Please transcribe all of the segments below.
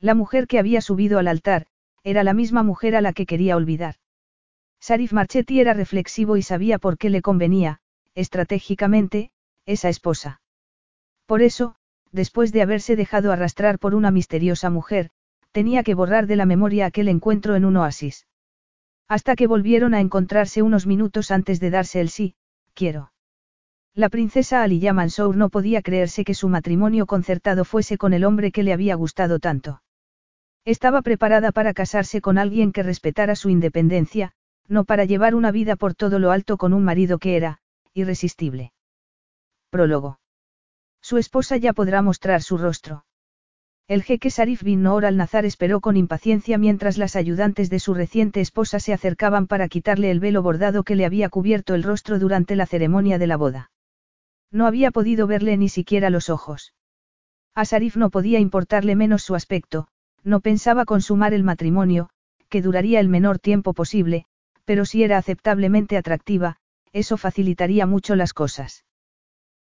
La mujer que había subido al altar, era la misma mujer a la que quería olvidar. Sarif Marchetti era reflexivo y sabía por qué le convenía, estratégicamente, esa esposa. Por eso, después de haberse dejado arrastrar por una misteriosa mujer, tenía que borrar de la memoria aquel encuentro en un oasis. Hasta que volvieron a encontrarse unos minutos antes de darse el sí, quiero. La princesa Aliya Mansour no podía creerse que su matrimonio concertado fuese con el hombre que le había gustado tanto. Estaba preparada para casarse con alguien que respetara su independencia, no para llevar una vida por todo lo alto con un marido que era, irresistible. Prólogo. Su esposa ya podrá mostrar su rostro. El jeque Sarif bin Noor al-Nazar esperó con impaciencia mientras las ayudantes de su reciente esposa se acercaban para quitarle el velo bordado que le había cubierto el rostro durante la ceremonia de la boda. No había podido verle ni siquiera los ojos. A Sarif no podía importarle menos su aspecto, no pensaba consumar el matrimonio, que duraría el menor tiempo posible, pero si era aceptablemente atractiva, eso facilitaría mucho las cosas.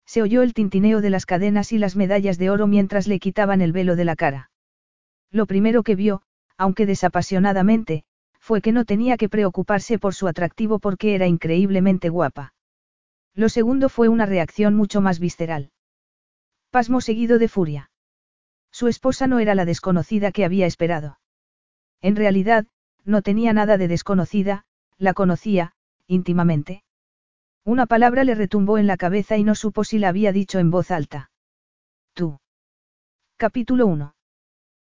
Se oyó el tintineo de las cadenas y las medallas de oro mientras le quitaban el velo de la cara. Lo primero que vio, aunque desapasionadamente, fue que no tenía que preocuparse por su atractivo porque era increíblemente guapa. Lo segundo fue una reacción mucho más visceral. Pasmo seguido de furia. Su esposa no era la desconocida que había esperado. En realidad, no tenía nada de desconocida, la conocía, íntimamente. Una palabra le retumbó en la cabeza y no supo si la había dicho en voz alta. Tú. Capítulo 1.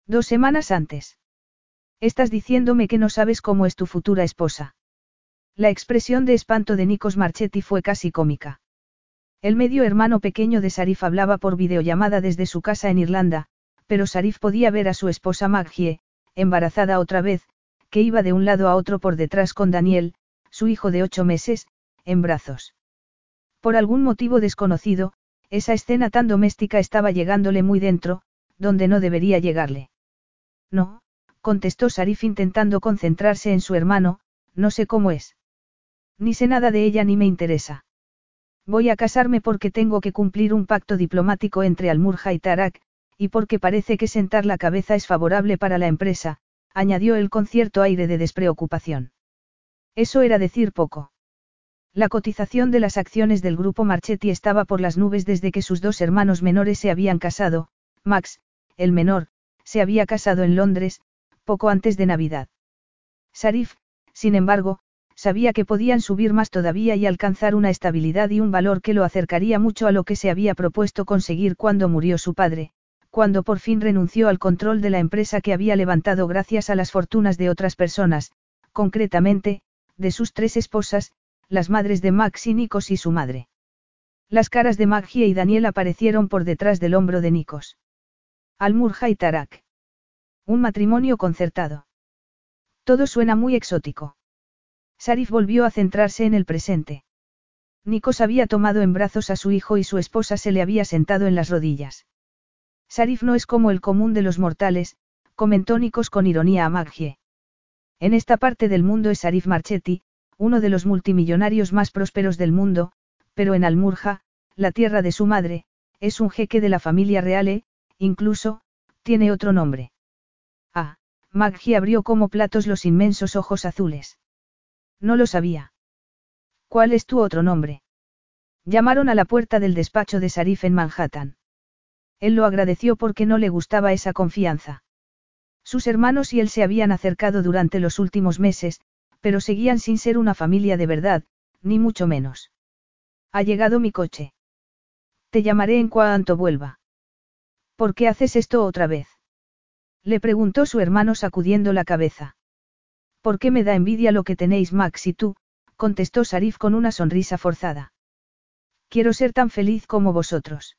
Dos semanas antes. Estás diciéndome que no sabes cómo es tu futura esposa. La expresión de espanto de Nikos Marchetti fue casi cómica. El medio hermano pequeño de Sarif hablaba por videollamada desde su casa en Irlanda, pero Sarif podía ver a su esposa Maggie, embarazada otra vez, que iba de un lado a otro por detrás con Daniel, su hijo de ocho meses, en brazos. Por algún motivo desconocido, esa escena tan doméstica estaba llegándole muy dentro, donde no debería llegarle. No, contestó Sarif intentando concentrarse en su hermano, no sé cómo es. Ni sé nada de ella ni me interesa. Voy a casarme porque tengo que cumplir un pacto diplomático entre Almurja y Tarak, y porque parece que sentar la cabeza es favorable para la empresa, añadió él con cierto aire de despreocupación. Eso era decir poco. La cotización de las acciones del grupo Marchetti estaba por las nubes desde que sus dos hermanos menores se habían casado, Max, el menor, se había casado en Londres, poco antes de Navidad. Sarif, sin embargo, sabía que podían subir más todavía y alcanzar una estabilidad y un valor que lo acercaría mucho a lo que se había propuesto conseguir cuando murió su padre, cuando por fin renunció al control de la empresa que había levantado gracias a las fortunas de otras personas, concretamente, de sus tres esposas, las madres de Max y Nikos y su madre. Las caras de Maggie y Daniel aparecieron por detrás del hombro de Nikos. Almurja y Tarak. Un matrimonio concertado. Todo suena muy exótico. Sarif volvió a centrarse en el presente. Nikos había tomado en brazos a su hijo y su esposa se le había sentado en las rodillas. Sarif no es como el común de los mortales, comentó Nikos con ironía a Maggie. En esta parte del mundo es Sarif Marchetti, uno de los multimillonarios más prósperos del mundo, pero en Almurja, la tierra de su madre, es un jeque de la familia real e, incluso, tiene otro nombre. Ah, Maggie abrió como platos los inmensos ojos azules. No lo sabía. ¿Cuál es tu otro nombre? Llamaron a la puerta del despacho de Sarif en Manhattan. Él lo agradeció porque no le gustaba esa confianza. Sus hermanos y él se habían acercado durante los últimos meses, pero seguían sin ser una familia de verdad, ni mucho menos. Ha llegado mi coche. Te llamaré en cuanto vuelva. ¿Por qué haces esto otra vez? Le preguntó su hermano sacudiendo la cabeza. ¿Por qué me da envidia lo que tenéis Max y tú? contestó Sarif con una sonrisa forzada. Quiero ser tan feliz como vosotros.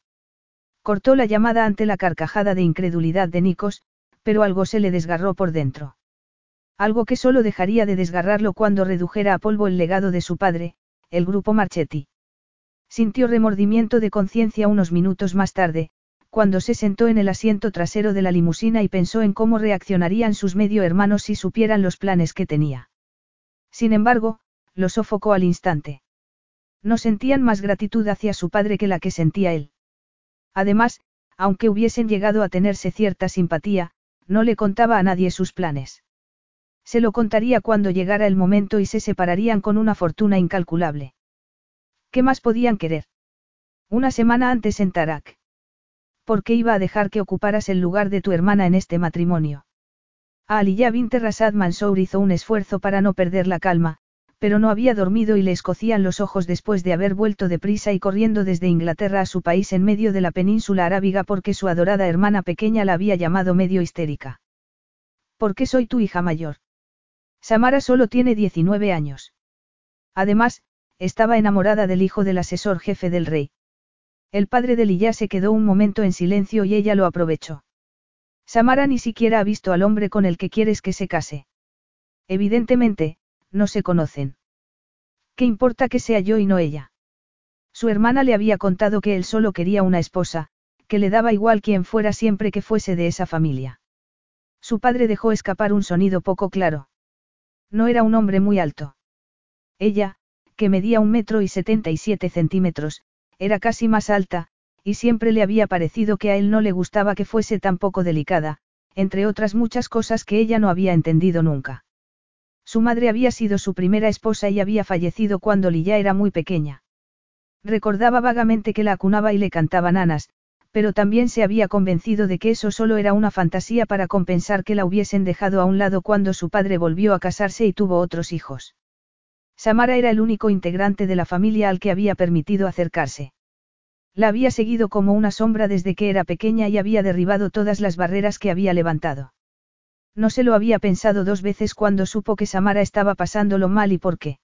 Cortó la llamada ante la carcajada de incredulidad de Nikos, pero algo se le desgarró por dentro. Algo que solo dejaría de desgarrarlo cuando redujera a polvo el legado de su padre, el grupo Marchetti. Sintió remordimiento de conciencia unos minutos más tarde, cuando se sentó en el asiento trasero de la limusina y pensó en cómo reaccionarían sus medio hermanos si supieran los planes que tenía. Sin embargo, lo sofocó al instante. No sentían más gratitud hacia su padre que la que sentía él. Además, aunque hubiesen llegado a tenerse cierta simpatía, no le contaba a nadie sus planes. Se lo contaría cuando llegara el momento y se separarían con una fortuna incalculable. ¿Qué más podían querer? Una semana antes en Tarak. ¿Por qué iba a dejar que ocuparas el lugar de tu hermana en este matrimonio? Aliyah bint Rasad Mansour hizo un esfuerzo para no perder la calma, pero no había dormido y le escocían los ojos después de haber vuelto deprisa y corriendo desde Inglaterra a su país en medio de la península arábiga porque su adorada hermana pequeña la había llamado medio histérica. ¿Por qué soy tu hija mayor? Samara solo tiene 19 años. Además, estaba enamorada del hijo del asesor jefe del rey. El padre de Lilla se quedó un momento en silencio y ella lo aprovechó. Samara ni siquiera ha visto al hombre con el que quieres que se case. Evidentemente, no se conocen. ¿Qué importa que sea yo y no ella? Su hermana le había contado que él solo quería una esposa, que le daba igual quién fuera siempre que fuese de esa familia. Su padre dejó escapar un sonido poco claro. No era un hombre muy alto. Ella, que medía un metro y setenta y siete centímetros, era casi más alta, y siempre le había parecido que a él no le gustaba que fuese tan poco delicada, entre otras muchas cosas que ella no había entendido nunca. Su madre había sido su primera esposa y había fallecido cuando Lilla era muy pequeña. Recordaba vagamente que la acunaba y le cantaba nanas, pero también se había convencido de que eso solo era una fantasía para compensar que la hubiesen dejado a un lado cuando su padre volvió a casarse y tuvo otros hijos. Samara era el único integrante de la familia al que había permitido acercarse. La había seguido como una sombra desde que era pequeña y había derribado todas las barreras que había levantado. No se lo había pensado dos veces cuando supo que Samara estaba pasándolo mal y por qué.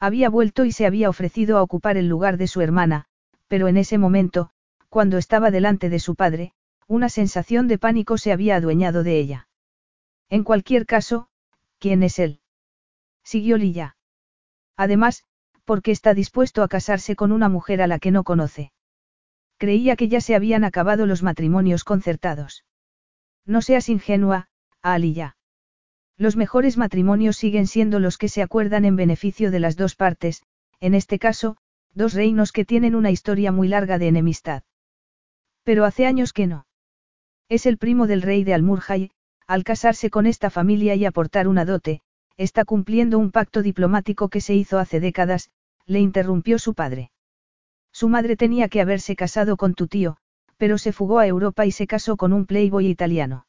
Había vuelto y se había ofrecido a ocupar el lugar de su hermana, pero en ese momento, cuando estaba delante de su padre, una sensación de pánico se había adueñado de ella. En cualquier caso, ¿quién es él? Siguió Lilla. Además, porque está dispuesto a casarse con una mujer a la que no conoce. Creía que ya se habían acabado los matrimonios concertados. No seas ingenua, Aliyah. Los mejores matrimonios siguen siendo los que se acuerdan en beneficio de las dos partes, en este caso, dos reinos que tienen una historia muy larga de enemistad. Pero hace años que no. Es el primo del rey de Almurjay, al casarse con esta familia y aportar una dote, está cumpliendo un pacto diplomático que se hizo hace décadas, le interrumpió su padre. Su madre tenía que haberse casado con tu tío, pero se fugó a Europa y se casó con un playboy italiano.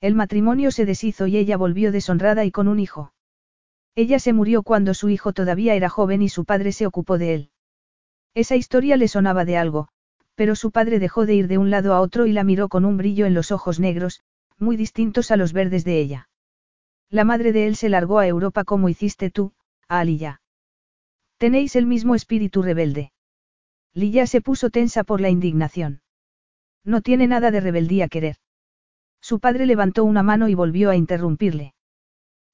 El matrimonio se deshizo y ella volvió deshonrada y con un hijo. Ella se murió cuando su hijo todavía era joven y su padre se ocupó de él. Esa historia le sonaba de algo, pero su padre dejó de ir de un lado a otro y la miró con un brillo en los ojos negros, muy distintos a los verdes de ella. La madre de él se largó a Europa como hiciste tú, a Aliyah. Tenéis el mismo espíritu rebelde. Lilla se puso tensa por la indignación. No tiene nada de rebeldía querer. Su padre levantó una mano y volvió a interrumpirle.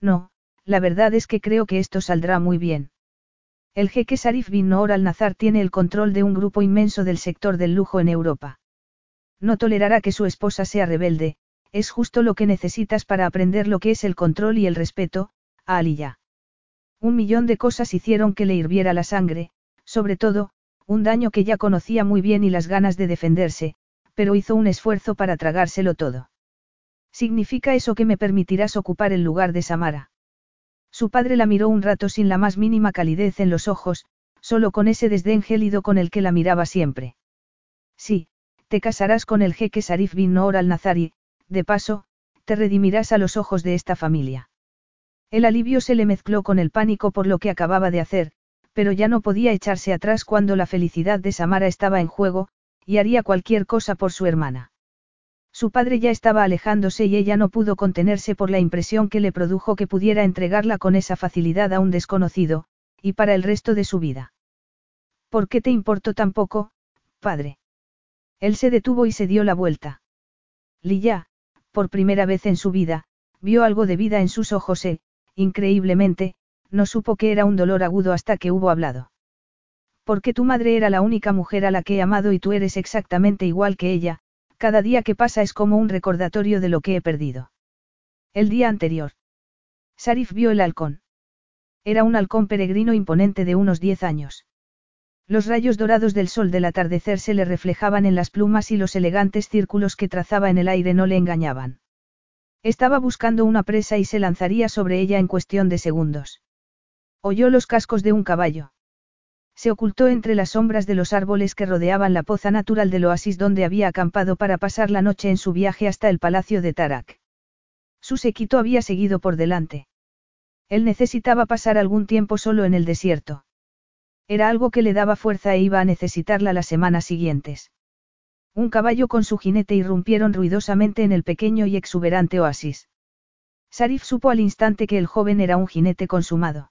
No, la verdad es que creo que esto saldrá muy bien. El jeque Sarif bin Noor al-Nazar tiene el control de un grupo inmenso del sector del lujo en Europa. No tolerará que su esposa sea rebelde, es justo lo que necesitas para aprender lo que es el control y el respeto, a Aliyah. Un millón de cosas hicieron que le hirviera la sangre, sobre todo, un daño que ya conocía muy bien y las ganas de defenderse, pero hizo un esfuerzo para tragárselo todo. ¿Significa eso que me permitirás ocupar el lugar de Samara? Su padre la miró un rato sin la más mínima calidez en los ojos, solo con ese desdén gélido con el que la miraba siempre. Sí, te casarás con el jeque Sarif bin Noor al-Nazari, de paso, te redimirás a los ojos de esta familia. El alivio se le mezcló con el pánico por lo que acababa de hacer, pero ya no podía echarse atrás cuando la felicidad de Samara estaba en juego, y haría cualquier cosa por su hermana. Su padre ya estaba alejándose y ella no pudo contenerse por la impresión que le produjo que pudiera entregarla con esa facilidad a un desconocido, y para el resto de su vida. ¿Por qué te importó tan poco, padre? Él se detuvo y se dio la vuelta. Lilla, por primera vez en su vida, vio algo de vida en sus ojos e, increíblemente, no supo que era un dolor agudo hasta que hubo hablado. Porque tu madre era la única mujer a la que he amado y tú eres exactamente igual que ella, cada día que pasa es como un recordatorio de lo que he perdido. El día anterior. Sarif vio el halcón. Era un halcón peregrino imponente de unos diez años. Los rayos dorados del sol del atardecer se le reflejaban en las plumas y los elegantes círculos que trazaba en el aire no le engañaban. Estaba buscando una presa y se lanzaría sobre ella en cuestión de segundos. Oyó los cascos de un caballo. Se ocultó entre las sombras de los árboles que rodeaban la poza natural del oasis donde había acampado para pasar la noche en su viaje hasta el palacio de Tarak. Su sequito había seguido por delante. Él necesitaba pasar algún tiempo solo en el desierto. Era algo que le daba fuerza e iba a necesitarla las semanas siguientes. Un caballo con su jinete irrumpieron ruidosamente en el pequeño y exuberante oasis. Sarif supo al instante que el joven era un jinete consumado.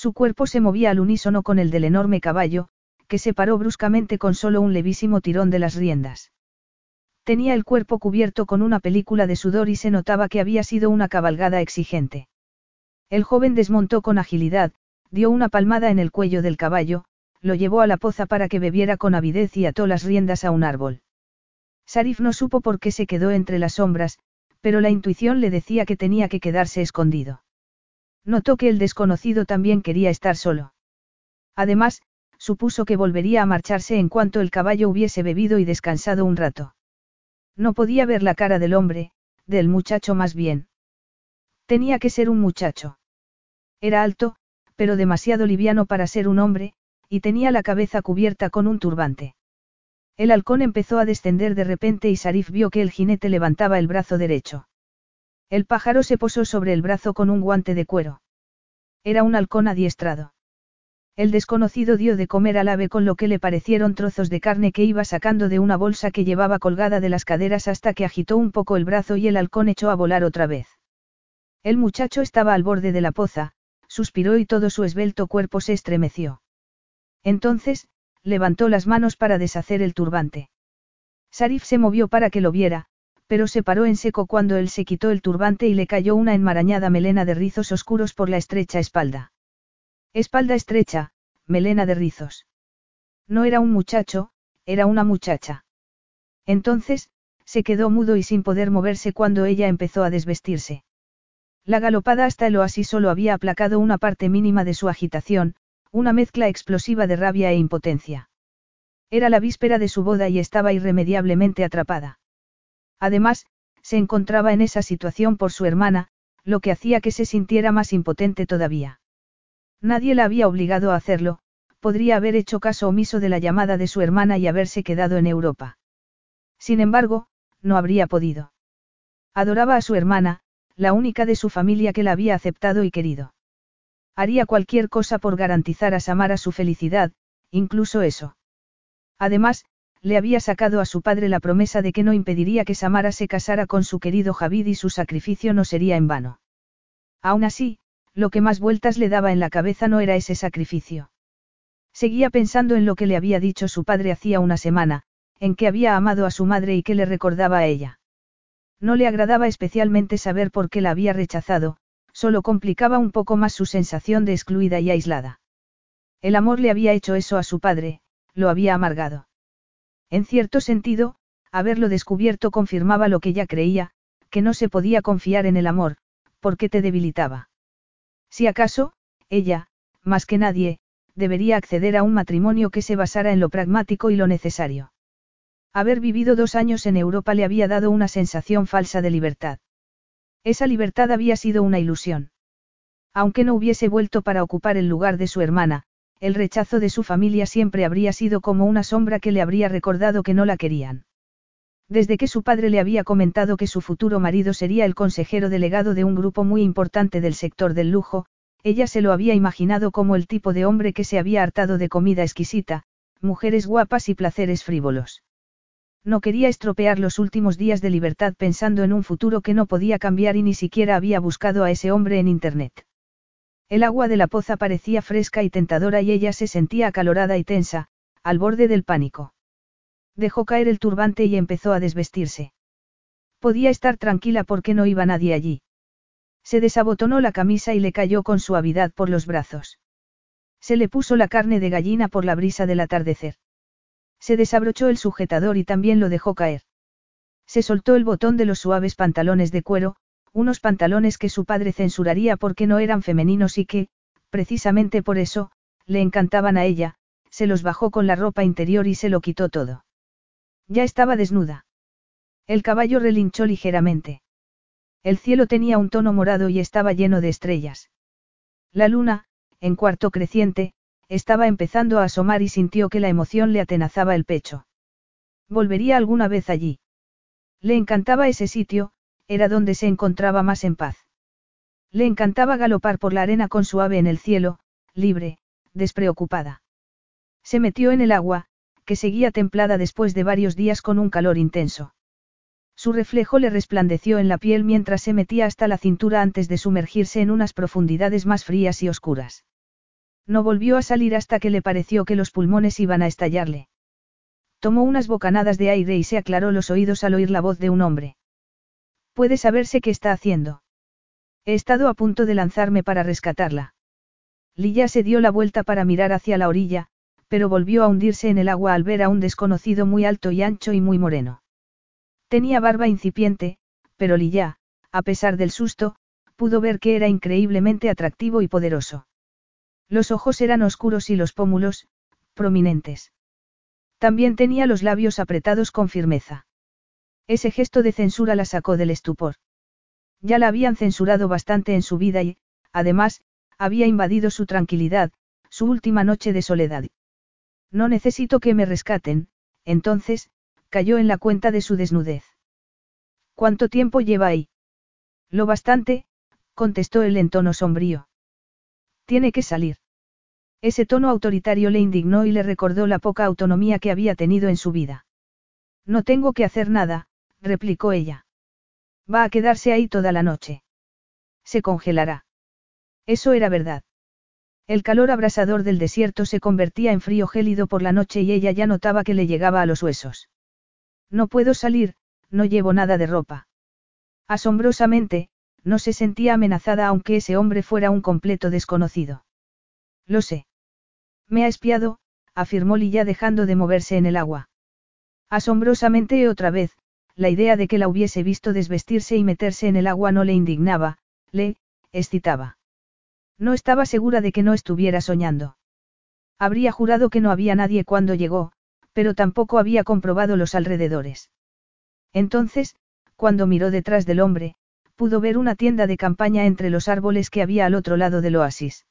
Su cuerpo se movía al unísono con el del enorme caballo, que se paró bruscamente con solo un levísimo tirón de las riendas. Tenía el cuerpo cubierto con una película de sudor y se notaba que había sido una cabalgada exigente. El joven desmontó con agilidad, dio una palmada en el cuello del caballo, lo llevó a la poza para que bebiera con avidez y ató las riendas a un árbol. Sarif no supo por qué se quedó entre las sombras, pero la intuición le decía que tenía que quedarse escondido. Notó que el desconocido también quería estar solo. Además, supuso que volvería a marcharse en cuanto el caballo hubiese bebido y descansado un rato. No podía ver la cara del hombre, del muchacho más bien. Tenía que ser un muchacho. Era alto, pero demasiado liviano para ser un hombre, y tenía la cabeza cubierta con un turbante. El halcón empezó a descender de repente y Sarif vio que el jinete levantaba el brazo derecho. El pájaro se posó sobre el brazo con un guante de cuero. Era un halcón adiestrado. El desconocido dio de comer al ave con lo que le parecieron trozos de carne que iba sacando de una bolsa que llevaba colgada de las caderas hasta que agitó un poco el brazo y el halcón echó a volar otra vez. El muchacho estaba al borde de la poza, suspiró y todo su esbelto cuerpo se estremeció. Entonces, levantó las manos para deshacer el turbante. Sarif se movió para que lo viera, pero se paró en seco cuando él se quitó el turbante y le cayó una enmarañada melena de rizos oscuros por la estrecha espalda. Espalda estrecha, melena de rizos. No era un muchacho, era una muchacha. Entonces, se quedó mudo y sin poder moverse cuando ella empezó a desvestirse. La galopada hasta el oasis solo había aplacado una parte mínima de su agitación, una mezcla explosiva de rabia e impotencia. Era la víspera de su boda y estaba irremediablemente atrapada. Además, se encontraba en esa situación por su hermana, lo que hacía que se sintiera más impotente todavía. Nadie la había obligado a hacerlo, podría haber hecho caso omiso de la llamada de su hermana y haberse quedado en Europa. Sin embargo, no habría podido. Adoraba a su hermana, la única de su familia que la había aceptado y querido. Haría cualquier cosa por garantizar a Samara su felicidad, incluso eso. Además, le había sacado a su padre la promesa de que no impediría que Samara se casara con su querido Javid y su sacrificio no sería en vano. Aún así, lo que más vueltas le daba en la cabeza no era ese sacrificio. Seguía pensando en lo que le había dicho su padre hacía una semana, en que había amado a su madre y que le recordaba a ella. No le agradaba especialmente saber por qué la había rechazado, solo complicaba un poco más su sensación de excluida y aislada. El amor le había hecho eso a su padre, lo había amargado. En cierto sentido, haberlo descubierto confirmaba lo que ya creía, que no se podía confiar en el amor, porque te debilitaba. Si acaso, ella, más que nadie, debería acceder a un matrimonio que se basara en lo pragmático y lo necesario. Haber vivido dos años en Europa le había dado una sensación falsa de libertad. Esa libertad había sido una ilusión. Aunque no hubiese vuelto para ocupar el lugar de su hermana, el rechazo de su familia siempre habría sido como una sombra que le habría recordado que no la querían. Desde que su padre le había comentado que su futuro marido sería el consejero delegado de un grupo muy importante del sector del lujo, ella se lo había imaginado como el tipo de hombre que se había hartado de comida exquisita, mujeres guapas y placeres frívolos. No quería estropear los últimos días de libertad pensando en un futuro que no podía cambiar y ni siquiera había buscado a ese hombre en Internet. El agua de la poza parecía fresca y tentadora y ella se sentía acalorada y tensa, al borde del pánico. Dejó caer el turbante y empezó a desvestirse. Podía estar tranquila porque no iba nadie allí. Se desabotonó la camisa y le cayó con suavidad por los brazos. Se le puso la carne de gallina por la brisa del atardecer. Se desabrochó el sujetador y también lo dejó caer. Se soltó el botón de los suaves pantalones de cuero, unos pantalones que su padre censuraría porque no eran femeninos y que, precisamente por eso, le encantaban a ella, se los bajó con la ropa interior y se lo quitó todo. Ya estaba desnuda. El caballo relinchó ligeramente. El cielo tenía un tono morado y estaba lleno de estrellas. La luna, en cuarto creciente, estaba empezando a asomar y sintió que la emoción le atenazaba el pecho. ¿Volvería alguna vez allí? Le encantaba ese sitio, era donde se encontraba más en paz. Le encantaba galopar por la arena con su ave en el cielo, libre, despreocupada. Se metió en el agua, que seguía templada después de varios días con un calor intenso. Su reflejo le resplandeció en la piel mientras se metía hasta la cintura antes de sumergirse en unas profundidades más frías y oscuras. No volvió a salir hasta que le pareció que los pulmones iban a estallarle. Tomó unas bocanadas de aire y se aclaró los oídos al oír la voz de un hombre. ¿Puede saberse qué está haciendo? He estado a punto de lanzarme para rescatarla. Lilla se dio la vuelta para mirar hacia la orilla, pero volvió a hundirse en el agua al ver a un desconocido muy alto y ancho y muy moreno. Tenía barba incipiente, pero Lilla, a pesar del susto, pudo ver que era increíblemente atractivo y poderoso. Los ojos eran oscuros y los pómulos, prominentes. También tenía los labios apretados con firmeza. Ese gesto de censura la sacó del estupor. Ya la habían censurado bastante en su vida y, además, había invadido su tranquilidad, su última noche de soledad. No necesito que me rescaten, entonces, cayó en la cuenta de su desnudez. ¿Cuánto tiempo lleva ahí? Lo bastante, contestó él en tono sombrío. Tiene que salir. Ese tono autoritario le indignó y le recordó la poca autonomía que había tenido en su vida. No tengo que hacer nada, replicó ella. Va a quedarse ahí toda la noche. Se congelará. Eso era verdad. El calor abrasador del desierto se convertía en frío gélido por la noche y ella ya notaba que le llegaba a los huesos. No puedo salir, no llevo nada de ropa. Asombrosamente, no se sentía amenazada aunque ese hombre fuera un completo desconocido. Lo sé. Me ha espiado, afirmó Lilla dejando de moverse en el agua. Asombrosamente otra vez, la idea de que la hubiese visto desvestirse y meterse en el agua no le indignaba, le, excitaba. No estaba segura de que no estuviera soñando. Habría jurado que no había nadie cuando llegó, pero tampoco había comprobado los alrededores. Entonces, cuando miró detrás del hombre, pudo ver una tienda de campaña entre los árboles que había al otro lado del oasis.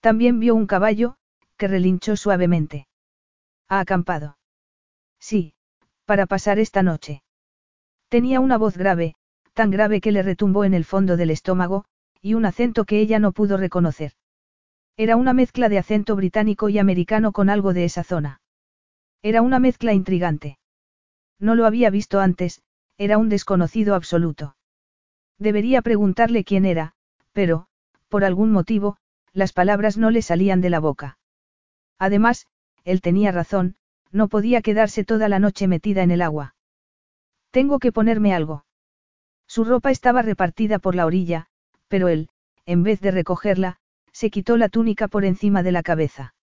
También vio un caballo, que relinchó suavemente. ¿Ha acampado? Sí, para pasar esta noche. Tenía una voz grave, tan grave que le retumbó en el fondo del estómago, y un acento que ella no pudo reconocer. Era una mezcla de acento británico y americano con algo de esa zona. Era una mezcla intrigante. No lo había visto antes, era un desconocido absoluto. Debería preguntarle quién era, pero, por algún motivo, las palabras no le salían de la boca. Además, él tenía razón, no podía quedarse toda la noche metida en el agua. Tengo que ponerme algo. Su ropa estaba repartida por la orilla, pero él, en vez de recogerla, se quitó la túnica por encima de la cabeza.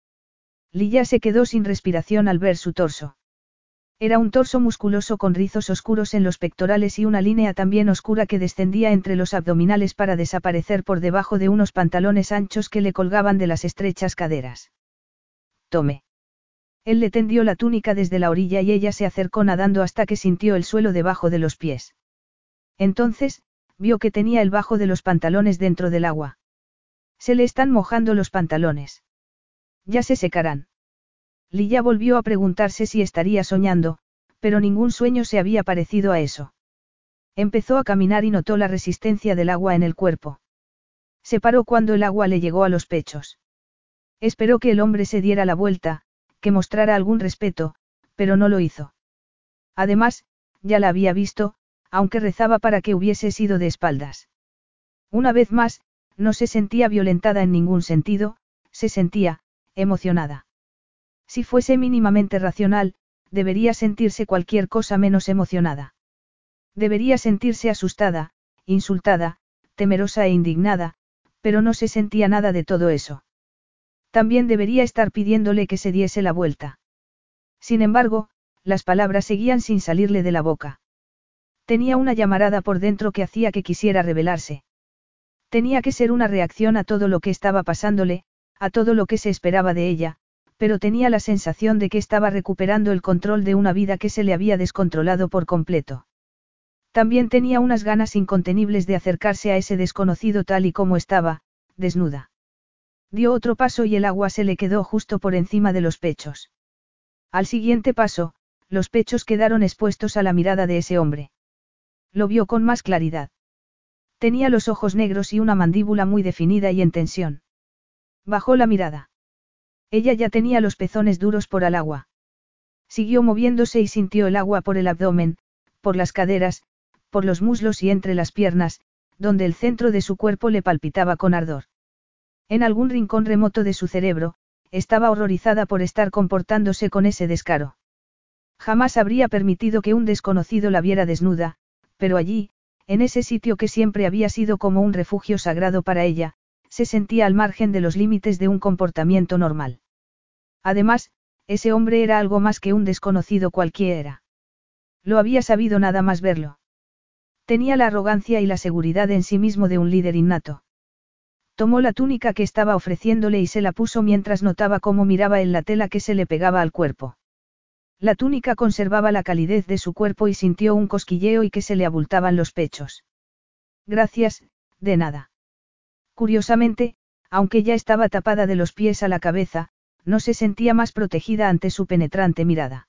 Lilla se quedó sin respiración al ver su torso. Era un torso musculoso con rizos oscuros en los pectorales y una línea también oscura que descendía entre los abdominales para desaparecer por debajo de unos pantalones anchos que le colgaban de las estrechas caderas. Tome. Él le tendió la túnica desde la orilla y ella se acercó nadando hasta que sintió el suelo debajo de los pies. Entonces, vio que tenía el bajo de los pantalones dentro del agua. Se le están mojando los pantalones. Ya se secarán. Lilla volvió a preguntarse si estaría soñando, pero ningún sueño se había parecido a eso. Empezó a caminar y notó la resistencia del agua en el cuerpo. Se paró cuando el agua le llegó a los pechos. Esperó que el hombre se diera la vuelta, que mostrara algún respeto, pero no lo hizo. Además, ya la había visto, aunque rezaba para que hubiese sido de espaldas. Una vez más, no se sentía violentada en ningún sentido, se sentía, emocionada. Si fuese mínimamente racional, debería sentirse cualquier cosa menos emocionada. Debería sentirse asustada, insultada, temerosa e indignada, pero no se sentía nada de todo eso. También debería estar pidiéndole que se diese la vuelta. Sin embargo, las palabras seguían sin salirle de la boca. Tenía una llamarada por dentro que hacía que quisiera rebelarse. Tenía que ser una reacción a todo lo que estaba pasándole, a todo lo que se esperaba de ella, pero tenía la sensación de que estaba recuperando el control de una vida que se le había descontrolado por completo. También tenía unas ganas incontenibles de acercarse a ese desconocido tal y como estaba, desnuda. Dio otro paso y el agua se le quedó justo por encima de los pechos. Al siguiente paso, los pechos quedaron expuestos a la mirada de ese hombre. Lo vio con más claridad. Tenía los ojos negros y una mandíbula muy definida y en tensión. Bajó la mirada. Ella ya tenía los pezones duros por el agua. Siguió moviéndose y sintió el agua por el abdomen, por las caderas, por los muslos y entre las piernas, donde el centro de su cuerpo le palpitaba con ardor. En algún rincón remoto de su cerebro, estaba horrorizada por estar comportándose con ese descaro. Jamás habría permitido que un desconocido la viera desnuda, pero allí, en ese sitio que siempre había sido como un refugio sagrado para ella, se sentía al margen de los límites de un comportamiento normal. Además, ese hombre era algo más que un desconocido cualquiera. Lo había sabido nada más verlo. Tenía la arrogancia y la seguridad en sí mismo de un líder innato. Tomó la túnica que estaba ofreciéndole y se la puso mientras notaba cómo miraba en la tela que se le pegaba al cuerpo. La túnica conservaba la calidez de su cuerpo y sintió un cosquilleo y que se le abultaban los pechos. Gracias, de nada. Curiosamente, aunque ya estaba tapada de los pies a la cabeza, no se sentía más protegida ante su penetrante mirada.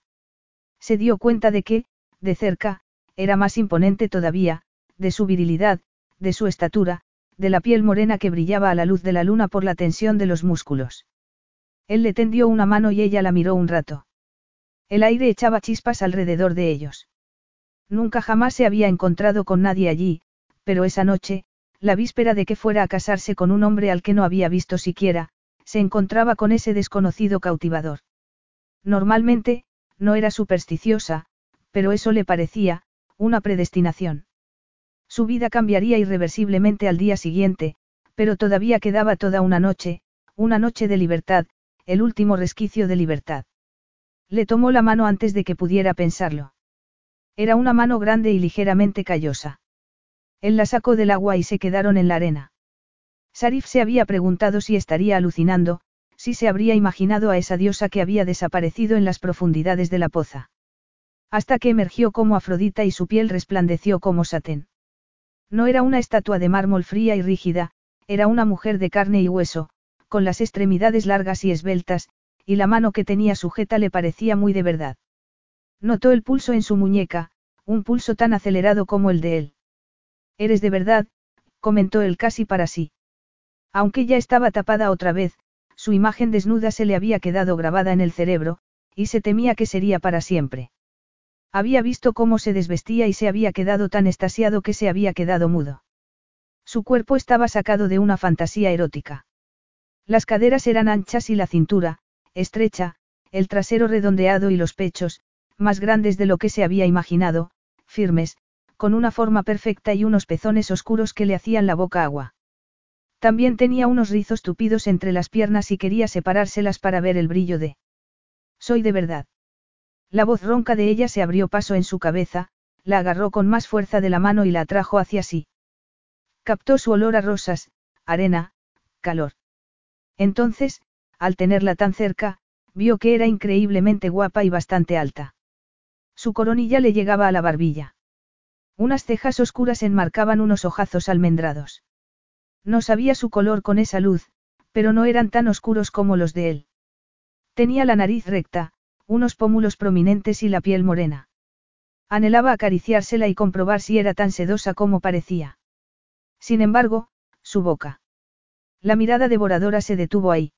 Se dio cuenta de que, de cerca, era más imponente todavía, de su virilidad, de su estatura, de la piel morena que brillaba a la luz de la luna por la tensión de los músculos. Él le tendió una mano y ella la miró un rato. El aire echaba chispas alrededor de ellos. Nunca jamás se había encontrado con nadie allí, pero esa noche, la víspera de que fuera a casarse con un hombre al que no había visto siquiera, se encontraba con ese desconocido cautivador. Normalmente, no era supersticiosa, pero eso le parecía, una predestinación. Su vida cambiaría irreversiblemente al día siguiente, pero todavía quedaba toda una noche, una noche de libertad, el último resquicio de libertad. Le tomó la mano antes de que pudiera pensarlo. Era una mano grande y ligeramente callosa. Él la sacó del agua y se quedaron en la arena. Sarif se había preguntado si estaría alucinando, si se habría imaginado a esa diosa que había desaparecido en las profundidades de la poza. Hasta que emergió como Afrodita y su piel resplandeció como satén. No era una estatua de mármol fría y rígida, era una mujer de carne y hueso, con las extremidades largas y esbeltas, y la mano que tenía sujeta le parecía muy de verdad. Notó el pulso en su muñeca, un pulso tan acelerado como el de él. Eres de verdad, comentó él casi para sí. Aunque ya estaba tapada otra vez, su imagen desnuda se le había quedado grabada en el cerebro, y se temía que sería para siempre. Había visto cómo se desvestía y se había quedado tan estasiado que se había quedado mudo. Su cuerpo estaba sacado de una fantasía erótica. Las caderas eran anchas y la cintura, estrecha, el trasero redondeado y los pechos, más grandes de lo que se había imaginado, firmes, con una forma perfecta y unos pezones oscuros que le hacían la boca agua. También tenía unos rizos tupidos entre las piernas y quería separárselas para ver el brillo de. Soy de verdad. La voz ronca de ella se abrió paso en su cabeza, la agarró con más fuerza de la mano y la atrajo hacia sí. Captó su olor a rosas, arena, calor. Entonces, al tenerla tan cerca, vio que era increíblemente guapa y bastante alta. Su coronilla le llegaba a la barbilla. Unas cejas oscuras enmarcaban unos ojazos almendrados. No sabía su color con esa luz, pero no eran tan oscuros como los de él. Tenía la nariz recta, unos pómulos prominentes y la piel morena. Anhelaba acariciársela y comprobar si era tan sedosa como parecía. Sin embargo, su boca. La mirada devoradora se detuvo ahí.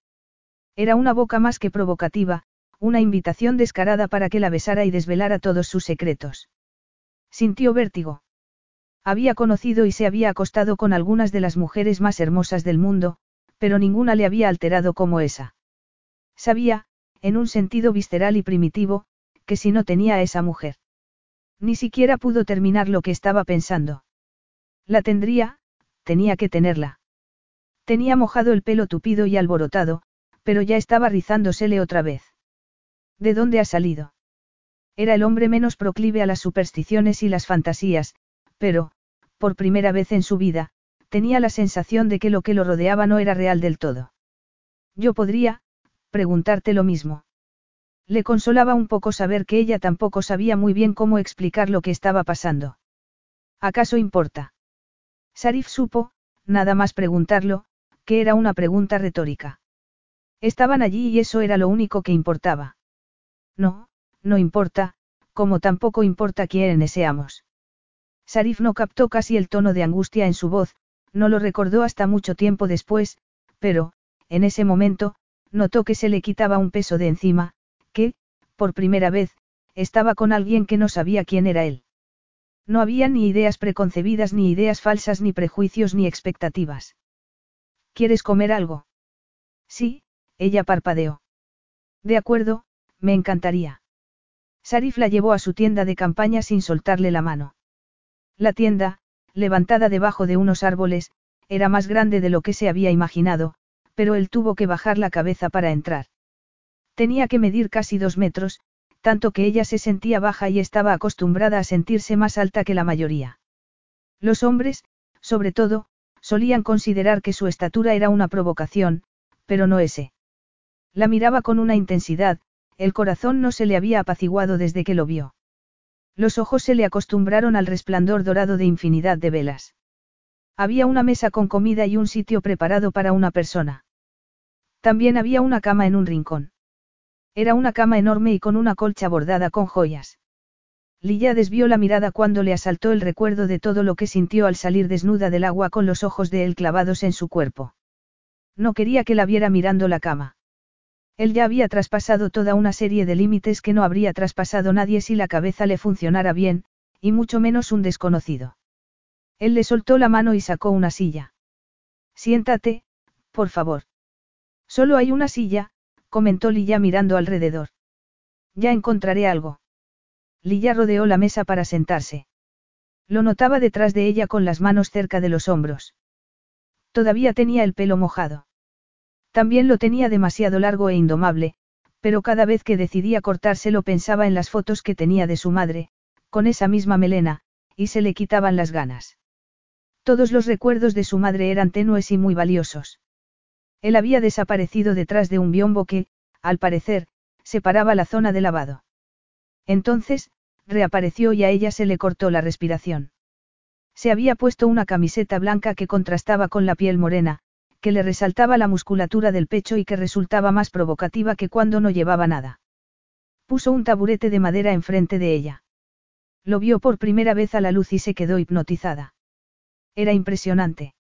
Era una boca más que provocativa, una invitación descarada para que la besara y desvelara todos sus secretos. Sintió vértigo. Había conocido y se había acostado con algunas de las mujeres más hermosas del mundo, pero ninguna le había alterado como esa. Sabía, en un sentido visceral y primitivo, que si no tenía a esa mujer. Ni siquiera pudo terminar lo que estaba pensando. La tendría, tenía que tenerla. Tenía mojado el pelo tupido y alborotado, pero ya estaba rizándosele otra vez. ¿De dónde ha salido? Era el hombre menos proclive a las supersticiones y las fantasías, pero, por primera vez en su vida, tenía la sensación de que lo que lo rodeaba no era real del todo. Yo podría, preguntarte lo mismo. Le consolaba un poco saber que ella tampoco sabía muy bien cómo explicar lo que estaba pasando. ¿Acaso importa? Sarif supo, nada más preguntarlo, que era una pregunta retórica. Estaban allí y eso era lo único que importaba. No, no importa, como tampoco importa quiénes seamos. Sarif no captó casi el tono de angustia en su voz, no lo recordó hasta mucho tiempo después, pero, en ese momento, notó que se le quitaba un peso de encima, que, por primera vez, estaba con alguien que no sabía quién era él. No había ni ideas preconcebidas, ni ideas falsas, ni prejuicios, ni expectativas. ¿Quieres comer algo? Sí, ella parpadeó. De acuerdo, me encantaría. Sarif la llevó a su tienda de campaña sin soltarle la mano. La tienda, levantada debajo de unos árboles, era más grande de lo que se había imaginado, pero él tuvo que bajar la cabeza para entrar. Tenía que medir casi dos metros, tanto que ella se sentía baja y estaba acostumbrada a sentirse más alta que la mayoría. Los hombres, sobre todo, solían considerar que su estatura era una provocación, pero no ese. La miraba con una intensidad, el corazón no se le había apaciguado desde que lo vio. Los ojos se le acostumbraron al resplandor dorado de infinidad de velas. Había una mesa con comida y un sitio preparado para una persona. También había una cama en un rincón. Era una cama enorme y con una colcha bordada con joyas. Lilla desvió la mirada cuando le asaltó el recuerdo de todo lo que sintió al salir desnuda del agua con los ojos de él clavados en su cuerpo. No quería que la viera mirando la cama. Él ya había traspasado toda una serie de límites que no habría traspasado nadie si la cabeza le funcionara bien, y mucho menos un desconocido. Él le soltó la mano y sacó una silla. Siéntate, por favor. Solo hay una silla, comentó Lilla mirando alrededor. Ya encontraré algo. Lilla rodeó la mesa para sentarse. Lo notaba detrás de ella con las manos cerca de los hombros. Todavía tenía el pelo mojado. También lo tenía demasiado largo e indomable, pero cada vez que decidía cortárselo pensaba en las fotos que tenía de su madre, con esa misma melena, y se le quitaban las ganas. Todos los recuerdos de su madre eran tenues y muy valiosos. Él había desaparecido detrás de un biombo que, al parecer, separaba la zona de lavado. Entonces, reapareció y a ella se le cortó la respiración. Se había puesto una camiseta blanca que contrastaba con la piel morena, que le resaltaba la musculatura del pecho y que resultaba más provocativa que cuando no llevaba nada. Puso un taburete de madera enfrente de ella. Lo vio por primera vez a la luz y se quedó hipnotizada. Era impresionante.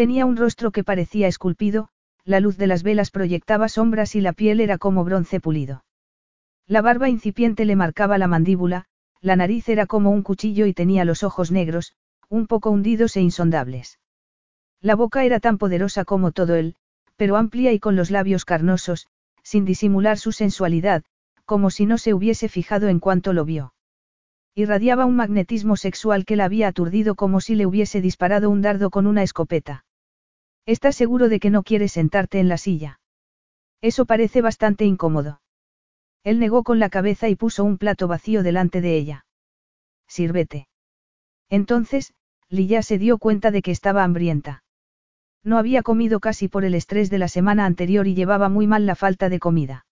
Tenía un rostro que parecía esculpido, la luz de las velas proyectaba sombras y la piel era como bronce pulido. La barba incipiente le marcaba la mandíbula, la nariz era como un cuchillo y tenía los ojos negros, un poco hundidos e insondables. La boca era tan poderosa como todo él, pero amplia y con los labios carnosos, sin disimular su sensualidad, como si no se hubiese fijado en cuanto lo vio. Irradiaba un magnetismo sexual que la había aturdido como si le hubiese disparado un dardo con una escopeta. ¿Estás seguro de que no quieres sentarte en la silla? Eso parece bastante incómodo. Él negó con la cabeza y puso un plato vacío delante de ella. Sírvete. Entonces, Lilla se dio cuenta de que estaba hambrienta. No había comido casi por el estrés de la semana anterior y llevaba muy mal la falta de comida.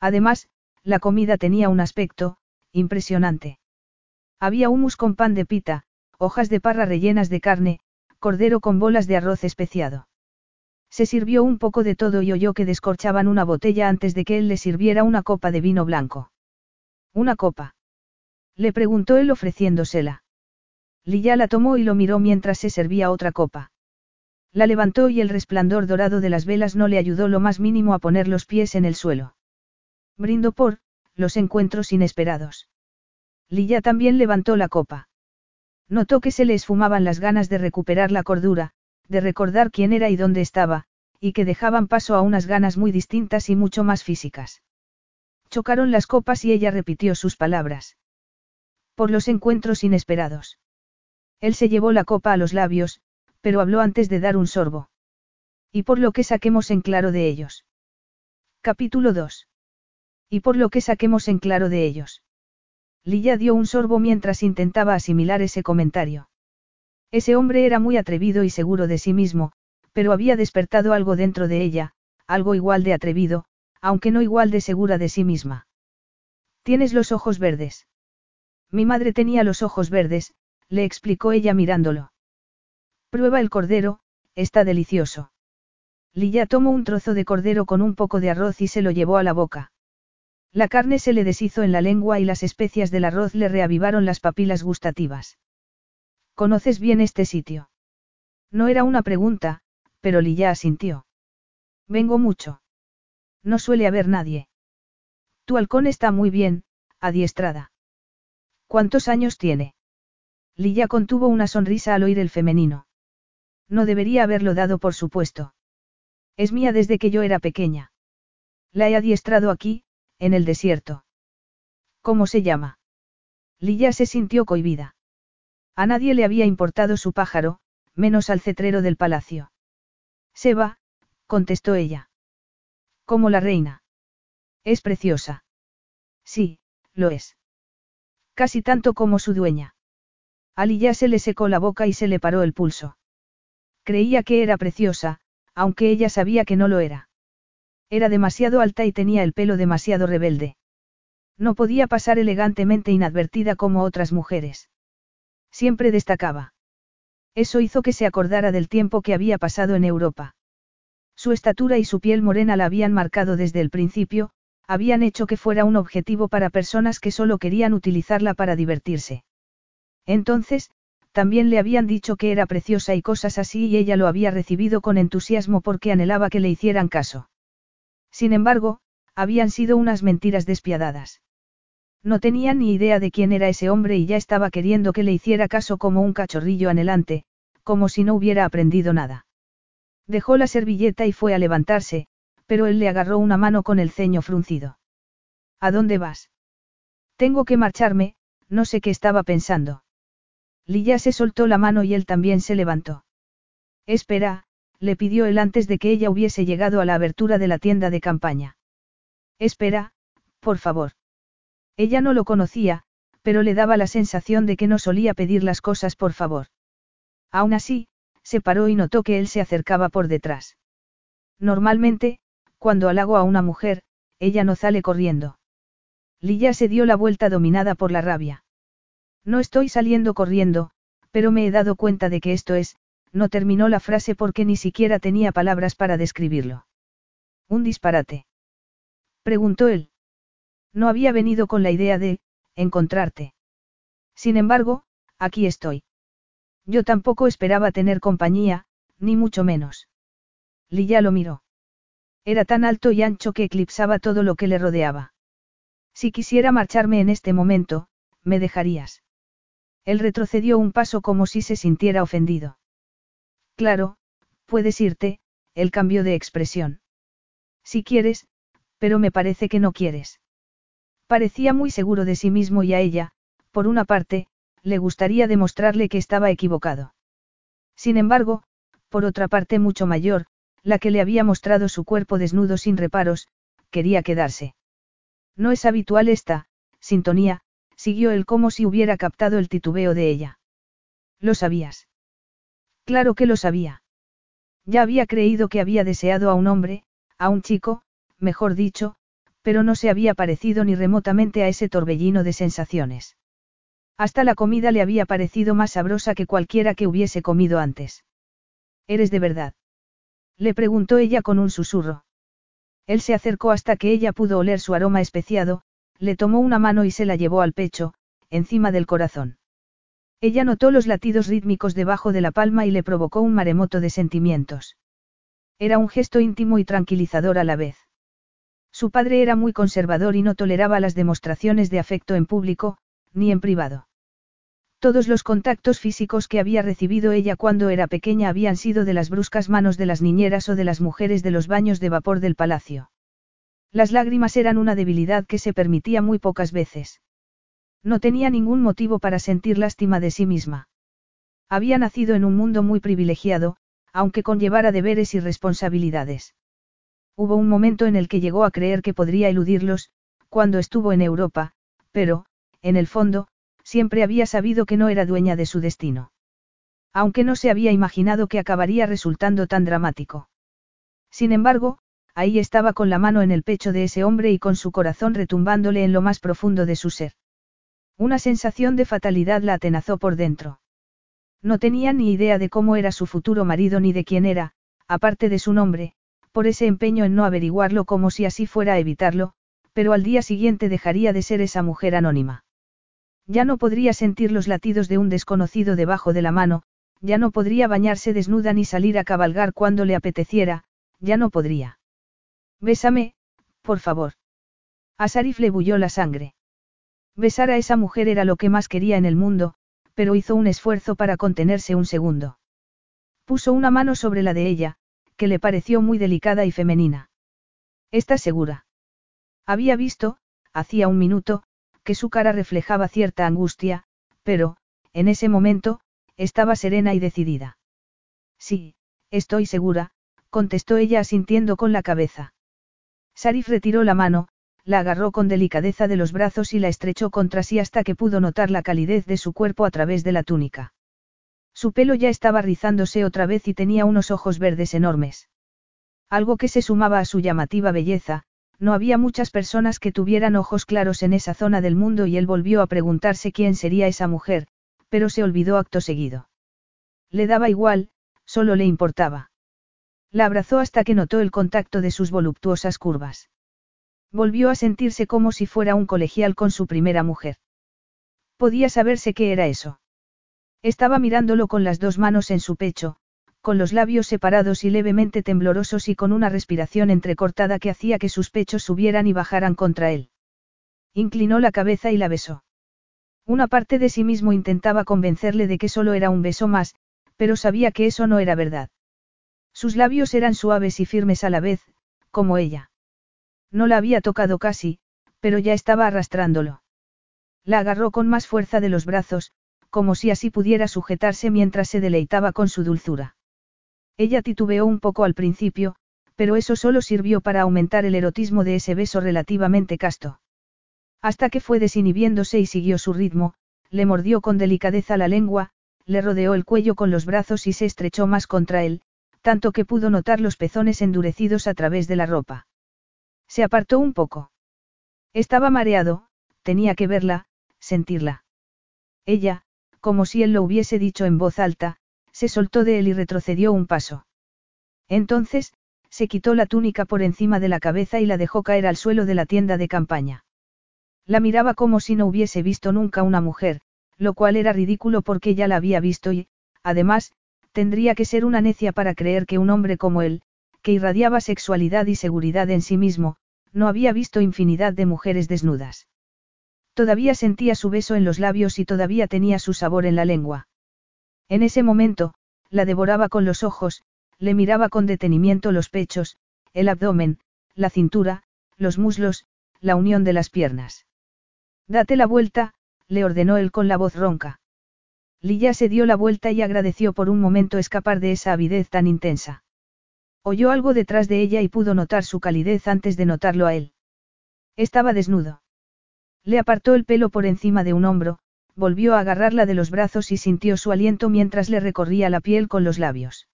Además, la comida tenía un aspecto, impresionante. Había humus con pan de pita, hojas de parra rellenas de carne, cordero con bolas de arroz especiado. Se sirvió un poco de todo y oyó que descorchaban una botella antes de que él le sirviera una copa de vino blanco. ¿Una copa? Le preguntó él ofreciéndosela. Lilla la tomó y lo miró mientras se servía otra copa. La levantó y el resplandor dorado de las velas no le ayudó lo más mínimo a poner los pies en el suelo. Brindo por, los encuentros inesperados. Lilla también levantó la copa. Notó que se le esfumaban las ganas de recuperar la cordura, de recordar quién era y dónde estaba, y que dejaban paso a unas ganas muy distintas y mucho más físicas. Chocaron las copas y ella repitió sus palabras. Por los encuentros inesperados. Él se llevó la copa a los labios, pero habló antes de dar un sorbo. Y por lo que saquemos en claro de ellos. Capítulo 2. Y por lo que saquemos en claro de ellos. Lilla dio un sorbo mientras intentaba asimilar ese comentario. Ese hombre era muy atrevido y seguro de sí mismo, pero había despertado algo dentro de ella, algo igual de atrevido, aunque no igual de segura de sí misma. Tienes los ojos verdes. Mi madre tenía los ojos verdes, le explicó ella mirándolo. Prueba el cordero, está delicioso. Lilla tomó un trozo de cordero con un poco de arroz y se lo llevó a la boca. La carne se le deshizo en la lengua y las especias del arroz le reavivaron las papilas gustativas. ¿Conoces bien este sitio? No era una pregunta, pero Lilla asintió. Vengo mucho. No suele haber nadie. Tu halcón está muy bien, adiestrada. ¿Cuántos años tiene? Lilla contuvo una sonrisa al oír el femenino. No debería haberlo dado por supuesto. Es mía desde que yo era pequeña. La he adiestrado aquí, en el desierto. ¿Cómo se llama? Lilla se sintió cohibida. A nadie le había importado su pájaro, menos al cetrero del palacio. Seba, contestó ella. Como la reina. Es preciosa. Sí, lo es. Casi tanto como su dueña. A ya se le secó la boca y se le paró el pulso. Creía que era preciosa, aunque ella sabía que no lo era. Era demasiado alta y tenía el pelo demasiado rebelde. No podía pasar elegantemente inadvertida como otras mujeres. Siempre destacaba. Eso hizo que se acordara del tiempo que había pasado en Europa. Su estatura y su piel morena la habían marcado desde el principio, habían hecho que fuera un objetivo para personas que solo querían utilizarla para divertirse. Entonces, también le habían dicho que era preciosa y cosas así y ella lo había recibido con entusiasmo porque anhelaba que le hicieran caso. Sin embargo, habían sido unas mentiras despiadadas. No tenía ni idea de quién era ese hombre y ya estaba queriendo que le hiciera caso como un cachorrillo anhelante, como si no hubiera aprendido nada. Dejó la servilleta y fue a levantarse, pero él le agarró una mano con el ceño fruncido. ¿A dónde vas? Tengo que marcharme, no sé qué estaba pensando. Lilla se soltó la mano y él también se levantó. Espera, le pidió él antes de que ella hubiese llegado a la abertura de la tienda de campaña. Espera, por favor. Ella no lo conocía, pero le daba la sensación de que no solía pedir las cosas por favor. Aún así, se paró y notó que él se acercaba por detrás. Normalmente, cuando halago a una mujer, ella no sale corriendo. Lilla se dio la vuelta dominada por la rabia. No estoy saliendo corriendo, pero me he dado cuenta de que esto es, no terminó la frase porque ni siquiera tenía palabras para describirlo. Un disparate. Preguntó él. No había venido con la idea de, encontrarte. Sin embargo, aquí estoy. Yo tampoco esperaba tener compañía, ni mucho menos. Lilla lo miró. Era tan alto y ancho que eclipsaba todo lo que le rodeaba. Si quisiera marcharme en este momento, me dejarías. Él retrocedió un paso como si se sintiera ofendido. Claro, puedes irte, él cambió de expresión. Si quieres, pero me parece que no quieres. Parecía muy seguro de sí mismo y a ella, por una parte, le gustaría demostrarle que estaba equivocado. Sin embargo, por otra parte mucho mayor, la que le había mostrado su cuerpo desnudo sin reparos, quería quedarse. No es habitual esta, sintonía, siguió él como si hubiera captado el titubeo de ella. ¿Lo sabías? Claro que lo sabía. Ya había creído que había deseado a un hombre, a un chico, mejor dicho, pero no se había parecido ni remotamente a ese torbellino de sensaciones. Hasta la comida le había parecido más sabrosa que cualquiera que hubiese comido antes. ¿Eres de verdad? Le preguntó ella con un susurro. Él se acercó hasta que ella pudo oler su aroma especiado, le tomó una mano y se la llevó al pecho, encima del corazón. Ella notó los latidos rítmicos debajo de la palma y le provocó un maremoto de sentimientos. Era un gesto íntimo y tranquilizador a la vez. Su padre era muy conservador y no toleraba las demostraciones de afecto en público, ni en privado. Todos los contactos físicos que había recibido ella cuando era pequeña habían sido de las bruscas manos de las niñeras o de las mujeres de los baños de vapor del palacio. Las lágrimas eran una debilidad que se permitía muy pocas veces. No tenía ningún motivo para sentir lástima de sí misma. Había nacido en un mundo muy privilegiado, aunque conllevara deberes y responsabilidades. Hubo un momento en el que llegó a creer que podría eludirlos, cuando estuvo en Europa, pero, en el fondo, siempre había sabido que no era dueña de su destino. Aunque no se había imaginado que acabaría resultando tan dramático. Sin embargo, ahí estaba con la mano en el pecho de ese hombre y con su corazón retumbándole en lo más profundo de su ser. Una sensación de fatalidad la atenazó por dentro. No tenía ni idea de cómo era su futuro marido ni de quién era, aparte de su nombre, por ese empeño en no averiguarlo como si así fuera a evitarlo, pero al día siguiente dejaría de ser esa mujer anónima. Ya no podría sentir los latidos de un desconocido debajo de la mano, ya no podría bañarse desnuda ni salir a cabalgar cuando le apeteciera, ya no podría. Bésame, por favor. A Sarif le bulló la sangre. Besar a esa mujer era lo que más quería en el mundo, pero hizo un esfuerzo para contenerse un segundo. Puso una mano sobre la de ella, que le pareció muy delicada y femenina. ¿Estás segura? Había visto, hacía un minuto, que su cara reflejaba cierta angustia, pero, en ese momento, estaba serena y decidida. Sí, estoy segura, contestó ella asintiendo con la cabeza. Sarif retiró la mano, la agarró con delicadeza de los brazos y la estrechó contra sí hasta que pudo notar la calidez de su cuerpo a través de la túnica. Su pelo ya estaba rizándose otra vez y tenía unos ojos verdes enormes. Algo que se sumaba a su llamativa belleza, no había muchas personas que tuvieran ojos claros en esa zona del mundo y él volvió a preguntarse quién sería esa mujer, pero se olvidó acto seguido. Le daba igual, solo le importaba. La abrazó hasta que notó el contacto de sus voluptuosas curvas. Volvió a sentirse como si fuera un colegial con su primera mujer. Podía saberse qué era eso. Estaba mirándolo con las dos manos en su pecho, con los labios separados y levemente temblorosos y con una respiración entrecortada que hacía que sus pechos subieran y bajaran contra él. Inclinó la cabeza y la besó. Una parte de sí mismo intentaba convencerle de que solo era un beso más, pero sabía que eso no era verdad. Sus labios eran suaves y firmes a la vez, como ella. No la había tocado casi, pero ya estaba arrastrándolo. La agarró con más fuerza de los brazos, como si así pudiera sujetarse mientras se deleitaba con su dulzura. Ella titubeó un poco al principio, pero eso solo sirvió para aumentar el erotismo de ese beso relativamente casto. Hasta que fue desinhibiéndose y siguió su ritmo, le mordió con delicadeza la lengua, le rodeó el cuello con los brazos y se estrechó más contra él, tanto que pudo notar los pezones endurecidos a través de la ropa. Se apartó un poco. Estaba mareado, tenía que verla, sentirla. Ella, como si él lo hubiese dicho en voz alta, se soltó de él y retrocedió un paso. Entonces, se quitó la túnica por encima de la cabeza y la dejó caer al suelo de la tienda de campaña. La miraba como si no hubiese visto nunca una mujer, lo cual era ridículo porque ya la había visto y, además, tendría que ser una necia para creer que un hombre como él, que irradiaba sexualidad y seguridad en sí mismo, no había visto infinidad de mujeres desnudas. Todavía sentía su beso en los labios y todavía tenía su sabor en la lengua. En ese momento, la devoraba con los ojos, le miraba con detenimiento los pechos, el abdomen, la cintura, los muslos, la unión de las piernas. Date la vuelta, le ordenó él con la voz ronca. Lilla se dio la vuelta y agradeció por un momento escapar de esa avidez tan intensa. Oyó algo detrás de ella y pudo notar su calidez antes de notarlo a él. Estaba desnudo. Le apartó el pelo por encima de un hombro, volvió a agarrarla de los brazos y sintió su aliento mientras le recorría la piel con los labios.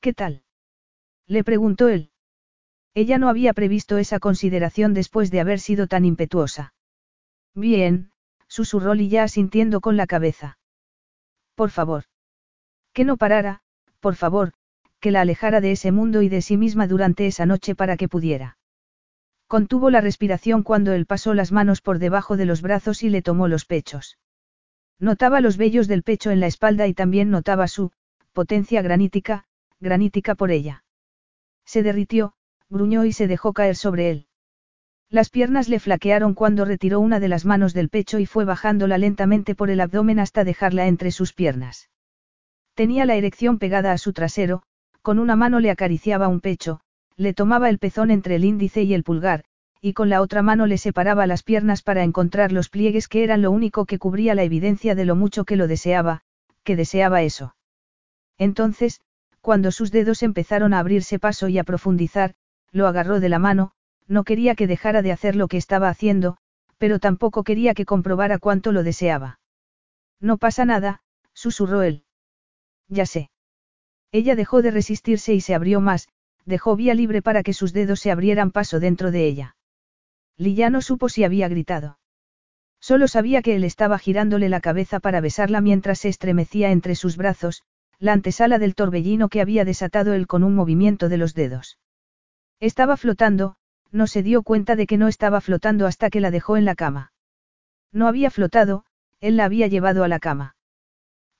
¿Qué tal? Le preguntó él. Ella no había previsto esa consideración después de haber sido tan impetuosa. Bien, susurró Lilla sintiendo con la cabeza. Por favor. Que no parara, por favor, que la alejara de ese mundo y de sí misma durante esa noche para que pudiera. Contuvo la respiración cuando él pasó las manos por debajo de los brazos y le tomó los pechos. Notaba los vellos del pecho en la espalda y también notaba su, potencia granítica, granítica por ella. Se derritió, gruñó y se dejó caer sobre él. Las piernas le flaquearon cuando retiró una de las manos del pecho y fue bajándola lentamente por el abdomen hasta dejarla entre sus piernas. Tenía la erección pegada a su trasero, con una mano le acariciaba un pecho, le tomaba el pezón entre el índice y el pulgar, y con la otra mano le separaba las piernas para encontrar los pliegues que eran lo único que cubría la evidencia de lo mucho que lo deseaba, que deseaba eso. Entonces, cuando sus dedos empezaron a abrirse paso y a profundizar, lo agarró de la mano, no quería que dejara de hacer lo que estaba haciendo, pero tampoco quería que comprobara cuánto lo deseaba. No pasa nada, susurró él. Ya sé. Ella dejó de resistirse y se abrió más, dejó vía libre para que sus dedos se abrieran paso dentro de ella. Lilla no supo si había gritado. Solo sabía que él estaba girándole la cabeza para besarla mientras se estremecía entre sus brazos, la antesala del torbellino que había desatado él con un movimiento de los dedos. Estaba flotando, no se dio cuenta de que no estaba flotando hasta que la dejó en la cama. No había flotado, él la había llevado a la cama.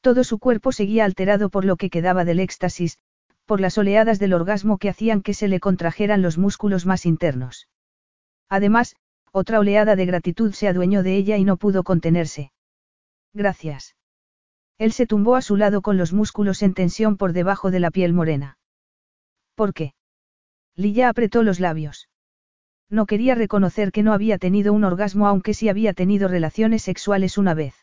Todo su cuerpo seguía alterado por lo que quedaba del éxtasis, por las oleadas del orgasmo que hacían que se le contrajeran los músculos más internos. Además, otra oleada de gratitud se adueñó de ella y no pudo contenerse. Gracias. Él se tumbó a su lado con los músculos en tensión por debajo de la piel morena. ¿Por qué? Lilla apretó los labios. No quería reconocer que no había tenido un orgasmo aunque sí había tenido relaciones sexuales una vez.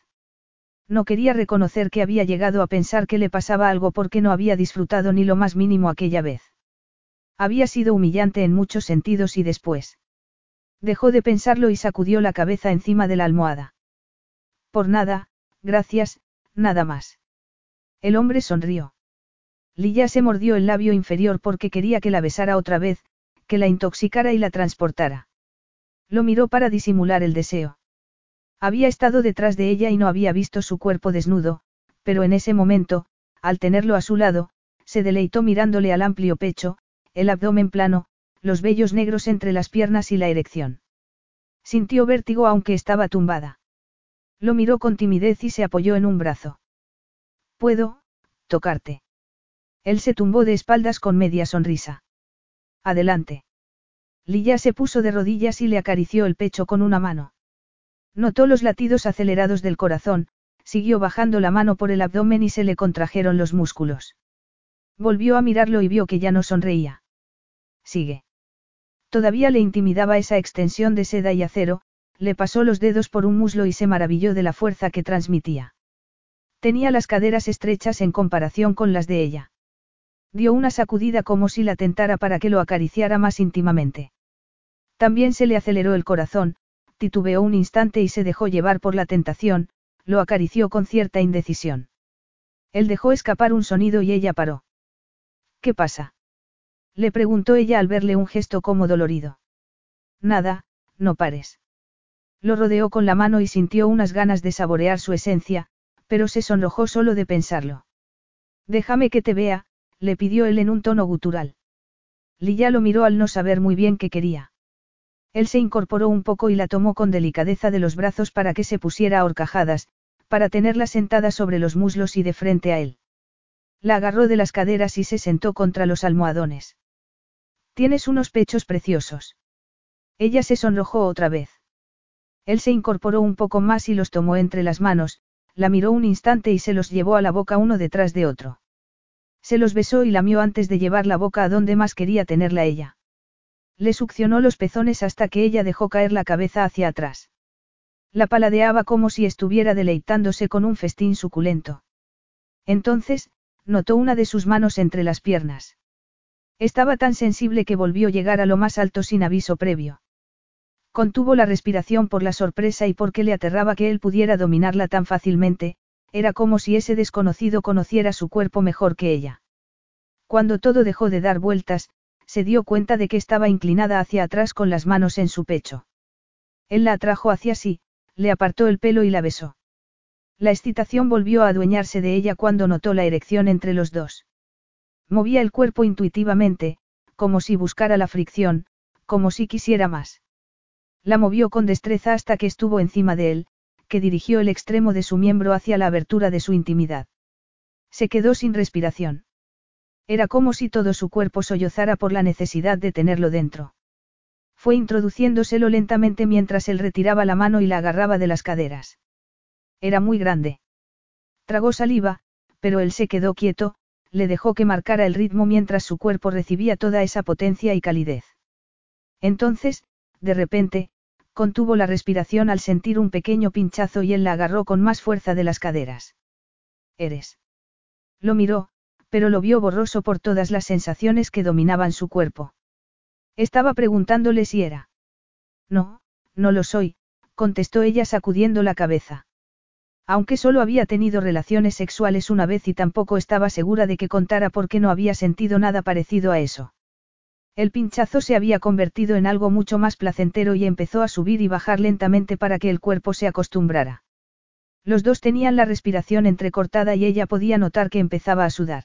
No quería reconocer que había llegado a pensar que le pasaba algo porque no había disfrutado ni lo más mínimo aquella vez. Había sido humillante en muchos sentidos y después. Dejó de pensarlo y sacudió la cabeza encima de la almohada. Por nada, gracias, nada más. El hombre sonrió. Lilla se mordió el labio inferior porque quería que la besara otra vez, que la intoxicara y la transportara. Lo miró para disimular el deseo. Había estado detrás de ella y no había visto su cuerpo desnudo, pero en ese momento, al tenerlo a su lado, se deleitó mirándole al amplio pecho, el abdomen plano, los vellos negros entre las piernas y la erección. Sintió vértigo aunque estaba tumbada. Lo miró con timidez y se apoyó en un brazo. ¿Puedo, tocarte? Él se tumbó de espaldas con media sonrisa. Adelante. Lilla se puso de rodillas y le acarició el pecho con una mano. Notó los latidos acelerados del corazón, siguió bajando la mano por el abdomen y se le contrajeron los músculos. Volvió a mirarlo y vio que ya no sonreía. Sigue. Todavía le intimidaba esa extensión de seda y acero, le pasó los dedos por un muslo y se maravilló de la fuerza que transmitía. Tenía las caderas estrechas en comparación con las de ella. Dio una sacudida como si la tentara para que lo acariciara más íntimamente. También se le aceleró el corazón, titubeó un instante y se dejó llevar por la tentación, lo acarició con cierta indecisión. Él dejó escapar un sonido y ella paró. ¿Qué pasa? Le preguntó ella al verle un gesto como dolorido. Nada, no pares. Lo rodeó con la mano y sintió unas ganas de saborear su esencia, pero se sonrojó solo de pensarlo. Déjame que te vea, le pidió él en un tono gutural. Lilla lo miró al no saber muy bien qué quería. Él se incorporó un poco y la tomó con delicadeza de los brazos para que se pusiera a horcajadas, para tenerla sentada sobre los muslos y de frente a él. La agarró de las caderas y se sentó contra los almohadones. Tienes unos pechos preciosos. Ella se sonrojó otra vez. Él se incorporó un poco más y los tomó entre las manos, la miró un instante y se los llevó a la boca uno detrás de otro. Se los besó y lamió antes de llevar la boca a donde más quería tenerla ella. Le succionó los pezones hasta que ella dejó caer la cabeza hacia atrás. La paladeaba como si estuviera deleitándose con un festín suculento. Entonces, notó una de sus manos entre las piernas. Estaba tan sensible que volvió a llegar a lo más alto sin aviso previo. Contuvo la respiración por la sorpresa y porque le aterraba que él pudiera dominarla tan fácilmente, era como si ese desconocido conociera su cuerpo mejor que ella. Cuando todo dejó de dar vueltas, se dio cuenta de que estaba inclinada hacia atrás con las manos en su pecho. Él la atrajo hacia sí, le apartó el pelo y la besó. La excitación volvió a adueñarse de ella cuando notó la erección entre los dos. Movía el cuerpo intuitivamente, como si buscara la fricción, como si quisiera más. La movió con destreza hasta que estuvo encima de él, que dirigió el extremo de su miembro hacia la abertura de su intimidad. Se quedó sin respiración. Era como si todo su cuerpo sollozara por la necesidad de tenerlo dentro. Fue introduciéndoselo lentamente mientras él retiraba la mano y la agarraba de las caderas. Era muy grande. Tragó saliva, pero él se quedó quieto, le dejó que marcara el ritmo mientras su cuerpo recibía toda esa potencia y calidez. Entonces, de repente, contuvo la respiración al sentir un pequeño pinchazo y él la agarró con más fuerza de las caderas. Eres. Lo miró, pero lo vio borroso por todas las sensaciones que dominaban su cuerpo. Estaba preguntándole si era. No, no lo soy, contestó ella sacudiendo la cabeza. Aunque solo había tenido relaciones sexuales una vez y tampoco estaba segura de que contara porque no había sentido nada parecido a eso. El pinchazo se había convertido en algo mucho más placentero y empezó a subir y bajar lentamente para que el cuerpo se acostumbrara. Los dos tenían la respiración entrecortada y ella podía notar que empezaba a sudar.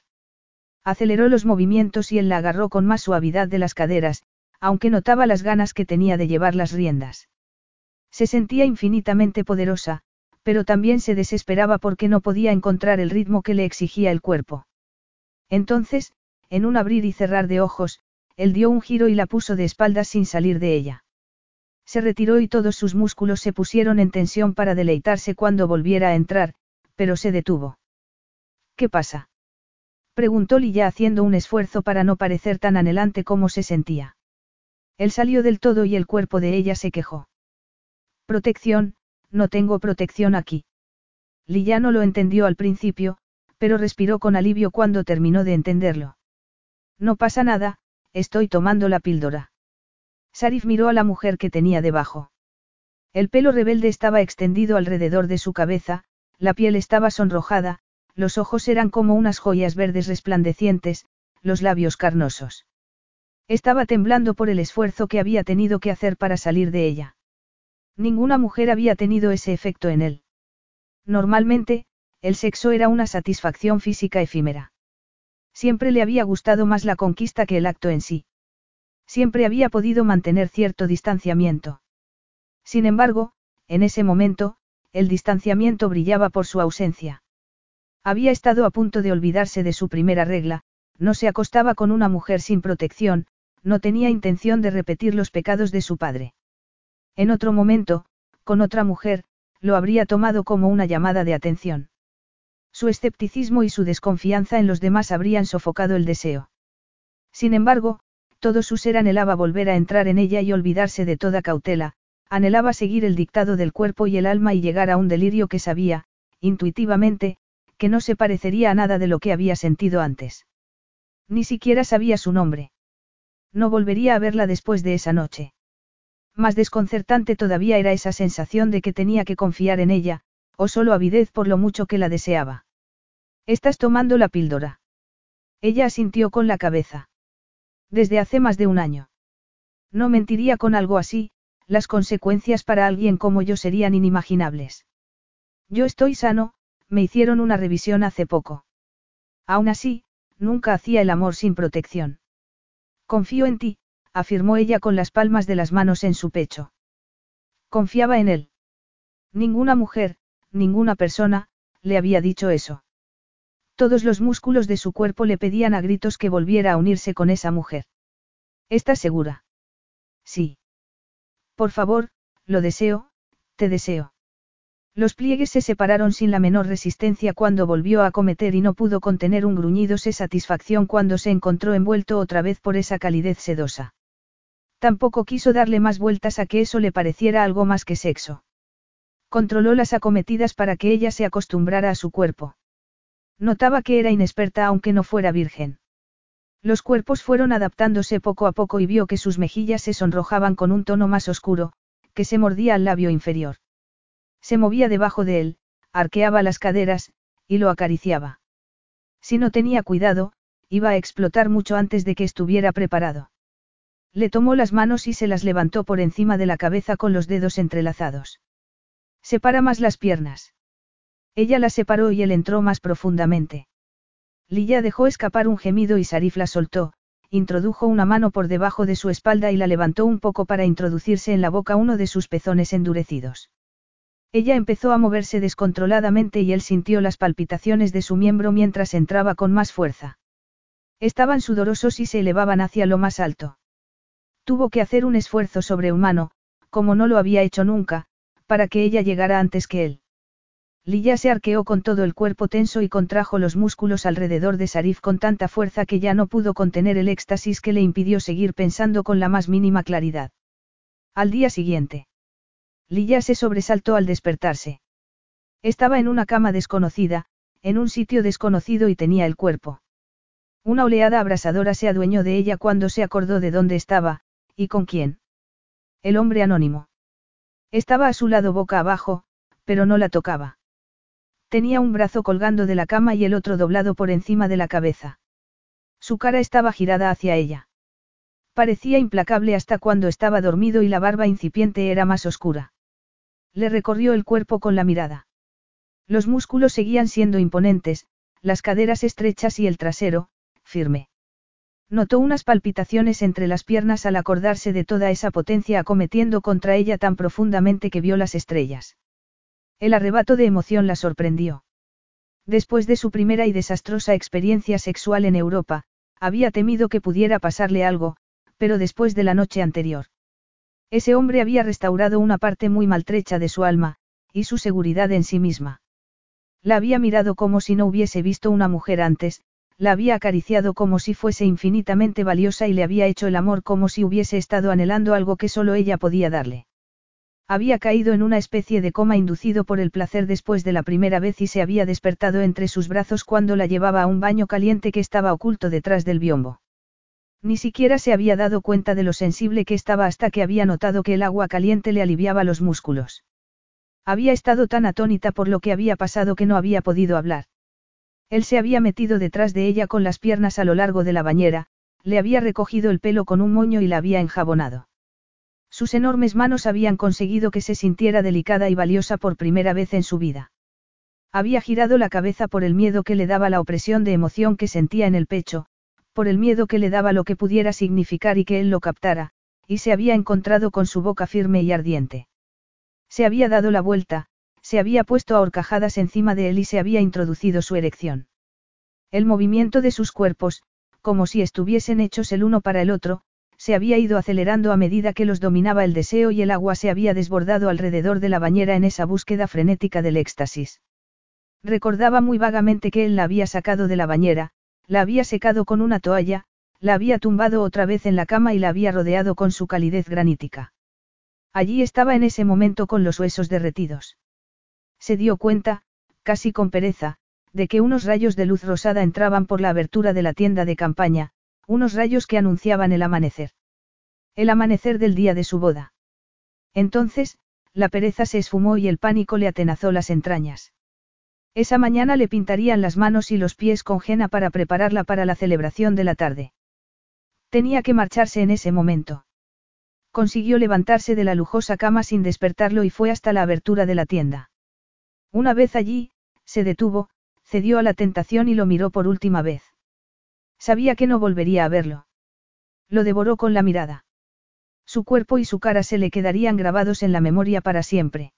Aceleró los movimientos y él la agarró con más suavidad de las caderas, aunque notaba las ganas que tenía de llevar las riendas. Se sentía infinitamente poderosa, pero también se desesperaba porque no podía encontrar el ritmo que le exigía el cuerpo. Entonces, en un abrir y cerrar de ojos, él dio un giro y la puso de espaldas sin salir de ella. Se retiró y todos sus músculos se pusieron en tensión para deleitarse cuando volviera a entrar, pero se detuvo. ¿Qué pasa? Preguntó Lilla haciendo un esfuerzo para no parecer tan anhelante como se sentía. Él salió del todo y el cuerpo de ella se quejó. Protección, no tengo protección aquí. Lilla no lo entendió al principio, pero respiró con alivio cuando terminó de entenderlo. No pasa nada, estoy tomando la píldora. Sarif miró a la mujer que tenía debajo. El pelo rebelde estaba extendido alrededor de su cabeza, la piel estaba sonrojada, los ojos eran como unas joyas verdes resplandecientes, los labios carnosos. Estaba temblando por el esfuerzo que había tenido que hacer para salir de ella. Ninguna mujer había tenido ese efecto en él. Normalmente, el sexo era una satisfacción física efímera. Siempre le había gustado más la conquista que el acto en sí. Siempre había podido mantener cierto distanciamiento. Sin embargo, en ese momento, el distanciamiento brillaba por su ausencia. Había estado a punto de olvidarse de su primera regla, no se acostaba con una mujer sin protección, no tenía intención de repetir los pecados de su padre. En otro momento, con otra mujer, lo habría tomado como una llamada de atención. Su escepticismo y su desconfianza en los demás habrían sofocado el deseo. Sin embargo, todo su ser anhelaba volver a entrar en ella y olvidarse de toda cautela, anhelaba seguir el dictado del cuerpo y el alma y llegar a un delirio que sabía, intuitivamente, que no se parecería a nada de lo que había sentido antes. Ni siquiera sabía su nombre. No volvería a verla después de esa noche. Más desconcertante todavía era esa sensación de que tenía que confiar en ella, o solo avidez por lo mucho que la deseaba. ¿Estás tomando la píldora? Ella asintió con la cabeza. Desde hace más de un año. No mentiría con algo así, las consecuencias para alguien como yo serían inimaginables. Yo estoy sano, me hicieron una revisión hace poco. Aún así, nunca hacía el amor sin protección. Confío en ti, afirmó ella con las palmas de las manos en su pecho. Confiaba en él. Ninguna mujer, ninguna persona, le había dicho eso. Todos los músculos de su cuerpo le pedían a gritos que volviera a unirse con esa mujer. ¿Estás segura? Sí. Por favor, lo deseo, te deseo. Los pliegues se separaron sin la menor resistencia cuando volvió a acometer y no pudo contener un gruñido de satisfacción cuando se encontró envuelto otra vez por esa calidez sedosa. Tampoco quiso darle más vueltas a que eso le pareciera algo más que sexo. Controló las acometidas para que ella se acostumbrara a su cuerpo. Notaba que era inexperta aunque no fuera virgen. Los cuerpos fueron adaptándose poco a poco y vio que sus mejillas se sonrojaban con un tono más oscuro, que se mordía al labio inferior. Se movía debajo de él, arqueaba las caderas, y lo acariciaba. Si no tenía cuidado, iba a explotar mucho antes de que estuviera preparado. Le tomó las manos y se las levantó por encima de la cabeza con los dedos entrelazados. Separa más las piernas. Ella la separó y él entró más profundamente. Lilla dejó escapar un gemido y Sarif la soltó, introdujo una mano por debajo de su espalda y la levantó un poco para introducirse en la boca uno de sus pezones endurecidos. Ella empezó a moverse descontroladamente y él sintió las palpitaciones de su miembro mientras entraba con más fuerza. Estaban sudorosos y se elevaban hacia lo más alto. Tuvo que hacer un esfuerzo sobrehumano, como no lo había hecho nunca, para que ella llegara antes que él. Lilla se arqueó con todo el cuerpo tenso y contrajo los músculos alrededor de Sarif con tanta fuerza que ya no pudo contener el éxtasis que le impidió seguir pensando con la más mínima claridad. Al día siguiente. Lilla se sobresaltó al despertarse. Estaba en una cama desconocida, en un sitio desconocido y tenía el cuerpo. Una oleada abrasadora se adueñó de ella cuando se acordó de dónde estaba, y con quién. El hombre anónimo. Estaba a su lado boca abajo, pero no la tocaba. Tenía un brazo colgando de la cama y el otro doblado por encima de la cabeza. Su cara estaba girada hacia ella. Parecía implacable hasta cuando estaba dormido y la barba incipiente era más oscura. Le recorrió el cuerpo con la mirada. Los músculos seguían siendo imponentes, las caderas estrechas y el trasero, firme. Notó unas palpitaciones entre las piernas al acordarse de toda esa potencia acometiendo contra ella tan profundamente que vio las estrellas. El arrebato de emoción la sorprendió. Después de su primera y desastrosa experiencia sexual en Europa, había temido que pudiera pasarle algo, pero después de la noche anterior. Ese hombre había restaurado una parte muy maltrecha de su alma, y su seguridad en sí misma. La había mirado como si no hubiese visto una mujer antes, la había acariciado como si fuese infinitamente valiosa y le había hecho el amor como si hubiese estado anhelando algo que solo ella podía darle. Había caído en una especie de coma inducido por el placer después de la primera vez y se había despertado entre sus brazos cuando la llevaba a un baño caliente que estaba oculto detrás del biombo. Ni siquiera se había dado cuenta de lo sensible que estaba hasta que había notado que el agua caliente le aliviaba los músculos. Había estado tan atónita por lo que había pasado que no había podido hablar. Él se había metido detrás de ella con las piernas a lo largo de la bañera, le había recogido el pelo con un moño y la había enjabonado. Sus enormes manos habían conseguido que se sintiera delicada y valiosa por primera vez en su vida. Había girado la cabeza por el miedo que le daba la opresión de emoción que sentía en el pecho, por el miedo que le daba lo que pudiera significar y que él lo captara, y se había encontrado con su boca firme y ardiente. Se había dado la vuelta, se había puesto a horcajadas encima de él y se había introducido su erección. El movimiento de sus cuerpos, como si estuviesen hechos el uno para el otro, se había ido acelerando a medida que los dominaba el deseo y el agua se había desbordado alrededor de la bañera en esa búsqueda frenética del éxtasis. Recordaba muy vagamente que él la había sacado de la bañera, la había secado con una toalla, la había tumbado otra vez en la cama y la había rodeado con su calidez granítica. Allí estaba en ese momento con los huesos derretidos. Se dio cuenta, casi con pereza, de que unos rayos de luz rosada entraban por la abertura de la tienda de campaña, unos rayos que anunciaban el amanecer. El amanecer del día de su boda. Entonces, la pereza se esfumó y el pánico le atenazó las entrañas. Esa mañana le pintarían las manos y los pies con jena para prepararla para la celebración de la tarde. Tenía que marcharse en ese momento. Consiguió levantarse de la lujosa cama sin despertarlo y fue hasta la abertura de la tienda. Una vez allí, se detuvo, cedió a la tentación y lo miró por última vez. Sabía que no volvería a verlo. Lo devoró con la mirada. Su cuerpo y su cara se le quedarían grabados en la memoria para siempre.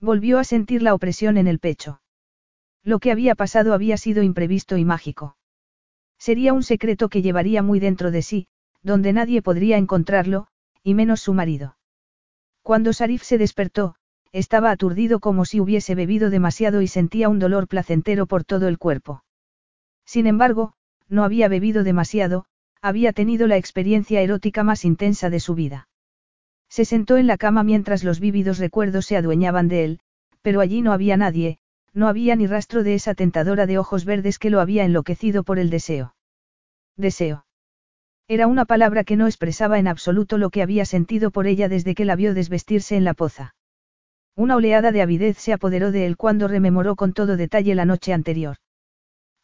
Volvió a sentir la opresión en el pecho. Lo que había pasado había sido imprevisto y mágico. Sería un secreto que llevaría muy dentro de sí, donde nadie podría encontrarlo, y menos su marido. Cuando Sarif se despertó, estaba aturdido como si hubiese bebido demasiado y sentía un dolor placentero por todo el cuerpo. Sin embargo, no había bebido demasiado, había tenido la experiencia erótica más intensa de su vida. Se sentó en la cama mientras los vívidos recuerdos se adueñaban de él, pero allí no había nadie, no había ni rastro de esa tentadora de ojos verdes que lo había enloquecido por el deseo. Deseo. Era una palabra que no expresaba en absoluto lo que había sentido por ella desde que la vio desvestirse en la poza. Una oleada de avidez se apoderó de él cuando rememoró con todo detalle la noche anterior.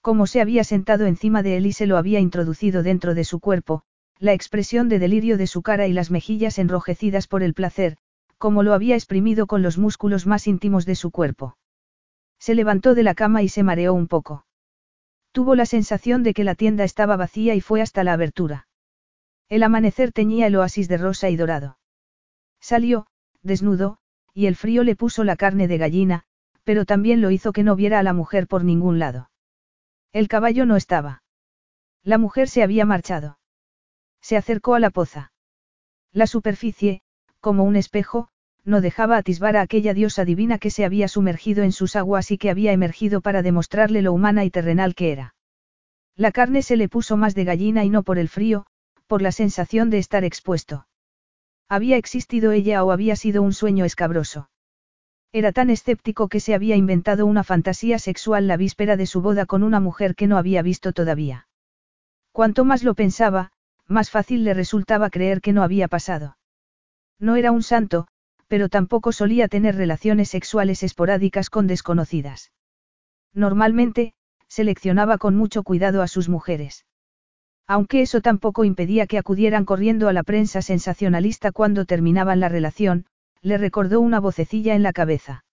Cómo se había sentado encima de él y se lo había introducido dentro de su cuerpo, la expresión de delirio de su cara y las mejillas enrojecidas por el placer, como lo había exprimido con los músculos más íntimos de su cuerpo. Se levantó de la cama y se mareó un poco. Tuvo la sensación de que la tienda estaba vacía y fue hasta la abertura. El amanecer teñía el oasis de rosa y dorado. Salió, desnudo, y el frío le puso la carne de gallina, pero también lo hizo que no viera a la mujer por ningún lado. El caballo no estaba. La mujer se había marchado. Se acercó a la poza. La superficie, como un espejo, no dejaba atisbar a aquella diosa divina que se había sumergido en sus aguas y que había emergido para demostrarle lo humana y terrenal que era. La carne se le puso más de gallina y no por el frío, por la sensación de estar expuesto. Había existido ella o había sido un sueño escabroso. Era tan escéptico que se había inventado una fantasía sexual la víspera de su boda con una mujer que no había visto todavía. Cuanto más lo pensaba, más fácil le resultaba creer que no había pasado. No era un santo, pero tampoco solía tener relaciones sexuales esporádicas con desconocidas. Normalmente, seleccionaba con mucho cuidado a sus mujeres. Aunque eso tampoco impedía que acudieran corriendo a la prensa sensacionalista cuando terminaban la relación, le recordó una vocecilla en la cabeza.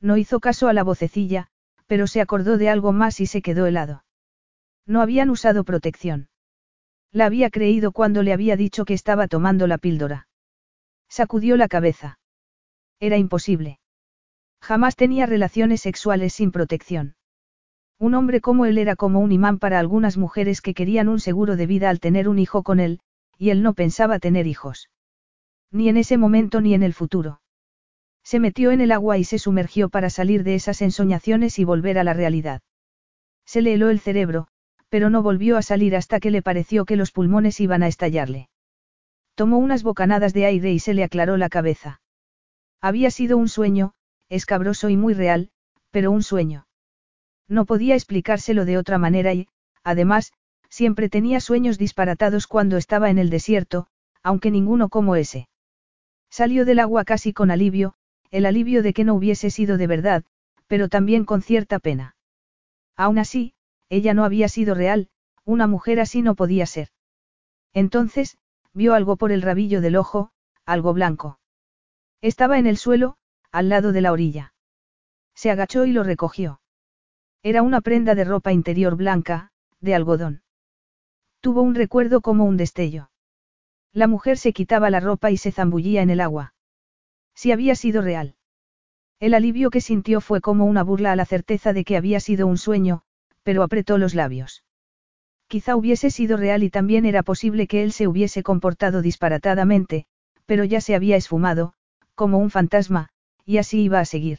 No hizo caso a la vocecilla, pero se acordó de algo más y se quedó helado. No habían usado protección. La había creído cuando le había dicho que estaba tomando la píldora. Sacudió la cabeza. Era imposible. Jamás tenía relaciones sexuales sin protección. Un hombre como él era como un imán para algunas mujeres que querían un seguro de vida al tener un hijo con él, y él no pensaba tener hijos. Ni en ese momento ni en el futuro. Se metió en el agua y se sumergió para salir de esas ensoñaciones y volver a la realidad. Se le heló el cerebro, pero no volvió a salir hasta que le pareció que los pulmones iban a estallarle. Tomó unas bocanadas de aire y se le aclaró la cabeza. Había sido un sueño, escabroso y muy real, pero un sueño. No podía explicárselo de otra manera y, además, siempre tenía sueños disparatados cuando estaba en el desierto, aunque ninguno como ese. Salió del agua casi con alivio, el alivio de que no hubiese sido de verdad, pero también con cierta pena. Aún así, ella no había sido real, una mujer así no podía ser. Entonces, vio algo por el rabillo del ojo, algo blanco. Estaba en el suelo, al lado de la orilla. Se agachó y lo recogió. Era una prenda de ropa interior blanca, de algodón. Tuvo un recuerdo como un destello. La mujer se quitaba la ropa y se zambullía en el agua. Si había sido real. El alivio que sintió fue como una burla a la certeza de que había sido un sueño, pero apretó los labios. Quizá hubiese sido real y también era posible que él se hubiese comportado disparatadamente, pero ya se había esfumado, como un fantasma, y así iba a seguir.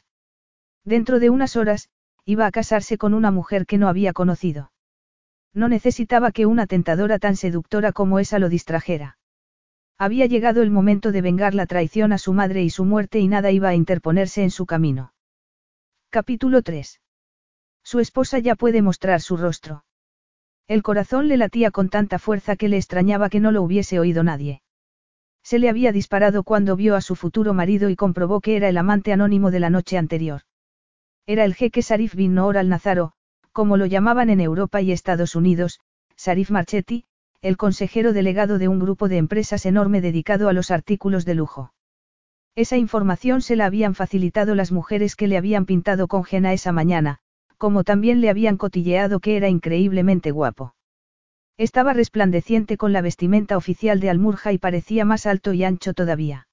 Dentro de unas horas, iba a casarse con una mujer que no había conocido. No necesitaba que una tentadora tan seductora como esa lo distrajera. Había llegado el momento de vengar la traición a su madre y su muerte y nada iba a interponerse en su camino. Capítulo 3. Su esposa ya puede mostrar su rostro. El corazón le latía con tanta fuerza que le extrañaba que no lo hubiese oído nadie. Se le había disparado cuando vio a su futuro marido y comprobó que era el amante anónimo de la noche anterior. Era el jeque Sarif bin Noor al-Nazaro, como lo llamaban en Europa y Estados Unidos, Sarif Marchetti, el consejero delegado de un grupo de empresas enorme dedicado a los artículos de lujo. Esa información se la habían facilitado las mujeres que le habían pintado con Jena esa mañana, como también le habían cotilleado que era increíblemente guapo. Estaba resplandeciente con la vestimenta oficial de Almurja y parecía más alto y ancho todavía.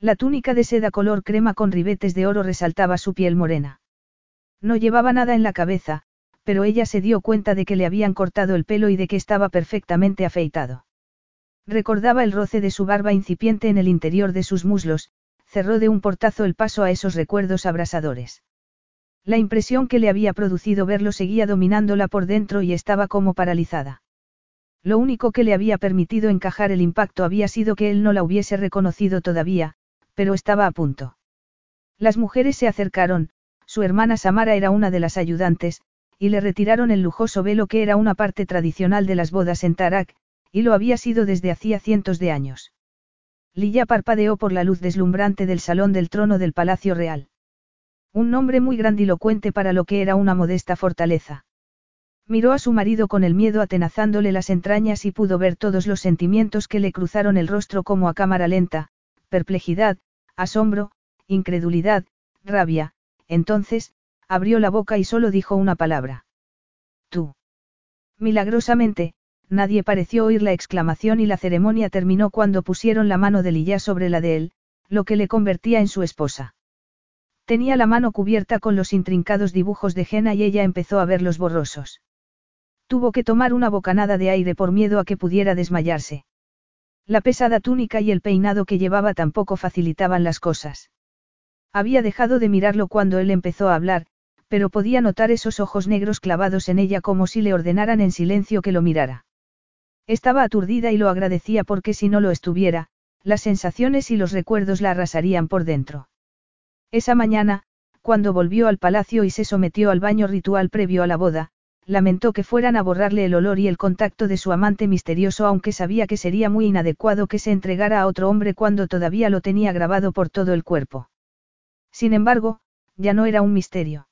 La túnica de seda color crema con ribetes de oro resaltaba su piel morena. No llevaba nada en la cabeza, pero ella se dio cuenta de que le habían cortado el pelo y de que estaba perfectamente afeitado. Recordaba el roce de su barba incipiente en el interior de sus muslos, cerró de un portazo el paso a esos recuerdos abrasadores. La impresión que le había producido verlo seguía dominándola por dentro y estaba como paralizada. Lo único que le había permitido encajar el impacto había sido que él no la hubiese reconocido todavía, pero estaba a punto. Las mujeres se acercaron, su hermana Samara era una de las ayudantes, y le retiraron el lujoso velo que era una parte tradicional de las bodas en Tarak, y lo había sido desde hacía cientos de años. Lilla parpadeó por la luz deslumbrante del salón del trono del Palacio Real. Un nombre muy grandilocuente para lo que era una modesta fortaleza. Miró a su marido con el miedo atenazándole las entrañas y pudo ver todos los sentimientos que le cruzaron el rostro como a cámara lenta, perplejidad, asombro, incredulidad, rabia, entonces, abrió la boca y solo dijo una palabra. Tú. Milagrosamente, nadie pareció oír la exclamación y la ceremonia terminó cuando pusieron la mano de Lilla sobre la de él, lo que le convertía en su esposa. Tenía la mano cubierta con los intrincados dibujos de Jena y ella empezó a ver los borrosos. Tuvo que tomar una bocanada de aire por miedo a que pudiera desmayarse. La pesada túnica y el peinado que llevaba tampoco facilitaban las cosas. Había dejado de mirarlo cuando él empezó a hablar, pero podía notar esos ojos negros clavados en ella como si le ordenaran en silencio que lo mirara. Estaba aturdida y lo agradecía porque si no lo estuviera, Las sensaciones y los recuerdos la arrasarían por dentro. Esa mañana, cuando volvió al palacio y se sometió al baño ritual previo a la boda, lamentó que fueran a borrarle el olor y el contacto de su amante misterioso aunque sabía que sería muy inadecuado que se entregara a otro hombre cuando todavía lo tenía grabado por todo el cuerpo. Sin embargo, ya no era un misterio.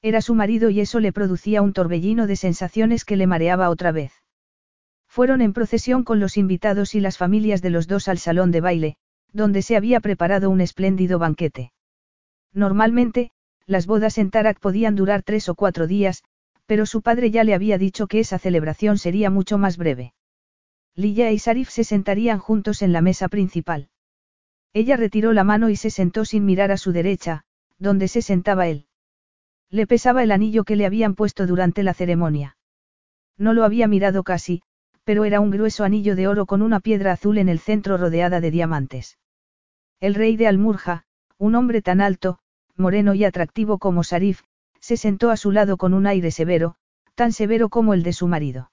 Era su marido y eso le producía un torbellino de sensaciones que le mareaba otra vez. Fueron en procesión con los invitados y las familias de los dos al salón de baile, donde se había preparado un espléndido banquete. Normalmente, las bodas en Tarak podían durar tres o cuatro días, pero su padre ya le había dicho que esa celebración sería mucho más breve. Lilla y Sarif se sentarían juntos en la mesa principal. Ella retiró la mano y se sentó sin mirar a su derecha, donde se sentaba él. Le pesaba el anillo que le habían puesto durante la ceremonia. No lo había mirado casi, pero era un grueso anillo de oro con una piedra azul en el centro rodeada de diamantes. El rey de Almurja, un hombre tan alto, moreno y atractivo como Sarif, se sentó a su lado con un aire severo, tan severo como el de su marido.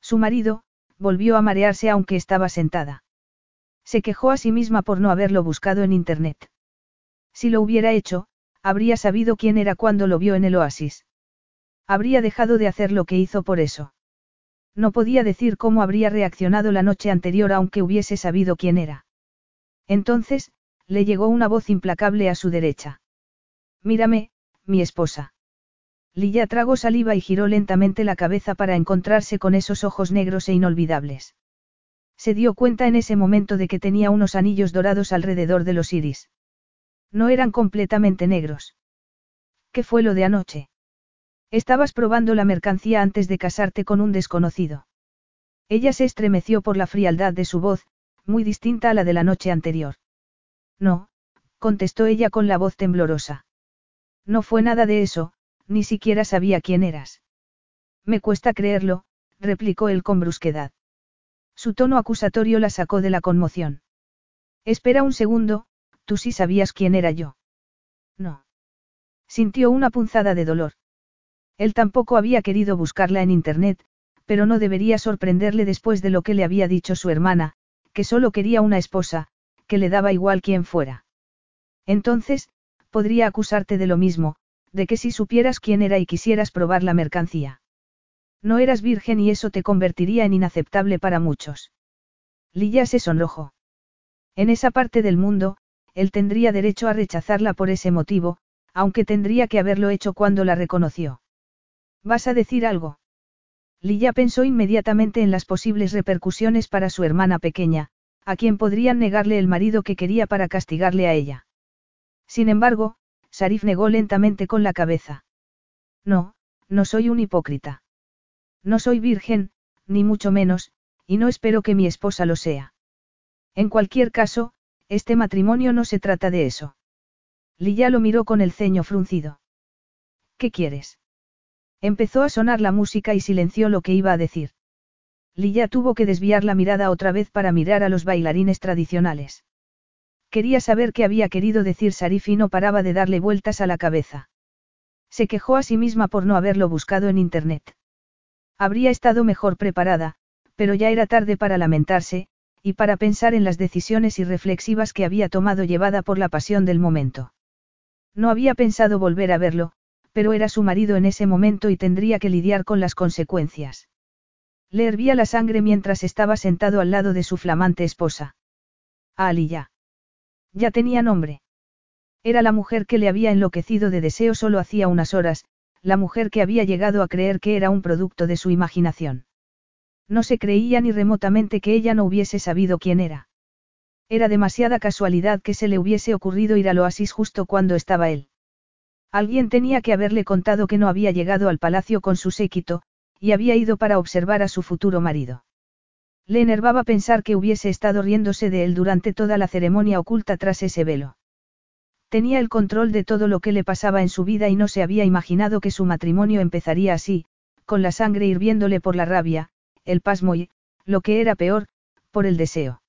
Su marido, volvió a marearse aunque estaba sentada. Se quejó a sí misma por no haberlo buscado en Internet. Si lo hubiera hecho, habría sabido quién era cuando lo vio en el oasis. Habría dejado de hacer lo que hizo por eso. No podía decir cómo habría reaccionado la noche anterior aunque hubiese sabido quién era. Entonces, le llegó una voz implacable a su derecha. Mírame, mi esposa. Lilla tragó saliva y giró lentamente la cabeza para encontrarse con esos ojos negros e inolvidables. Se dio cuenta en ese momento de que tenía unos anillos dorados alrededor de los iris. No eran completamente negros. ¿Qué fue lo de anoche? Estabas probando la mercancía antes de casarte con un desconocido. Ella se estremeció por la frialdad de su voz, muy distinta a la de la noche anterior. No, contestó ella con la voz temblorosa. No fue nada de eso, ni siquiera sabía quién eras. Me cuesta creerlo, replicó él con brusquedad. Su tono acusatorio la sacó de la conmoción. Espera un segundo, tú sí sabías quién era yo. No. Sintió una punzada de dolor. Él tampoco había querido buscarla en Internet, pero no debería sorprenderle después de lo que le había dicho su hermana, que solo quería una esposa, que le daba igual quién fuera. Entonces, podría acusarte de lo mismo, de que si supieras quién era y quisieras probar la mercancía. No eras virgen y eso te convertiría en inaceptable para muchos. Lilla se sonrojó. En esa parte del mundo, él tendría derecho a rechazarla por ese motivo, aunque tendría que haberlo hecho cuando la reconoció. ¿Vas a decir algo? Lilla pensó inmediatamente en las posibles repercusiones para su hermana pequeña, a quien podrían negarle el marido que quería para castigarle a ella. Sin embargo, Sarif negó lentamente con la cabeza. No, no soy un hipócrita. No soy virgen, ni mucho menos, y no espero que mi esposa lo sea. En cualquier caso, este matrimonio no se trata de eso. Lilla lo miró con el ceño fruncido. ¿Qué quieres? Empezó a sonar la música y silenció lo que iba a decir. Lilla tuvo que desviar la mirada otra vez para mirar a los bailarines tradicionales. Quería saber qué había querido decir Sarif y no paraba de darle vueltas a la cabeza. Se quejó a sí misma por no haberlo buscado en Internet. Habría estado mejor preparada, pero ya era tarde para lamentarse, y para pensar en las decisiones irreflexivas que había tomado llevada por la pasión del momento. No había pensado volver a verlo, pero era su marido en ese momento y tendría que lidiar con las consecuencias. Le hervía la sangre mientras estaba sentado al lado de su flamante esposa. A ya. Ya tenía nombre. Era la mujer que le había enloquecido de deseo solo hacía unas horas, la mujer que había llegado a creer que era un producto de su imaginación. No se creía ni remotamente que ella no hubiese sabido quién era. Era demasiada casualidad que se le hubiese ocurrido ir al oasis justo cuando estaba él. Alguien tenía que haberle contado que no había llegado al palacio con su séquito, y había ido para observar a su futuro marido. Le enervaba pensar que hubiese estado riéndose de él durante toda la ceremonia oculta tras ese velo. Tenía el control de todo lo que le pasaba en su vida y no se había imaginado que su matrimonio empezaría así, con la sangre hirviéndole por la rabia, el pasmo y, lo que era peor, por el deseo.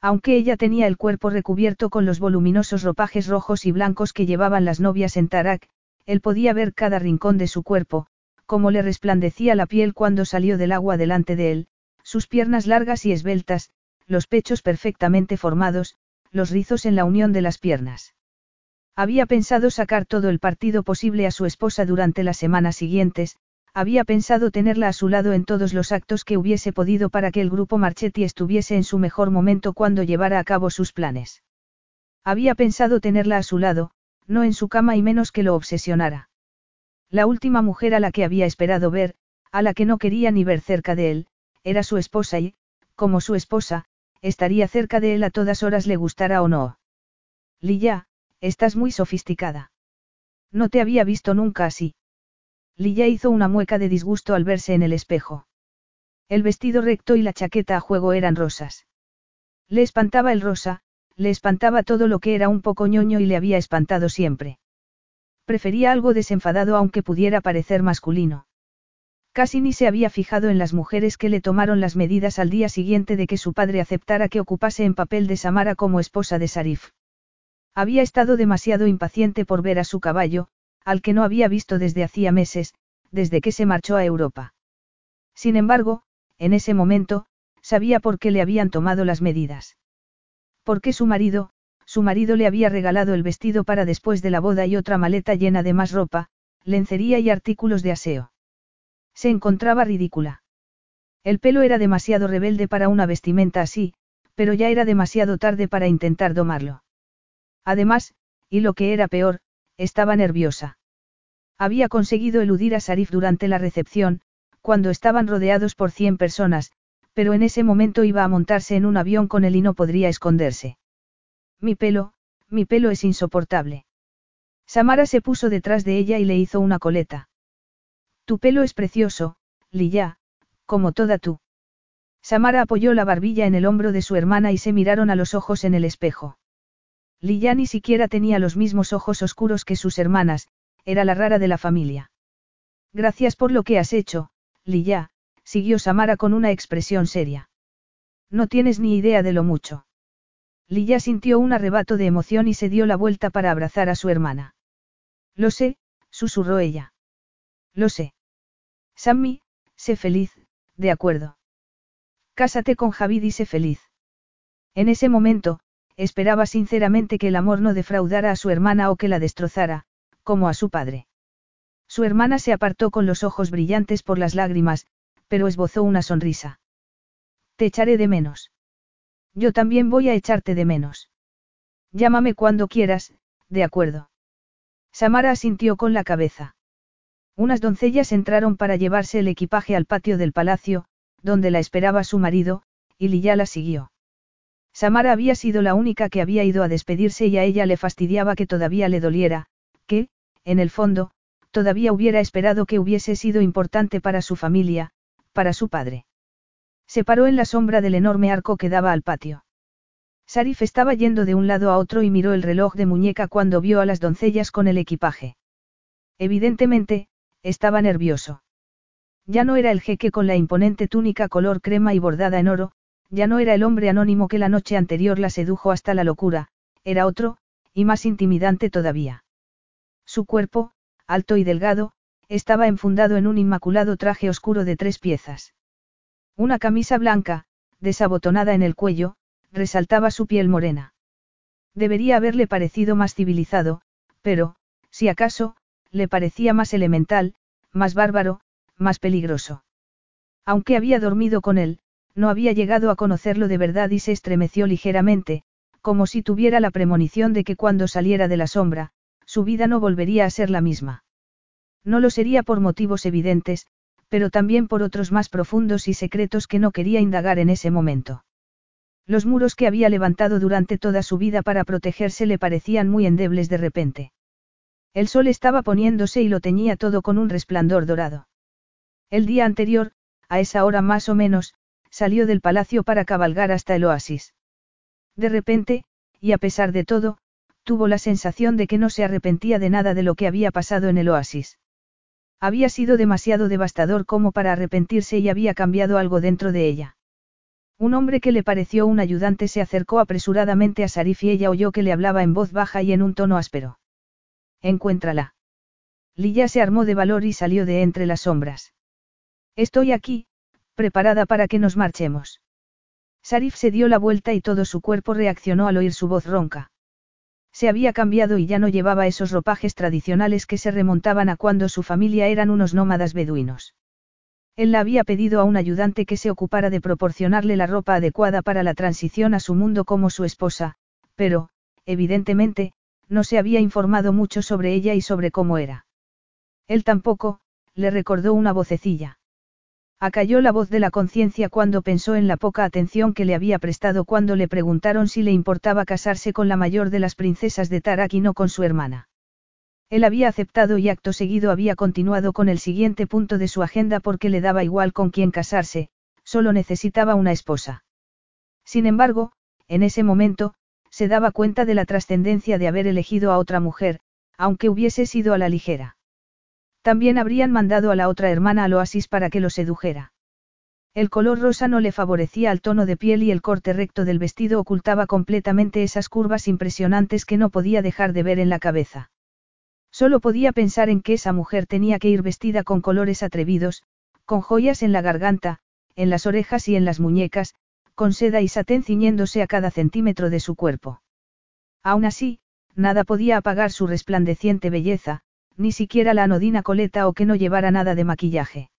Aunque ella tenía el cuerpo recubierto con los voluminosos ropajes rojos y blancos que llevaban las novias en Tarak, él podía ver cada rincón de su cuerpo, como le resplandecía la piel cuando salió del agua delante de él, sus piernas largas y esbeltas, los pechos perfectamente formados, los rizos en la unión de las piernas. Había pensado sacar todo el partido posible a su esposa durante las semanas siguientes, había pensado tenerla a su lado en todos los actos que hubiese podido para que el grupo Marchetti estuviese en su mejor momento cuando llevara a cabo sus planes. Había pensado tenerla a su lado, no en su cama y menos que lo obsesionara. La última mujer a la que había esperado ver, a la que no quería ni ver cerca de él, era su esposa y, como su esposa, estaría cerca de él a todas horas le gustara o no. Lilla, estás muy sofisticada. No te había visto nunca así. Lilla hizo una mueca de disgusto al verse en el espejo. El vestido recto y la chaqueta a juego eran rosas. Le espantaba el rosa, le espantaba todo lo que era un poco ñoño y le había espantado siempre. Prefería algo desenfadado aunque pudiera parecer masculino. Casi ni se había fijado en las mujeres que le tomaron las medidas al día siguiente de que su padre aceptara que ocupase en papel de Samara como esposa de Sarif. Había estado demasiado impaciente por ver a su caballo, al que no había visto desde hacía meses, desde que se marchó a Europa. Sin embargo, en ese momento, sabía por qué le habían tomado las medidas. Porque su marido, su marido le había regalado el vestido para después de la boda y otra maleta llena de más ropa, lencería y artículos de aseo. Se encontraba ridícula. El pelo era demasiado rebelde para una vestimenta así, pero ya era demasiado tarde para intentar domarlo. Además, y lo que era peor, estaba nerviosa. Había conseguido eludir a Sarif durante la recepción, cuando estaban rodeados por cien personas, pero en ese momento iba a montarse en un avión con él y no podría esconderse. Mi pelo, mi pelo es insoportable. Samara se puso detrás de ella y le hizo una coleta. Tu pelo es precioso, Lilla, como toda tú. Samara apoyó la barbilla en el hombro de su hermana y se miraron a los ojos en el espejo. Lilla ni siquiera tenía los mismos ojos oscuros que sus hermanas, era la rara de la familia. Gracias por lo que has hecho, Lilla, siguió Samara con una expresión seria. No tienes ni idea de lo mucho. Lilla sintió un arrebato de emoción y se dio la vuelta para abrazar a su hermana. Lo sé, susurró ella. Lo sé. Sammy, sé feliz, de acuerdo. Cásate con Javid y sé feliz. En ese momento, esperaba sinceramente que el amor no defraudara a su hermana o que la destrozara, como a su padre. Su hermana se apartó con los ojos brillantes por las lágrimas, pero esbozó una sonrisa. Te echaré de menos. Yo también voy a echarte de menos. Llámame cuando quieras, de acuerdo. Samara asintió con la cabeza. Unas doncellas entraron para llevarse el equipaje al patio del palacio, donde la esperaba su marido, y Lilla la siguió. Samara había sido la única que había ido a despedirse y a ella le fastidiaba que todavía le doliera, que, en el fondo, todavía hubiera esperado que hubiese sido importante para su familia, para su padre. Se paró en la sombra del enorme arco que daba al patio. Sarif estaba yendo de un lado a otro y miró el reloj de muñeca cuando vio a las doncellas con el equipaje. Evidentemente, estaba nervioso. Ya no era el jeque con la imponente túnica color crema y bordada en oro, ya no era el hombre anónimo que la noche anterior la sedujo hasta la locura, era otro, y más intimidante todavía. Su cuerpo, alto y delgado, estaba enfundado en un inmaculado traje oscuro de tres piezas. Una camisa blanca, desabotonada en el cuello, resaltaba su piel morena. Debería haberle parecido más civilizado, pero, si acaso, le parecía más elemental, más bárbaro, más peligroso. Aunque había dormido con él, no había llegado a conocerlo de verdad y se estremeció ligeramente, como si tuviera la premonición de que cuando saliera de la sombra, su vida no volvería a ser la misma. No lo sería por motivos evidentes, pero también por otros más profundos y secretos que no quería indagar en ese momento. Los muros que había levantado durante toda su vida para protegerse le parecían muy endebles de repente. El sol estaba poniéndose y lo teñía todo con un resplandor dorado. El día anterior, a esa hora más o menos, salió del palacio para cabalgar hasta el oasis. De repente, y a pesar de todo, tuvo la sensación de que no se arrepentía de nada de lo que había pasado en el oasis. Había sido demasiado devastador como para arrepentirse y había cambiado algo dentro de ella. Un hombre que le pareció un ayudante se acercó apresuradamente a Sarif y ella oyó que le hablaba en voz baja y en un tono áspero. Encuéntrala. Lilla se armó de valor y salió de entre las sombras. Estoy aquí, preparada para que nos marchemos. Sarif se dio la vuelta y todo su cuerpo reaccionó al oír su voz ronca. Se había cambiado y ya no llevaba esos ropajes tradicionales que se remontaban a cuando su familia eran unos nómadas beduinos. Él la había pedido a un ayudante que se ocupara de proporcionarle la ropa adecuada para la transición a su mundo como su esposa, pero, evidentemente, no se había informado mucho sobre ella y sobre cómo era. Él tampoco, le recordó una vocecilla. Acalló la voz de la conciencia cuando pensó en la poca atención que le había prestado cuando le preguntaron si le importaba casarse con la mayor de las princesas de Tarak y no con su hermana. Él había aceptado y acto seguido había continuado con el siguiente punto de su agenda porque le daba igual con quién casarse, solo necesitaba una esposa. Sin embargo, en ese momento, se daba cuenta de la trascendencia de haber elegido a otra mujer, aunque hubiese sido a la ligera. También habrían mandado a la otra hermana al oasis para que lo sedujera. El color rosa no le favorecía al tono de piel y el corte recto del vestido ocultaba completamente esas curvas impresionantes que no podía dejar de ver en la cabeza. Solo podía pensar en que esa mujer tenía que ir vestida con colores atrevidos, con joyas en la garganta, en las orejas y en las muñecas, con seda y satén ciñéndose a cada centímetro de su cuerpo. Aún así, nada podía apagar su resplandeciente belleza, ni siquiera la anodina coleta o que no llevara nada de maquillaje.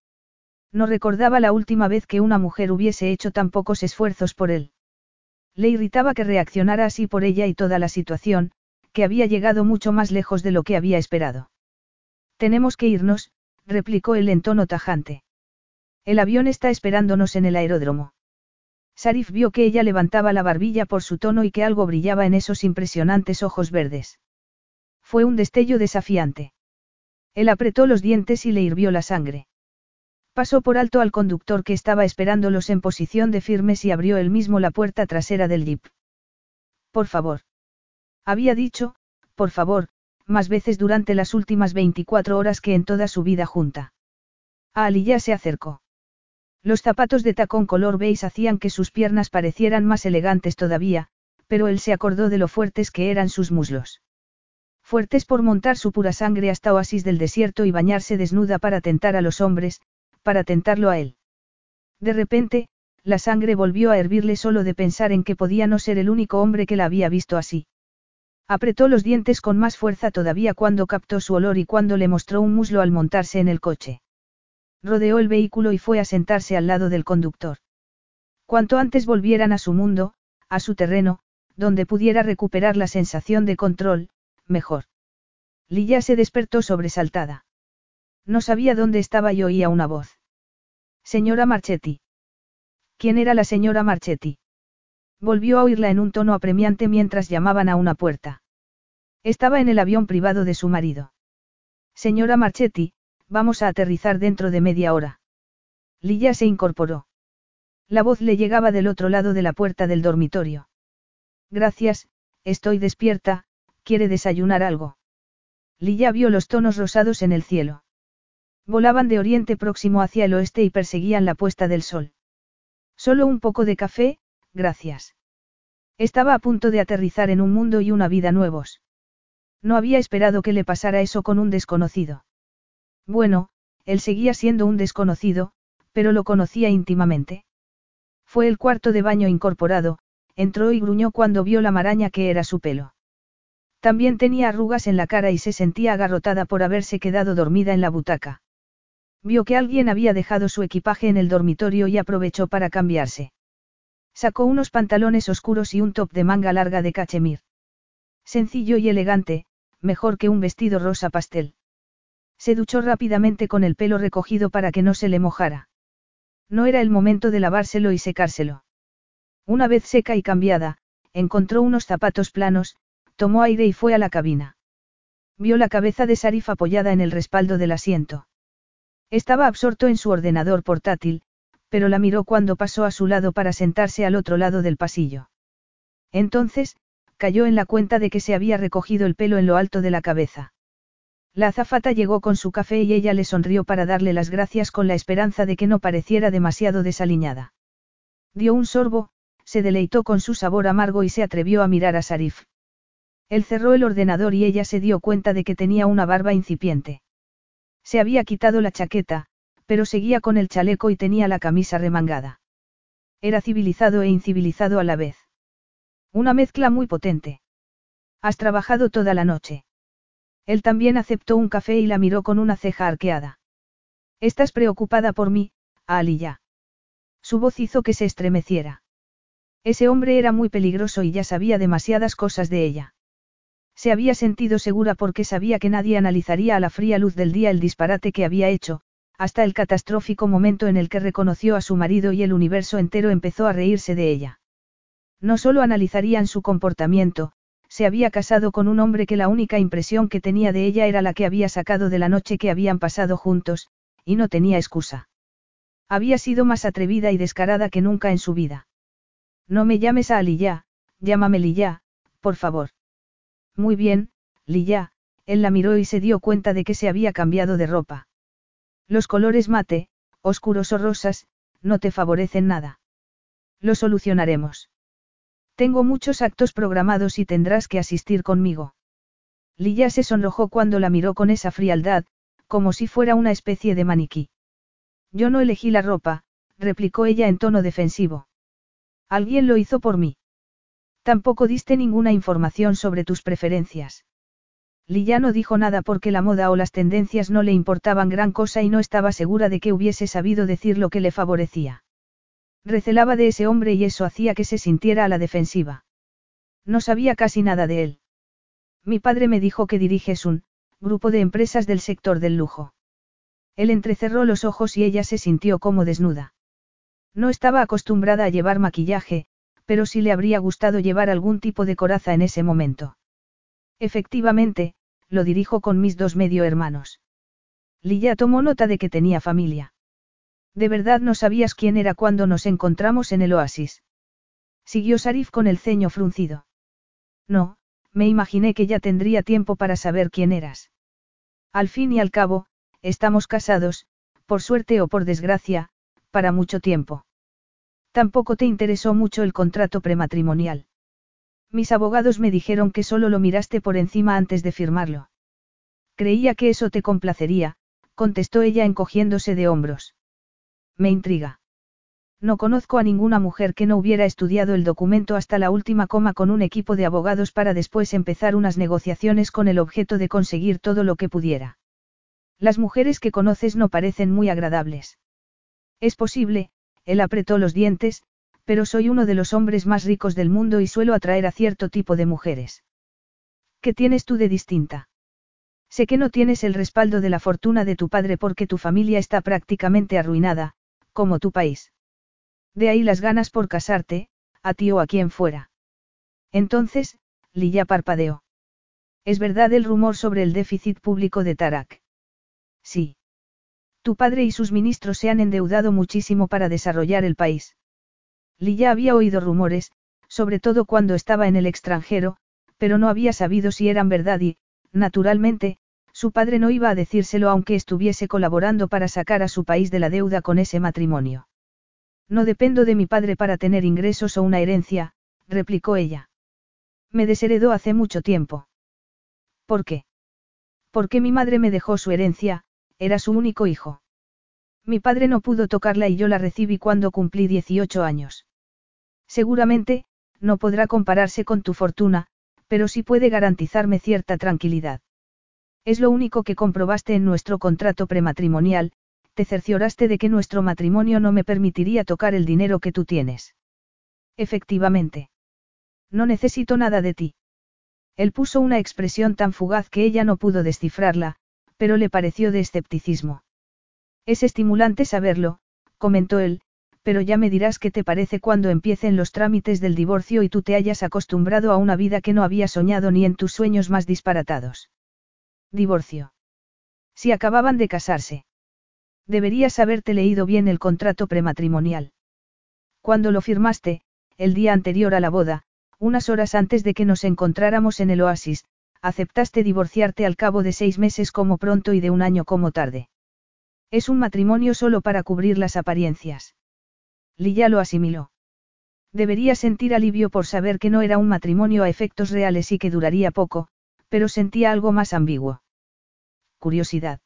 No recordaba la última vez que una mujer hubiese hecho tan pocos esfuerzos por él. Le irritaba que reaccionara así por ella y toda la situación, que había llegado mucho más lejos de lo que había esperado. Tenemos que irnos, replicó él en tono tajante. El avión está esperándonos en el aeródromo. Sarif vio que ella levantaba la barbilla por su tono y que algo brillaba en esos impresionantes ojos verdes. Fue un destello desafiante. Él apretó los dientes y le hirvió la sangre. Pasó por alto al conductor que estaba esperándolos en posición de firmes y abrió él mismo la puerta trasera del jeep. Por favor. Había dicho, por favor, más veces durante las últimas 24 horas que en toda su vida junta. A Ali ya se acercó. Los zapatos de tacón color beige hacían que sus piernas parecieran más elegantes todavía, pero él se acordó de lo fuertes que eran sus muslos fuertes por montar su pura sangre hasta oasis del desierto y bañarse desnuda para tentar a los hombres, para tentarlo a él. De repente, la sangre volvió a hervirle solo de pensar en que podía no ser el único hombre que la había visto así. Apretó los dientes con más fuerza todavía cuando captó su olor y cuando le mostró un muslo al montarse en el coche. Rodeó el vehículo y fue a sentarse al lado del conductor. Cuanto antes volvieran a su mundo, a su terreno, donde pudiera recuperar la sensación de control, mejor. Lilla se despertó sobresaltada. No sabía dónde estaba y oía una voz. Señora Marchetti. ¿Quién era la señora Marchetti? Volvió a oírla en un tono apremiante mientras llamaban a una puerta. Estaba en el avión privado de su marido. Señora Marchetti, vamos a aterrizar dentro de media hora. Lilla se incorporó. La voz le llegaba del otro lado de la puerta del dormitorio. Gracias, estoy despierta, ¿Quiere desayunar algo? Lilla vio los tonos rosados en el cielo. Volaban de oriente próximo hacia el oeste y perseguían la puesta del sol. Solo un poco de café, gracias. Estaba a punto de aterrizar en un mundo y una vida nuevos. No había esperado que le pasara eso con un desconocido. Bueno, él seguía siendo un desconocido, pero lo conocía íntimamente. Fue el cuarto de baño incorporado, entró y gruñó cuando vio la maraña que era su pelo. También tenía arrugas en la cara y se sentía agarrotada por haberse quedado dormida en la butaca. Vio que alguien había dejado su equipaje en el dormitorio y aprovechó para cambiarse. Sacó unos pantalones oscuros y un top de manga larga de cachemir. Sencillo y elegante, mejor que un vestido rosa pastel. Se duchó rápidamente con el pelo recogido para que no se le mojara. No era el momento de lavárselo y secárselo. Una vez seca y cambiada, encontró unos zapatos planos, tomó aire y fue a la cabina. Vio la cabeza de Sarif apoyada en el respaldo del asiento. Estaba absorto en su ordenador portátil, pero la miró cuando pasó a su lado para sentarse al otro lado del pasillo. Entonces, cayó en la cuenta de que se había recogido el pelo en lo alto de la cabeza. La azafata llegó con su café y ella le sonrió para darle las gracias con la esperanza de que no pareciera demasiado desaliñada. Dio un sorbo, se deleitó con su sabor amargo y se atrevió a mirar a Sarif. Él cerró el ordenador y ella se dio cuenta de que tenía una barba incipiente. Se había quitado la chaqueta, pero seguía con el chaleco y tenía la camisa remangada. Era civilizado e incivilizado a la vez. Una mezcla muy potente. Has trabajado toda la noche. Él también aceptó un café y la miró con una ceja arqueada. Estás preocupada por mí, ya. Su voz hizo que se estremeciera. Ese hombre era muy peligroso y ya sabía demasiadas cosas de ella. Se había sentido segura porque sabía que nadie analizaría a la fría luz del día el disparate que había hecho, hasta el catastrófico momento en el que reconoció a su marido y el universo entero empezó a reírse de ella. No solo analizarían su comportamiento, se había casado con un hombre que la única impresión que tenía de ella era la que había sacado de la noche que habían pasado juntos, y no tenía excusa. Había sido más atrevida y descarada que nunca en su vida. No me llames a Aliyah, llámame Liyá, por favor. Muy bien, Liyá, él la miró y se dio cuenta de que se había cambiado de ropa. Los colores mate, oscuros o rosas, no te favorecen nada. Lo solucionaremos. Tengo muchos actos programados y tendrás que asistir conmigo. Lilla se sonrojó cuando la miró con esa frialdad, como si fuera una especie de maniquí. Yo no elegí la ropa, replicó ella en tono defensivo. Alguien lo hizo por mí. Tampoco diste ninguna información sobre tus preferencias. Lilla no dijo nada porque la moda o las tendencias no le importaban gran cosa y no estaba segura de que hubiese sabido decir lo que le favorecía. Recelaba de ese hombre y eso hacía que se sintiera a la defensiva. No sabía casi nada de él. Mi padre me dijo que diriges un grupo de empresas del sector del lujo. Él entrecerró los ojos y ella se sintió como desnuda. No estaba acostumbrada a llevar maquillaje, pero sí le habría gustado llevar algún tipo de coraza en ese momento. Efectivamente, lo dirijo con mis dos medio hermanos. Lilla tomó nota de que tenía familia. De verdad no sabías quién era cuando nos encontramos en el oasis. Siguió Sarif con el ceño fruncido. No, me imaginé que ya tendría tiempo para saber quién eras. Al fin y al cabo, estamos casados, por suerte o por desgracia, para mucho tiempo. Tampoco te interesó mucho el contrato prematrimonial. Mis abogados me dijeron que solo lo miraste por encima antes de firmarlo. Creía que eso te complacería, contestó ella encogiéndose de hombros. Me intriga. No conozco a ninguna mujer que no hubiera estudiado el documento hasta la última coma con un equipo de abogados para después empezar unas negociaciones con el objeto de conseguir todo lo que pudiera. Las mujeres que conoces no parecen muy agradables. Es posible, él apretó los dientes, pero soy uno de los hombres más ricos del mundo y suelo atraer a cierto tipo de mujeres. ¿Qué tienes tú de distinta? Sé que no tienes el respaldo de la fortuna de tu padre porque tu familia está prácticamente arruinada, como tu país. De ahí las ganas por casarte, a ti o a quien fuera. Entonces, Lilla parpadeó. ¿Es verdad el rumor sobre el déficit público de Tarak? Sí. Tu padre y sus ministros se han endeudado muchísimo para desarrollar el país. Lilla había oído rumores, sobre todo cuando estaba en el extranjero, pero no había sabido si eran verdad y, naturalmente, su padre no iba a decírselo aunque estuviese colaborando para sacar a su país de la deuda con ese matrimonio. No dependo de mi padre para tener ingresos o una herencia, replicó ella. Me desheredó hace mucho tiempo. ¿Por qué? Porque mi madre me dejó su herencia, era su único hijo. Mi padre no pudo tocarla y yo la recibí cuando cumplí 18 años. Seguramente, no podrá compararse con tu fortuna, pero sí puede garantizarme cierta tranquilidad. Es lo único que comprobaste en nuestro contrato prematrimonial, te cercioraste de que nuestro matrimonio no me permitiría tocar el dinero que tú tienes. Efectivamente. No necesito nada de ti. Él puso una expresión tan fugaz que ella no pudo descifrarla, pero le pareció de escepticismo. Es estimulante saberlo, comentó él, pero ya me dirás qué te parece cuando empiecen los trámites del divorcio y tú te hayas acostumbrado a una vida que no había soñado ni en tus sueños más disparatados. Divorcio. Si acababan de casarse. Deberías haberte leído bien el contrato prematrimonial. Cuando lo firmaste, el día anterior a la boda, unas horas antes de que nos encontráramos en el oasis, aceptaste divorciarte al cabo de seis meses como pronto y de un año como tarde. Es un matrimonio solo para cubrir las apariencias. Lilla lo asimiló. Debería sentir alivio por saber que no era un matrimonio a efectos reales y que duraría poco, pero sentía algo más ambiguo. Curiosidad.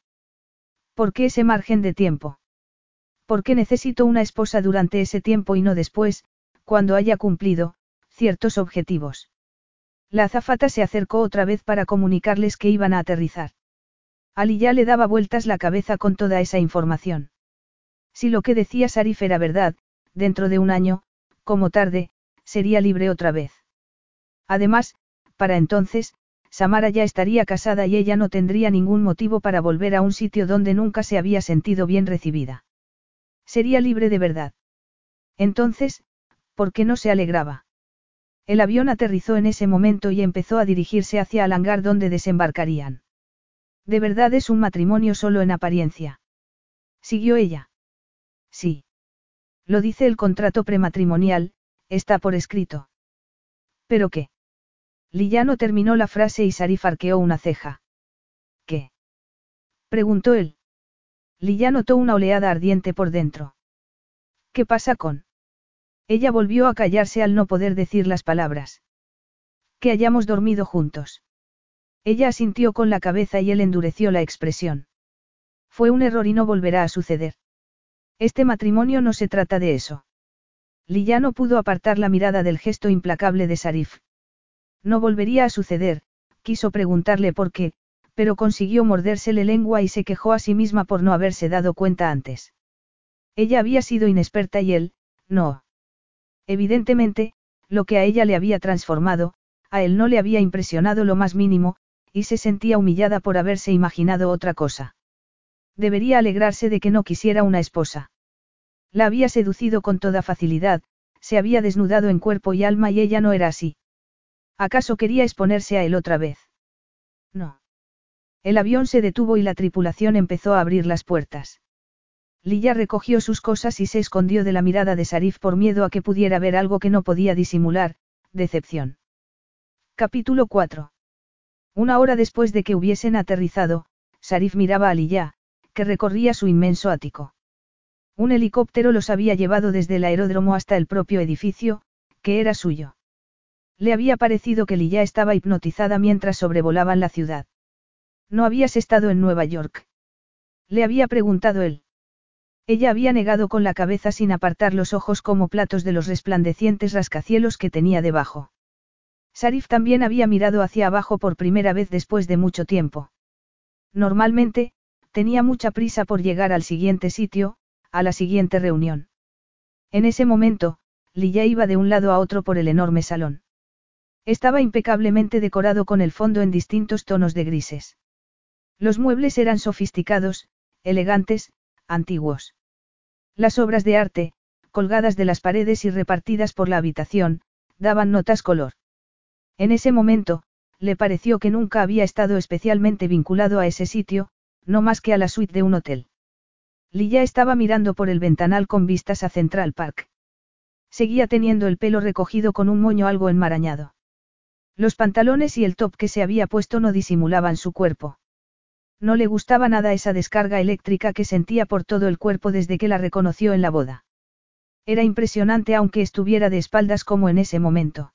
¿Por qué ese margen de tiempo? qué necesito una esposa durante ese tiempo y no después, cuando haya cumplido, ciertos objetivos. La azafata se acercó otra vez para comunicarles que iban a aterrizar. Ali ya le daba vueltas la cabeza con toda esa información. Si lo que decía Sarif era verdad, dentro de un año, como tarde, sería libre otra vez. Además, para entonces, Samara ya estaría casada y ella no tendría ningún motivo para volver a un sitio donde nunca se había sentido bien recibida. Sería libre de verdad. Entonces, ¿por qué no se alegraba? El avión aterrizó en ese momento y empezó a dirigirse hacia el hangar donde desembarcarían. De verdad es un matrimonio solo en apariencia. Siguió ella. Sí. Lo dice el contrato prematrimonial, está por escrito. ¿Pero qué? Lillano terminó la frase y Sarif arqueó una ceja. ¿Qué? preguntó él. Lilla notó una oleada ardiente por dentro. ¿Qué pasa con? Ella volvió a callarse al no poder decir las palabras. Que hayamos dormido juntos. Ella asintió con la cabeza y él endureció la expresión. Fue un error y no volverá a suceder. Este matrimonio no se trata de eso. Lilla no pudo apartar la mirada del gesto implacable de Sarif. No volvería a suceder, quiso preguntarle por qué, pero consiguió mordérsele lengua y se quejó a sí misma por no haberse dado cuenta antes. Ella había sido inexperta y él, no. Evidentemente, lo que a ella le había transformado, a él no le había impresionado lo más mínimo, y se sentía humillada por haberse imaginado otra cosa. Debería alegrarse de que no quisiera una esposa. La había seducido con toda facilidad, se había desnudado en cuerpo y alma y ella no era así. ¿Acaso quería exponerse a él otra vez? No. El avión se detuvo y la tripulación empezó a abrir las puertas. Lilla recogió sus cosas y se escondió de la mirada de Sarif por miedo a que pudiera ver algo que no podía disimular, decepción. Capítulo 4. Una hora después de que hubiesen aterrizado, Sarif miraba a Lilla, que recorría su inmenso ático. Un helicóptero los había llevado desde el aeródromo hasta el propio edificio, que era suyo. Le había parecido que Lilla estaba hipnotizada mientras sobrevolaban la ciudad. No habías estado en Nueva York. Le había preguntado él. Ella había negado con la cabeza sin apartar los ojos como platos de los resplandecientes rascacielos que tenía debajo. Sarif también había mirado hacia abajo por primera vez después de mucho tiempo. Normalmente, tenía mucha prisa por llegar al siguiente sitio, a la siguiente reunión. En ese momento, Lilla iba de un lado a otro por el enorme salón. Estaba impecablemente decorado con el fondo en distintos tonos de grises. Los muebles eran sofisticados, elegantes, antiguos. Las obras de arte, colgadas de las paredes y repartidas por la habitación, daban notas color. En ese momento, le pareció que nunca había estado especialmente vinculado a ese sitio, no más que a la suite de un hotel. Lilla estaba mirando por el ventanal con vistas a Central Park. Seguía teniendo el pelo recogido con un moño algo enmarañado. Los pantalones y el top que se había puesto no disimulaban su cuerpo. No le gustaba nada esa descarga eléctrica que sentía por todo el cuerpo desde que la reconoció en la boda. Era impresionante aunque estuviera de espaldas como en ese momento.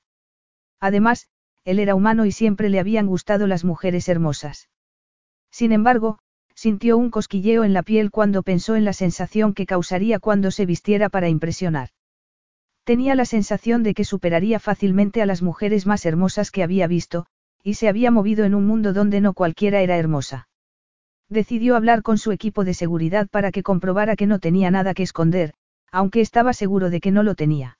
Además, él era humano y siempre le habían gustado las mujeres hermosas. Sin embargo, sintió un cosquilleo en la piel cuando pensó en la sensación que causaría cuando se vistiera para impresionar. Tenía la sensación de que superaría fácilmente a las mujeres más hermosas que había visto, y se había movido en un mundo donde no cualquiera era hermosa. Decidió hablar con su equipo de seguridad para que comprobara que no tenía nada que esconder, aunque estaba seguro de que no lo tenía.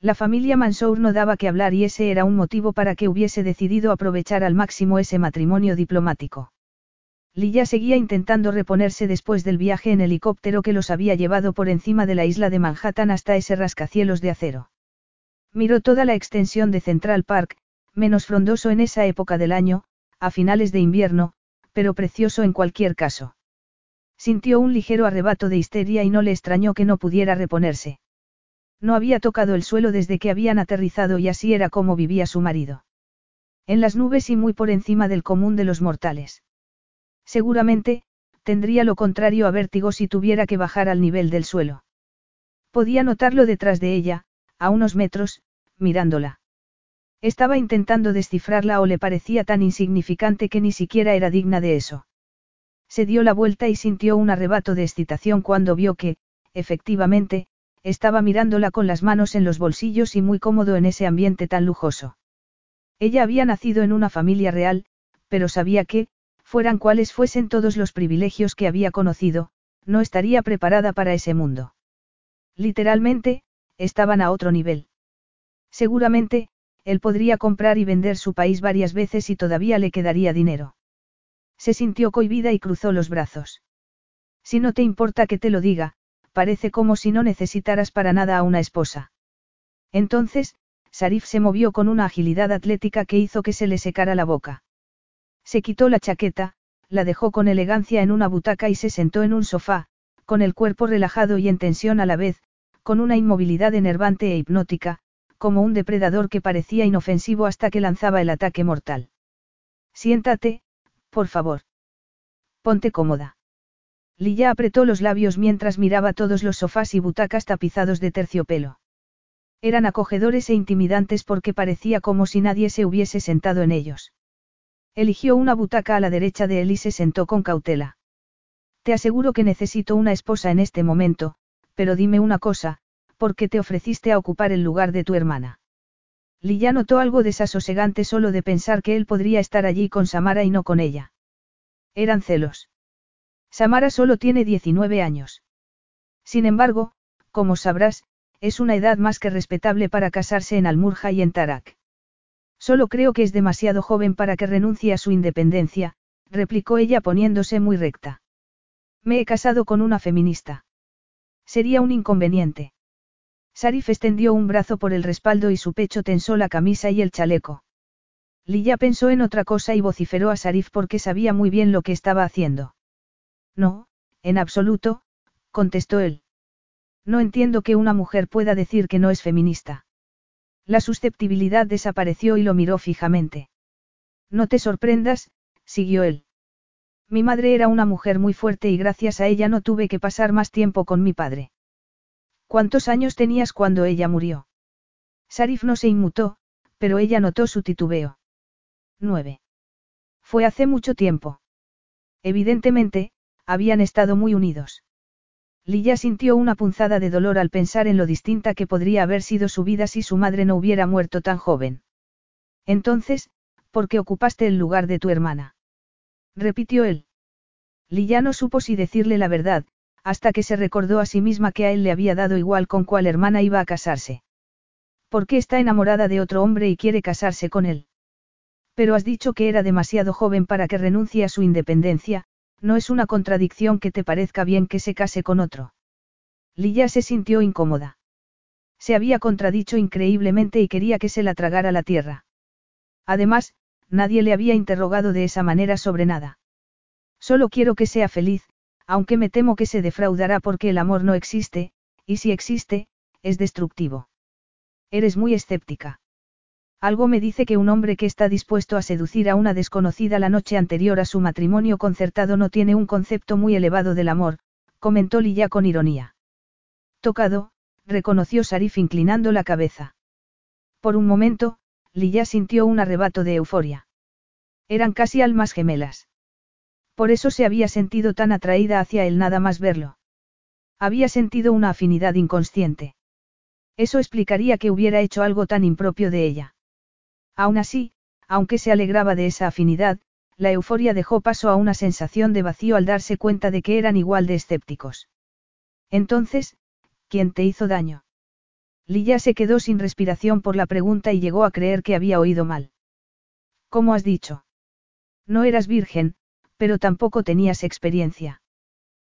La familia Mansour no daba que hablar y ese era un motivo para que hubiese decidido aprovechar al máximo ese matrimonio diplomático. Lilla seguía intentando reponerse después del viaje en helicóptero que los había llevado por encima de la isla de Manhattan hasta ese rascacielos de acero. Miró toda la extensión de Central Park, menos frondoso en esa época del año, a finales de invierno, pero precioso en cualquier caso. Sintió un ligero arrebato de histeria y no le extrañó que no pudiera reponerse. No había tocado el suelo desde que habían aterrizado y así era como vivía su marido. En las nubes y muy por encima del común de los mortales. Seguramente, tendría lo contrario a vértigo si tuviera que bajar al nivel del suelo. Podía notarlo detrás de ella, a unos metros, mirándola. Estaba intentando descifrarla o le parecía tan insignificante que ni siquiera era digna de eso. Se dio la vuelta y sintió un arrebato de excitación cuando vio que, efectivamente, estaba mirándola con las manos en los bolsillos y muy cómodo en ese ambiente tan lujoso. Ella había nacido en una familia real, pero sabía que, fueran cuales fuesen todos los privilegios que había conocido, no estaría preparada para ese mundo. Literalmente, estaban a otro nivel. Seguramente, él podría comprar y vender su país varias veces y todavía le quedaría dinero. Se sintió cohibida y cruzó los brazos. Si no te importa que te lo diga, parece como si no necesitaras para nada a una esposa. Entonces, Sarif se movió con una agilidad atlética que hizo que se le secara la boca. Se quitó la chaqueta, la dejó con elegancia en una butaca y se sentó en un sofá, con el cuerpo relajado y en tensión a la vez, con una inmovilidad enervante e hipnótica, como un depredador que parecía inofensivo hasta que lanzaba el ataque mortal. Siéntate, por favor. Ponte cómoda. Lilla apretó los labios mientras miraba todos los sofás y butacas tapizados de terciopelo. Eran acogedores e intimidantes porque parecía como si nadie se hubiese sentado en ellos. Eligió una butaca a la derecha de él y se sentó con cautela. Te aseguro que necesito una esposa en este momento, pero dime una cosa, ¿por qué te ofreciste a ocupar el lugar de tu hermana? Lilla notó algo desasosegante solo de pensar que él podría estar allí con Samara y no con ella. Eran celos. Samara solo tiene 19 años. Sin embargo, como sabrás, es una edad más que respetable para casarse en Almurja y en Tarak. Solo creo que es demasiado joven para que renuncie a su independencia, replicó ella poniéndose muy recta. Me he casado con una feminista. Sería un inconveniente. Sarif extendió un brazo por el respaldo y su pecho tensó la camisa y el chaleco. Lilla pensó en otra cosa y vociferó a Sarif porque sabía muy bien lo que estaba haciendo. No, en absoluto, contestó él. No entiendo que una mujer pueda decir que no es feminista. La susceptibilidad desapareció y lo miró fijamente. No te sorprendas, siguió él. Mi madre era una mujer muy fuerte y gracias a ella no tuve que pasar más tiempo con mi padre. ¿Cuántos años tenías cuando ella murió? Sarif no se inmutó, pero ella notó su titubeo. Nueve. Fue hace mucho tiempo. Evidentemente, habían estado muy unidos. Lilla sintió una punzada de dolor al pensar en lo distinta que podría haber sido su vida si su madre no hubiera muerto tan joven. Entonces, ¿por qué ocupaste el lugar de tu hermana? repitió él. Lilla no supo si decirle la verdad, hasta que se recordó a sí misma que a él le había dado igual con cuál hermana iba a casarse. ¿Por qué está enamorada de otro hombre y quiere casarse con él? Pero has dicho que era demasiado joven para que renuncie a su independencia, no es una contradicción que te parezca bien que se case con otro. Lilla se sintió incómoda. Se había contradicho increíblemente y quería que se la tragara la tierra. Además, nadie le había interrogado de esa manera sobre nada. Solo quiero que sea feliz, aunque me temo que se defraudará porque el amor no existe, y si existe, es destructivo. Eres muy escéptica. Algo me dice que un hombre que está dispuesto a seducir a una desconocida la noche anterior a su matrimonio concertado no tiene un concepto muy elevado del amor, comentó Lilla con ironía. Tocado, reconoció Sarif inclinando la cabeza. Por un momento, Lilla sintió un arrebato de euforia. Eran casi almas gemelas. Por eso se había sentido tan atraída hacia él nada más verlo. Había sentido una afinidad inconsciente. Eso explicaría que hubiera hecho algo tan impropio de ella. Aún así, aunque se alegraba de esa afinidad, la euforia dejó paso a una sensación de vacío al darse cuenta de que eran igual de escépticos. Entonces, ¿quién te hizo daño? Lilla se quedó sin respiración por la pregunta y llegó a creer que había oído mal. ¿Cómo has dicho? No eras virgen, pero tampoco tenías experiencia.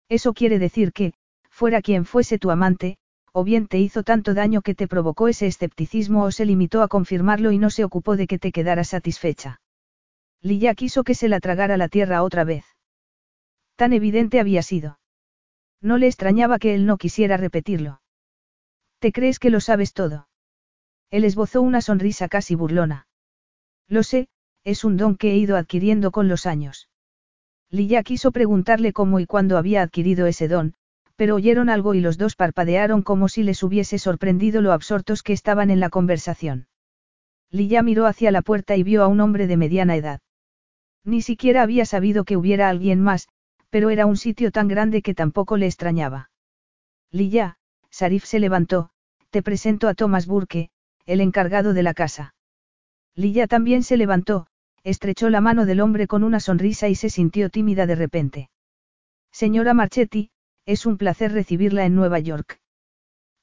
Eso quiere decir que, fuera quien fuese tu amante, o bien te hizo tanto daño que te provocó ese escepticismo o se limitó a confirmarlo y no se ocupó de que te quedaras satisfecha. Lilla quiso que se la tragara la tierra otra vez. Tan evidente había sido. No le extrañaba que él no quisiera repetirlo. ¿Te crees que lo sabes todo? Él esbozó una sonrisa casi burlona. Lo sé, es un don que he ido adquiriendo con los años. Lilla quiso preguntarle cómo y cuándo había adquirido ese don, pero oyeron algo y los dos parpadearon como si les hubiese sorprendido lo absortos que estaban en la conversación. Lilla miró hacia la puerta y vio a un hombre de mediana edad. Ni siquiera había sabido que hubiera alguien más, pero era un sitio tan grande que tampoco le extrañaba. Lilla, Sarif se levantó, te presento a Thomas Burke, el encargado de la casa. Lilla también se levantó, estrechó la mano del hombre con una sonrisa y se sintió tímida de repente. Señora Marchetti, es un placer recibirla en Nueva York.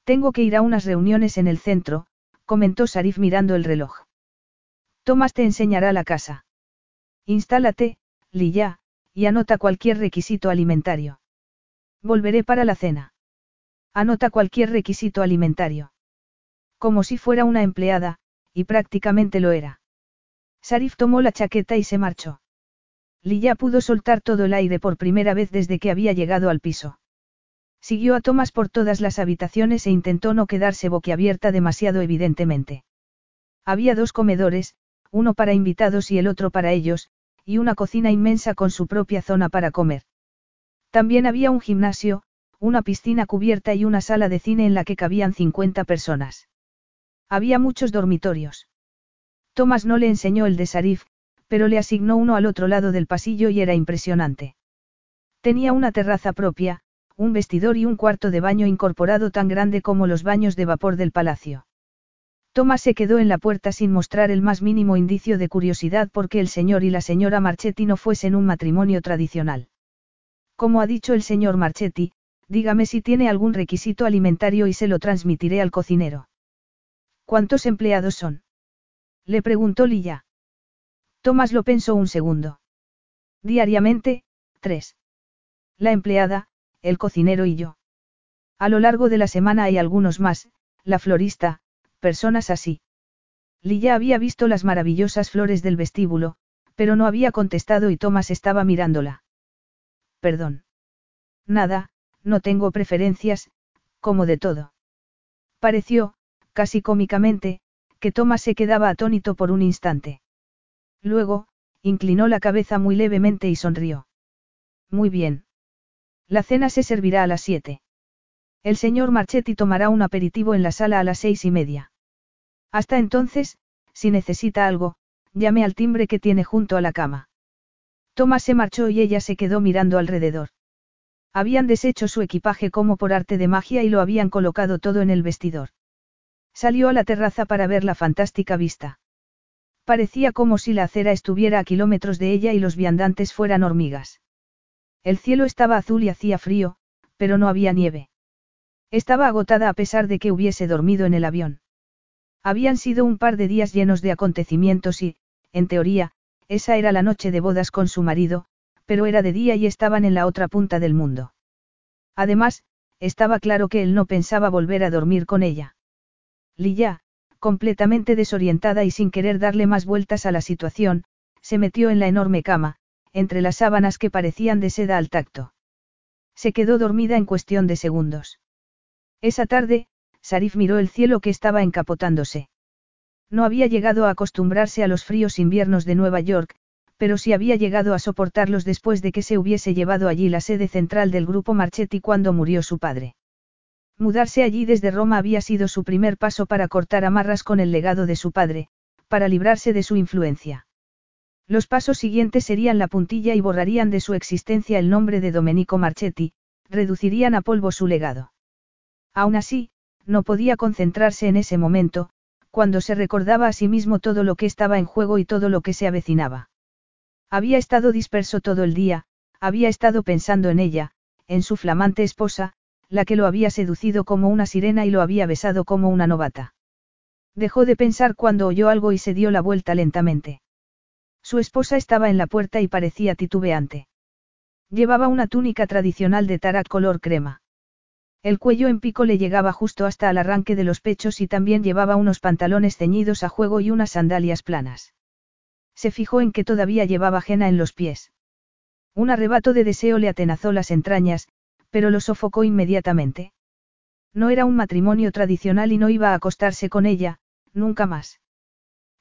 Tengo que ir a unas reuniones en el centro, comentó Sarif mirando el reloj. Thomas te enseñará la casa. Instálate, Lilla, y anota cualquier requisito alimentario. Volveré para la cena. Anota cualquier requisito alimentario. Como si fuera una empleada, y prácticamente lo era. Sarif tomó la chaqueta y se marchó. Lilla pudo soltar todo el aire por primera vez desde que había llegado al piso. Siguió a Thomas por todas las habitaciones e intentó no quedarse boquiabierta demasiado evidentemente. Había dos comedores, uno para invitados y el otro para ellos, y una cocina inmensa con su propia zona para comer. También había un gimnasio, una piscina cubierta y una sala de cine en la que cabían 50 personas. Había muchos dormitorios. Thomas no le enseñó el de Sarif, pero le asignó uno al otro lado del pasillo y era impresionante. Tenía una terraza propia, un vestidor y un cuarto de baño incorporado tan grande como los baños de vapor del palacio. Thomas se quedó en la puerta sin mostrar el más mínimo indicio de curiosidad porque el señor y la señora Marchetti no fuesen un matrimonio tradicional. Como ha dicho el señor Marchetti, dígame si tiene algún requisito alimentario y se lo transmitiré al cocinero. ¿Cuántos empleados son? Le preguntó Lilla. Thomas lo pensó un segundo. Diariamente, tres. La empleada, el cocinero y yo. A lo largo de la semana hay algunos más, la florista, personas así. Lilla había visto las maravillosas flores del vestíbulo, pero no había contestado y Thomas estaba mirándola. Perdón. Nada, no tengo preferencias, como de todo. Pareció, casi cómicamente, que Thomas se quedaba atónito por un instante. Luego, inclinó la cabeza muy levemente y sonrió. Muy bien. La cena se servirá a las siete. El señor Marchetti tomará un aperitivo en la sala a las seis y media. Hasta entonces, si necesita algo, llame al timbre que tiene junto a la cama. Thomas se marchó y ella se quedó mirando alrededor. Habían deshecho su equipaje como por arte de magia y lo habían colocado todo en el vestidor. Salió a la terraza para ver la fantástica vista. Parecía como si la acera estuviera a kilómetros de ella y los viandantes fueran hormigas. El cielo estaba azul y hacía frío, pero no había nieve. Estaba agotada a pesar de que hubiese dormido en el avión. Habían sido un par de días llenos de acontecimientos y, en teoría, esa era la noche de bodas con su marido, pero era de día y estaban en la otra punta del mundo. Además, estaba claro que él no pensaba volver a dormir con ella. Lilla, completamente desorientada y sin querer darle más vueltas a la situación, se metió en la enorme cama, entre las sábanas que parecían de seda al tacto. Se quedó dormida en cuestión de segundos. Esa tarde, Sarif miró el cielo que estaba encapotándose. No había llegado a acostumbrarse a los fríos inviernos de Nueva York, pero sí había llegado a soportarlos después de que se hubiese llevado allí la sede central del grupo Marchetti cuando murió su padre. Mudarse allí desde Roma había sido su primer paso para cortar amarras con el legado de su padre, para librarse de su influencia. Los pasos siguientes serían la puntilla y borrarían de su existencia el nombre de Domenico Marchetti, reducirían a polvo su legado. Aún así, no podía concentrarse en ese momento, cuando se recordaba a sí mismo todo lo que estaba en juego y todo lo que se avecinaba. Había estado disperso todo el día, había estado pensando en ella, en su flamante esposa, la que lo había seducido como una sirena y lo había besado como una novata. Dejó de pensar cuando oyó algo y se dio la vuelta lentamente. Su esposa estaba en la puerta y parecía titubeante. Llevaba una túnica tradicional de tarak color crema. El cuello en pico le llegaba justo hasta el arranque de los pechos y también llevaba unos pantalones ceñidos a juego y unas sandalias planas. Se fijó en que todavía llevaba jena en los pies. Un arrebato de deseo le atenazó las entrañas, pero lo sofocó inmediatamente. No era un matrimonio tradicional y no iba a acostarse con ella, nunca más.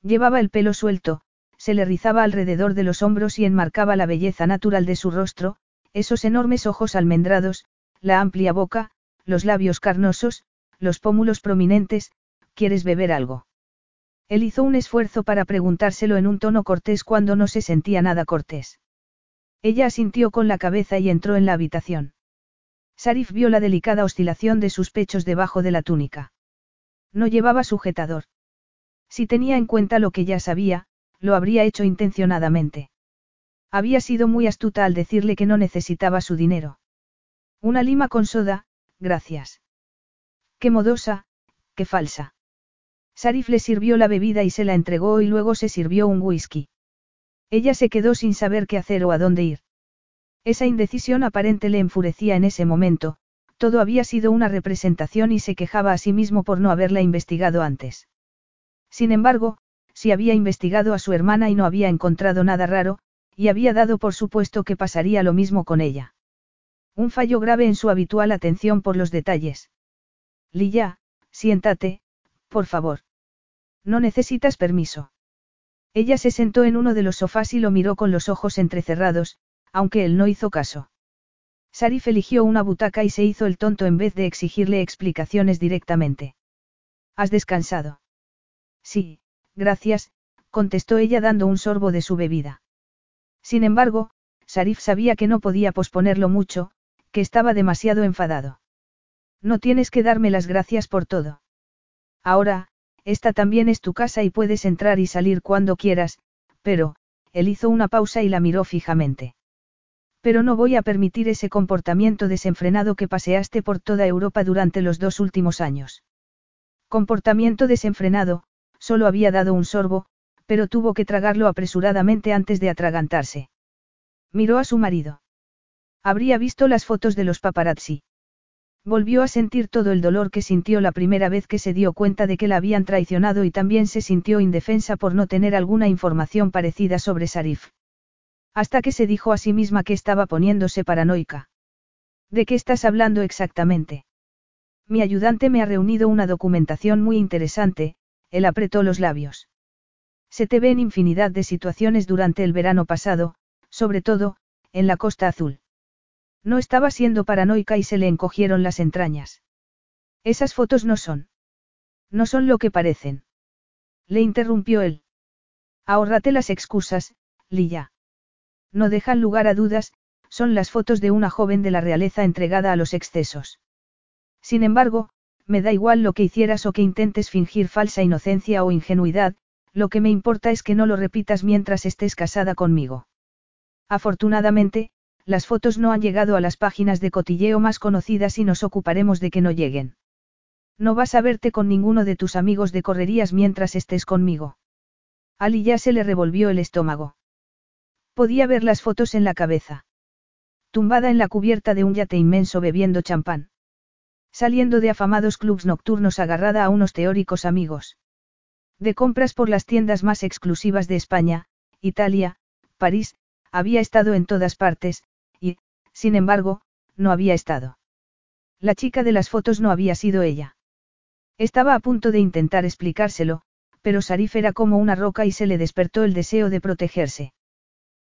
Llevaba el pelo suelto, se le rizaba alrededor de los hombros y enmarcaba la belleza natural de su rostro, esos enormes ojos almendrados, la amplia boca, los labios carnosos, los pómulos prominentes, ¿quieres beber algo? Él hizo un esfuerzo para preguntárselo en un tono cortés cuando no se sentía nada cortés. Ella asintió con la cabeza y entró en la habitación. Sarif vio la delicada oscilación de sus pechos debajo de la túnica. No llevaba sujetador. Si tenía en cuenta lo que ya sabía, lo habría hecho intencionadamente. Había sido muy astuta al decirle que no necesitaba su dinero. Una lima con soda, gracias. Qué modosa, qué falsa. Sarif le sirvió la bebida y se la entregó y luego se sirvió un whisky. Ella se quedó sin saber qué hacer o a dónde ir. Esa indecisión aparente le enfurecía en ese momento, todo había sido una representación y se quejaba a sí mismo por no haberla investigado antes. Sin embargo, si había investigado a su hermana y no había encontrado nada raro, y había dado por supuesto que pasaría lo mismo con ella. Un fallo grave en su habitual atención por los detalles. Lilla, siéntate, por favor. No necesitas permiso. Ella se sentó en uno de los sofás y lo miró con los ojos entrecerrados, aunque él no hizo caso. Sarif eligió una butaca y se hizo el tonto en vez de exigirle explicaciones directamente. ¿Has descansado? Sí, gracias, contestó ella dando un sorbo de su bebida. Sin embargo, Sarif sabía que no podía posponerlo mucho, que estaba demasiado enfadado. No tienes que darme las gracias por todo. Ahora, esta también es tu casa y puedes entrar y salir cuando quieras, pero, él hizo una pausa y la miró fijamente. Pero no voy a permitir ese comportamiento desenfrenado que paseaste por toda Europa durante los dos últimos años. Comportamiento desenfrenado, solo había dado un sorbo, pero tuvo que tragarlo apresuradamente antes de atragantarse. Miró a su marido. Habría visto las fotos de los paparazzi. Volvió a sentir todo el dolor que sintió la primera vez que se dio cuenta de que la habían traicionado y también se sintió indefensa por no tener alguna información parecida sobre Sarif. Hasta que se dijo a sí misma que estaba poniéndose paranoica. ¿De qué estás hablando exactamente? Mi ayudante me ha reunido una documentación muy interesante, él apretó los labios. Se te ve en infinidad de situaciones durante el verano pasado, sobre todo, en la Costa Azul. No estaba siendo paranoica y se le encogieron las entrañas. Esas fotos no son. No son lo que parecen. Le interrumpió él. Ahórrate las excusas, Lilla. No dejan lugar a dudas, son las fotos de una joven de la realeza entregada a los excesos. Sin embargo, me da igual lo que hicieras o que intentes fingir falsa inocencia o ingenuidad, lo que me importa es que no lo repitas mientras estés casada conmigo. Afortunadamente, las fotos no han llegado a las páginas de cotilleo más conocidas y nos ocuparemos de que no lleguen. No vas a verte con ninguno de tus amigos de correrías mientras estés conmigo. Ali ya se le revolvió el estómago. Podía ver las fotos en la cabeza. Tumbada en la cubierta de un yate inmenso bebiendo champán. Saliendo de afamados clubs nocturnos agarrada a unos teóricos amigos. De compras por las tiendas más exclusivas de España, Italia, París, había estado en todas partes, y, sin embargo, no había estado. La chica de las fotos no había sido ella. Estaba a punto de intentar explicárselo, pero Sarif era como una roca y se le despertó el deseo de protegerse.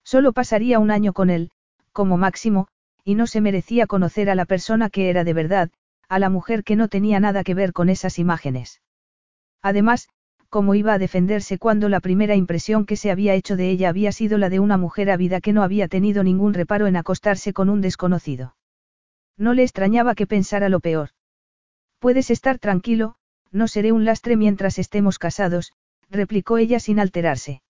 Solo pasaría un año con él, como máximo, y no se merecía conocer a la persona que era de verdad, a la mujer que no tenía nada que ver con esas imágenes. Además, cómo iba a defenderse cuando la primera impresión que se había hecho de ella había sido la de una mujer ávida que no había tenido ningún reparo en acostarse con un desconocido. No le extrañaba que pensara lo peor. Puedes estar tranquilo, no seré un lastre mientras estemos casados, replicó ella sin alterarse.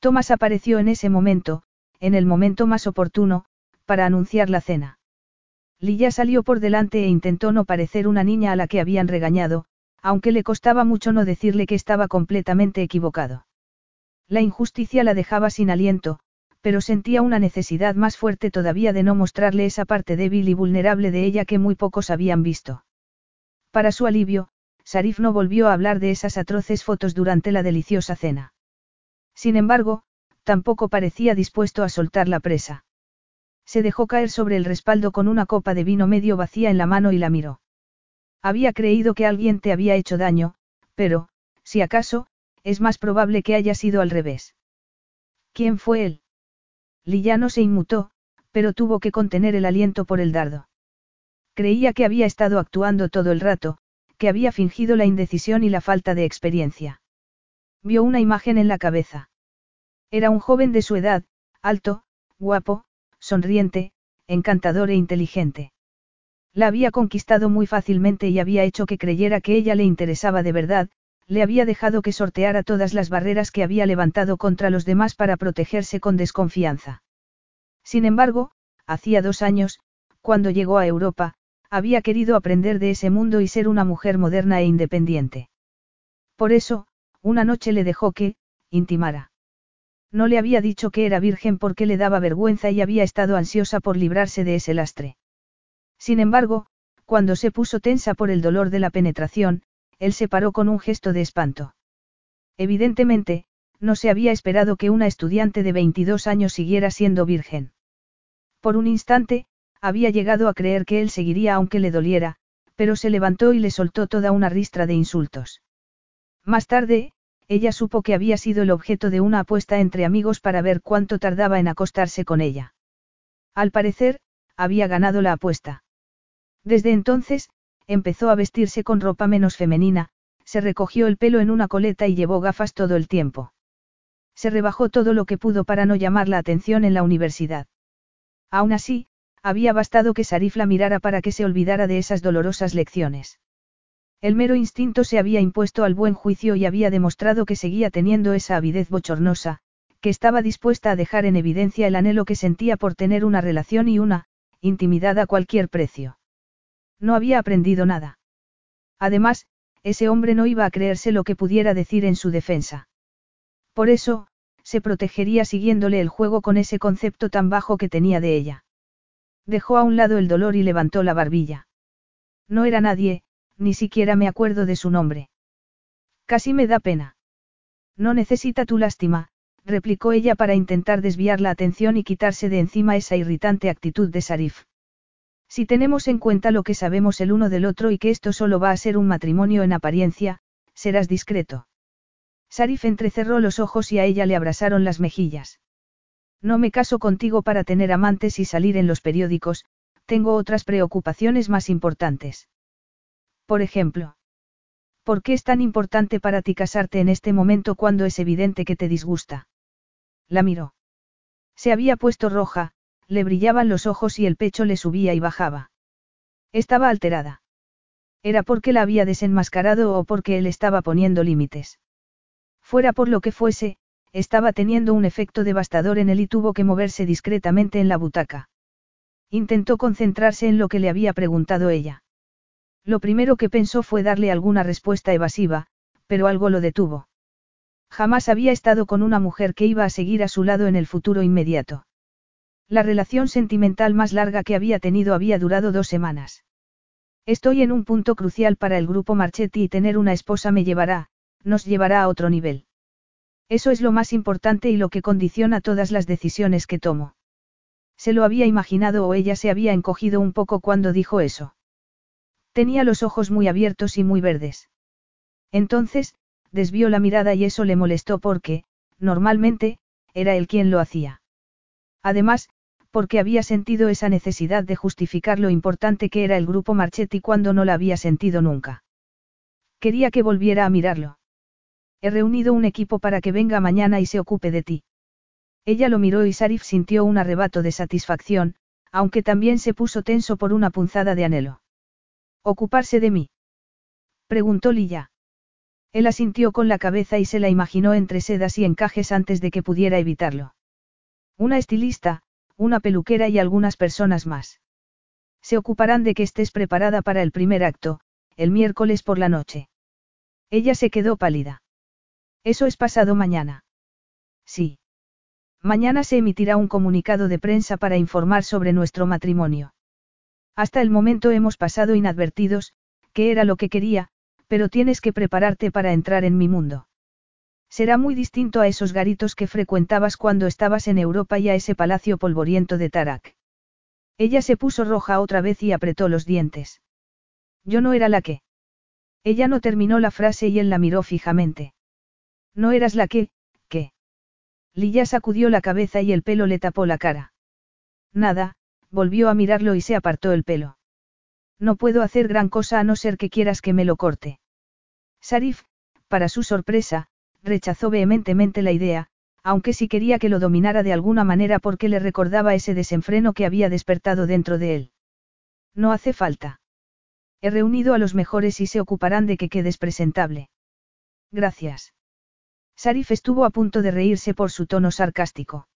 Tomás apareció en ese momento, en el momento más oportuno, para anunciar la cena. Lilla salió por delante e intentó no parecer una niña a la que habían regañado, aunque le costaba mucho no decirle que estaba completamente equivocado. La injusticia la dejaba sin aliento, pero sentía una necesidad más fuerte todavía de no mostrarle esa parte débil y vulnerable de ella que muy pocos habían visto. Para su alivio, Sarif no volvió a hablar de esas atroces fotos durante la deliciosa cena. Sin embargo, tampoco parecía dispuesto a soltar la presa. Se dejó caer sobre el respaldo con una copa de vino medio vacía en la mano y la miró. Había creído que alguien te había hecho daño, pero, si acaso, es más probable que haya sido al revés. ¿Quién fue él? Lillano se inmutó, pero tuvo que contener el aliento por el dardo. Creía que había estado actuando todo el rato, que había fingido la indecisión y la falta de experiencia. Vio una imagen en la cabeza. Era un joven de su edad, alto, guapo, sonriente, encantador e inteligente. La había conquistado muy fácilmente y había hecho que creyera que ella le interesaba de verdad, le había dejado que sorteara todas las barreras que había levantado contra los demás para protegerse con desconfianza. Sin embargo, hacía dos años, cuando llegó a Europa, había querido aprender de ese mundo y ser una mujer moderna e independiente. Por eso, una noche le dejó que, intimara. No le había dicho que era virgen porque le daba vergüenza y había estado ansiosa por librarse de ese lastre. Sin embargo, cuando se puso tensa por el dolor de la penetración, él se paró con un gesto de espanto. Evidentemente, no se había esperado que una estudiante de 22 años siguiera siendo virgen. Por un instante, había llegado a creer que él seguiría aunque le doliera, pero se levantó y le soltó toda una ristra de insultos. Más tarde, ella supo que había sido el objeto de una apuesta entre amigos para ver cuánto tardaba en acostarse con ella. Al parecer, había ganado la apuesta. Desde entonces, empezó a vestirse con ropa menos femenina, se recogió el pelo en una coleta y llevó gafas todo el tiempo. Se rebajó todo lo que pudo para no llamar la atención en la universidad. Aún así, había bastado que Sarif la mirara para que se olvidara de esas dolorosas lecciones. El mero instinto se había impuesto al buen juicio y había demostrado que seguía teniendo esa avidez bochornosa, que estaba dispuesta a dejar en evidencia el anhelo que sentía por tener una relación y una, intimidad a cualquier precio. No había aprendido nada. Además, ese hombre no iba a creerse lo que pudiera decir en su defensa. Por eso, se protegería siguiéndole el juego con ese concepto tan bajo que tenía de ella. Dejó a un lado el dolor y levantó la barbilla. No era nadie, ni siquiera me acuerdo de su nombre. Casi me da pena. No necesita tu lástima, replicó ella para intentar desviar la atención y quitarse de encima esa irritante actitud de Sarif. Si tenemos en cuenta lo que sabemos el uno del otro y que esto solo va a ser un matrimonio en apariencia, serás discreto. Sarif entrecerró los ojos y a ella le abrasaron las mejillas. No me caso contigo para tener amantes y salir en los periódicos, tengo otras preocupaciones más importantes. Por ejemplo, ¿por qué es tan importante para ti casarte en este momento cuando es evidente que te disgusta? La miró. Se había puesto roja, le brillaban los ojos y el pecho le subía y bajaba. Estaba alterada. Era porque la había desenmascarado o porque él estaba poniendo límites. Fuera por lo que fuese, estaba teniendo un efecto devastador en él y tuvo que moverse discretamente en la butaca. Intentó concentrarse en lo que le había preguntado ella. Lo primero que pensó fue darle alguna respuesta evasiva, pero algo lo detuvo. Jamás había estado con una mujer que iba a seguir a su lado en el futuro inmediato. La relación sentimental más larga que había tenido había durado dos semanas. Estoy en un punto crucial para el grupo Marchetti y tener una esposa me llevará, nos llevará a otro nivel. Eso es lo más importante y lo que condiciona todas las decisiones que tomo. Se lo había imaginado o ella se había encogido un poco cuando dijo eso. Tenía los ojos muy abiertos y muy verdes. Entonces, desvió la mirada y eso le molestó porque, normalmente, era él quien lo hacía. Además, porque había sentido esa necesidad de justificar lo importante que era el grupo Marchetti cuando no la había sentido nunca. Quería que volviera a mirarlo. He reunido un equipo para que venga mañana y se ocupe de ti. Ella lo miró y Sarif sintió un arrebato de satisfacción, aunque también se puso tenso por una punzada de anhelo. ¿Ocuparse de mí? Preguntó Lilla. Él asintió con la cabeza y se la imaginó entre sedas y encajes antes de que pudiera evitarlo. Una estilista, una peluquera y algunas personas más. Se ocuparán de que estés preparada para el primer acto, el miércoles por la noche. Ella se quedó pálida. Eso es pasado mañana. Sí. Mañana se emitirá un comunicado de prensa para informar sobre nuestro matrimonio. Hasta el momento hemos pasado inadvertidos, que era lo que quería, pero tienes que prepararte para entrar en mi mundo. Será muy distinto a esos garitos que frecuentabas cuando estabas en Europa y a ese palacio polvoriento de Tarak. Ella se puso roja otra vez y apretó los dientes. Yo no era la que. Ella no terminó la frase y él la miró fijamente. No eras la que, ¿qué? Lilla sacudió la cabeza y el pelo le tapó la cara. Nada, volvió a mirarlo y se apartó el pelo. No puedo hacer gran cosa a no ser que quieras que me lo corte. Sarif, para su sorpresa, rechazó vehementemente la idea, aunque sí quería que lo dominara de alguna manera porque le recordaba ese desenfreno que había despertado dentro de él. No hace falta. He reunido a los mejores y se ocuparán de que quedes presentable. Gracias. Sarif estuvo a punto de reírse por su tono sarcástico.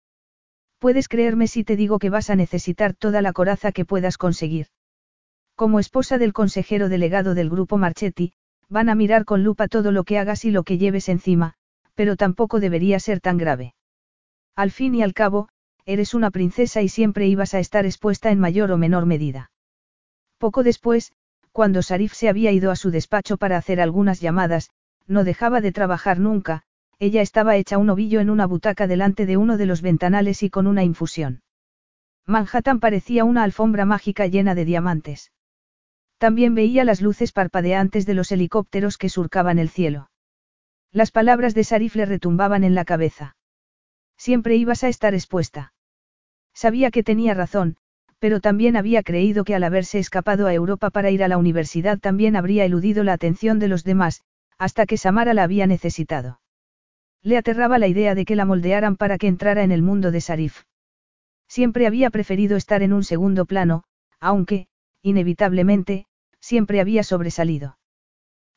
Puedes creerme si te digo que vas a necesitar toda la coraza que puedas conseguir. Como esposa del consejero delegado del grupo Marchetti, van a mirar con lupa todo lo que hagas y lo que lleves encima, pero tampoco debería ser tan grave. Al fin y al cabo, eres una princesa y siempre ibas a estar expuesta en mayor o menor medida. Poco después, cuando Sarif se había ido a su despacho para hacer algunas llamadas, no dejaba de trabajar nunca, ella estaba hecha un ovillo en una butaca delante de uno de los ventanales y con una infusión. Manhattan parecía una alfombra mágica llena de diamantes. También veía las luces parpadeantes de los helicópteros que surcaban el cielo. Las palabras de Sarif le retumbaban en la cabeza. Siempre ibas a estar expuesta. Sabía que tenía razón, pero también había creído que al haberse escapado a Europa para ir a la universidad también habría eludido la atención de los demás, hasta que Samara la había necesitado. Le aterraba la idea de que la moldearan para que entrara en el mundo de Sarif. Siempre había preferido estar en un segundo plano, aunque, inevitablemente, siempre había sobresalido.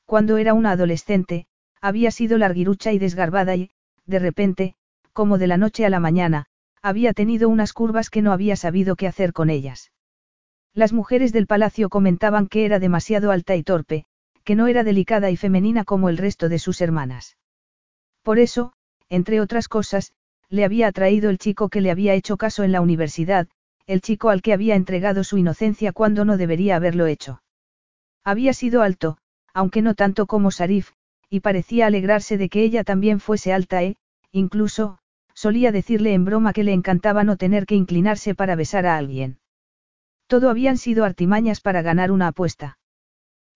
Cuando era una adolescente, había sido larguirucha y desgarbada y, de repente, como de la noche a la mañana, había tenido unas curvas que no había sabido qué hacer con ellas. Las mujeres del palacio comentaban que era demasiado alta y torpe, que no era delicada y femenina como el resto de sus hermanas. Por eso, entre otras cosas, le había atraído el chico que le había hecho caso en la universidad, el chico al que había entregado su inocencia cuando no debería haberlo hecho. Había sido alto, aunque no tanto como Sarif, y parecía alegrarse de que ella también fuese alta e, incluso, solía decirle en broma que le encantaba no tener que inclinarse para besar a alguien. Todo habían sido artimañas para ganar una apuesta.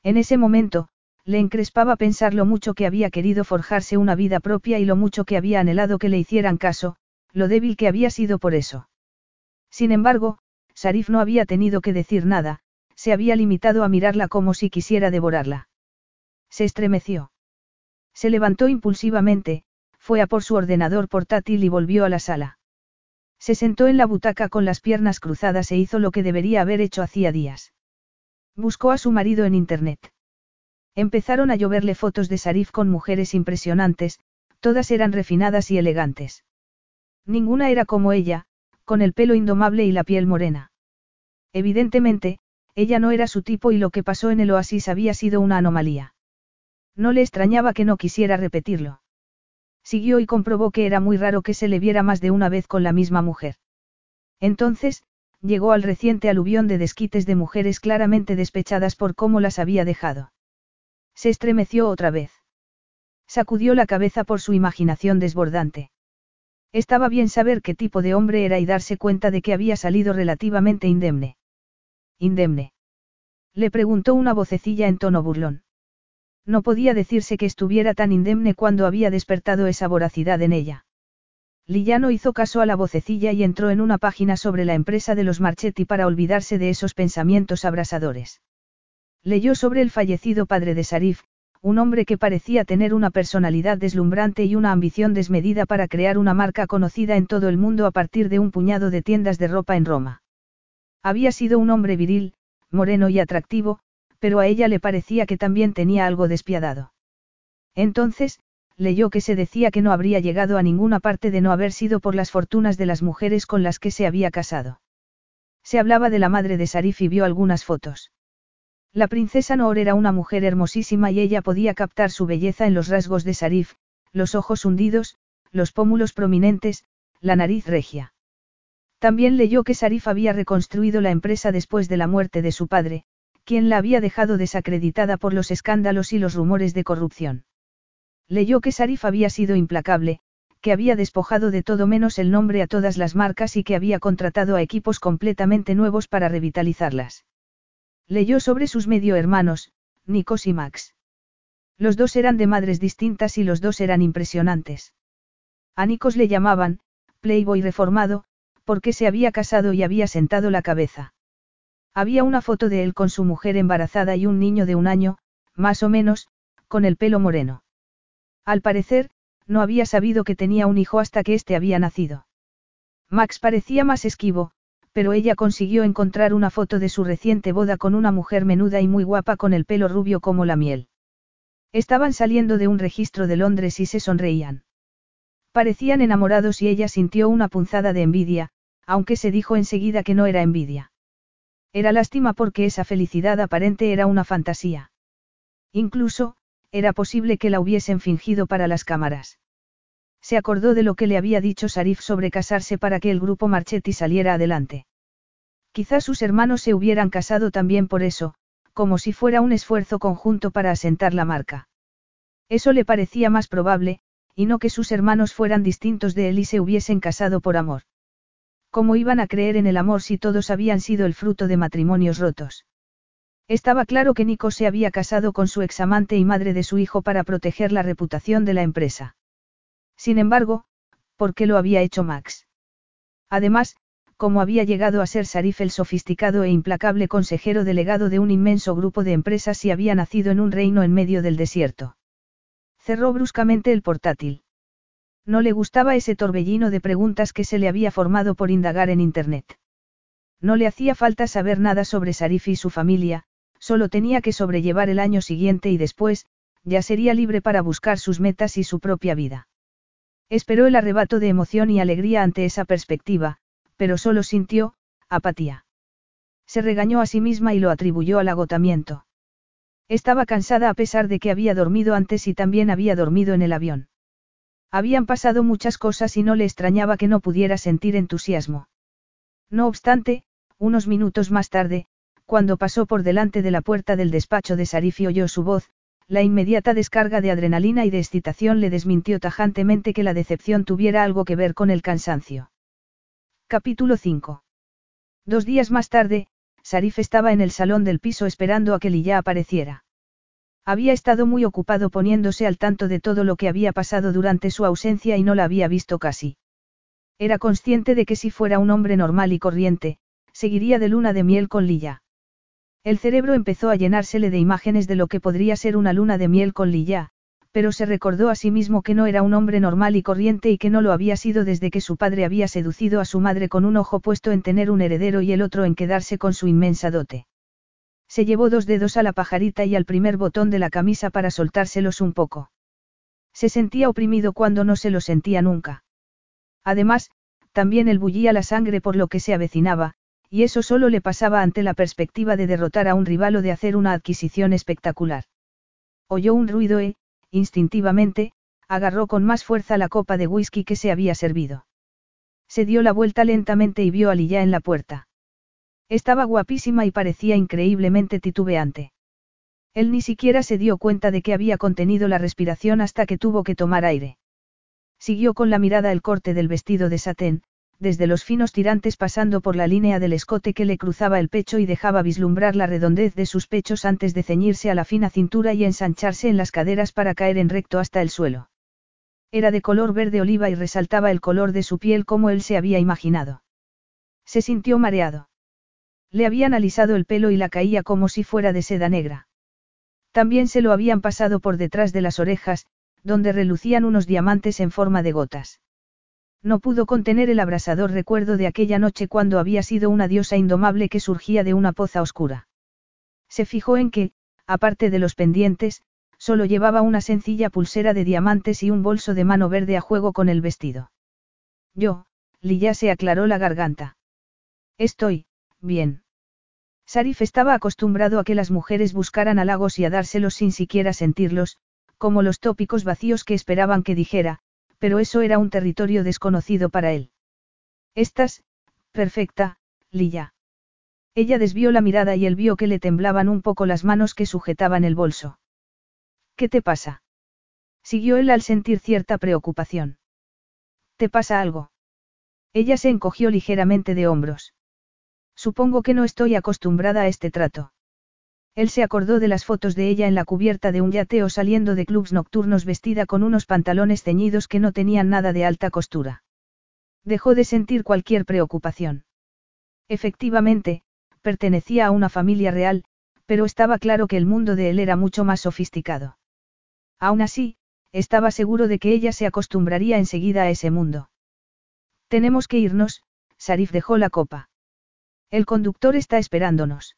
En ese momento, le encrespaba pensar lo mucho que había querido forjarse una vida propia y lo mucho que había anhelado que le hicieran caso, lo débil que había sido por eso. Sin embargo, Sarif no había tenido que decir nada, se había limitado a mirarla como si quisiera devorarla. Se estremeció. Se levantó impulsivamente, fue a por su ordenador portátil y volvió a la sala. Se sentó en la butaca con las piernas cruzadas e hizo lo que debería haber hecho hacía días. Buscó a su marido en Internet. Empezaron a lloverle fotos de Sarif con mujeres impresionantes, todas eran refinadas y elegantes. Ninguna era como ella, con el pelo indomable y la piel morena. Evidentemente, ella no era su tipo y lo que pasó en el oasis había sido una anomalía. No le extrañaba que no quisiera repetirlo. Siguió y comprobó que era muy raro que se le viera más de una vez con la misma mujer. Entonces, llegó al reciente aluvión de desquites de mujeres claramente despechadas por cómo las había dejado. Se estremeció otra vez. Sacudió la cabeza por su imaginación desbordante. Estaba bien saber qué tipo de hombre era y darse cuenta de que había salido relativamente indemne. ¿Indemne? Le preguntó una vocecilla en tono burlón. No podía decirse que estuviera tan indemne cuando había despertado esa voracidad en ella. Lillano hizo caso a la vocecilla y entró en una página sobre la empresa de los Marchetti para olvidarse de esos pensamientos abrasadores. Leyó sobre el fallecido padre de Sarif, un hombre que parecía tener una personalidad deslumbrante y una ambición desmedida para crear una marca conocida en todo el mundo a partir de un puñado de tiendas de ropa en Roma. Había sido un hombre viril, moreno y atractivo, pero a ella le parecía que también tenía algo despiadado. Entonces, leyó que se decía que no habría llegado a ninguna parte de no haber sido por las fortunas de las mujeres con las que se había casado. Se hablaba de la madre de Sarif y vio algunas fotos. La princesa Noor era una mujer hermosísima y ella podía captar su belleza en los rasgos de Sarif, los ojos hundidos, los pómulos prominentes, la nariz regia. También leyó que Sarif había reconstruido la empresa después de la muerte de su padre, quien la había dejado desacreditada por los escándalos y los rumores de corrupción. Leyó que Sarif había sido implacable, que había despojado de todo menos el nombre a todas las marcas y que había contratado a equipos completamente nuevos para revitalizarlas. Leyó sobre sus medio hermanos, Nikos y Max. Los dos eran de madres distintas y los dos eran impresionantes. A Nikos le llamaban, Playboy reformado, porque se había casado y había sentado la cabeza. Había una foto de él con su mujer embarazada y un niño de un año, más o menos, con el pelo moreno. Al parecer, no había sabido que tenía un hijo hasta que éste había nacido. Max parecía más esquivo, pero ella consiguió encontrar una foto de su reciente boda con una mujer menuda y muy guapa con el pelo rubio como la miel. Estaban saliendo de un registro de Londres y se sonreían. Parecían enamorados y ella sintió una punzada de envidia, aunque se dijo enseguida que no era envidia. Era lástima porque esa felicidad aparente era una fantasía. Incluso, era posible que la hubiesen fingido para las cámaras. Se acordó de lo que le había dicho Sarif sobre casarse para que el grupo Marchetti saliera adelante. Quizás sus hermanos se hubieran casado también por eso, como si fuera un esfuerzo conjunto para asentar la marca. Eso le parecía más probable, y no que sus hermanos fueran distintos de él y se hubiesen casado por amor. ¿Cómo iban a creer en el amor si todos habían sido el fruto de matrimonios rotos? Estaba claro que Nico se había casado con su examante y madre de su hijo para proteger la reputación de la empresa. Sin embargo, ¿por qué lo había hecho Max? Además, como había llegado a ser Sarif el sofisticado e implacable consejero delegado de un inmenso grupo de empresas y había nacido en un reino en medio del desierto. Cerró bruscamente el portátil. No le gustaba ese torbellino de preguntas que se le había formado por indagar en Internet. No le hacía falta saber nada sobre Sarif y su familia, solo tenía que sobrellevar el año siguiente y después, ya sería libre para buscar sus metas y su propia vida. Esperó el arrebato de emoción y alegría ante esa perspectiva, pero solo sintió, apatía. Se regañó a sí misma y lo atribuyó al agotamiento. Estaba cansada a pesar de que había dormido antes y también había dormido en el avión. Habían pasado muchas cosas y no le extrañaba que no pudiera sentir entusiasmo. No obstante, unos minutos más tarde, cuando pasó por delante de la puerta del despacho de Sarif y oyó su voz, la inmediata descarga de adrenalina y de excitación le desmintió tajantemente que la decepción tuviera algo que ver con el cansancio. Capítulo 5. Dos días más tarde, Sarif estaba en el salón del piso esperando a que Lilla apareciera. Había estado muy ocupado poniéndose al tanto de todo lo que había pasado durante su ausencia y no la había visto casi. Era consciente de que si fuera un hombre normal y corriente, seguiría de luna de miel con Lilla. El cerebro empezó a llenársele de imágenes de lo que podría ser una luna de miel con Lilla, pero se recordó a sí mismo que no era un hombre normal y corriente y que no lo había sido desde que su padre había seducido a su madre con un ojo puesto en tener un heredero y el otro en quedarse con su inmensa dote. Se llevó dos dedos a la pajarita y al primer botón de la camisa para soltárselos un poco. Se sentía oprimido cuando no se lo sentía nunca. Además, también él bullía la sangre por lo que se avecinaba, y eso solo le pasaba ante la perspectiva de derrotar a un rival o de hacer una adquisición espectacular. Oyó un ruido e, instintivamente, agarró con más fuerza la copa de whisky que se había servido. Se dio la vuelta lentamente y vio a Lilla en la puerta. Estaba guapísima y parecía increíblemente titubeante. Él ni siquiera se dio cuenta de que había contenido la respiración hasta que tuvo que tomar aire. Siguió con la mirada el corte del vestido de satén, desde los finos tirantes pasando por la línea del escote que le cruzaba el pecho y dejaba vislumbrar la redondez de sus pechos antes de ceñirse a la fina cintura y ensancharse en las caderas para caer en recto hasta el suelo. Era de color verde oliva y resaltaba el color de su piel como él se había imaginado. Se sintió mareado. Le habían alisado el pelo y la caía como si fuera de seda negra. También se lo habían pasado por detrás de las orejas, donde relucían unos diamantes en forma de gotas. No pudo contener el abrasador recuerdo de aquella noche cuando había sido una diosa indomable que surgía de una poza oscura. Se fijó en que, aparte de los pendientes, solo llevaba una sencilla pulsera de diamantes y un bolso de mano verde a juego con el vestido. Yo, Lilla se aclaró la garganta. Estoy, bien. Sarif estaba acostumbrado a que las mujeres buscaran halagos y a dárselos sin siquiera sentirlos, como los tópicos vacíos que esperaban que dijera, pero eso era un territorio desconocido para él. Estás, perfecta, Lilla. Ella desvió la mirada y él vio que le temblaban un poco las manos que sujetaban el bolso. ¿Qué te pasa? Siguió él al sentir cierta preocupación. ¿Te pasa algo? Ella se encogió ligeramente de hombros. Supongo que no estoy acostumbrada a este trato. Él se acordó de las fotos de ella en la cubierta de un yateo saliendo de clubs nocturnos vestida con unos pantalones ceñidos que no tenían nada de alta costura. Dejó de sentir cualquier preocupación. Efectivamente, pertenecía a una familia real, pero estaba claro que el mundo de él era mucho más sofisticado. Aún así, estaba seguro de que ella se acostumbraría enseguida a ese mundo. Tenemos que irnos, Sarif dejó la copa. El conductor está esperándonos.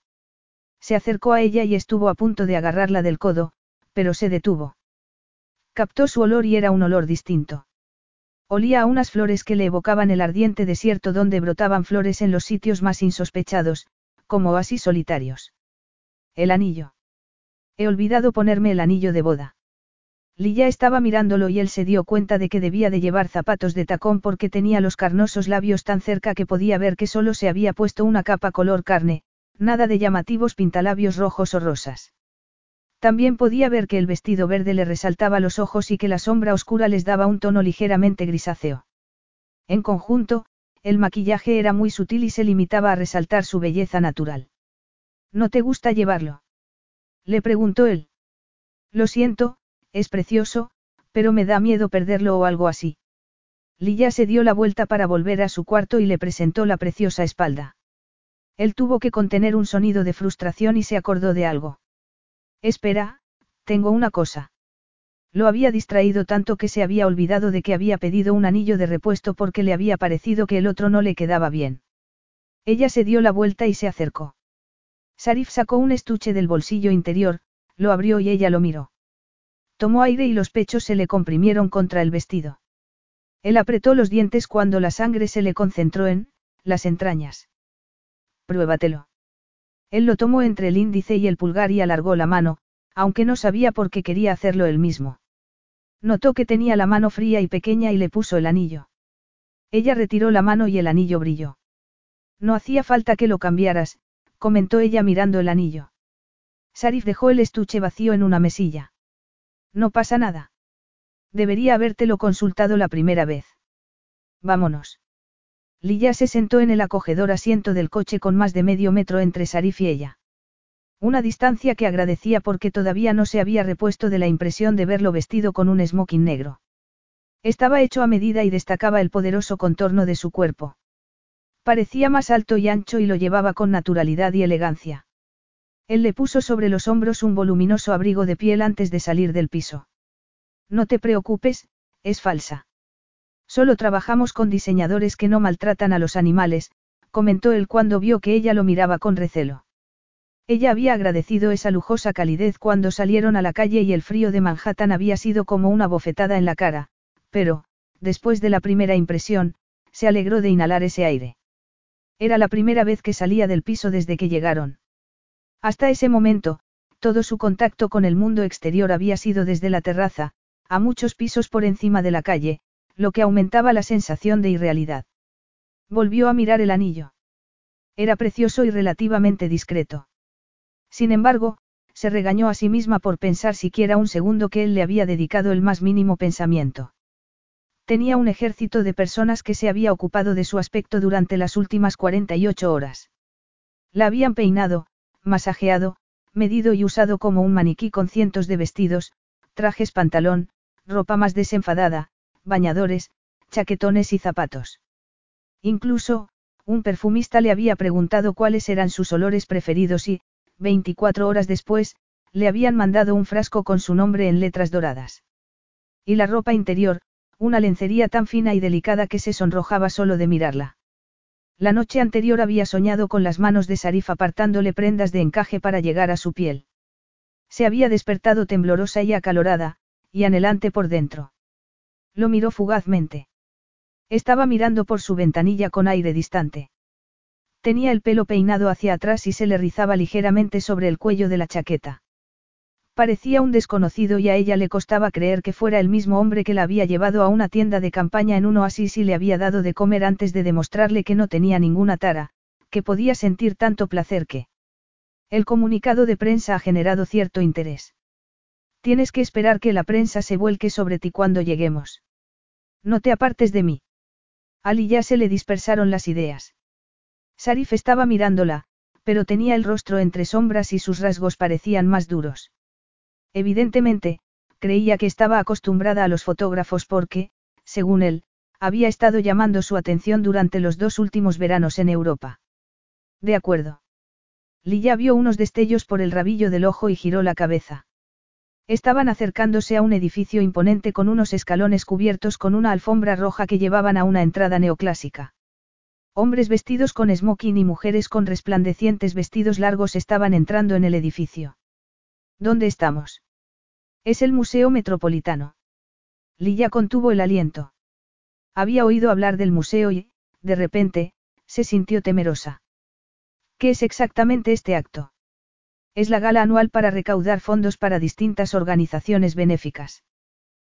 Se acercó a ella y estuvo a punto de agarrarla del codo, pero se detuvo. Captó su olor y era un olor distinto. Olía a unas flores que le evocaban el ardiente desierto donde brotaban flores en los sitios más insospechados, como así solitarios. El anillo. He olvidado ponerme el anillo de boda. Lilla estaba mirándolo y él se dio cuenta de que debía de llevar zapatos de tacón porque tenía los carnosos labios tan cerca que podía ver que solo se había puesto una capa color carne, nada de llamativos pintalabios rojos o rosas. También podía ver que el vestido verde le resaltaba los ojos y que la sombra oscura les daba un tono ligeramente grisáceo. En conjunto, el maquillaje era muy sutil y se limitaba a resaltar su belleza natural. ¿No te gusta llevarlo? Le preguntó él. Lo siento, es precioso, pero me da miedo perderlo o algo así. Lilla se dio la vuelta para volver a su cuarto y le presentó la preciosa espalda. Él tuvo que contener un sonido de frustración y se acordó de algo. Espera, tengo una cosa. Lo había distraído tanto que se había olvidado de que había pedido un anillo de repuesto porque le había parecido que el otro no le quedaba bien. Ella se dio la vuelta y se acercó. Sarif sacó un estuche del bolsillo interior, lo abrió y ella lo miró. Tomó aire y los pechos se le comprimieron contra el vestido. Él apretó los dientes cuando la sangre se le concentró en, las entrañas. Pruébatelo. Él lo tomó entre el índice y el pulgar y alargó la mano, aunque no sabía por qué quería hacerlo él mismo. Notó que tenía la mano fría y pequeña y le puso el anillo. Ella retiró la mano y el anillo brilló. No hacía falta que lo cambiaras, comentó ella mirando el anillo. Sarif dejó el estuche vacío en una mesilla. No pasa nada. Debería habértelo consultado la primera vez. Vámonos. Lilla se sentó en el acogedor asiento del coche con más de medio metro entre Sarif y ella. Una distancia que agradecía porque todavía no se había repuesto de la impresión de verlo vestido con un smoking negro. Estaba hecho a medida y destacaba el poderoso contorno de su cuerpo. Parecía más alto y ancho y lo llevaba con naturalidad y elegancia. Él le puso sobre los hombros un voluminoso abrigo de piel antes de salir del piso. No te preocupes, es falsa. Solo trabajamos con diseñadores que no maltratan a los animales, comentó él cuando vio que ella lo miraba con recelo. Ella había agradecido esa lujosa calidez cuando salieron a la calle y el frío de Manhattan había sido como una bofetada en la cara, pero, después de la primera impresión, se alegró de inhalar ese aire. Era la primera vez que salía del piso desde que llegaron. Hasta ese momento, todo su contacto con el mundo exterior había sido desde la terraza, a muchos pisos por encima de la calle, lo que aumentaba la sensación de irrealidad. Volvió a mirar el anillo. Era precioso y relativamente discreto. Sin embargo, se regañó a sí misma por pensar siquiera un segundo que él le había dedicado el más mínimo pensamiento. Tenía un ejército de personas que se había ocupado de su aspecto durante las últimas 48 horas. La habían peinado, masajeado, medido y usado como un maniquí con cientos de vestidos, trajes pantalón, ropa más desenfadada, bañadores, chaquetones y zapatos. Incluso, un perfumista le había preguntado cuáles eran sus olores preferidos y, 24 horas después, le habían mandado un frasco con su nombre en letras doradas. Y la ropa interior, una lencería tan fina y delicada que se sonrojaba solo de mirarla. La noche anterior había soñado con las manos de Sarif apartándole prendas de encaje para llegar a su piel. Se había despertado temblorosa y acalorada, y anhelante por dentro. Lo miró fugazmente. Estaba mirando por su ventanilla con aire distante. Tenía el pelo peinado hacia atrás y se le rizaba ligeramente sobre el cuello de la chaqueta. Parecía un desconocido y a ella le costaba creer que fuera el mismo hombre que la había llevado a una tienda de campaña en un oasis y le había dado de comer antes de demostrarle que no tenía ninguna tara, que podía sentir tanto placer que. El comunicado de prensa ha generado cierto interés. Tienes que esperar que la prensa se vuelque sobre ti cuando lleguemos. No te apartes de mí. Ali ya se le dispersaron las ideas. Sarif estaba mirándola, pero tenía el rostro entre sombras y sus rasgos parecían más duros. Evidentemente, creía que estaba acostumbrada a los fotógrafos porque, según él, había estado llamando su atención durante los dos últimos veranos en Europa. De acuerdo. Lilla vio unos destellos por el rabillo del ojo y giró la cabeza. Estaban acercándose a un edificio imponente con unos escalones cubiertos con una alfombra roja que llevaban a una entrada neoclásica. Hombres vestidos con smoking y mujeres con resplandecientes vestidos largos estaban entrando en el edificio. ¿Dónde estamos? Es el Museo Metropolitano. Lilla contuvo el aliento. Había oído hablar del museo y, de repente, se sintió temerosa. ¿Qué es exactamente este acto? Es la gala anual para recaudar fondos para distintas organizaciones benéficas.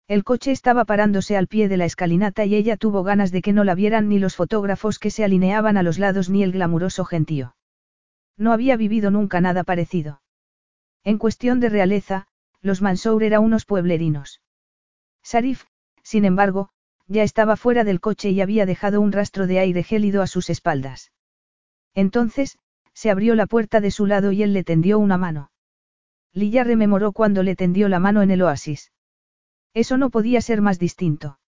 El coche estaba parándose al pie de la escalinata y ella tuvo ganas de que no la vieran ni los fotógrafos que se alineaban a los lados ni el glamuroso gentío. No había vivido nunca nada parecido. En cuestión de realeza, los Mansour eran unos pueblerinos. Sarif, sin embargo, ya estaba fuera del coche y había dejado un rastro de aire gélido a sus espaldas. Entonces, se abrió la puerta de su lado y él le tendió una mano. Lilla rememoró cuando le tendió la mano en el oasis. Eso no podía ser más distinto.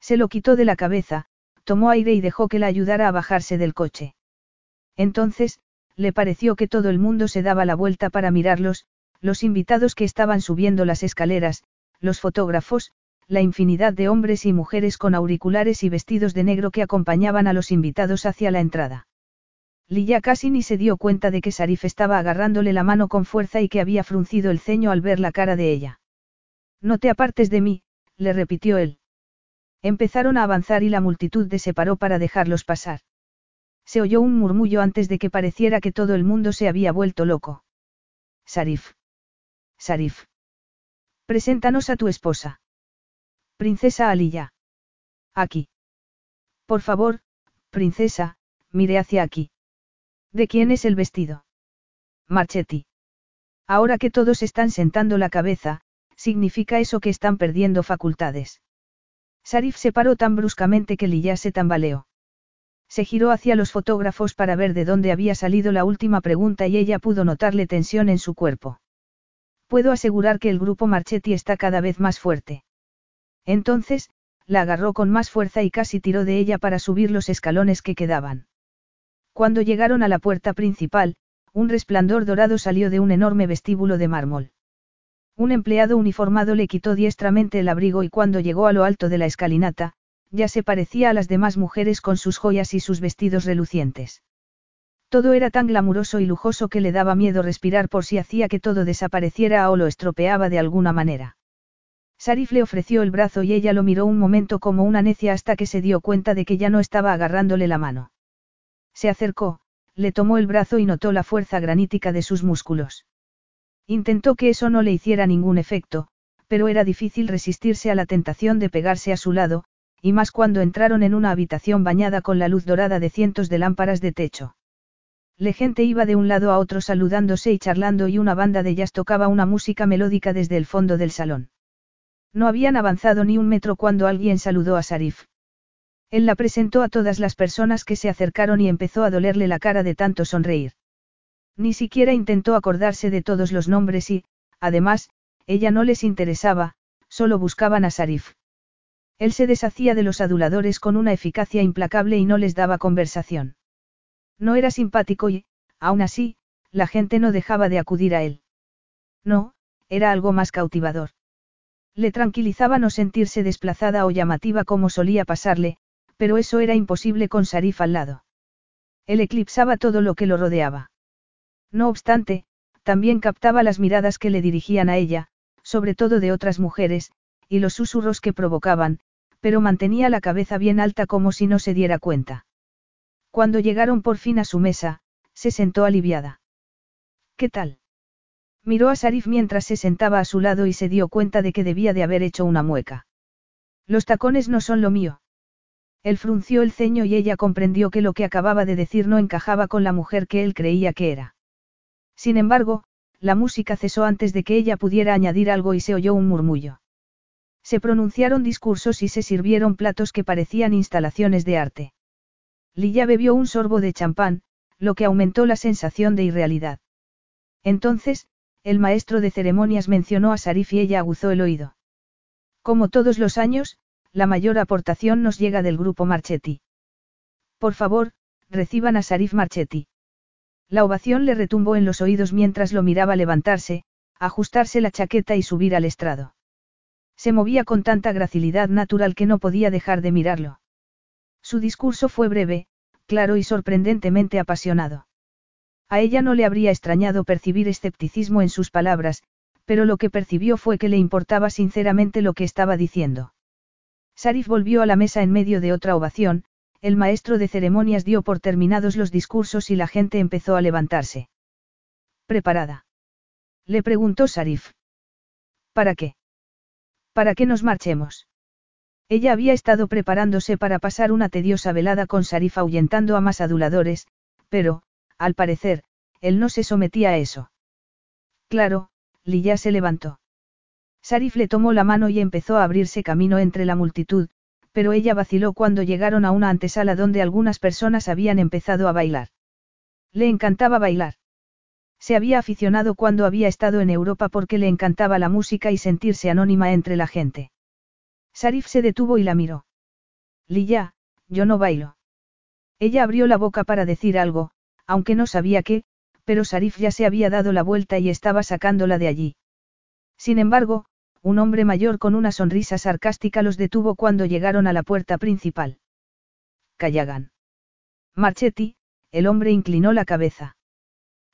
Se lo quitó de la cabeza, tomó aire y dejó que la ayudara a bajarse del coche. Entonces, le pareció que todo el mundo se daba la vuelta para mirarlos, los invitados que estaban subiendo las escaleras, los fotógrafos, la infinidad de hombres y mujeres con auriculares y vestidos de negro que acompañaban a los invitados hacia la entrada. Lilla casi ni se dio cuenta de que Sarif estaba agarrándole la mano con fuerza y que había fruncido el ceño al ver la cara de ella. No te apartes de mí, le repitió él. Empezaron a avanzar y la multitud separó para dejarlos pasar. Se oyó un murmullo antes de que pareciera que todo el mundo se había vuelto loco. Sarif. Sarif. Preséntanos a tu esposa. Princesa Aliyah. Aquí. Por favor, princesa, mire hacia aquí. ¿De quién es el vestido? Marchetti. Ahora que todos están sentando la cabeza, significa eso que están perdiendo facultades. Sarif se paró tan bruscamente que Lilla se tambaleó. Se giró hacia los fotógrafos para ver de dónde había salido la última pregunta y ella pudo notarle tensión en su cuerpo. Puedo asegurar que el grupo Marchetti está cada vez más fuerte. Entonces, la agarró con más fuerza y casi tiró de ella para subir los escalones que quedaban. Cuando llegaron a la puerta principal, un resplandor dorado salió de un enorme vestíbulo de mármol. Un empleado uniformado le quitó diestramente el abrigo y cuando llegó a lo alto de la escalinata, ya se parecía a las demás mujeres con sus joyas y sus vestidos relucientes. Todo era tan glamuroso y lujoso que le daba miedo respirar por si hacía que todo desapareciera o lo estropeaba de alguna manera. Sarif le ofreció el brazo y ella lo miró un momento como una necia hasta que se dio cuenta de que ya no estaba agarrándole la mano. Se acercó, le tomó el brazo y notó la fuerza granítica de sus músculos. Intentó que eso no le hiciera ningún efecto, pero era difícil resistirse a la tentación de pegarse a su lado, y más cuando entraron en una habitación bañada con la luz dorada de cientos de lámparas de techo. La gente iba de un lado a otro saludándose y charlando y una banda de ellas tocaba una música melódica desde el fondo del salón. No habían avanzado ni un metro cuando alguien saludó a Sarif. Él la presentó a todas las personas que se acercaron y empezó a dolerle la cara de tanto sonreír. Ni siquiera intentó acordarse de todos los nombres y, además, ella no les interesaba, solo buscaban a Sarif. Él se deshacía de los aduladores con una eficacia implacable y no les daba conversación. No era simpático y, aún así, la gente no dejaba de acudir a él. No, era algo más cautivador. Le tranquilizaba no sentirse desplazada o llamativa como solía pasarle, pero eso era imposible con Sarif al lado. Él eclipsaba todo lo que lo rodeaba. No obstante, también captaba las miradas que le dirigían a ella, sobre todo de otras mujeres, y los susurros que provocaban, pero mantenía la cabeza bien alta como si no se diera cuenta. Cuando llegaron por fin a su mesa, se sentó aliviada. ¿Qué tal? Miró a Sarif mientras se sentaba a su lado y se dio cuenta de que debía de haber hecho una mueca. Los tacones no son lo mío. Él frunció el ceño y ella comprendió que lo que acababa de decir no encajaba con la mujer que él creía que era. Sin embargo, la música cesó antes de que ella pudiera añadir algo y se oyó un murmullo. Se pronunciaron discursos y se sirvieron platos que parecían instalaciones de arte. Lilla bebió un sorbo de champán, lo que aumentó la sensación de irrealidad. Entonces, el maestro de ceremonias mencionó a Sarif y ella aguzó el oído. Como todos los años, la mayor aportación nos llega del grupo Marchetti. Por favor, reciban a Sarif Marchetti. La ovación le retumbó en los oídos mientras lo miraba levantarse, ajustarse la chaqueta y subir al estrado. Se movía con tanta gracilidad natural que no podía dejar de mirarlo. Su discurso fue breve, claro y sorprendentemente apasionado. A ella no le habría extrañado percibir escepticismo en sus palabras, pero lo que percibió fue que le importaba sinceramente lo que estaba diciendo. Sarif volvió a la mesa en medio de otra ovación, el maestro de ceremonias dio por terminados los discursos y la gente empezó a levantarse. ¿Preparada? Le preguntó Sarif. ¿Para qué? Para que nos marchemos. Ella había estado preparándose para pasar una tediosa velada con Sarif ahuyentando a más aduladores, pero, al parecer, él no se sometía a eso. Claro, Lilla se levantó. Sarif le tomó la mano y empezó a abrirse camino entre la multitud, pero ella vaciló cuando llegaron a una antesala donde algunas personas habían empezado a bailar. Le encantaba bailar. Se había aficionado cuando había estado en Europa porque le encantaba la música y sentirse anónima entre la gente. Sarif se detuvo y la miró. Lilla, yo no bailo. Ella abrió la boca para decir algo, aunque no sabía qué, pero Sarif ya se había dado la vuelta y estaba sacándola de allí. Sin embargo, un hombre mayor con una sonrisa sarcástica los detuvo cuando llegaron a la puerta principal. Callagan. Marchetti, el hombre inclinó la cabeza.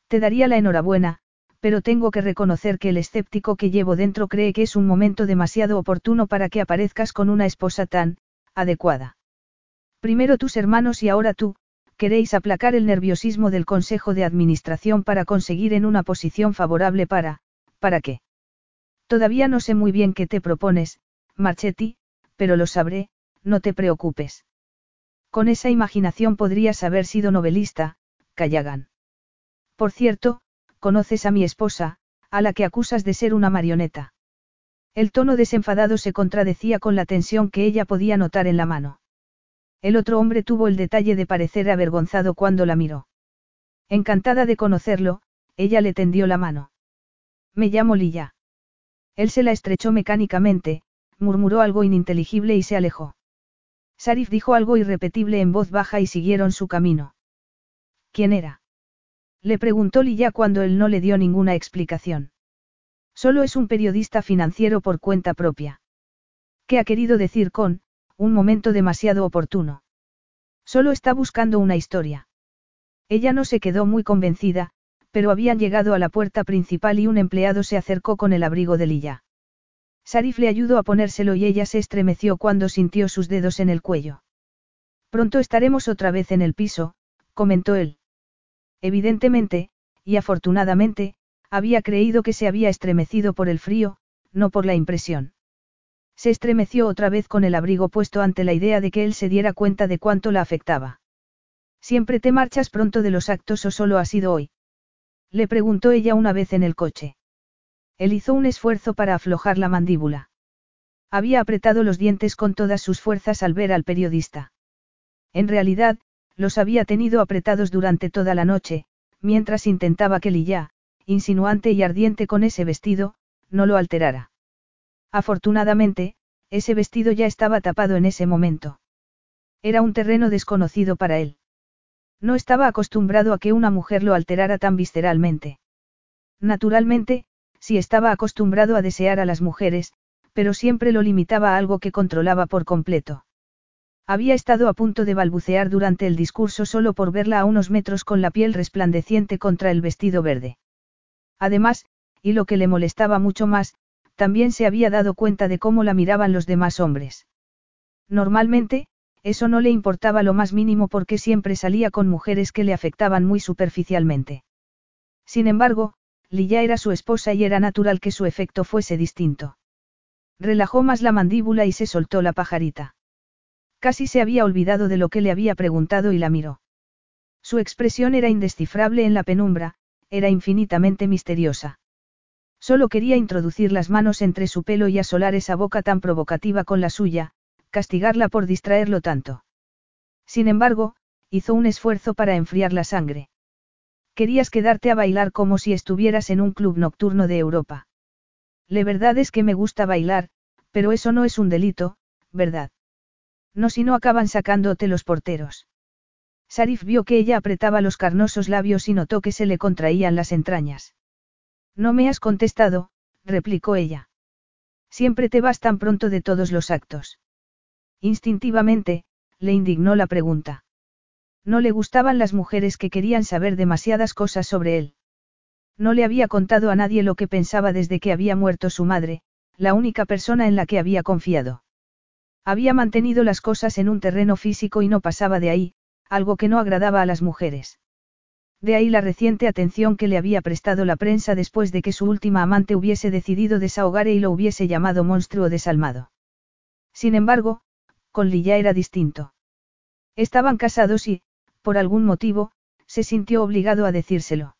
Te daría la enhorabuena, pero tengo que reconocer que el escéptico que llevo dentro cree que es un momento demasiado oportuno para que aparezcas con una esposa tan, adecuada. Primero tus hermanos y ahora tú, queréis aplacar el nerviosismo del Consejo de Administración para conseguir en una posición favorable para, ¿para qué? Todavía no sé muy bien qué te propones, Marchetti, pero lo sabré, no te preocupes. Con esa imaginación podrías haber sido novelista, Callagan. Por cierto, conoces a mi esposa, a la que acusas de ser una marioneta. El tono desenfadado se contradecía con la tensión que ella podía notar en la mano. El otro hombre tuvo el detalle de parecer avergonzado cuando la miró. Encantada de conocerlo, ella le tendió la mano. Me llamo Lilla. Él se la estrechó mecánicamente, murmuró algo ininteligible y se alejó. Sarif dijo algo irrepetible en voz baja y siguieron su camino. ¿Quién era? Le preguntó Lilla cuando él no le dio ninguna explicación. Solo es un periodista financiero por cuenta propia. ¿Qué ha querido decir con, un momento demasiado oportuno. Solo está buscando una historia. Ella no se quedó muy convencida, pero habían llegado a la puerta principal y un empleado se acercó con el abrigo de Lilla. Sarif le ayudó a ponérselo y ella se estremeció cuando sintió sus dedos en el cuello. Pronto estaremos otra vez en el piso, comentó él. Evidentemente, y afortunadamente, había creído que se había estremecido por el frío, no por la impresión. Se estremeció otra vez con el abrigo puesto ante la idea de que él se diera cuenta de cuánto la afectaba. ¿Siempre te marchas pronto de los actos o solo ha sido hoy? Le preguntó ella una vez en el coche. Él hizo un esfuerzo para aflojar la mandíbula. Había apretado los dientes con todas sus fuerzas al ver al periodista. En realidad, los había tenido apretados durante toda la noche, mientras intentaba que Lilla, insinuante y ardiente con ese vestido, no lo alterara. Afortunadamente, ese vestido ya estaba tapado en ese momento. Era un terreno desconocido para él. No estaba acostumbrado a que una mujer lo alterara tan visceralmente. Naturalmente, sí estaba acostumbrado a desear a las mujeres, pero siempre lo limitaba a algo que controlaba por completo. Había estado a punto de balbucear durante el discurso solo por verla a unos metros con la piel resplandeciente contra el vestido verde. Además, y lo que le molestaba mucho más, también se había dado cuenta de cómo la miraban los demás hombres. Normalmente, eso no le importaba lo más mínimo porque siempre salía con mujeres que le afectaban muy superficialmente. Sin embargo, Lilla era su esposa y era natural que su efecto fuese distinto. Relajó más la mandíbula y se soltó la pajarita. Casi se había olvidado de lo que le había preguntado y la miró. Su expresión era indescifrable en la penumbra, era infinitamente misteriosa. Solo quería introducir las manos entre su pelo y asolar esa boca tan provocativa con la suya, castigarla por distraerlo tanto. Sin embargo, hizo un esfuerzo para enfriar la sangre. Querías quedarte a bailar como si estuvieras en un club nocturno de Europa. La verdad es que me gusta bailar, pero eso no es un delito, ¿verdad? No si no acaban sacándote los porteros. Sarif vio que ella apretaba los carnosos labios y notó que se le contraían las entrañas. No me has contestado, replicó ella. Siempre te vas tan pronto de todos los actos. Instintivamente, le indignó la pregunta. No le gustaban las mujeres que querían saber demasiadas cosas sobre él. No le había contado a nadie lo que pensaba desde que había muerto su madre, la única persona en la que había confiado. Había mantenido las cosas en un terreno físico y no pasaba de ahí, algo que no agradaba a las mujeres. De ahí la reciente atención que le había prestado la prensa después de que su última amante hubiese decidido desahogar y lo hubiese llamado monstruo desalmado. Sin embargo, con Lilla era distinto. Estaban casados y, por algún motivo, se sintió obligado a decírselo.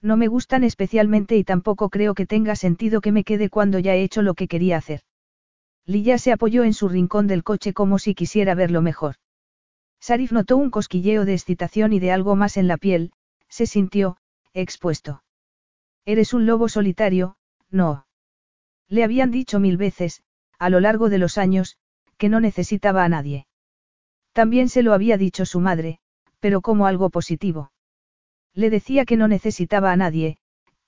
No me gustan especialmente y tampoco creo que tenga sentido que me quede cuando ya he hecho lo que quería hacer. Lilla se apoyó en su rincón del coche como si quisiera verlo mejor. Sarif notó un cosquilleo de excitación y de algo más en la piel, se sintió, expuesto. Eres un lobo solitario, no. Le habían dicho mil veces, a lo largo de los años, que no necesitaba a nadie. También se lo había dicho su madre, pero como algo positivo. Le decía que no necesitaba a nadie,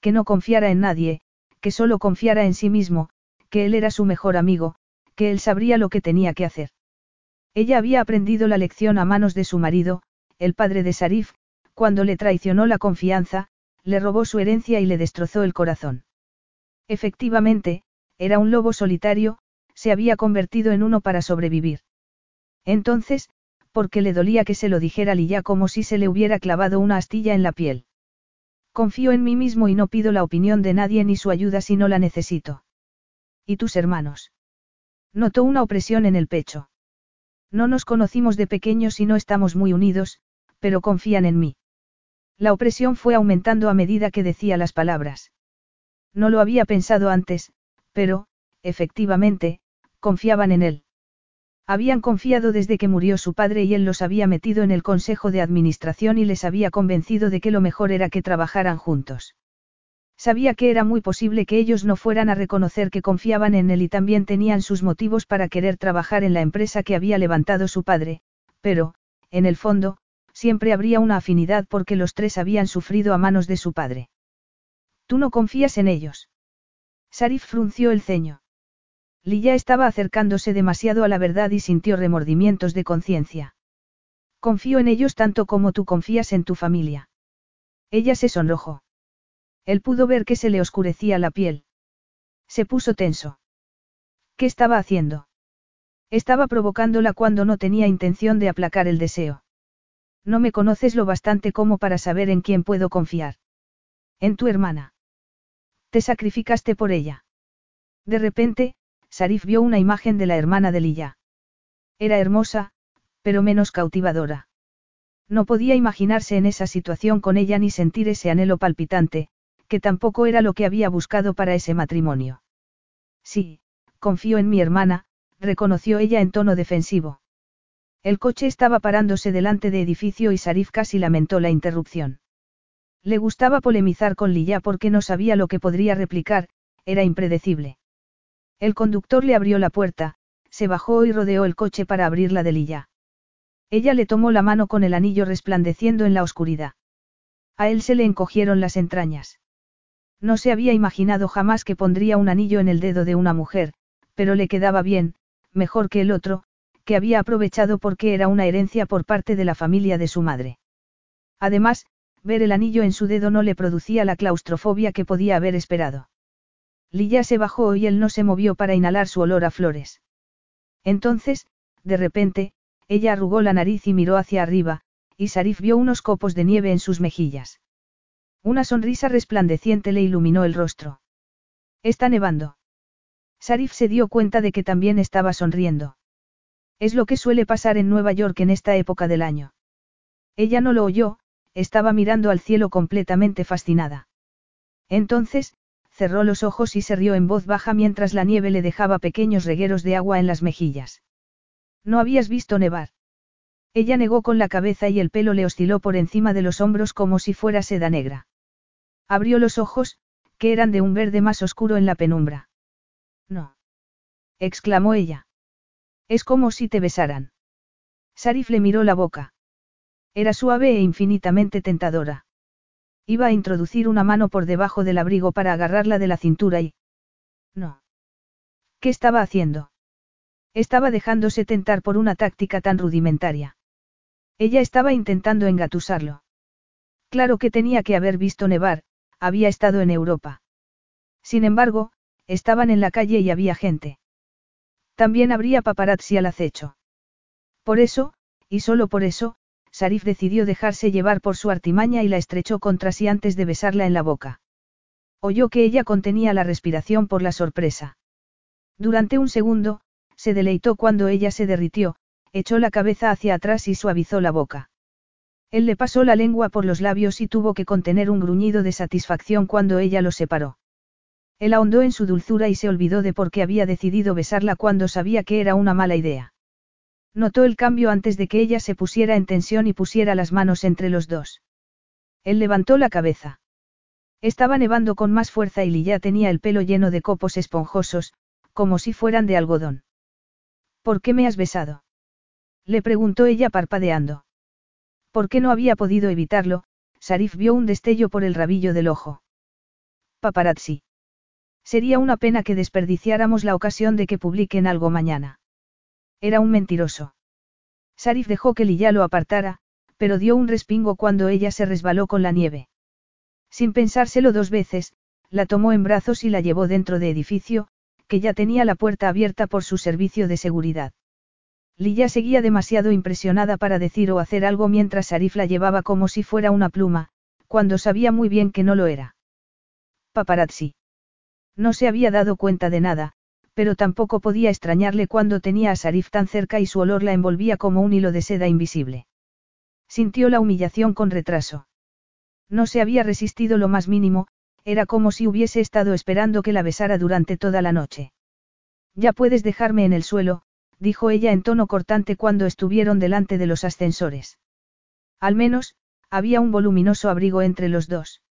que no confiara en nadie, que solo confiara en sí mismo, que él era su mejor amigo, que él sabría lo que tenía que hacer. Ella había aprendido la lección a manos de su marido, el padre de Sarif, cuando le traicionó la confianza, le robó su herencia y le destrozó el corazón. Efectivamente, era un lobo solitario, se había convertido en uno para sobrevivir. Entonces, ¿por qué le dolía que se lo dijera Lilla como si se le hubiera clavado una astilla en la piel? Confío en mí mismo y no pido la opinión de nadie ni su ayuda si no la necesito. ¿Y tus hermanos? Notó una opresión en el pecho. No nos conocimos de pequeños y no estamos muy unidos, pero confían en mí. La opresión fue aumentando a medida que decía las palabras. No lo había pensado antes, pero, efectivamente, confiaban en él. Habían confiado desde que murió su padre y él los había metido en el consejo de administración y les había convencido de que lo mejor era que trabajaran juntos. Sabía que era muy posible que ellos no fueran a reconocer que confiaban en él y también tenían sus motivos para querer trabajar en la empresa que había levantado su padre, pero, en el fondo, siempre habría una afinidad porque los tres habían sufrido a manos de su padre. ¿Tú no confías en ellos? Sarif frunció el ceño. Lilla estaba acercándose demasiado a la verdad y sintió remordimientos de conciencia. Confío en ellos tanto como tú confías en tu familia. Ella se sonrojó. Él pudo ver que se le oscurecía la piel. Se puso tenso. ¿Qué estaba haciendo? Estaba provocándola cuando no tenía intención de aplacar el deseo. No me conoces lo bastante como para saber en quién puedo confiar. En tu hermana. Te sacrificaste por ella. De repente, Sarif vio una imagen de la hermana de Lilla. Era hermosa, pero menos cautivadora. No podía imaginarse en esa situación con ella ni sentir ese anhelo palpitante, que tampoco era lo que había buscado para ese matrimonio. Sí, confío en mi hermana, reconoció ella en tono defensivo. El coche estaba parándose delante de edificio y Sarif casi lamentó la interrupción. Le gustaba polemizar con Lilla porque no sabía lo que podría replicar, era impredecible. El conductor le abrió la puerta, se bajó y rodeó el coche para abrirla de Lilla. Ella le tomó la mano con el anillo resplandeciendo en la oscuridad. A él se le encogieron las entrañas. No se había imaginado jamás que pondría un anillo en el dedo de una mujer, pero le quedaba bien, mejor que el otro, que había aprovechado porque era una herencia por parte de la familia de su madre. Además, ver el anillo en su dedo no le producía la claustrofobia que podía haber esperado. Lilla se bajó y él no se movió para inhalar su olor a flores. Entonces, de repente, ella arrugó la nariz y miró hacia arriba, y Sarif vio unos copos de nieve en sus mejillas. Una sonrisa resplandeciente le iluminó el rostro. Está nevando. Sarif se dio cuenta de que también estaba sonriendo. Es lo que suele pasar en Nueva York en esta época del año. Ella no lo oyó, estaba mirando al cielo completamente fascinada. Entonces, cerró los ojos y se rió en voz baja mientras la nieve le dejaba pequeños regueros de agua en las mejillas. ¿No habías visto nevar? Ella negó con la cabeza y el pelo le osciló por encima de los hombros como si fuera seda negra. Abrió los ojos, que eran de un verde más oscuro en la penumbra. No. exclamó ella. Es como si te besaran. Sarif le miró la boca. Era suave e infinitamente tentadora. Iba a introducir una mano por debajo del abrigo para agarrarla de la cintura y... No. ¿Qué estaba haciendo? Estaba dejándose tentar por una táctica tan rudimentaria. Ella estaba intentando engatusarlo. Claro que tenía que haber visto nevar, había estado en Europa. Sin embargo, estaban en la calle y había gente. También habría paparazzi al acecho. Por eso, y solo por eso, Sarif decidió dejarse llevar por su artimaña y la estrechó contra sí antes de besarla en la boca. Oyó que ella contenía la respiración por la sorpresa. Durante un segundo, se deleitó cuando ella se derritió, echó la cabeza hacia atrás y suavizó la boca. Él le pasó la lengua por los labios y tuvo que contener un gruñido de satisfacción cuando ella lo separó. Él ahondó en su dulzura y se olvidó de por qué había decidido besarla cuando sabía que era una mala idea. Notó el cambio antes de que ella se pusiera en tensión y pusiera las manos entre los dos. Él levantó la cabeza. Estaba nevando con más fuerza y ya tenía el pelo lleno de copos esponjosos, como si fueran de algodón. ¿Por qué me has besado? Le preguntó ella parpadeando. ¿Por qué no había podido evitarlo? Sarif vio un destello por el rabillo del ojo. Paparazzi. Sería una pena que desperdiciáramos la ocasión de que publiquen algo mañana. Era un mentiroso. Sarif dejó que Lilla lo apartara, pero dio un respingo cuando ella se resbaló con la nieve. Sin pensárselo dos veces, la tomó en brazos y la llevó dentro de edificio, que ya tenía la puerta abierta por su servicio de seguridad. Lilla seguía demasiado impresionada para decir o hacer algo mientras Sarif la llevaba como si fuera una pluma, cuando sabía muy bien que no lo era. Paparazzi. No se había dado cuenta de nada, pero tampoco podía extrañarle cuando tenía a Sarif tan cerca y su olor la envolvía como un hilo de seda invisible. Sintió la humillación con retraso. No se había resistido lo más mínimo, era como si hubiese estado esperando que la besara durante toda la noche. Ya puedes dejarme en el suelo, dijo ella en tono cortante cuando estuvieron delante de los ascensores. Al menos, había un voluminoso abrigo entre los dos.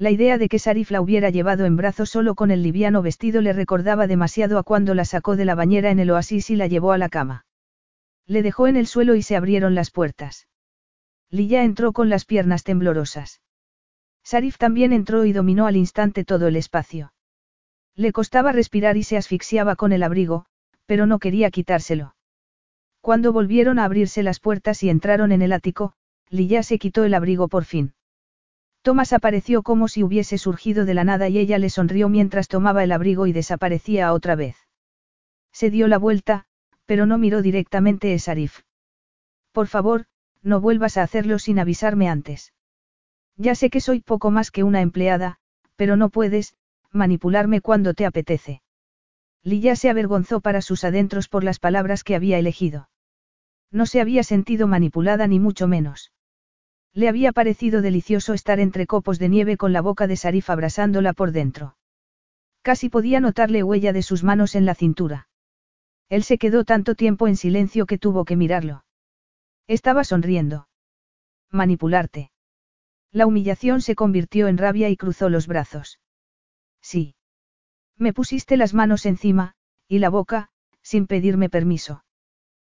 La idea de que Sarif la hubiera llevado en brazos solo con el liviano vestido le recordaba demasiado a cuando la sacó de la bañera en el oasis y la llevó a la cama. Le dejó en el suelo y se abrieron las puertas. Lilla entró con las piernas temblorosas. Sarif también entró y dominó al instante todo el espacio. Le costaba respirar y se asfixiaba con el abrigo, pero no quería quitárselo. Cuando volvieron a abrirse las puertas y entraron en el ático, Lilla se quitó el abrigo por fin. Tomás apareció como si hubiese surgido de la nada y ella le sonrió mientras tomaba el abrigo y desaparecía otra vez. Se dio la vuelta, pero no miró directamente a Sarif. Por favor, no vuelvas a hacerlo sin avisarme antes. Ya sé que soy poco más que una empleada, pero no puedes, manipularme cuando te apetece. Lilla se avergonzó para sus adentros por las palabras que había elegido. No se había sentido manipulada ni mucho menos. Le había parecido delicioso estar entre copos de nieve con la boca de Sarif abrazándola por dentro. Casi podía notarle huella de sus manos en la cintura. Él se quedó tanto tiempo en silencio que tuvo que mirarlo. Estaba sonriendo. Manipularte. La humillación se convirtió en rabia y cruzó los brazos. Sí. Me pusiste las manos encima, y la boca, sin pedirme permiso.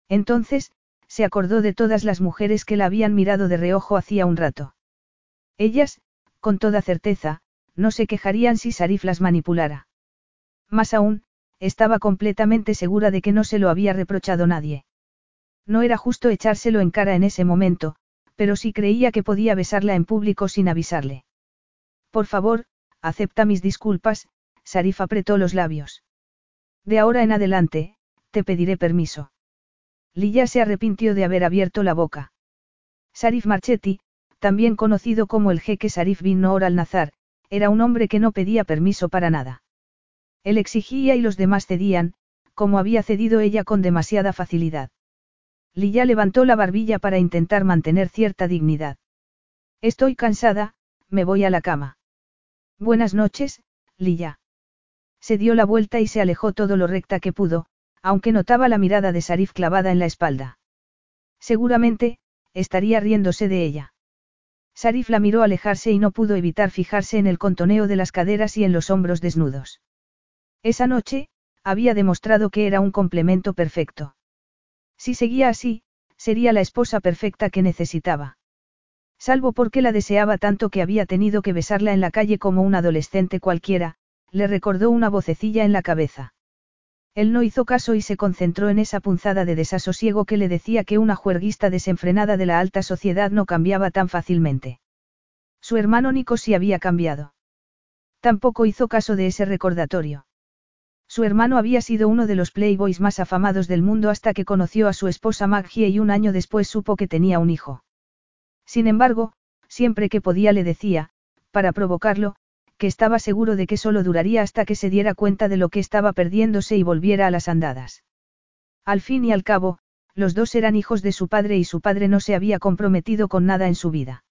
Entonces, se acordó de todas las mujeres que la habían mirado de reojo hacía un rato. Ellas, con toda certeza, no se quejarían si Sarif las manipulara. Más aún, estaba completamente segura de que no se lo había reprochado nadie. No era justo echárselo en cara en ese momento, pero sí creía que podía besarla en público sin avisarle. Por favor, acepta mis disculpas, Sarif apretó los labios. De ahora en adelante, te pediré permiso. Lilla se arrepintió de haber abierto la boca. Sarif Marchetti, también conocido como el jeque Sarif bin Noor al-Nazar, era un hombre que no pedía permiso para nada. Él exigía y los demás cedían, como había cedido ella con demasiada facilidad. Lilla levantó la barbilla para intentar mantener cierta dignidad. Estoy cansada, me voy a la cama. Buenas noches, Lilla. Se dio la vuelta y se alejó todo lo recta que pudo, aunque notaba la mirada de Sarif clavada en la espalda. Seguramente, estaría riéndose de ella. Sarif la miró alejarse y no pudo evitar fijarse en el contoneo de las caderas y en los hombros desnudos. Esa noche, había demostrado que era un complemento perfecto. Si seguía así, sería la esposa perfecta que necesitaba. Salvo porque la deseaba tanto que había tenido que besarla en la calle como un adolescente cualquiera, le recordó una vocecilla en la cabeza. Él no hizo caso y se concentró en esa punzada de desasosiego que le decía que una juerguista desenfrenada de la alta sociedad no cambiaba tan fácilmente. Su hermano Nico sí había cambiado. Tampoco hizo caso de ese recordatorio. Su hermano había sido uno de los playboys más afamados del mundo hasta que conoció a su esposa Maggie y un año después supo que tenía un hijo. Sin embargo, siempre que podía le decía, para provocarlo, que estaba seguro de que solo duraría hasta que se diera cuenta de lo que estaba perdiéndose y volviera a las andadas. Al fin y al cabo, los dos eran hijos de su padre y su padre no se había comprometido con nada en su vida.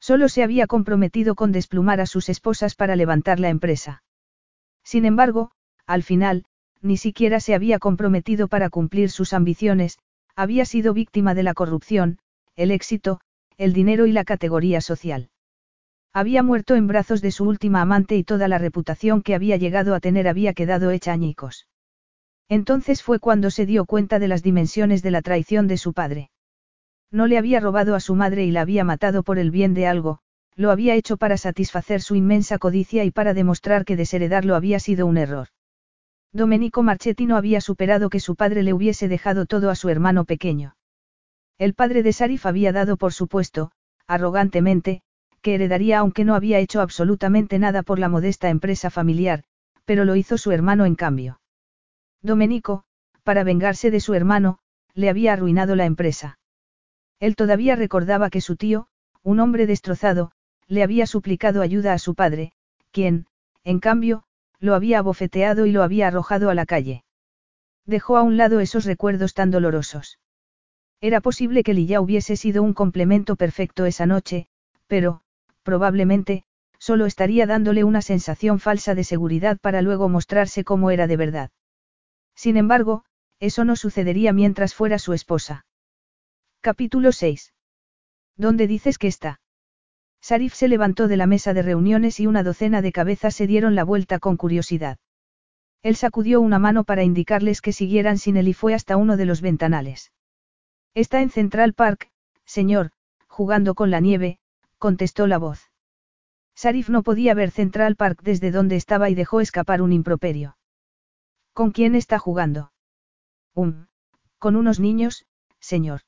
Solo se había comprometido con desplumar a sus esposas para levantar la empresa. Sin embargo, al final, ni siquiera se había comprometido para cumplir sus ambiciones, había sido víctima de la corrupción, el éxito, el dinero y la categoría social. Había muerto en brazos de su última amante y toda la reputación que había llegado a tener había quedado hecha añicos. Entonces fue cuando se dio cuenta de las dimensiones de la traición de su padre. No le había robado a su madre y la había matado por el bien de algo, lo había hecho para satisfacer su inmensa codicia y para demostrar que desheredarlo había sido un error. Domenico Marchetti no había superado que su padre le hubiese dejado todo a su hermano pequeño. El padre de Sarif había dado por supuesto, arrogantemente, que heredaría aunque no había hecho absolutamente nada por la modesta empresa familiar, pero lo hizo su hermano en cambio. Domenico, para vengarse de su hermano, le había arruinado la empresa. Él todavía recordaba que su tío, un hombre destrozado, le había suplicado ayuda a su padre, quien, en cambio, lo había abofeteado y lo había arrojado a la calle. Dejó a un lado esos recuerdos tan dolorosos. Era posible que Lilla hubiese sido un complemento perfecto esa noche, pero, probablemente, solo estaría dándole una sensación falsa de seguridad para luego mostrarse como era de verdad. Sin embargo, eso no sucedería mientras fuera su esposa. Capítulo 6. ¿Dónde dices que está? Sarif se levantó de la mesa de reuniones y una docena de cabezas se dieron la vuelta con curiosidad. Él sacudió una mano para indicarles que siguieran sin él y fue hasta uno de los ventanales. Está en Central Park, señor, jugando con la nieve, contestó la voz. Sarif no podía ver Central Park desde donde estaba y dejó escapar un improperio. ¿Con quién está jugando? Un. Con unos niños, señor.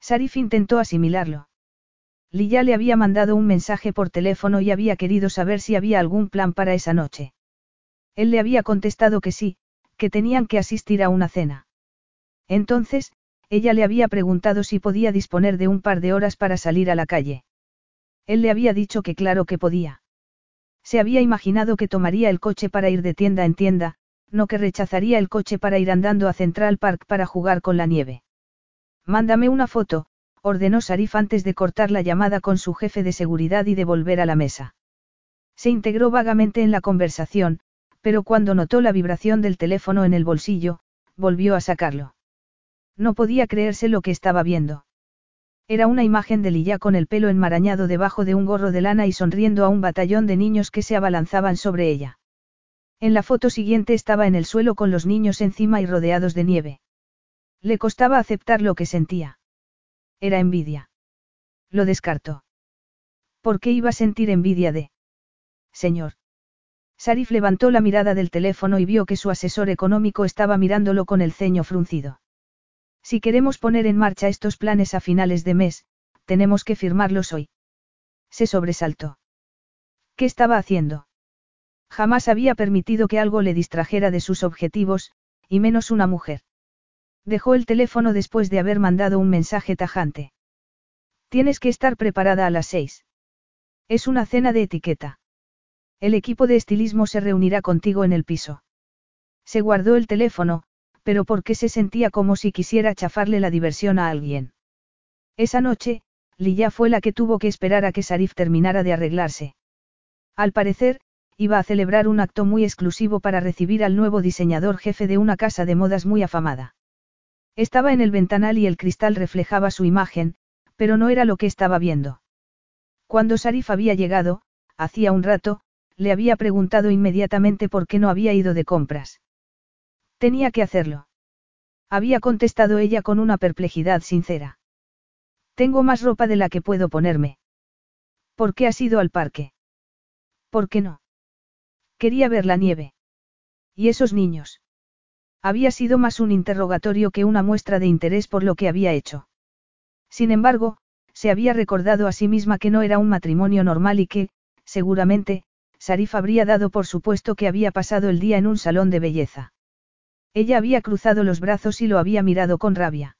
Sarif intentó asimilarlo. Lilla le había mandado un mensaje por teléfono y había querido saber si había algún plan para esa noche. Él le había contestado que sí, que tenían que asistir a una cena. Entonces, ella le había preguntado si podía disponer de un par de horas para salir a la calle. Él le había dicho que claro que podía. Se había imaginado que tomaría el coche para ir de tienda en tienda, no que rechazaría el coche para ir andando a Central Park para jugar con la nieve. Mándame una foto, ordenó Sarif antes de cortar la llamada con su jefe de seguridad y de volver a la mesa. Se integró vagamente en la conversación, pero cuando notó la vibración del teléfono en el bolsillo, volvió a sacarlo. No podía creerse lo que estaba viendo. Era una imagen de Lilla con el pelo enmarañado debajo de un gorro de lana y sonriendo a un batallón de niños que se abalanzaban sobre ella. En la foto siguiente estaba en el suelo con los niños encima y rodeados de nieve. Le costaba aceptar lo que sentía. Era envidia. Lo descartó. ¿Por qué iba a sentir envidia de? Señor. Sarif levantó la mirada del teléfono y vio que su asesor económico estaba mirándolo con el ceño fruncido. Si queremos poner en marcha estos planes a finales de mes, tenemos que firmarlos hoy. Se sobresaltó. ¿Qué estaba haciendo? Jamás había permitido que algo le distrajera de sus objetivos, y menos una mujer. Dejó el teléfono después de haber mandado un mensaje tajante. Tienes que estar preparada a las seis. Es una cena de etiqueta. El equipo de estilismo se reunirá contigo en el piso. Se guardó el teléfono, pero porque se sentía como si quisiera chafarle la diversión a alguien. Esa noche, Lilla fue la que tuvo que esperar a que Sarif terminara de arreglarse. Al parecer, iba a celebrar un acto muy exclusivo para recibir al nuevo diseñador jefe de una casa de modas muy afamada. Estaba en el ventanal y el cristal reflejaba su imagen, pero no era lo que estaba viendo. Cuando Sarif había llegado, hacía un rato, le había preguntado inmediatamente por qué no había ido de compras. Tenía que hacerlo. Había contestado ella con una perplejidad sincera. Tengo más ropa de la que puedo ponerme. ¿Por qué has ido al parque? ¿Por qué no? Quería ver la nieve. ¿Y esos niños? Había sido más un interrogatorio que una muestra de interés por lo que había hecho. Sin embargo, se había recordado a sí misma que no era un matrimonio normal y que, seguramente, Sarif habría dado por supuesto que había pasado el día en un salón de belleza. Ella había cruzado los brazos y lo había mirado con rabia.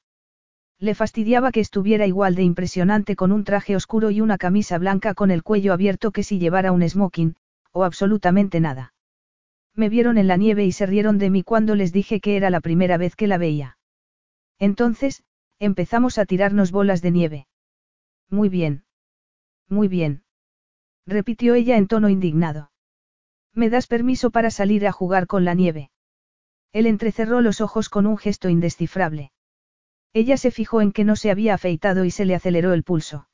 Le fastidiaba que estuviera igual de impresionante con un traje oscuro y una camisa blanca con el cuello abierto que si llevara un smoking, o absolutamente nada. Me vieron en la nieve y se rieron de mí cuando les dije que era la primera vez que la veía. Entonces, empezamos a tirarnos bolas de nieve. Muy bien. Muy bien repitió ella en tono indignado. ¿Me das permiso para salir a jugar con la nieve? Él entrecerró los ojos con un gesto indescifrable. Ella se fijó en que no se había afeitado y se le aceleró el pulso.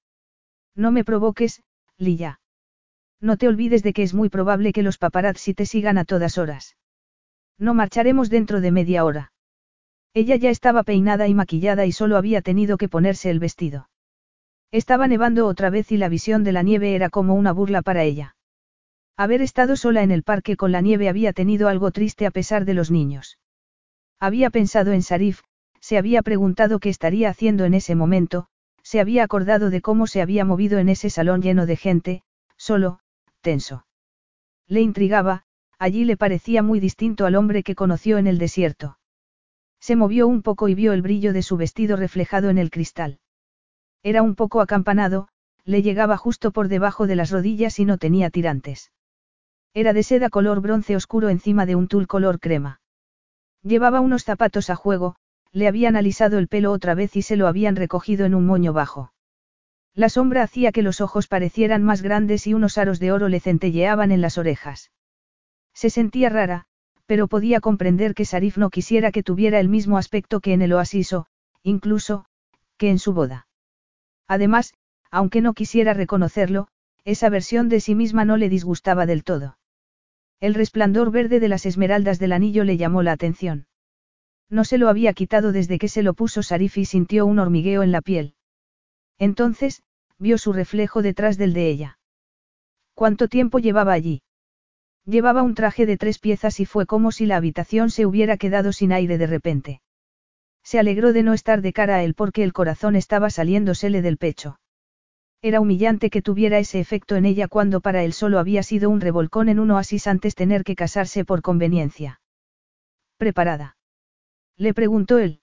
No me provoques, Lilla. No te olvides de que es muy probable que los paparazzi te sigan a todas horas. No marcharemos dentro de media hora. Ella ya estaba peinada y maquillada y solo había tenido que ponerse el vestido. Estaba nevando otra vez y la visión de la nieve era como una burla para ella. Haber estado sola en el parque con la nieve había tenido algo triste a pesar de los niños. Había pensado en Sarif, se había preguntado qué estaría haciendo en ese momento, se había acordado de cómo se había movido en ese salón lleno de gente, solo, tenso. Le intrigaba, allí le parecía muy distinto al hombre que conoció en el desierto. Se movió un poco y vio el brillo de su vestido reflejado en el cristal. Era un poco acampanado, le llegaba justo por debajo de las rodillas y no tenía tirantes. Era de seda color bronce oscuro encima de un tul color crema. Llevaba unos zapatos a juego, le habían alisado el pelo otra vez y se lo habían recogido en un moño bajo. La sombra hacía que los ojos parecieran más grandes y unos aros de oro le centelleaban en las orejas. Se sentía rara, pero podía comprender que Sarif no quisiera que tuviera el mismo aspecto que en el oasis o, incluso, que en su boda. Además, aunque no quisiera reconocerlo, esa versión de sí misma no le disgustaba del todo. El resplandor verde de las esmeraldas del anillo le llamó la atención. No se lo había quitado desde que se lo puso Sarif y sintió un hormigueo en la piel. Entonces, vio su reflejo detrás del de ella. ¿Cuánto tiempo llevaba allí? Llevaba un traje de tres piezas y fue como si la habitación se hubiera quedado sin aire de repente. Se alegró de no estar de cara a él porque el corazón estaba saliéndosele del pecho. Era humillante que tuviera ese efecto en ella cuando para él solo había sido un revolcón en un oasis antes tener que casarse por conveniencia. ¿Preparada? Le preguntó él.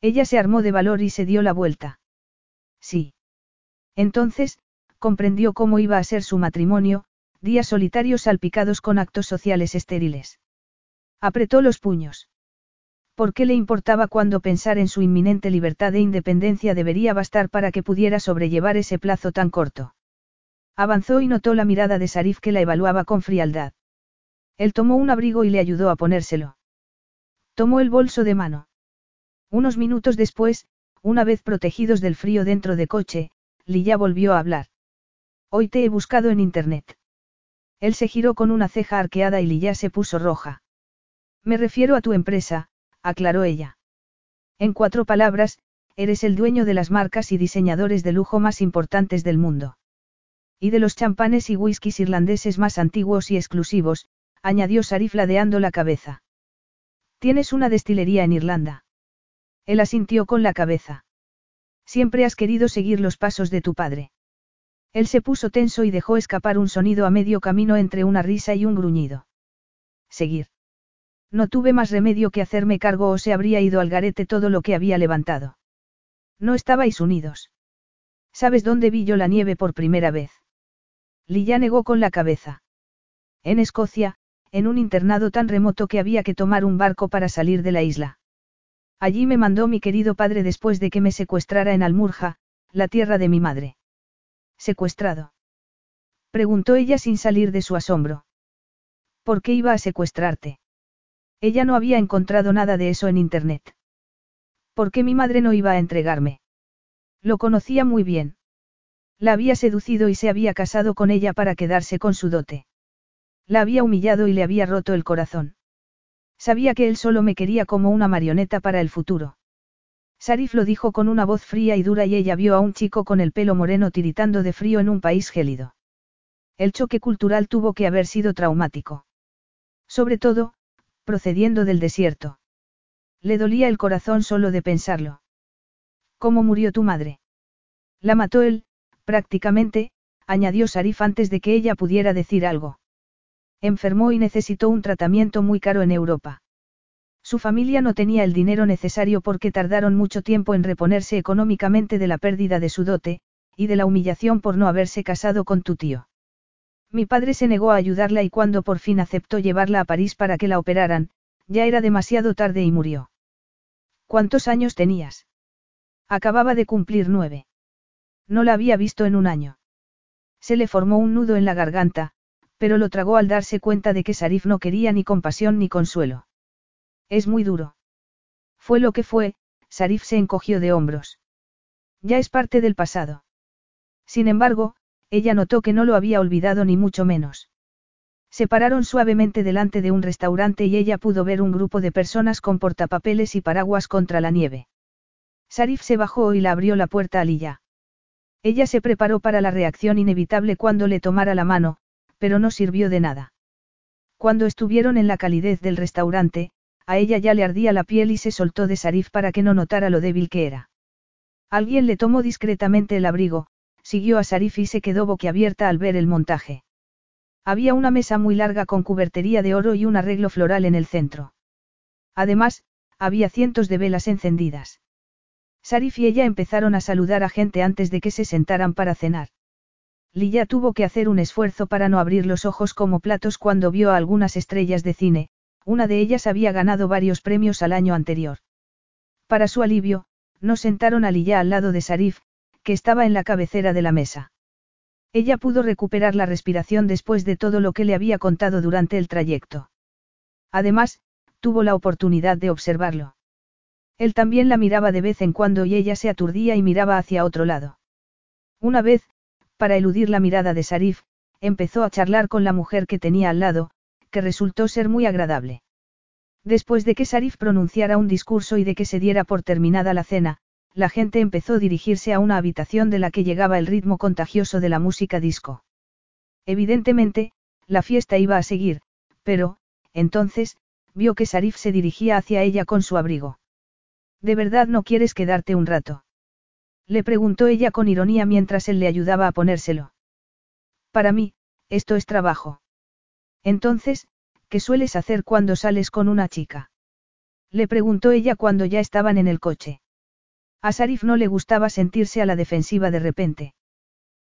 Ella se armó de valor y se dio la vuelta. Sí. Entonces, comprendió cómo iba a ser su matrimonio, días solitarios salpicados con actos sociales estériles. Apretó los puños. ¿Por qué le importaba cuando pensar en su inminente libertad e independencia debería bastar para que pudiera sobrellevar ese plazo tan corto? Avanzó y notó la mirada de Sarif que la evaluaba con frialdad. Él tomó un abrigo y le ayudó a ponérselo. Tomó el bolso de mano. Unos minutos después, una vez protegidos del frío dentro de coche, Lilla volvió a hablar. Hoy te he buscado en internet. Él se giró con una ceja arqueada y Lilla se puso roja. Me refiero a tu empresa, aclaró ella. En cuatro palabras, eres el dueño de las marcas y diseñadores de lujo más importantes del mundo. Y de los champanes y whiskies irlandeses más antiguos y exclusivos, añadió Sarif ladeando la cabeza. Tienes una destilería en Irlanda. Él asintió con la cabeza. Siempre has querido seguir los pasos de tu padre. Él se puso tenso y dejó escapar un sonido a medio camino entre una risa y un gruñido. Seguir. No tuve más remedio que hacerme cargo o se habría ido al garete todo lo que había levantado. No estabais unidos. ¿Sabes dónde vi yo la nieve por primera vez? Lilla negó con la cabeza. En Escocia, en un internado tan remoto que había que tomar un barco para salir de la isla. Allí me mandó mi querido padre después de que me secuestrara en Almurja, la tierra de mi madre. ¿Secuestrado? Preguntó ella sin salir de su asombro. ¿Por qué iba a secuestrarte? Ella no había encontrado nada de eso en Internet. ¿Por qué mi madre no iba a entregarme? Lo conocía muy bien. La había seducido y se había casado con ella para quedarse con su dote. La había humillado y le había roto el corazón. Sabía que él solo me quería como una marioneta para el futuro. Sarif lo dijo con una voz fría y dura y ella vio a un chico con el pelo moreno tiritando de frío en un país gélido. El choque cultural tuvo que haber sido traumático. Sobre todo, procediendo del desierto. Le dolía el corazón solo de pensarlo. ¿Cómo murió tu madre? La mató él, prácticamente, añadió Sarif antes de que ella pudiera decir algo. Enfermó y necesitó un tratamiento muy caro en Europa. Su familia no tenía el dinero necesario porque tardaron mucho tiempo en reponerse económicamente de la pérdida de su dote, y de la humillación por no haberse casado con tu tío. Mi padre se negó a ayudarla y cuando por fin aceptó llevarla a París para que la operaran, ya era demasiado tarde y murió. ¿Cuántos años tenías? Acababa de cumplir nueve. No la había visto en un año. Se le formó un nudo en la garganta, pero lo tragó al darse cuenta de que Sarif no quería ni compasión ni consuelo. Es muy duro. Fue lo que fue, Sarif se encogió de hombros. Ya es parte del pasado. Sin embargo, ella notó que no lo había olvidado ni mucho menos. Se pararon suavemente delante de un restaurante y ella pudo ver un grupo de personas con portapapeles y paraguas contra la nieve. Sarif se bajó y la abrió la puerta a Lilla. Ella se preparó para la reacción inevitable cuando le tomara la mano, pero no sirvió de nada. Cuando estuvieron en la calidez del restaurante, a ella ya le ardía la piel y se soltó de Sarif para que no notara lo débil que era. Alguien le tomó discretamente el abrigo, siguió a Sarif y se quedó boquiabierta al ver el montaje. Había una mesa muy larga con cubertería de oro y un arreglo floral en el centro. Además, había cientos de velas encendidas. Sarif y ella empezaron a saludar a gente antes de que se sentaran para cenar. Lilla tuvo que hacer un esfuerzo para no abrir los ojos como platos cuando vio a algunas estrellas de cine, una de ellas había ganado varios premios al año anterior. Para su alivio, no sentaron a Lilla al lado de Sarif, que estaba en la cabecera de la mesa. Ella pudo recuperar la respiración después de todo lo que le había contado durante el trayecto. Además, tuvo la oportunidad de observarlo. Él también la miraba de vez en cuando y ella se aturdía y miraba hacia otro lado. Una vez, para eludir la mirada de Sarif, empezó a charlar con la mujer que tenía al lado, que resultó ser muy agradable. Después de que Sarif pronunciara un discurso y de que se diera por terminada la cena, la gente empezó a dirigirse a una habitación de la que llegaba el ritmo contagioso de la música disco. Evidentemente, la fiesta iba a seguir, pero, entonces, vio que Sarif se dirigía hacia ella con su abrigo. ¿De verdad no quieres quedarte un rato? Le preguntó ella con ironía mientras él le ayudaba a ponérselo. Para mí, esto es trabajo. Entonces, ¿qué sueles hacer cuando sales con una chica? Le preguntó ella cuando ya estaban en el coche. A Sarif no le gustaba sentirse a la defensiva de repente.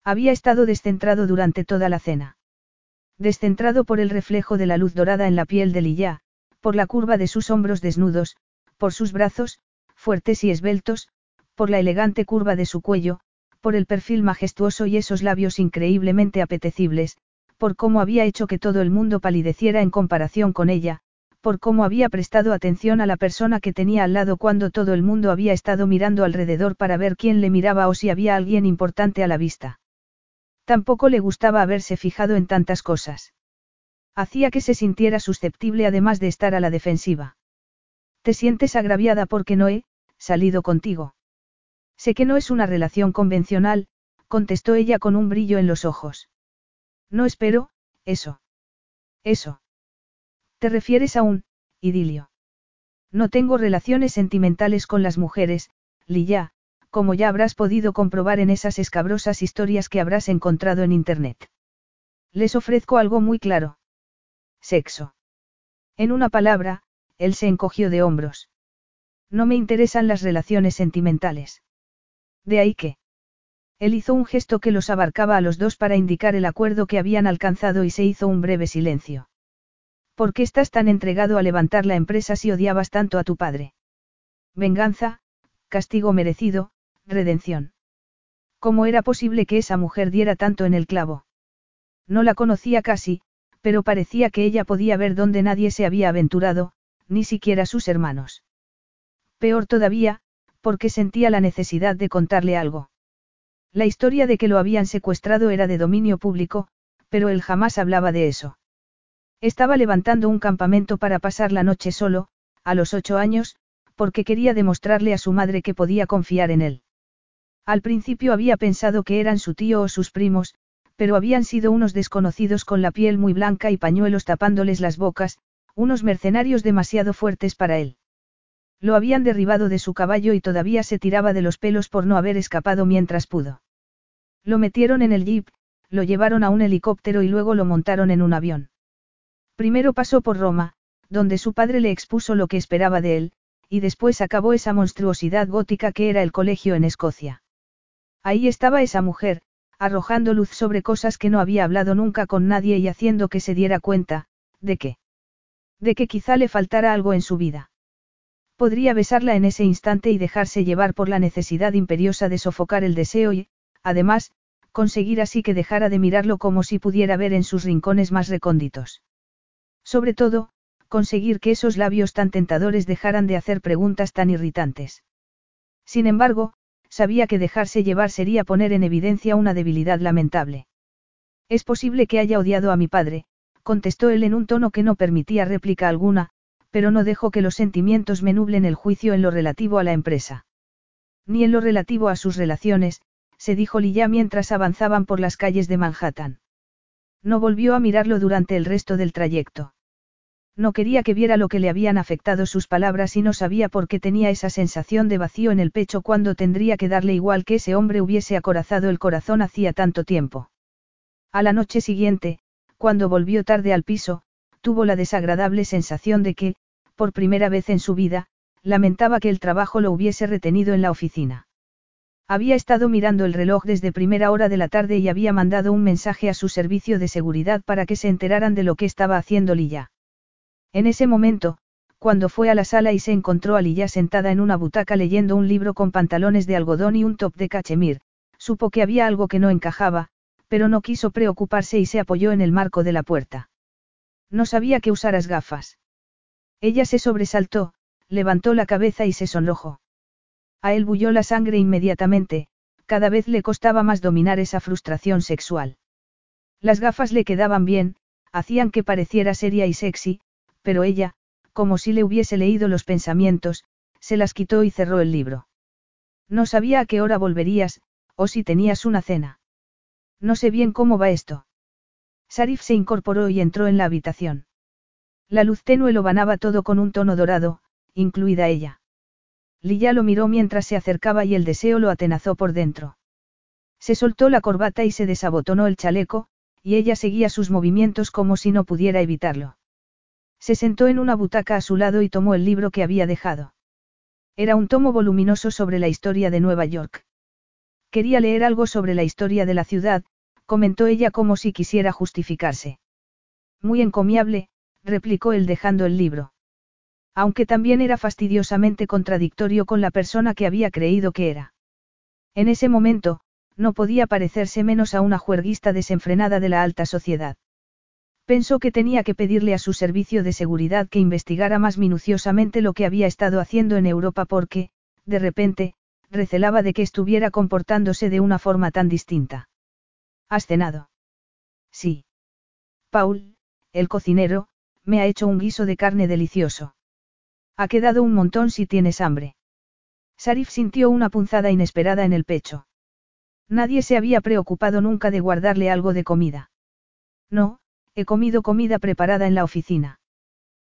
Había estado descentrado durante toda la cena. Descentrado por el reflejo de la luz dorada en la piel de Lilla, por la curva de sus hombros desnudos, por sus brazos, fuertes y esbeltos, por la elegante curva de su cuello, por el perfil majestuoso y esos labios increíblemente apetecibles, por cómo había hecho que todo el mundo palideciera en comparación con ella, por cómo había prestado atención a la persona que tenía al lado cuando todo el mundo había estado mirando alrededor para ver quién le miraba o si había alguien importante a la vista. Tampoco le gustaba haberse fijado en tantas cosas. Hacía que se sintiera susceptible además de estar a la defensiva. Te sientes agraviada porque no he, salido contigo. Sé que no es una relación convencional, contestó ella con un brillo en los ojos. No espero, eso. Eso. ¿Te refieres a un, idilio? No tengo relaciones sentimentales con las mujeres, Lilla, como ya habrás podido comprobar en esas escabrosas historias que habrás encontrado en Internet. Les ofrezco algo muy claro. Sexo. En una palabra, él se encogió de hombros. No me interesan las relaciones sentimentales. De ahí que. Él hizo un gesto que los abarcaba a los dos para indicar el acuerdo que habían alcanzado y se hizo un breve silencio. ¿Por qué estás tan entregado a levantar la empresa si odiabas tanto a tu padre? Venganza, castigo merecido, redención. ¿Cómo era posible que esa mujer diera tanto en el clavo? No la conocía casi, pero parecía que ella podía ver dónde nadie se había aventurado, ni siquiera sus hermanos. Peor todavía, porque sentía la necesidad de contarle algo. La historia de que lo habían secuestrado era de dominio público, pero él jamás hablaba de eso. Estaba levantando un campamento para pasar la noche solo, a los ocho años, porque quería demostrarle a su madre que podía confiar en él. Al principio había pensado que eran su tío o sus primos, pero habían sido unos desconocidos con la piel muy blanca y pañuelos tapándoles las bocas, unos mercenarios demasiado fuertes para él. Lo habían derribado de su caballo y todavía se tiraba de los pelos por no haber escapado mientras pudo. Lo metieron en el jeep, lo llevaron a un helicóptero y luego lo montaron en un avión. Primero pasó por Roma, donde su padre le expuso lo que esperaba de él, y después acabó esa monstruosidad gótica que era el colegio en Escocia. Ahí estaba esa mujer, arrojando luz sobre cosas que no había hablado nunca con nadie y haciendo que se diera cuenta, de que. De que quizá le faltara algo en su vida. Podría besarla en ese instante y dejarse llevar por la necesidad imperiosa de sofocar el deseo y, además, conseguir así que dejara de mirarlo como si pudiera ver en sus rincones más recónditos. Sobre todo, conseguir que esos labios tan tentadores dejaran de hacer preguntas tan irritantes. Sin embargo, sabía que dejarse llevar sería poner en evidencia una debilidad lamentable. Es posible que haya odiado a mi padre, contestó él en un tono que no permitía réplica alguna, pero no dejo que los sentimientos me nublen el juicio en lo relativo a la empresa. Ni en lo relativo a sus relaciones, se dijo Lilla mientras avanzaban por las calles de Manhattan. No volvió a mirarlo durante el resto del trayecto. No quería que viera lo que le habían afectado sus palabras y no sabía por qué tenía esa sensación de vacío en el pecho cuando tendría que darle igual que ese hombre hubiese acorazado el corazón hacía tanto tiempo. A la noche siguiente, cuando volvió tarde al piso, tuvo la desagradable sensación de que, por primera vez en su vida, lamentaba que el trabajo lo hubiese retenido en la oficina. Había estado mirando el reloj desde primera hora de la tarde y había mandado un mensaje a su servicio de seguridad para que se enteraran de lo que estaba haciendo Lilla. En ese momento, cuando fue a la sala y se encontró a Lilla sentada en una butaca leyendo un libro con pantalones de algodón y un top de cachemir, supo que había algo que no encajaba, pero no quiso preocuparse y se apoyó en el marco de la puerta. No sabía que usaras gafas. Ella se sobresaltó, levantó la cabeza y se sonrojó. A él bulló la sangre inmediatamente, cada vez le costaba más dominar esa frustración sexual. Las gafas le quedaban bien, hacían que pareciera seria y sexy, pero ella, como si le hubiese leído los pensamientos, se las quitó y cerró el libro. No sabía a qué hora volverías, o si tenías una cena. No sé bien cómo va esto. Sarif se incorporó y entró en la habitación. La luz tenue lo banaba todo con un tono dorado, incluida ella. Lilla lo miró mientras se acercaba y el deseo lo atenazó por dentro. Se soltó la corbata y se desabotonó el chaleco, y ella seguía sus movimientos como si no pudiera evitarlo. Se sentó en una butaca a su lado y tomó el libro que había dejado. Era un tomo voluminoso sobre la historia de Nueva York. Quería leer algo sobre la historia de la ciudad, comentó ella como si quisiera justificarse. Muy encomiable, replicó él dejando el libro. Aunque también era fastidiosamente contradictorio con la persona que había creído que era. En ese momento, no podía parecerse menos a una juerguista desenfrenada de la alta sociedad. Pensó que tenía que pedirle a su servicio de seguridad que investigara más minuciosamente lo que había estado haciendo en Europa porque, de repente, recelaba de que estuviera comportándose de una forma tan distinta. ¿Has cenado? Sí. Paul, el cocinero, me ha hecho un guiso de carne delicioso. Ha quedado un montón si tienes hambre. Sarif sintió una punzada inesperada en el pecho. Nadie se había preocupado nunca de guardarle algo de comida. No, he comido comida preparada en la oficina.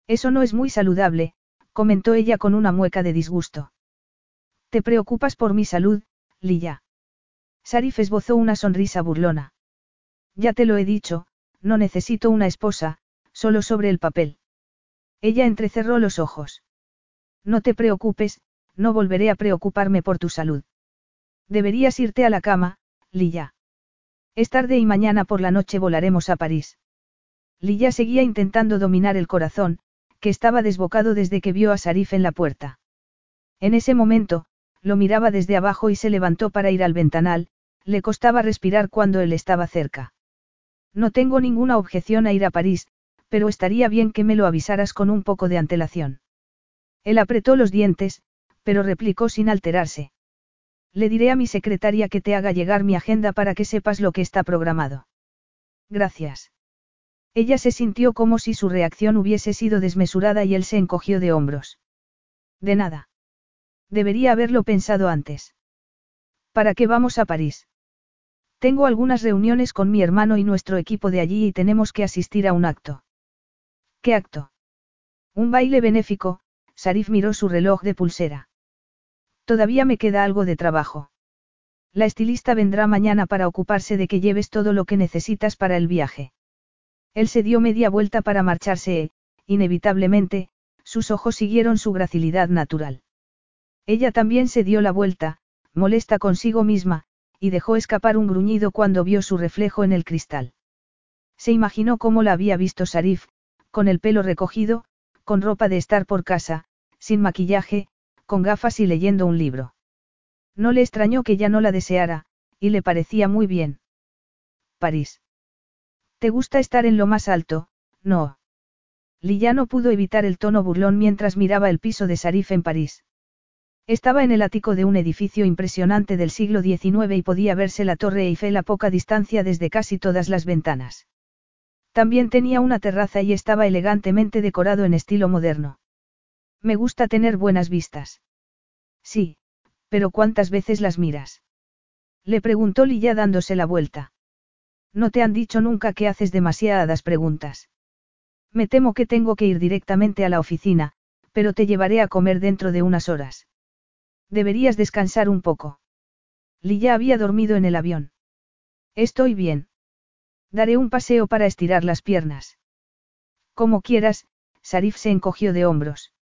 Eso no es muy saludable, comentó ella con una mueca de disgusto. ¿Te preocupas por mi salud, Lilla? Sarif esbozó una sonrisa burlona. Ya te lo he dicho, no necesito una esposa, solo sobre el papel. Ella entrecerró los ojos. No te preocupes, no volveré a preocuparme por tu salud. Deberías irte a la cama, Lilla. Es tarde y mañana por la noche volaremos a París. Lilla seguía intentando dominar el corazón, que estaba desbocado desde que vio a Sarif en la puerta. En ese momento, lo miraba desde abajo y se levantó para ir al ventanal, le costaba respirar cuando él estaba cerca. No tengo ninguna objeción a ir a París, pero estaría bien que me lo avisaras con un poco de antelación. Él apretó los dientes, pero replicó sin alterarse. Le diré a mi secretaria que te haga llegar mi agenda para que sepas lo que está programado. Gracias. Ella se sintió como si su reacción hubiese sido desmesurada y él se encogió de hombros. De nada. Debería haberlo pensado antes. ¿Para qué vamos a París? Tengo algunas reuniones con mi hermano y nuestro equipo de allí y tenemos que asistir a un acto. ¿Qué acto? Un baile benéfico, Sarif miró su reloj de pulsera. Todavía me queda algo de trabajo. La estilista vendrá mañana para ocuparse de que lleves todo lo que necesitas para el viaje. Él se dio media vuelta para marcharse e, inevitablemente, sus ojos siguieron su gracilidad natural. Ella también se dio la vuelta, molesta consigo misma, y dejó escapar un gruñido cuando vio su reflejo en el cristal. Se imaginó cómo la había visto Sarif, con el pelo recogido, con ropa de estar por casa, sin maquillaje, con gafas y leyendo un libro. No le extrañó que ya no la deseara, y le parecía muy bien. París. ¿Te gusta estar en lo más alto? No. Lilla no pudo evitar el tono burlón mientras miraba el piso de Sarif en París. Estaba en el ático de un edificio impresionante del siglo XIX y podía verse la Torre Eiffel a poca distancia desde casi todas las ventanas. También tenía una terraza y estaba elegantemente decorado en estilo moderno. Me gusta tener buenas vistas. Sí, pero ¿cuántas veces las miras? Le preguntó Lilla dándose la vuelta. No te han dicho nunca que haces demasiadas preguntas. Me temo que tengo que ir directamente a la oficina, pero te llevaré a comer dentro de unas horas. Deberías descansar un poco. Lilla había dormido en el avión. Estoy bien. Daré un paseo para estirar las piernas. Como quieras, Sarif se encogió de hombros.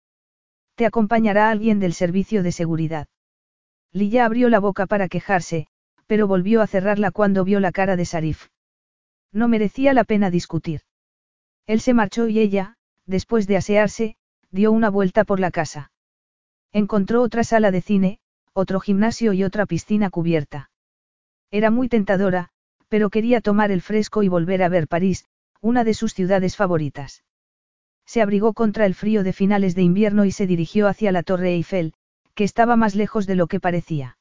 Te acompañará alguien del servicio de seguridad. Lilla abrió la boca para quejarse, pero volvió a cerrarla cuando vio la cara de Sarif. No merecía la pena discutir. Él se marchó y ella, después de asearse, dio una vuelta por la casa. Encontró otra sala de cine, otro gimnasio y otra piscina cubierta. Era muy tentadora, pero quería tomar el fresco y volver a ver París, una de sus ciudades favoritas. Se abrigó contra el frío de finales de invierno y se dirigió hacia la Torre Eiffel, que estaba más lejos de lo que parecía.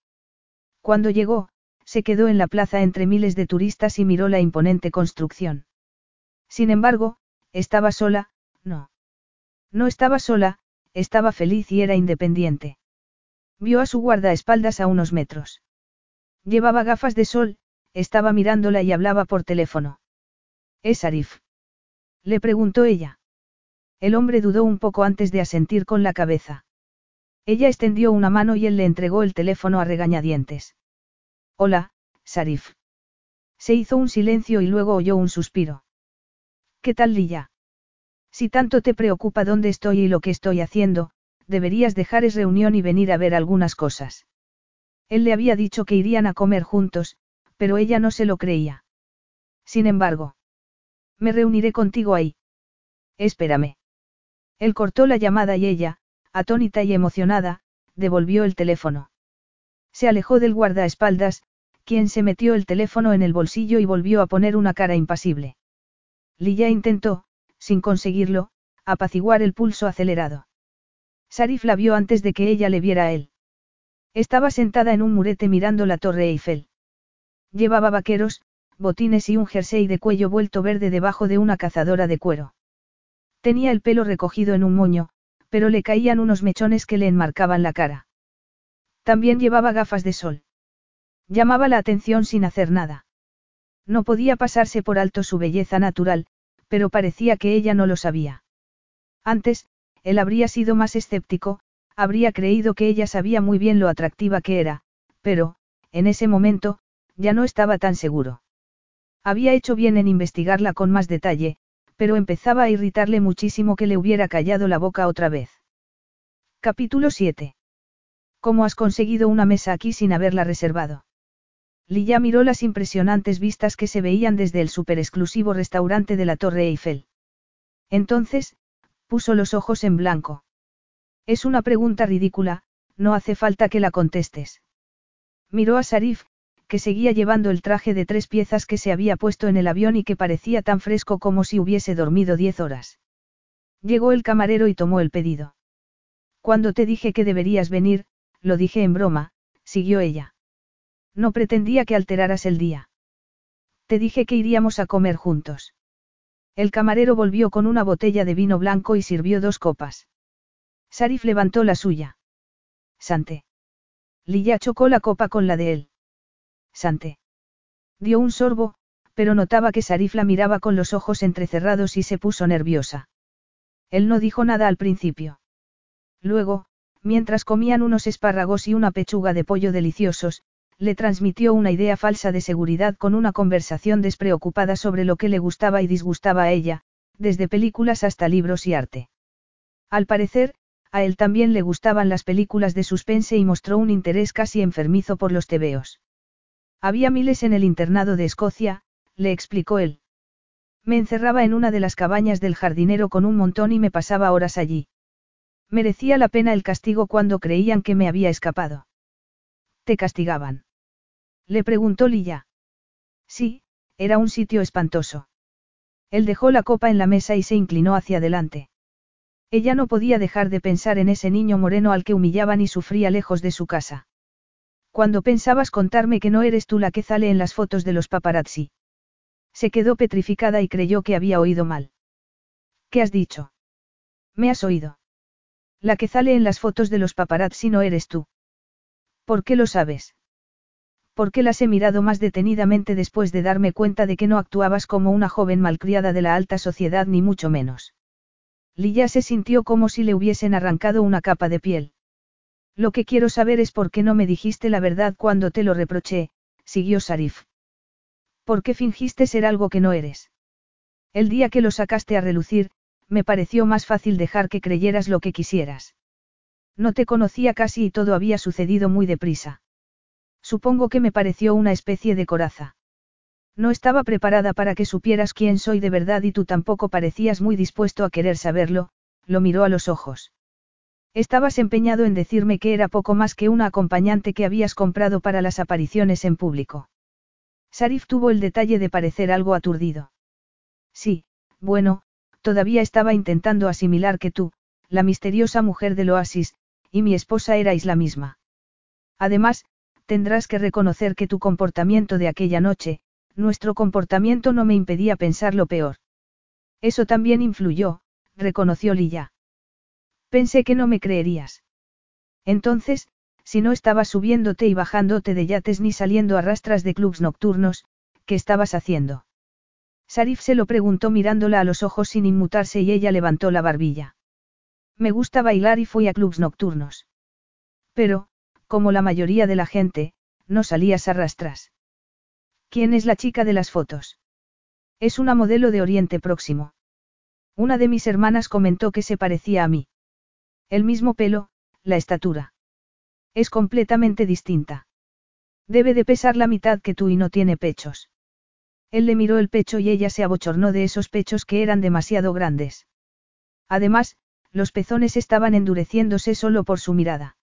Cuando llegó, se quedó en la plaza entre miles de turistas y miró la imponente construcción. Sin embargo, estaba sola, no. No estaba sola, estaba feliz y era independiente. Vio a su guardaespaldas a unos metros. Llevaba gafas de sol, estaba mirándola y hablaba por teléfono. ¿Es Arif? Le preguntó ella. El hombre dudó un poco antes de asentir con la cabeza. Ella extendió una mano y él le entregó el teléfono a regañadientes. Hola, Sarif. Se hizo un silencio y luego oyó un suspiro. ¿Qué tal, Lilla? Si tanto te preocupa dónde estoy y lo que estoy haciendo, deberías dejar esa reunión y venir a ver algunas cosas. Él le había dicho que irían a comer juntos, pero ella no se lo creía. Sin embargo, me reuniré contigo ahí. Espérame. Él cortó la llamada y ella, atónita y emocionada, devolvió el teléfono. Se alejó del guardaespaldas, quien se metió el teléfono en el bolsillo y volvió a poner una cara impasible. Lilla intentó, sin conseguirlo, apaciguar el pulso acelerado. Sarif la vio antes de que ella le viera a él. Estaba sentada en un murete mirando la torre Eiffel. Llevaba vaqueros, botines y un jersey de cuello vuelto verde debajo de una cazadora de cuero. Tenía el pelo recogido en un moño, pero le caían unos mechones que le enmarcaban la cara. También llevaba gafas de sol. Llamaba la atención sin hacer nada. No podía pasarse por alto su belleza natural, pero parecía que ella no lo sabía. Antes, él habría sido más escéptico, habría creído que ella sabía muy bien lo atractiva que era, pero, en ese momento, ya no estaba tan seguro. Había hecho bien en investigarla con más detalle, pero empezaba a irritarle muchísimo que le hubiera callado la boca otra vez. Capítulo 7. ¿Cómo has conseguido una mesa aquí sin haberla reservado? Lilla miró las impresionantes vistas que se veían desde el super exclusivo restaurante de la Torre Eiffel. Entonces, puso los ojos en blanco. Es una pregunta ridícula, no hace falta que la contestes. Miró a Sarif, que seguía llevando el traje de tres piezas que se había puesto en el avión y que parecía tan fresco como si hubiese dormido diez horas. Llegó el camarero y tomó el pedido. Cuando te dije que deberías venir, lo dije en broma, siguió ella. No pretendía que alteraras el día. Te dije que iríamos a comer juntos. El camarero volvió con una botella de vino blanco y sirvió dos copas. Sarif levantó la suya. Sante. Lilla chocó la copa con la de él. Sante. Dio un sorbo, pero notaba que Sarif la miraba con los ojos entrecerrados y se puso nerviosa. Él no dijo nada al principio. Luego, mientras comían unos espárragos y una pechuga de pollo deliciosos, le transmitió una idea falsa de seguridad con una conversación despreocupada sobre lo que le gustaba y disgustaba a ella, desde películas hasta libros y arte. Al parecer, a él también le gustaban las películas de suspense y mostró un interés casi enfermizo por los tebeos. Había miles en el internado de Escocia, le explicó él. Me encerraba en una de las cabañas del jardinero con un montón y me pasaba horas allí. Merecía la pena el castigo cuando creían que me había escapado. ¿Te castigaban? Le preguntó Lilla. Sí, era un sitio espantoso. Él dejó la copa en la mesa y se inclinó hacia adelante. Ella no podía dejar de pensar en ese niño moreno al que humillaban y sufría lejos de su casa. Cuando pensabas contarme que no eres tú la que sale en las fotos de los paparazzi. Se quedó petrificada y creyó que había oído mal. ¿Qué has dicho? Me has oído. La que sale en las fotos de los paparazzi no eres tú. ¿Por qué lo sabes? Porque las he mirado más detenidamente después de darme cuenta de que no actuabas como una joven malcriada de la alta sociedad ni mucho menos. Lilla se sintió como si le hubiesen arrancado una capa de piel. Lo que quiero saber es por qué no me dijiste la verdad cuando te lo reproché, siguió Sarif. ¿Por qué fingiste ser algo que no eres? El día que lo sacaste a relucir, me pareció más fácil dejar que creyeras lo que quisieras. No te conocía casi y todo había sucedido muy deprisa. Supongo que me pareció una especie de coraza. No estaba preparada para que supieras quién soy de verdad y tú tampoco parecías muy dispuesto a querer saberlo, lo miró a los ojos. Estabas empeñado en decirme que era poco más que una acompañante que habías comprado para las apariciones en público. Sarif tuvo el detalle de parecer algo aturdido. Sí, bueno, Todavía estaba intentando asimilar que tú, la misteriosa mujer del oasis, y mi esposa erais la misma. Además, tendrás que reconocer que tu comportamiento de aquella noche, nuestro comportamiento no me impedía pensar lo peor. Eso también influyó, reconoció Lilla. Pensé que no me creerías. Entonces, si no estabas subiéndote y bajándote de yates ni saliendo a rastras de clubs nocturnos, ¿qué estabas haciendo? Sarif se lo preguntó mirándola a los ojos sin inmutarse y ella levantó la barbilla. Me gusta bailar y fui a clubs nocturnos. Pero, como la mayoría de la gente, no salías a rastras. ¿Quién es la chica de las fotos? Es una modelo de Oriente Próximo. Una de mis hermanas comentó que se parecía a mí. El mismo pelo, la estatura. Es completamente distinta. Debe de pesar la mitad que tú y no tiene pechos. Él le miró el pecho y ella se abochornó de esos pechos que eran demasiado grandes. Además, los pezones estaban endureciéndose solo por su mirada.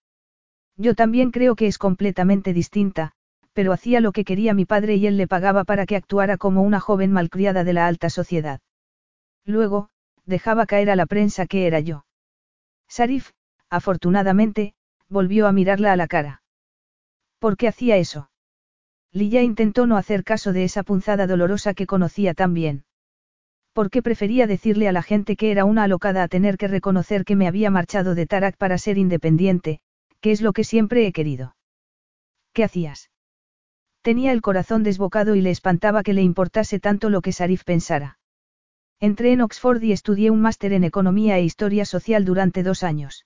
Yo también creo que es completamente distinta, pero hacía lo que quería mi padre y él le pagaba para que actuara como una joven malcriada de la alta sociedad. Luego, dejaba caer a la prensa que era yo. Sarif, afortunadamente, volvió a mirarla a la cara. ¿Por qué hacía eso? Lilla intentó no hacer caso de esa punzada dolorosa que conocía tan bien. Porque prefería decirle a la gente que era una alocada a tener que reconocer que me había marchado de Tarak para ser independiente, que es lo que siempre he querido. ¿Qué hacías? Tenía el corazón desbocado y le espantaba que le importase tanto lo que Sarif pensara. Entré en Oxford y estudié un máster en Economía e Historia Social durante dos años.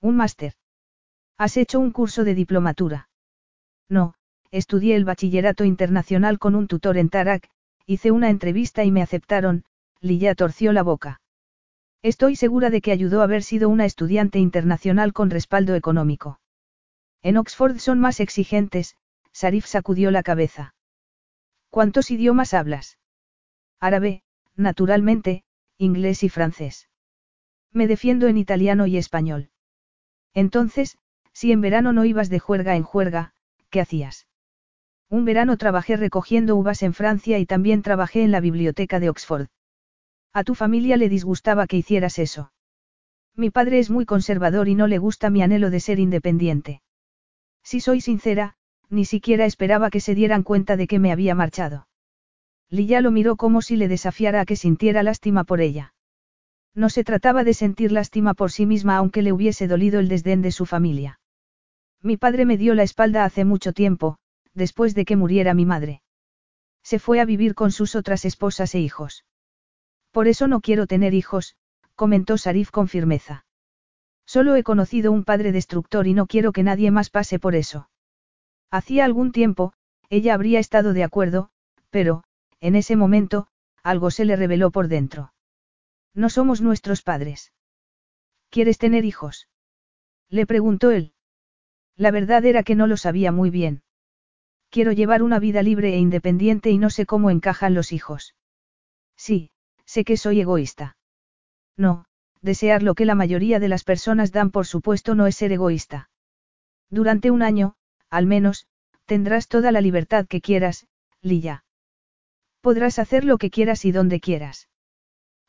¿Un máster? ¿Has hecho un curso de diplomatura? No, estudié el bachillerato internacional con un tutor en Tarak, hice una entrevista y me aceptaron, Lilla torció la boca. Estoy segura de que ayudó haber sido una estudiante internacional con respaldo económico. En Oxford son más exigentes, Sarif sacudió la cabeza. ¿Cuántos idiomas hablas? Árabe, naturalmente, inglés y francés. Me defiendo en italiano y español. Entonces, si en verano no ibas de juerga en juerga, ¿qué hacías? Un verano trabajé recogiendo uvas en Francia y también trabajé en la biblioteca de Oxford. A tu familia le disgustaba que hicieras eso. Mi padre es muy conservador y no le gusta mi anhelo de ser independiente. Si soy sincera, ni siquiera esperaba que se dieran cuenta de que me había marchado. Lilla lo miró como si le desafiara a que sintiera lástima por ella. No se trataba de sentir lástima por sí misma aunque le hubiese dolido el desdén de su familia. Mi padre me dio la espalda hace mucho tiempo, después de que muriera mi madre. Se fue a vivir con sus otras esposas e hijos. Por eso no quiero tener hijos, comentó Sarif con firmeza. Solo he conocido un padre destructor y no quiero que nadie más pase por eso. Hacía algún tiempo, ella habría estado de acuerdo, pero, en ese momento, algo se le reveló por dentro. No somos nuestros padres. ¿Quieres tener hijos? Le preguntó él. La verdad era que no lo sabía muy bien. Quiero llevar una vida libre e independiente y no sé cómo encajan los hijos. Sí, sé que soy egoísta. No, desear lo que la mayoría de las personas dan por supuesto no es ser egoísta. Durante un año, al menos, tendrás toda la libertad que quieras, Lilla. Podrás hacer lo que quieras y donde quieras.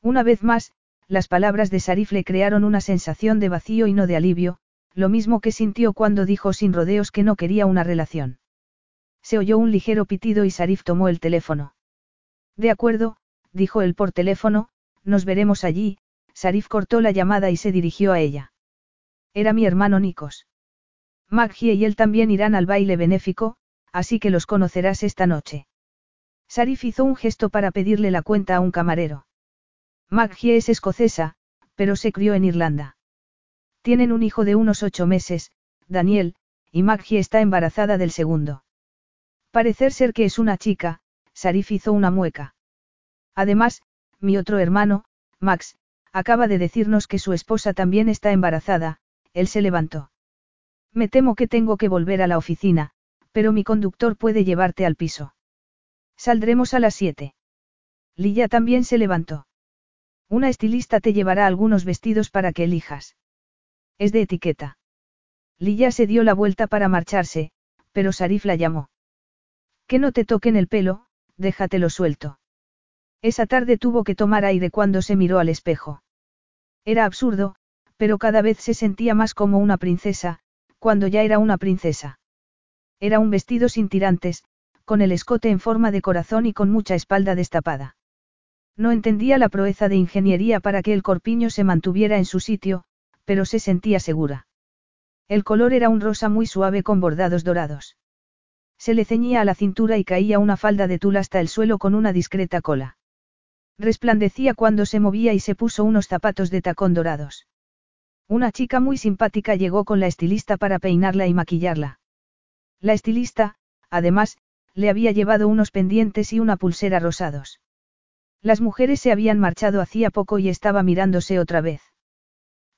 Una vez más, las palabras de Sarif le crearon una sensación de vacío y no de alivio, lo mismo que sintió cuando dijo sin rodeos que no quería una relación. Se oyó un ligero pitido y Sarif tomó el teléfono. De acuerdo, dijo él por teléfono, nos veremos allí, Sarif cortó la llamada y se dirigió a ella. Era mi hermano Nikos. Maggie y él también irán al baile benéfico, así que los conocerás esta noche. Sarif hizo un gesto para pedirle la cuenta a un camarero. Maggie es escocesa, pero se crió en Irlanda. Tienen un hijo de unos ocho meses, Daniel, y Maggie está embarazada del segundo. Parecer ser que es una chica, Sarif hizo una mueca. Además, mi otro hermano, Max, Acaba de decirnos que su esposa también está embarazada, él se levantó. Me temo que tengo que volver a la oficina, pero mi conductor puede llevarte al piso. Saldremos a las siete. Lilla también se levantó. Una estilista te llevará algunos vestidos para que elijas. Es de etiqueta. Lilla se dio la vuelta para marcharse, pero Sarif la llamó. Que no te toquen el pelo, déjatelo suelto. Esa tarde tuvo que tomar aire cuando se miró al espejo. Era absurdo, pero cada vez se sentía más como una princesa, cuando ya era una princesa. Era un vestido sin tirantes, con el escote en forma de corazón y con mucha espalda destapada. No entendía la proeza de ingeniería para que el corpiño se mantuviera en su sitio, pero se sentía segura. El color era un rosa muy suave con bordados dorados. Se le ceñía a la cintura y caía una falda de tul hasta el suelo con una discreta cola. Resplandecía cuando se movía y se puso unos zapatos de tacón dorados. Una chica muy simpática llegó con la estilista para peinarla y maquillarla. La estilista, además, le había llevado unos pendientes y una pulsera rosados. Las mujeres se habían marchado hacía poco y estaba mirándose otra vez.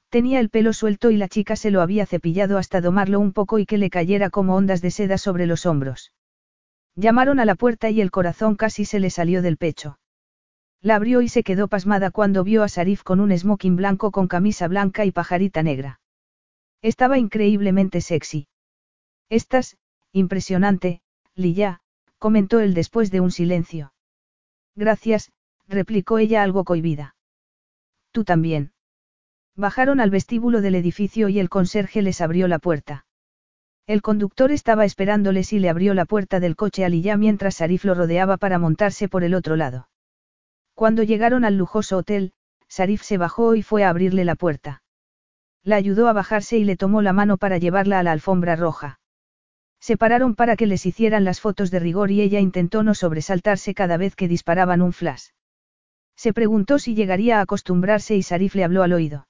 Tenía el pelo suelto y la chica se lo había cepillado hasta domarlo un poco y que le cayera como ondas de seda sobre los hombros. Llamaron a la puerta y el corazón casi se le salió del pecho. La abrió y se quedó pasmada cuando vio a Sarif con un smoking blanco con camisa blanca y pajarita negra. Estaba increíblemente sexy. Estás, impresionante, Lilla, comentó él después de un silencio. Gracias, replicó ella algo cohibida. Tú también. Bajaron al vestíbulo del edificio y el conserje les abrió la puerta. El conductor estaba esperándoles y le abrió la puerta del coche a Lilla mientras Sarif lo rodeaba para montarse por el otro lado. Cuando llegaron al lujoso hotel, Sarif se bajó y fue a abrirle la puerta. La ayudó a bajarse y le tomó la mano para llevarla a la alfombra roja. Se pararon para que les hicieran las fotos de rigor y ella intentó no sobresaltarse cada vez que disparaban un flash. Se preguntó si llegaría a acostumbrarse y Sarif le habló al oído.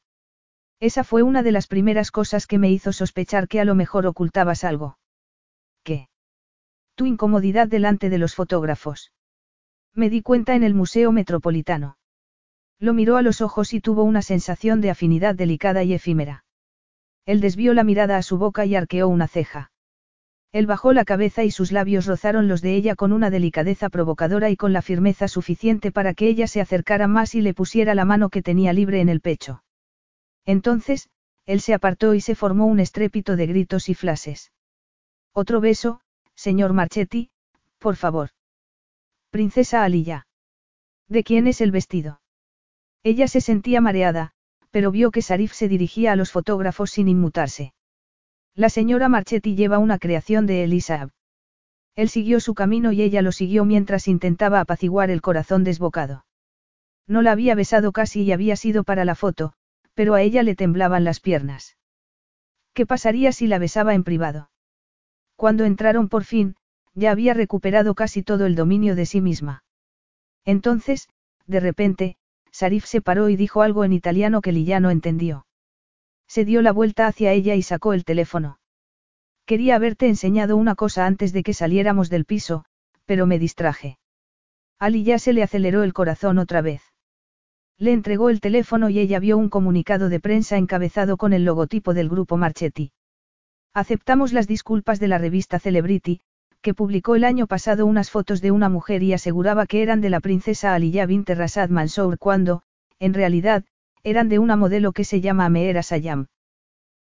Esa fue una de las primeras cosas que me hizo sospechar que a lo mejor ocultabas algo. ¿Qué? Tu incomodidad delante de los fotógrafos. Me di cuenta en el Museo Metropolitano. Lo miró a los ojos y tuvo una sensación de afinidad delicada y efímera. Él desvió la mirada a su boca y arqueó una ceja. Él bajó la cabeza y sus labios rozaron los de ella con una delicadeza provocadora y con la firmeza suficiente para que ella se acercara más y le pusiera la mano que tenía libre en el pecho. Entonces, él se apartó y se formó un estrépito de gritos y flashes. Otro beso, señor Marchetti, por favor. Princesa Aliyah. ¿De quién es el vestido? Ella se sentía mareada, pero vio que Sarif se dirigía a los fotógrafos sin inmutarse. La señora Marchetti lleva una creación de Elisa. Él siguió su camino y ella lo siguió mientras intentaba apaciguar el corazón desbocado. No la había besado casi y había sido para la foto, pero a ella le temblaban las piernas. ¿Qué pasaría si la besaba en privado? Cuando entraron por fin, ya había recuperado casi todo el dominio de sí misma. Entonces, de repente, Sarif se paró y dijo algo en italiano que Lilla no entendió. Se dio la vuelta hacia ella y sacó el teléfono. Quería haberte enseñado una cosa antes de que saliéramos del piso, pero me distraje. Ali ya se le aceleró el corazón otra vez. Le entregó el teléfono y ella vio un comunicado de prensa encabezado con el logotipo del grupo Marchetti. Aceptamos las disculpas de la revista Celebrity, que publicó el año pasado unas fotos de una mujer y aseguraba que eran de la princesa Aliyah bint Rasad Mansour cuando, en realidad, eran de una modelo que se llama Meera Sayam.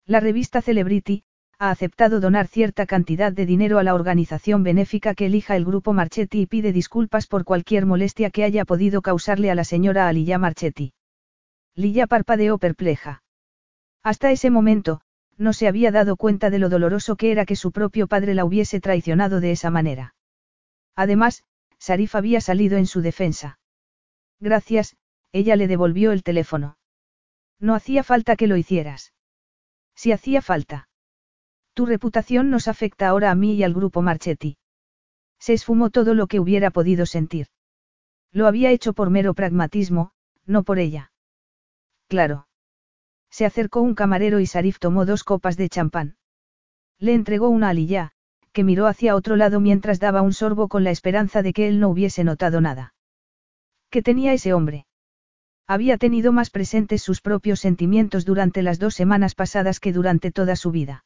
La revista Celebrity, ha aceptado donar cierta cantidad de dinero a la organización benéfica que elija el grupo Marchetti y pide disculpas por cualquier molestia que haya podido causarle a la señora Aliyah Marchetti. Lilla parpadeó perpleja. Hasta ese momento, no se había dado cuenta de lo doloroso que era que su propio padre la hubiese traicionado de esa manera. Además, Sarif había salido en su defensa. Gracias, ella le devolvió el teléfono. No hacía falta que lo hicieras. Si hacía falta. Tu reputación nos afecta ahora a mí y al grupo Marchetti. Se esfumó todo lo que hubiera podido sentir. Lo había hecho por mero pragmatismo, no por ella. Claro. Se acercó un camarero y Sarif tomó dos copas de champán. Le entregó una aliyá, que miró hacia otro lado mientras daba un sorbo con la esperanza de que él no hubiese notado nada. ¿Qué tenía ese hombre? Había tenido más presentes sus propios sentimientos durante las dos semanas pasadas que durante toda su vida.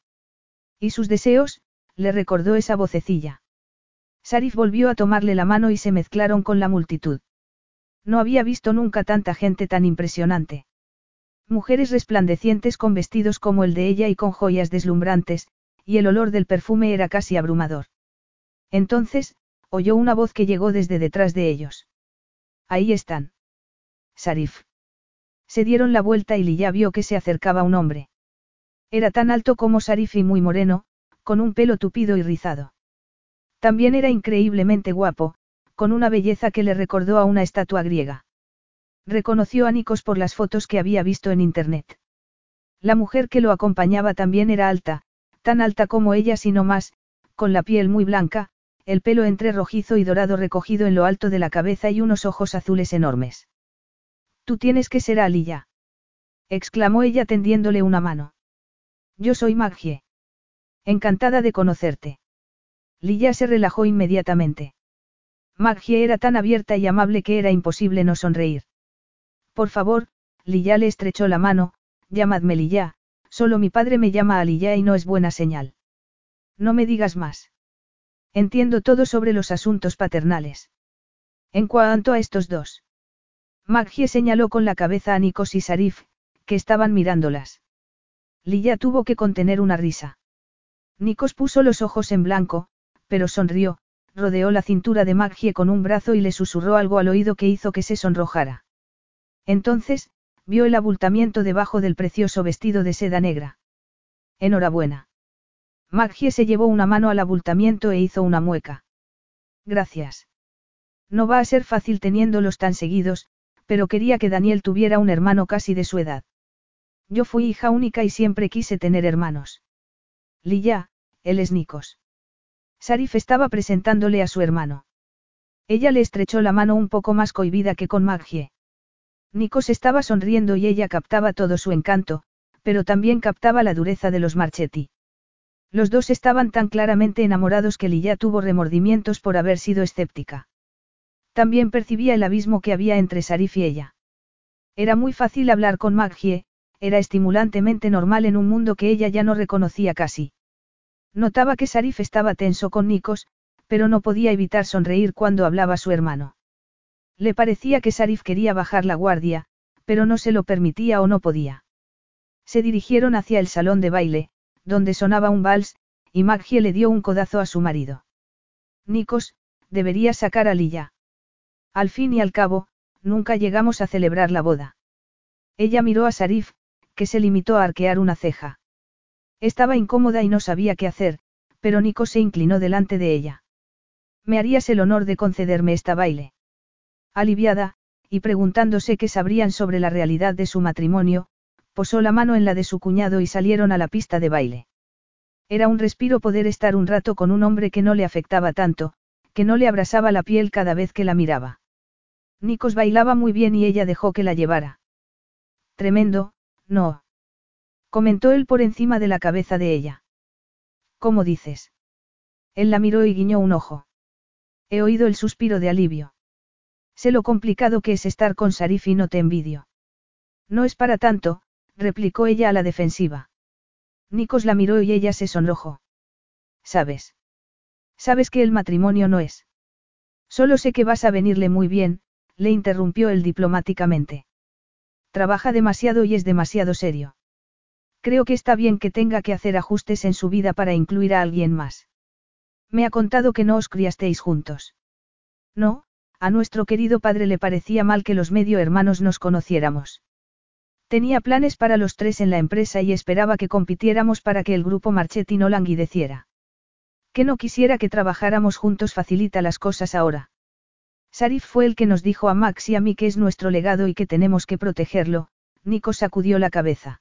Y sus deseos, le recordó esa vocecilla. Sarif volvió a tomarle la mano y se mezclaron con la multitud. No había visto nunca tanta gente tan impresionante. Mujeres resplandecientes con vestidos como el de ella y con joyas deslumbrantes, y el olor del perfume era casi abrumador. Entonces, oyó una voz que llegó desde detrás de ellos. Ahí están. Sarif. Se dieron la vuelta y Lilla vio que se acercaba un hombre. Era tan alto como Sarif y muy moreno, con un pelo tupido y rizado. También era increíblemente guapo, con una belleza que le recordó a una estatua griega. Reconoció a Nikos por las fotos que había visto en Internet. La mujer que lo acompañaba también era alta, tan alta como ella sino más, con la piel muy blanca, el pelo entre rojizo y dorado recogido en lo alto de la cabeza y unos ojos azules enormes. Tú tienes que ser Aliyah. exclamó ella tendiéndole una mano. Yo soy Maggie. Encantada de conocerte. Lilla se relajó inmediatamente. Maggie era tan abierta y amable que era imposible no sonreír. Por favor, Lilla le estrechó la mano, llamadme Lilla, solo mi padre me llama a Lilla y no es buena señal. No me digas más. Entiendo todo sobre los asuntos paternales. En cuanto a estos dos. Maggie señaló con la cabeza a Nikos y Sarif, que estaban mirándolas. Lilla tuvo que contener una risa. Nikos puso los ojos en blanco, pero sonrió, rodeó la cintura de Maggie con un brazo y le susurró algo al oído que hizo que se sonrojara. Entonces, vio el abultamiento debajo del precioso vestido de seda negra. Enhorabuena. Maggie se llevó una mano al abultamiento e hizo una mueca. Gracias. No va a ser fácil teniéndolos tan seguidos, pero quería que Daniel tuviera un hermano casi de su edad. Yo fui hija única y siempre quise tener hermanos. Lilla, él es Nikos. Sarif estaba presentándole a su hermano. Ella le estrechó la mano un poco más cohibida que con Maggie. Nikos estaba sonriendo y ella captaba todo su encanto, pero también captaba la dureza de los Marchetti. Los dos estaban tan claramente enamorados que Lilla tuvo remordimientos por haber sido escéptica. También percibía el abismo que había entre Sarif y ella. Era muy fácil hablar con Maggie, era estimulantemente normal en un mundo que ella ya no reconocía casi. Notaba que Sarif estaba tenso con Nikos, pero no podía evitar sonreír cuando hablaba su hermano. Le parecía que Sarif quería bajar la guardia, pero no se lo permitía o no podía. Se dirigieron hacia el salón de baile, donde sonaba un vals, y Maggie le dio un codazo a su marido. Nikos, deberías sacar a Lilla. Al fin y al cabo, nunca llegamos a celebrar la boda. Ella miró a Sarif, que se limitó a arquear una ceja. Estaba incómoda y no sabía qué hacer, pero Nikos se inclinó delante de ella. ¿Me harías el honor de concederme esta baile? Aliviada, y preguntándose qué sabrían sobre la realidad de su matrimonio, posó la mano en la de su cuñado y salieron a la pista de baile. Era un respiro poder estar un rato con un hombre que no le afectaba tanto, que no le abrasaba la piel cada vez que la miraba. Nikos bailaba muy bien y ella dejó que la llevara. Tremendo, no. Comentó él por encima de la cabeza de ella. ¿Cómo dices? Él la miró y guiñó un ojo. He oído el suspiro de alivio. Sé lo complicado que es estar con Sarif y no te envidio. No es para tanto, replicó ella a la defensiva. Nikos la miró y ella se sonrojó. ¿Sabes? Sabes que el matrimonio no es. Solo sé que vas a venirle muy bien, le interrumpió él diplomáticamente. Trabaja demasiado y es demasiado serio. Creo que está bien que tenga que hacer ajustes en su vida para incluir a alguien más. Me ha contado que no os criasteis juntos. No, a nuestro querido padre le parecía mal que los medio hermanos nos conociéramos. Tenía planes para los tres en la empresa y esperaba que compitiéramos para que el grupo Marchetti no languideciera. Que no quisiera que trabajáramos juntos facilita las cosas ahora. Sarif fue el que nos dijo a Max y a mí que es nuestro legado y que tenemos que protegerlo, Nico sacudió la cabeza.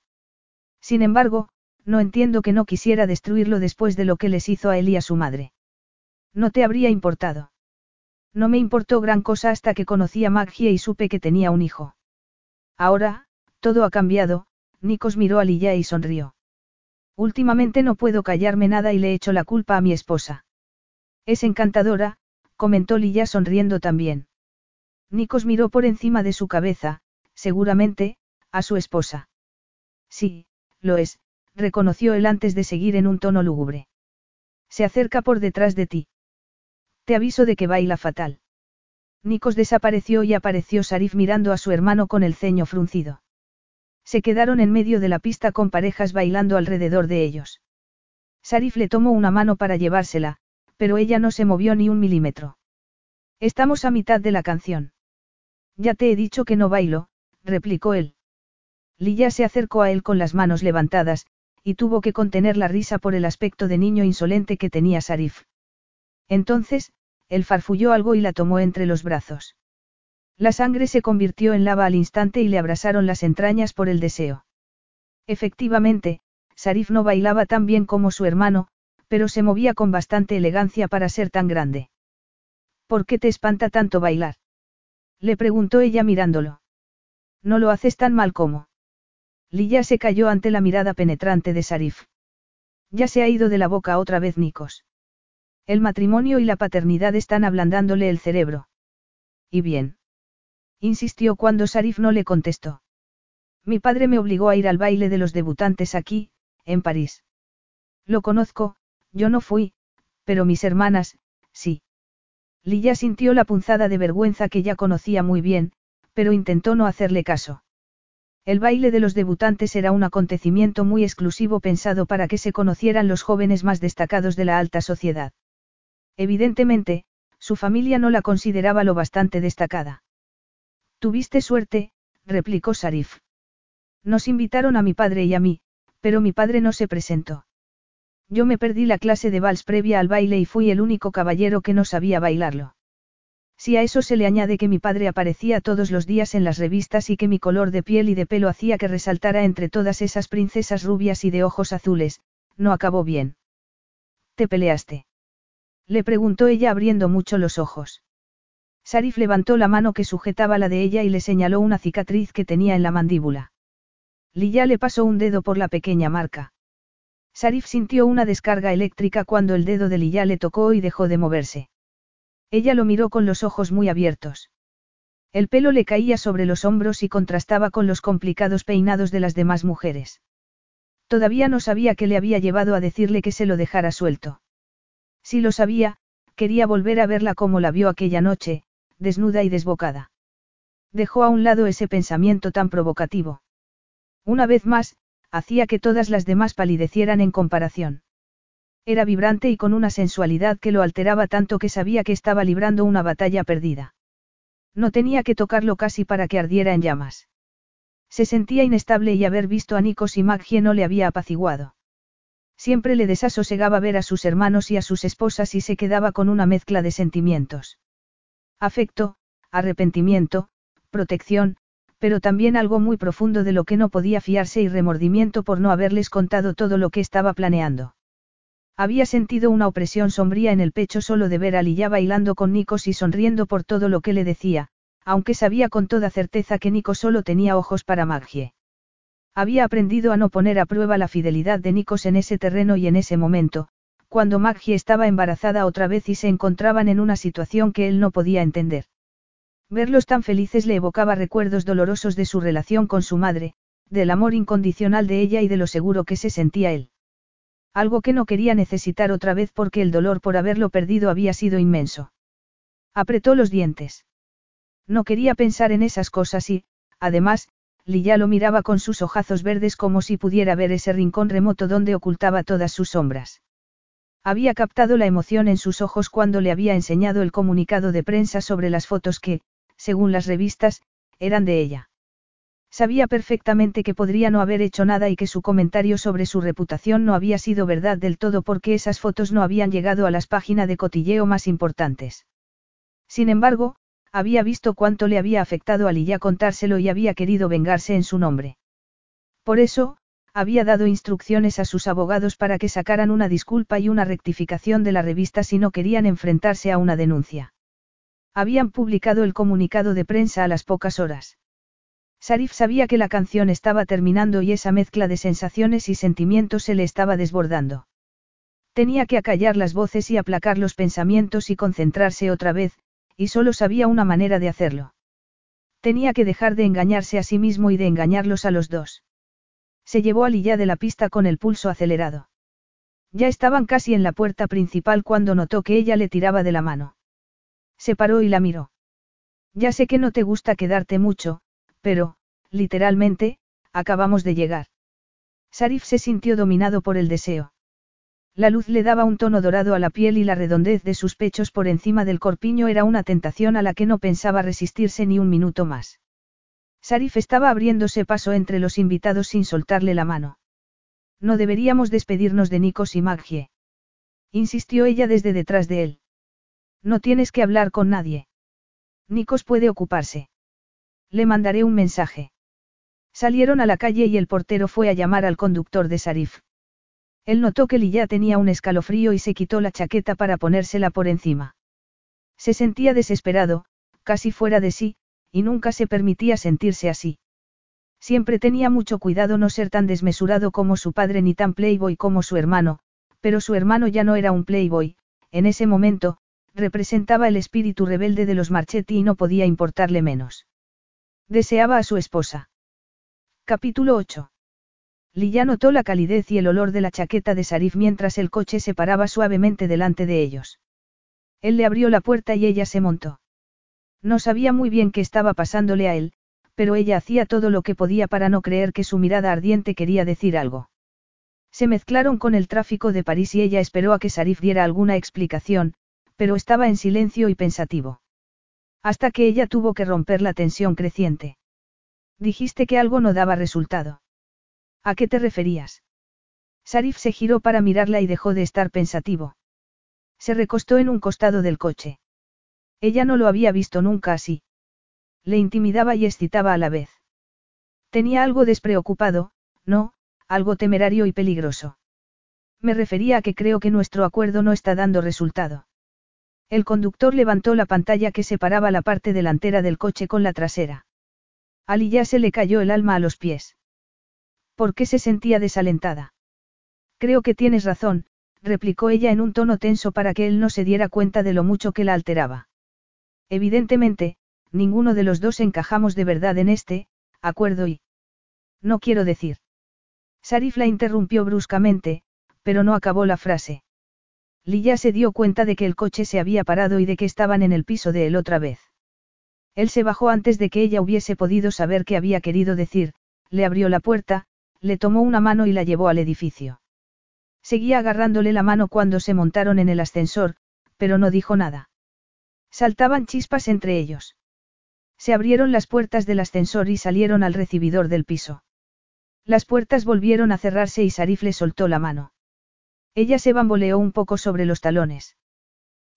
Sin embargo, no entiendo que no quisiera destruirlo después de lo que les hizo a él y a su madre. No te habría importado. No me importó gran cosa hasta que conocí a Magia y supe que tenía un hijo. Ahora, todo ha cambiado, Nikos miró a Lilla y sonrió. Últimamente no puedo callarme nada y le echo la culpa a mi esposa. Es encantadora, comentó Lilla sonriendo también. Nikos miró por encima de su cabeza, seguramente, a su esposa. Sí, lo es, reconoció él antes de seguir en un tono lúgubre. Se acerca por detrás de ti. Te aviso de que baila fatal. Nikos desapareció y apareció Sarif mirando a su hermano con el ceño fruncido. Se quedaron en medio de la pista con parejas bailando alrededor de ellos. Sarif le tomó una mano para llevársela, pero ella no se movió ni un milímetro. Estamos a mitad de la canción. Ya te he dicho que no bailo, replicó él. Lilla se acercó a él con las manos levantadas, y tuvo que contener la risa por el aspecto de niño insolente que tenía Sarif. Entonces, él farfulló algo y la tomó entre los brazos. La sangre se convirtió en lava al instante y le abrasaron las entrañas por el deseo. Efectivamente, Sarif no bailaba tan bien como su hermano, pero se movía con bastante elegancia para ser tan grande. ¿Por qué te espanta tanto bailar? Le preguntó ella mirándolo. No lo haces tan mal como. Lilla se cayó ante la mirada penetrante de Sarif. Ya se ha ido de la boca otra vez Nikos. El matrimonio y la paternidad están ablandándole el cerebro. ¿Y bien? Insistió cuando Sarif no le contestó. Mi padre me obligó a ir al baile de los debutantes aquí, en París. Lo conozco, yo no fui, pero mis hermanas, sí. Lilla sintió la punzada de vergüenza que ya conocía muy bien, pero intentó no hacerle caso. El baile de los debutantes era un acontecimiento muy exclusivo pensado para que se conocieran los jóvenes más destacados de la alta sociedad. Evidentemente, su familia no la consideraba lo bastante destacada. Tuviste suerte, replicó Sarif. Nos invitaron a mi padre y a mí, pero mi padre no se presentó. Yo me perdí la clase de vals previa al baile y fui el único caballero que no sabía bailarlo. Si a eso se le añade que mi padre aparecía todos los días en las revistas y que mi color de piel y de pelo hacía que resaltara entre todas esas princesas rubias y de ojos azules, no acabó bien. ¿Te peleaste? Le preguntó ella abriendo mucho los ojos. Sarif levantó la mano que sujetaba la de ella y le señaló una cicatriz que tenía en la mandíbula. Lilla le pasó un dedo por la pequeña marca. Sarif sintió una descarga eléctrica cuando el dedo de Lilla le tocó y dejó de moverse. Ella lo miró con los ojos muy abiertos. El pelo le caía sobre los hombros y contrastaba con los complicados peinados de las demás mujeres. Todavía no sabía qué le había llevado a decirle que se lo dejara suelto. Si lo sabía, quería volver a verla como la vio aquella noche, desnuda y desbocada. Dejó a un lado ese pensamiento tan provocativo. Una vez más, hacía que todas las demás palidecieran en comparación. Era vibrante y con una sensualidad que lo alteraba tanto que sabía que estaba librando una batalla perdida. No tenía que tocarlo casi para que ardiera en llamas. Se sentía inestable y haber visto a Nikos y Maggie no le había apaciguado. Siempre le desasosegaba ver a sus hermanos y a sus esposas y se quedaba con una mezcla de sentimientos. Afecto, arrepentimiento, protección, pero también algo muy profundo de lo que no podía fiarse y remordimiento por no haberles contado todo lo que estaba planeando. Había sentido una opresión sombría en el pecho solo de ver a Lilla bailando con Nikos y sonriendo por todo lo que le decía, aunque sabía con toda certeza que Nico solo tenía ojos para Maggie. Había aprendido a no poner a prueba la fidelidad de Nikos en ese terreno y en ese momento, cuando Maggie estaba embarazada otra vez y se encontraban en una situación que él no podía entender. Verlos tan felices le evocaba recuerdos dolorosos de su relación con su madre, del amor incondicional de ella y de lo seguro que se sentía él. Algo que no quería necesitar otra vez porque el dolor por haberlo perdido había sido inmenso. Apretó los dientes. No quería pensar en esas cosas y, además, Lilla lo miraba con sus ojazos verdes como si pudiera ver ese rincón remoto donde ocultaba todas sus sombras. Había captado la emoción en sus ojos cuando le había enseñado el comunicado de prensa sobre las fotos que, según las revistas, eran de ella. Sabía perfectamente que podría no haber hecho nada y que su comentario sobre su reputación no había sido verdad del todo porque esas fotos no habían llegado a las páginas de cotilleo más importantes. Sin embargo, había visto cuánto le había afectado a Lilla contárselo y había querido vengarse en su nombre. Por eso, había dado instrucciones a sus abogados para que sacaran una disculpa y una rectificación de la revista si no querían enfrentarse a una denuncia. Habían publicado el comunicado de prensa a las pocas horas. Sarif sabía que la canción estaba terminando y esa mezcla de sensaciones y sentimientos se le estaba desbordando. Tenía que acallar las voces y aplacar los pensamientos y concentrarse otra vez, y solo sabía una manera de hacerlo. Tenía que dejar de engañarse a sí mismo y de engañarlos a los dos. Se llevó a Lilla de la pista con el pulso acelerado. Ya estaban casi en la puerta principal cuando notó que ella le tiraba de la mano. Se paró y la miró. Ya sé que no te gusta quedarte mucho, pero, literalmente, acabamos de llegar. Sarif se sintió dominado por el deseo. La luz le daba un tono dorado a la piel y la redondez de sus pechos por encima del corpiño era una tentación a la que no pensaba resistirse ni un minuto más. Sarif estaba abriéndose paso entre los invitados sin soltarle la mano. No deberíamos despedirnos de Nikos y Maggie. Insistió ella desde detrás de él. No tienes que hablar con nadie. Nikos puede ocuparse. Le mandaré un mensaje. Salieron a la calle y el portero fue a llamar al conductor de Sarif. Él notó que Lilla tenía un escalofrío y se quitó la chaqueta para ponérsela por encima. Se sentía desesperado, casi fuera de sí, y nunca se permitía sentirse así. Siempre tenía mucho cuidado no ser tan desmesurado como su padre ni tan playboy como su hermano, pero su hermano ya no era un playboy, en ese momento, representaba el espíritu rebelde de los Marchetti y no podía importarle menos. Deseaba a su esposa. Capítulo 8. Lilla notó la calidez y el olor de la chaqueta de Sarif mientras el coche se paraba suavemente delante de ellos. Él le abrió la puerta y ella se montó. No sabía muy bien qué estaba pasándole a él, pero ella hacía todo lo que podía para no creer que su mirada ardiente quería decir algo. Se mezclaron con el tráfico de París y ella esperó a que Sarif diera alguna explicación, pero estaba en silencio y pensativo. Hasta que ella tuvo que romper la tensión creciente. Dijiste que algo no daba resultado. ¿A qué te referías? Sarif se giró para mirarla y dejó de estar pensativo. Se recostó en un costado del coche. Ella no lo había visto nunca así. Le intimidaba y excitaba a la vez. Tenía algo despreocupado, no, algo temerario y peligroso. Me refería a que creo que nuestro acuerdo no está dando resultado. El conductor levantó la pantalla que separaba la parte delantera del coche con la trasera. A ya se le cayó el alma a los pies. ¿Por qué se sentía desalentada? Creo que tienes razón, replicó ella en un tono tenso para que él no se diera cuenta de lo mucho que la alteraba. Evidentemente, ninguno de los dos encajamos de verdad en este, acuerdo y... No quiero decir. Sarif la interrumpió bruscamente, pero no acabó la frase. Lilla se dio cuenta de que el coche se había parado y de que estaban en el piso de él otra vez. Él se bajó antes de que ella hubiese podido saber qué había querido decir, le abrió la puerta, le tomó una mano y la llevó al edificio. Seguía agarrándole la mano cuando se montaron en el ascensor, pero no dijo nada. Saltaban chispas entre ellos. Se abrieron las puertas del ascensor y salieron al recibidor del piso. Las puertas volvieron a cerrarse y Sarif le soltó la mano. Ella se bamboleó un poco sobre los talones.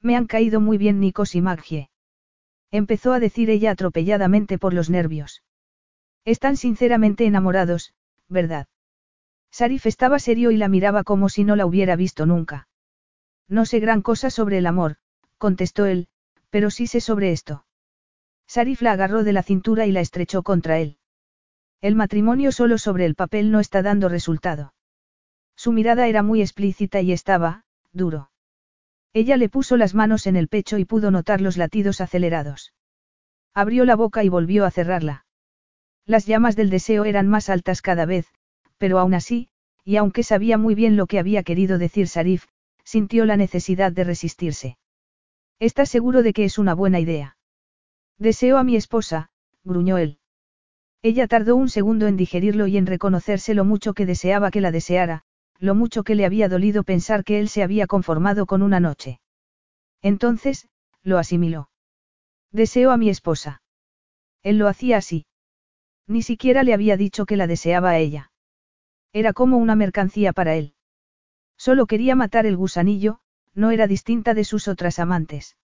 Me han caído muy bien Nikos y Maggie. Empezó a decir ella atropelladamente por los nervios. Están sinceramente enamorados, ¿verdad? Sarif estaba serio y la miraba como si no la hubiera visto nunca. No sé gran cosa sobre el amor, contestó él, pero sí sé sobre esto. Sarif la agarró de la cintura y la estrechó contra él. El matrimonio solo sobre el papel no está dando resultado. Su mirada era muy explícita y estaba, duro. Ella le puso las manos en el pecho y pudo notar los latidos acelerados. Abrió la boca y volvió a cerrarla. Las llamas del deseo eran más altas cada vez, pero aún así, y aunque sabía muy bien lo que había querido decir Sarif, sintió la necesidad de resistirse. ¿Estás seguro de que es una buena idea? Deseo a mi esposa, gruñó él. Ella tardó un segundo en digerirlo y en reconocerse lo mucho que deseaba que la deseara, lo mucho que le había dolido pensar que él se había conformado con una noche. Entonces, lo asimiló. Deseo a mi esposa. Él lo hacía así. Ni siquiera le había dicho que la deseaba a ella. Era como una mercancía para él. Solo quería matar el gusanillo, no era distinta de sus otras amantes.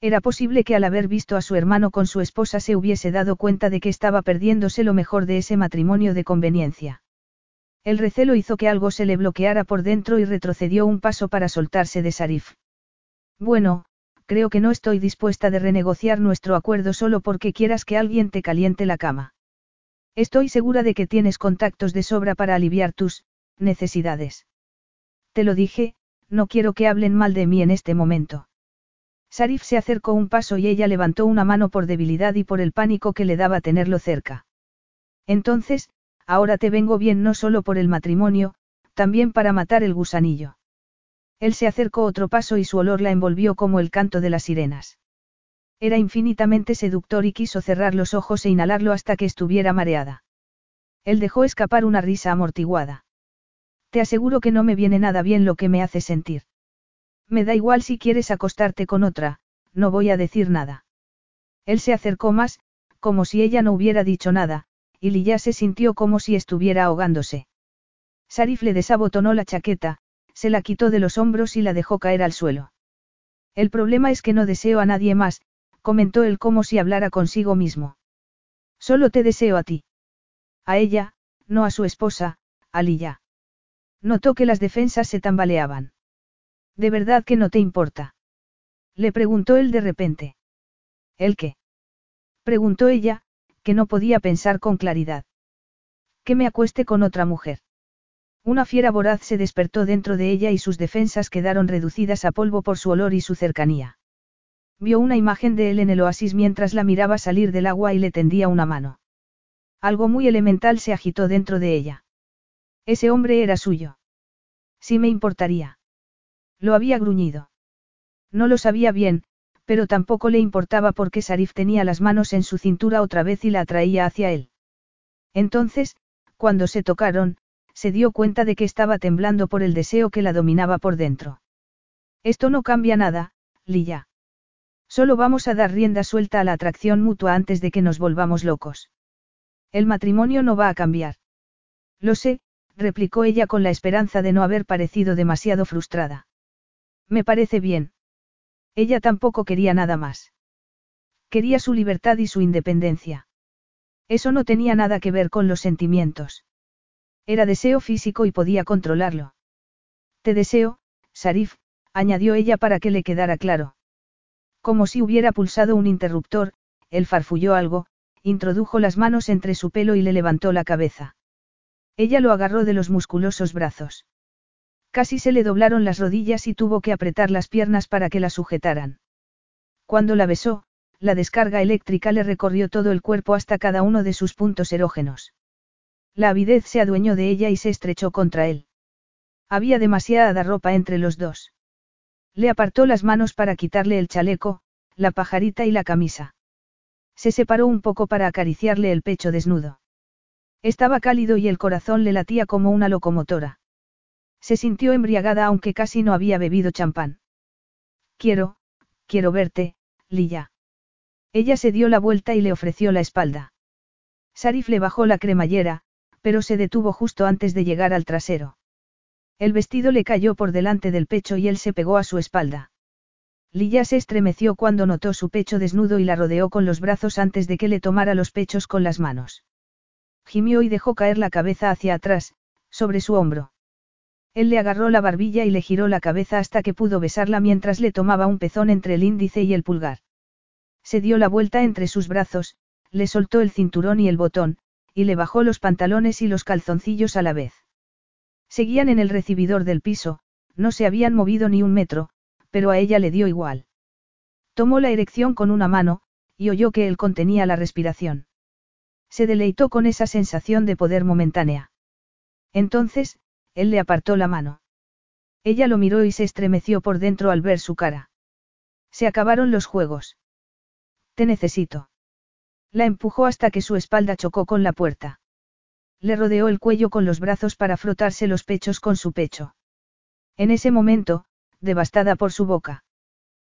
Era posible que al haber visto a su hermano con su esposa se hubiese dado cuenta de que estaba perdiéndose lo mejor de ese matrimonio de conveniencia. El recelo hizo que algo se le bloqueara por dentro y retrocedió un paso para soltarse de Sarif. Bueno, creo que no estoy dispuesta de renegociar nuestro acuerdo solo porque quieras que alguien te caliente la cama. Estoy segura de que tienes contactos de sobra para aliviar tus necesidades. Te lo dije, no quiero que hablen mal de mí en este momento. Sarif se acercó un paso y ella levantó una mano por debilidad y por el pánico que le daba tenerlo cerca. Entonces, ahora te vengo bien no solo por el matrimonio, también para matar el gusanillo. Él se acercó otro paso y su olor la envolvió como el canto de las sirenas. Era infinitamente seductor y quiso cerrar los ojos e inhalarlo hasta que estuviera mareada. Él dejó escapar una risa amortiguada. Te aseguro que no me viene nada bien lo que me hace sentir. Me da igual si quieres acostarte con otra, no voy a decir nada. Él se acercó más, como si ella no hubiera dicho nada, y Lilla se sintió como si estuviera ahogándose. Sarif le desabotonó la chaqueta, se la quitó de los hombros y la dejó caer al suelo. El problema es que no deseo a nadie más, comentó él como si hablara consigo mismo. Solo te deseo a ti. A ella, no a su esposa, a Lilla. Notó que las defensas se tambaleaban. ¿De verdad que no te importa? Le preguntó él de repente. ¿El qué? Preguntó ella, que no podía pensar con claridad. Que me acueste con otra mujer. Una fiera voraz se despertó dentro de ella y sus defensas quedaron reducidas a polvo por su olor y su cercanía. Vio una imagen de él en el oasis mientras la miraba salir del agua y le tendía una mano. Algo muy elemental se agitó dentro de ella. Ese hombre era suyo. Sí me importaría. Lo había gruñido. No lo sabía bien, pero tampoco le importaba porque Sarif tenía las manos en su cintura otra vez y la atraía hacia él. Entonces, cuando se tocaron, se dio cuenta de que estaba temblando por el deseo que la dominaba por dentro. Esto no cambia nada, Lilla. Solo vamos a dar rienda suelta a la atracción mutua antes de que nos volvamos locos. El matrimonio no va a cambiar. Lo sé, replicó ella con la esperanza de no haber parecido demasiado frustrada. Me parece bien. Ella tampoco quería nada más. Quería su libertad y su independencia. Eso no tenía nada que ver con los sentimientos. Era deseo físico y podía controlarlo. Te deseo, Sarif, añadió ella para que le quedara claro. Como si hubiera pulsado un interruptor, él farfulló algo, introdujo las manos entre su pelo y le levantó la cabeza. Ella lo agarró de los musculosos brazos. Casi se le doblaron las rodillas y tuvo que apretar las piernas para que la sujetaran. Cuando la besó, la descarga eléctrica le recorrió todo el cuerpo hasta cada uno de sus puntos erógenos. La avidez se adueñó de ella y se estrechó contra él. Había demasiada ropa entre los dos. Le apartó las manos para quitarle el chaleco, la pajarita y la camisa. Se separó un poco para acariciarle el pecho desnudo. Estaba cálido y el corazón le latía como una locomotora. Se sintió embriagada aunque casi no había bebido champán. Quiero, quiero verte, Lilla. Ella se dio la vuelta y le ofreció la espalda. Sarif le bajó la cremallera, pero se detuvo justo antes de llegar al trasero. El vestido le cayó por delante del pecho y él se pegó a su espalda. Lilla se estremeció cuando notó su pecho desnudo y la rodeó con los brazos antes de que le tomara los pechos con las manos. Gimió y dejó caer la cabeza hacia atrás, sobre su hombro. Él le agarró la barbilla y le giró la cabeza hasta que pudo besarla mientras le tomaba un pezón entre el índice y el pulgar. Se dio la vuelta entre sus brazos, le soltó el cinturón y el botón, y le bajó los pantalones y los calzoncillos a la vez. Seguían en el recibidor del piso, no se habían movido ni un metro, pero a ella le dio igual. Tomó la erección con una mano, y oyó que él contenía la respiración. Se deleitó con esa sensación de poder momentánea. Entonces, él le apartó la mano. Ella lo miró y se estremeció por dentro al ver su cara. Se acabaron los juegos. Te necesito. La empujó hasta que su espalda chocó con la puerta. Le rodeó el cuello con los brazos para frotarse los pechos con su pecho. En ese momento, devastada por su boca.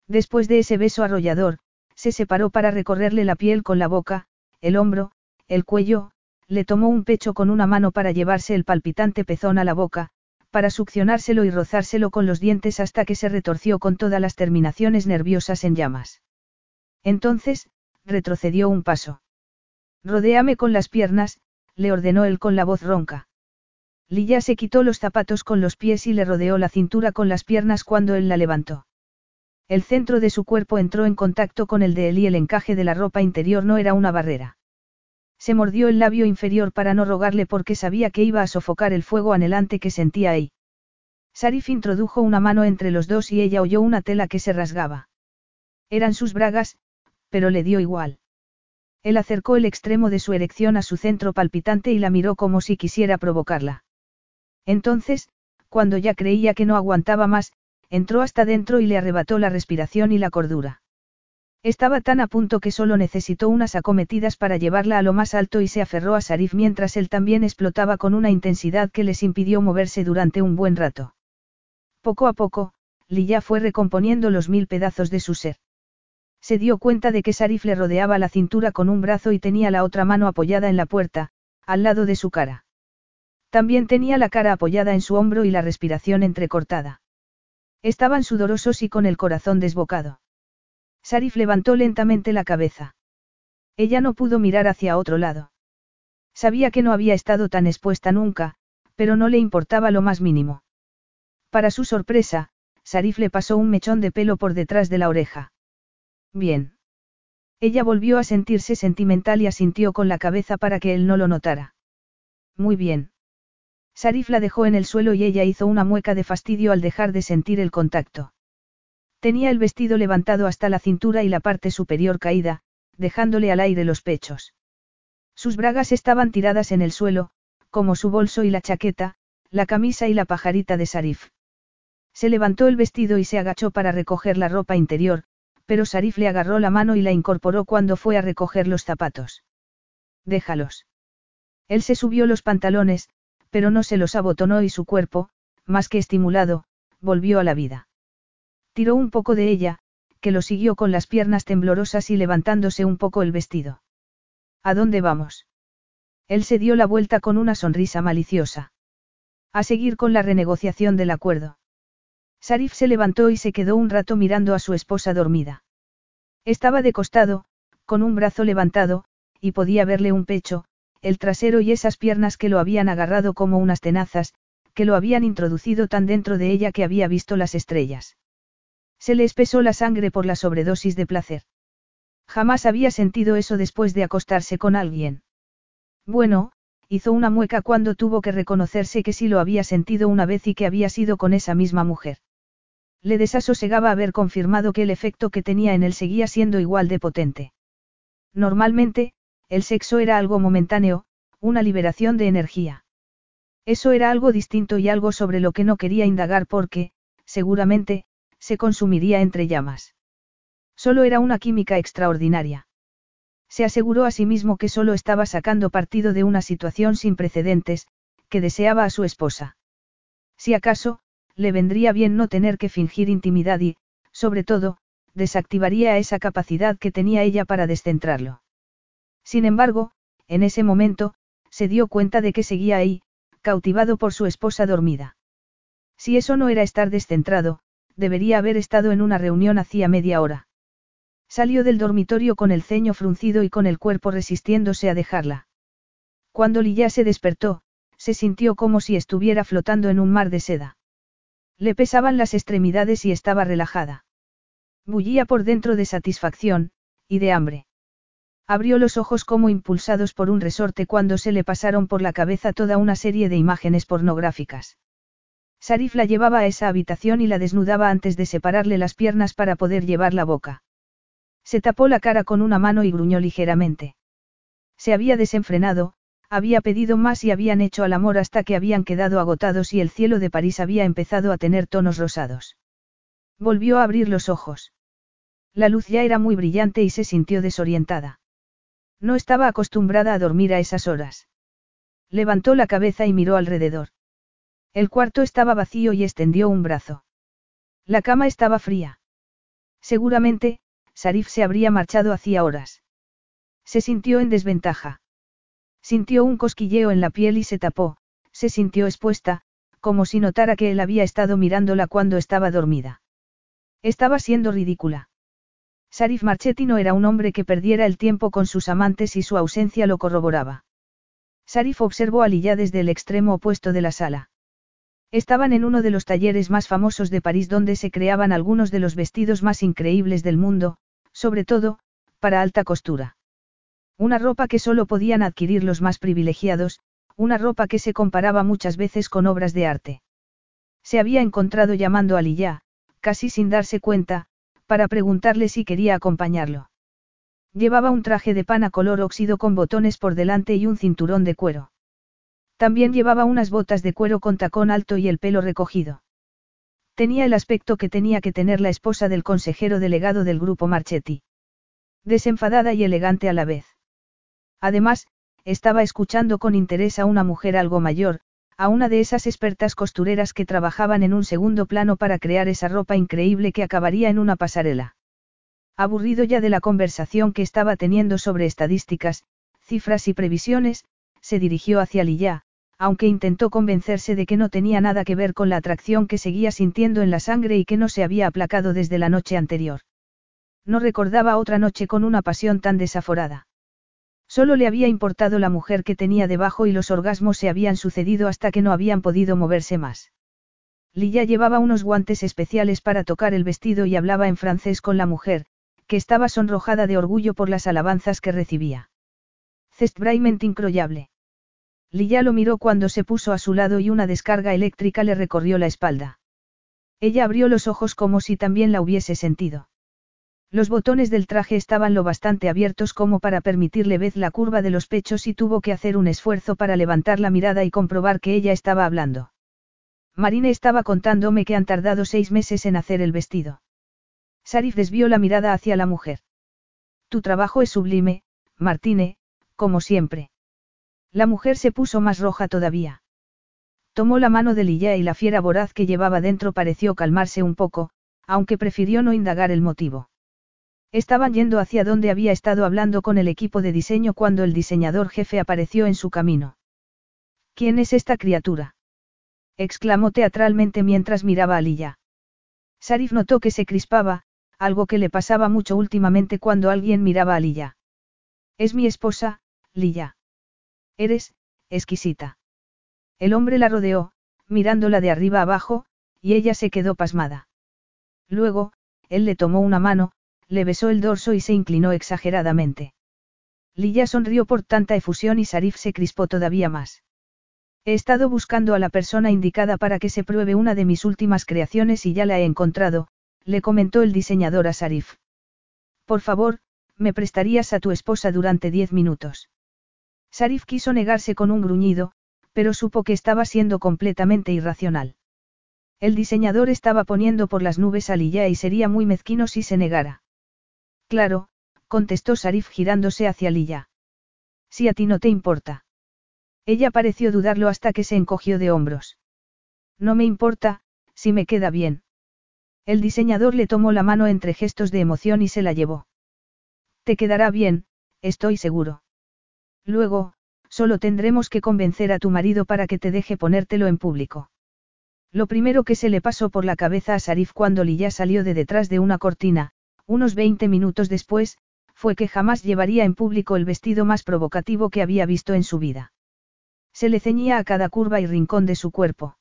Después de ese beso arrollador, se separó para recorrerle la piel con la boca, el hombro, el cuello, le tomó un pecho con una mano para llevarse el palpitante pezón a la boca, para succionárselo y rozárselo con los dientes hasta que se retorció con todas las terminaciones nerviosas en llamas. Entonces, retrocedió un paso. Rodéame con las piernas, le ordenó él con la voz ronca. Lilla se quitó los zapatos con los pies y le rodeó la cintura con las piernas cuando él la levantó. El centro de su cuerpo entró en contacto con el de él y el encaje de la ropa interior no era una barrera. Se mordió el labio inferior para no rogarle porque sabía que iba a sofocar el fuego anhelante que sentía ahí. Sarif introdujo una mano entre los dos y ella oyó una tela que se rasgaba. Eran sus bragas, pero le dio igual. Él acercó el extremo de su erección a su centro palpitante y la miró como si quisiera provocarla. Entonces, cuando ya creía que no aguantaba más, entró hasta dentro y le arrebató la respiración y la cordura. Estaba tan a punto que solo necesitó unas acometidas para llevarla a lo más alto y se aferró a Sarif mientras él también explotaba con una intensidad que les impidió moverse durante un buen rato. Poco a poco, Lilla fue recomponiendo los mil pedazos de su ser. Se dio cuenta de que Sarif le rodeaba la cintura con un brazo y tenía la otra mano apoyada en la puerta, al lado de su cara. También tenía la cara apoyada en su hombro y la respiración entrecortada. Estaban sudorosos y con el corazón desbocado. Sarif levantó lentamente la cabeza. Ella no pudo mirar hacia otro lado. Sabía que no había estado tan expuesta nunca, pero no le importaba lo más mínimo. Para su sorpresa, Sarif le pasó un mechón de pelo por detrás de la oreja. Bien. Ella volvió a sentirse sentimental y asintió con la cabeza para que él no lo notara. Muy bien. Sarif la dejó en el suelo y ella hizo una mueca de fastidio al dejar de sentir el contacto. Tenía el vestido levantado hasta la cintura y la parte superior caída, dejándole al aire los pechos. Sus bragas estaban tiradas en el suelo, como su bolso y la chaqueta, la camisa y la pajarita de Sarif. Se levantó el vestido y se agachó para recoger la ropa interior, pero Sarif le agarró la mano y la incorporó cuando fue a recoger los zapatos. Déjalos. Él se subió los pantalones, pero no se los abotonó y su cuerpo, más que estimulado, volvió a la vida. Tiró un poco de ella, que lo siguió con las piernas temblorosas y levantándose un poco el vestido. ¿A dónde vamos? Él se dio la vuelta con una sonrisa maliciosa. A seguir con la renegociación del acuerdo. Sarif se levantó y se quedó un rato mirando a su esposa dormida. Estaba de costado, con un brazo levantado, y podía verle un pecho, el trasero y esas piernas que lo habían agarrado como unas tenazas, que lo habían introducido tan dentro de ella que había visto las estrellas. Se le espesó la sangre por la sobredosis de placer. Jamás había sentido eso después de acostarse con alguien. Bueno, hizo una mueca cuando tuvo que reconocerse que sí lo había sentido una vez y que había sido con esa misma mujer. Le desasosegaba haber confirmado que el efecto que tenía en él seguía siendo igual de potente. Normalmente, el sexo era algo momentáneo, una liberación de energía. Eso era algo distinto y algo sobre lo que no quería indagar porque, seguramente, se consumiría entre llamas. Solo era una química extraordinaria. Se aseguró a sí mismo que solo estaba sacando partido de una situación sin precedentes, que deseaba a su esposa. Si acaso, le vendría bien no tener que fingir intimidad y, sobre todo, desactivaría esa capacidad que tenía ella para descentrarlo. Sin embargo, en ese momento, se dio cuenta de que seguía ahí, cautivado por su esposa dormida. Si eso no era estar descentrado, debería haber estado en una reunión hacía media hora. Salió del dormitorio con el ceño fruncido y con el cuerpo resistiéndose a dejarla. Cuando Lilla se despertó, se sintió como si estuviera flotando en un mar de seda. Le pesaban las extremidades y estaba relajada. Bullía por dentro de satisfacción, y de hambre. Abrió los ojos como impulsados por un resorte cuando se le pasaron por la cabeza toda una serie de imágenes pornográficas. Sarif la llevaba a esa habitación y la desnudaba antes de separarle las piernas para poder llevar la boca. Se tapó la cara con una mano y gruñó ligeramente. Se había desenfrenado, había pedido más y habían hecho al amor hasta que habían quedado agotados y el cielo de París había empezado a tener tonos rosados. Volvió a abrir los ojos. La luz ya era muy brillante y se sintió desorientada. No estaba acostumbrada a dormir a esas horas. Levantó la cabeza y miró alrededor. El cuarto estaba vacío y extendió un brazo. La cama estaba fría. Seguramente, Sarif se habría marchado hacía horas. Se sintió en desventaja. Sintió un cosquilleo en la piel y se tapó, se sintió expuesta, como si notara que él había estado mirándola cuando estaba dormida. Estaba siendo ridícula. Sarif Marchetti no era un hombre que perdiera el tiempo con sus amantes y su ausencia lo corroboraba. Sarif observó a Lilla desde el extremo opuesto de la sala. Estaban en uno de los talleres más famosos de París donde se creaban algunos de los vestidos más increíbles del mundo, sobre todo, para alta costura. Una ropa que solo podían adquirir los más privilegiados, una ropa que se comparaba muchas veces con obras de arte. Se había encontrado llamando a Lilla, casi sin darse cuenta, para preguntarle si quería acompañarlo. Llevaba un traje de pana color óxido con botones por delante y un cinturón de cuero. También llevaba unas botas de cuero con tacón alto y el pelo recogido. Tenía el aspecto que tenía que tener la esposa del consejero delegado del grupo Marchetti. Desenfadada y elegante a la vez. Además, estaba escuchando con interés a una mujer algo mayor, a una de esas expertas costureras que trabajaban en un segundo plano para crear esa ropa increíble que acabaría en una pasarela. Aburrido ya de la conversación que estaba teniendo sobre estadísticas, cifras y previsiones, se dirigió hacia Lilla, aunque intentó convencerse de que no tenía nada que ver con la atracción que seguía sintiendo en la sangre y que no se había aplacado desde la noche anterior. No recordaba otra noche con una pasión tan desaforada. Solo le había importado la mujer que tenía debajo y los orgasmos se habían sucedido hasta que no habían podido moverse más. Lilla llevaba unos guantes especiales para tocar el vestido y hablaba en francés con la mujer, que estaba sonrojada de orgullo por las alabanzas que recibía. Cestbraiment incroyable. Lilla lo miró cuando se puso a su lado y una descarga eléctrica le recorrió la espalda. Ella abrió los ojos como si también la hubiese sentido. Los botones del traje estaban lo bastante abiertos como para permitirle ver la curva de los pechos y tuvo que hacer un esfuerzo para levantar la mirada y comprobar que ella estaba hablando. Marine estaba contándome que han tardado seis meses en hacer el vestido. Sarif desvió la mirada hacia la mujer. Tu trabajo es sublime, Martine, como siempre. La mujer se puso más roja todavía. Tomó la mano de Lilla y la fiera voraz que llevaba dentro pareció calmarse un poco, aunque prefirió no indagar el motivo. Estaban yendo hacia donde había estado hablando con el equipo de diseño cuando el diseñador jefe apareció en su camino. ¿Quién es esta criatura? exclamó teatralmente mientras miraba a Lilla. Sarif notó que se crispaba, algo que le pasaba mucho últimamente cuando alguien miraba a Lilla. Es mi esposa, Lilla. Eres, exquisita. El hombre la rodeó, mirándola de arriba abajo, y ella se quedó pasmada. Luego, él le tomó una mano, le besó el dorso y se inclinó exageradamente. Lilla sonrió por tanta efusión y Sarif se crispó todavía más. He estado buscando a la persona indicada para que se pruebe una de mis últimas creaciones y ya la he encontrado, le comentó el diseñador a Sarif. Por favor, me prestarías a tu esposa durante diez minutos. Sarif quiso negarse con un gruñido, pero supo que estaba siendo completamente irracional. El diseñador estaba poniendo por las nubes a Lilla y sería muy mezquino si se negara. Claro, contestó Sarif girándose hacia Lilla. Si a ti no te importa. Ella pareció dudarlo hasta que se encogió de hombros. No me importa, si me queda bien. El diseñador le tomó la mano entre gestos de emoción y se la llevó. Te quedará bien, estoy seguro. Luego, solo tendremos que convencer a tu marido para que te deje ponértelo en público. Lo primero que se le pasó por la cabeza a Sarif cuando Lilla salió de detrás de una cortina, unos 20 minutos después, fue que jamás llevaría en público el vestido más provocativo que había visto en su vida. Se le ceñía a cada curva y rincón de su cuerpo.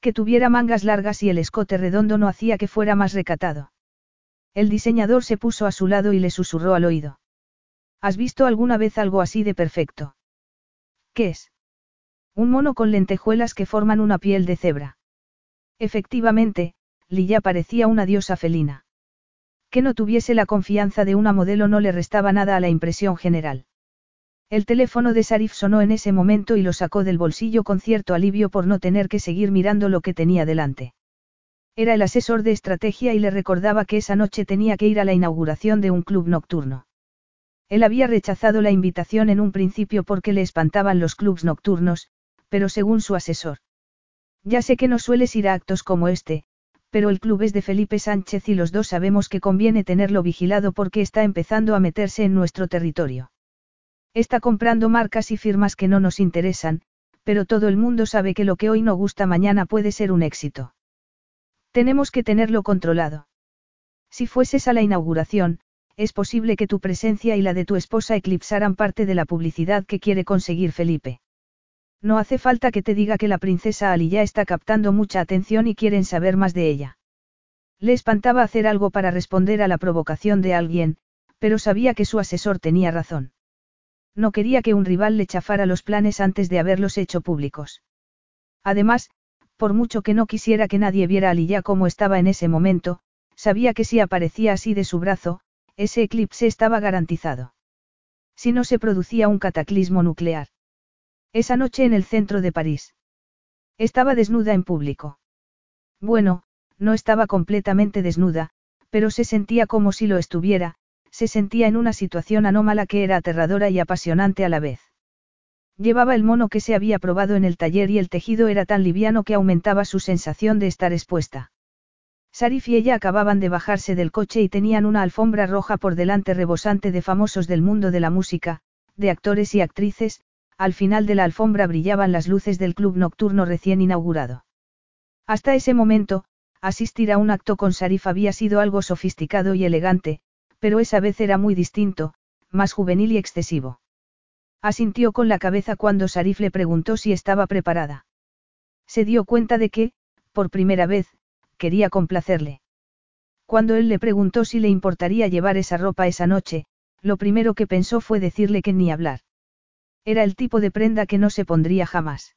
Que tuviera mangas largas y el escote redondo no hacía que fuera más recatado. El diseñador se puso a su lado y le susurró al oído. ¿Has visto alguna vez algo así de perfecto? ¿Qué es? Un mono con lentejuelas que forman una piel de cebra. Efectivamente, Lilla parecía una diosa felina. Que no tuviese la confianza de una modelo no le restaba nada a la impresión general. El teléfono de Sarif sonó en ese momento y lo sacó del bolsillo con cierto alivio por no tener que seguir mirando lo que tenía delante. Era el asesor de estrategia y le recordaba que esa noche tenía que ir a la inauguración de un club nocturno. Él había rechazado la invitación en un principio porque le espantaban los clubs nocturnos, pero según su asesor. Ya sé que no sueles ir a actos como este, pero el club es de Felipe Sánchez y los dos sabemos que conviene tenerlo vigilado porque está empezando a meterse en nuestro territorio. Está comprando marcas y firmas que no nos interesan, pero todo el mundo sabe que lo que hoy no gusta mañana puede ser un éxito. Tenemos que tenerlo controlado. Si fueses a la inauguración, es posible que tu presencia y la de tu esposa eclipsaran parte de la publicidad que quiere conseguir Felipe. No hace falta que te diga que la princesa Ali ya está captando mucha atención y quieren saber más de ella. Le espantaba hacer algo para responder a la provocación de alguien, pero sabía que su asesor tenía razón. No quería que un rival le chafara los planes antes de haberlos hecho públicos. Además, por mucho que no quisiera que nadie viera a Lilla como estaba en ese momento, sabía que si aparecía así de su brazo, ese eclipse estaba garantizado. Si no se producía un cataclismo nuclear. Esa noche en el centro de París. Estaba desnuda en público. Bueno, no estaba completamente desnuda, pero se sentía como si lo estuviera, se sentía en una situación anómala que era aterradora y apasionante a la vez. Llevaba el mono que se había probado en el taller y el tejido era tan liviano que aumentaba su sensación de estar expuesta. Sarif y ella acababan de bajarse del coche y tenían una alfombra roja por delante rebosante de famosos del mundo de la música, de actores y actrices, al final de la alfombra brillaban las luces del club nocturno recién inaugurado. Hasta ese momento, asistir a un acto con Sarif había sido algo sofisticado y elegante, pero esa vez era muy distinto, más juvenil y excesivo. Asintió con la cabeza cuando Sarif le preguntó si estaba preparada. Se dio cuenta de que, por primera vez, quería complacerle. Cuando él le preguntó si le importaría llevar esa ropa esa noche, lo primero que pensó fue decirle que ni hablar. Era el tipo de prenda que no se pondría jamás.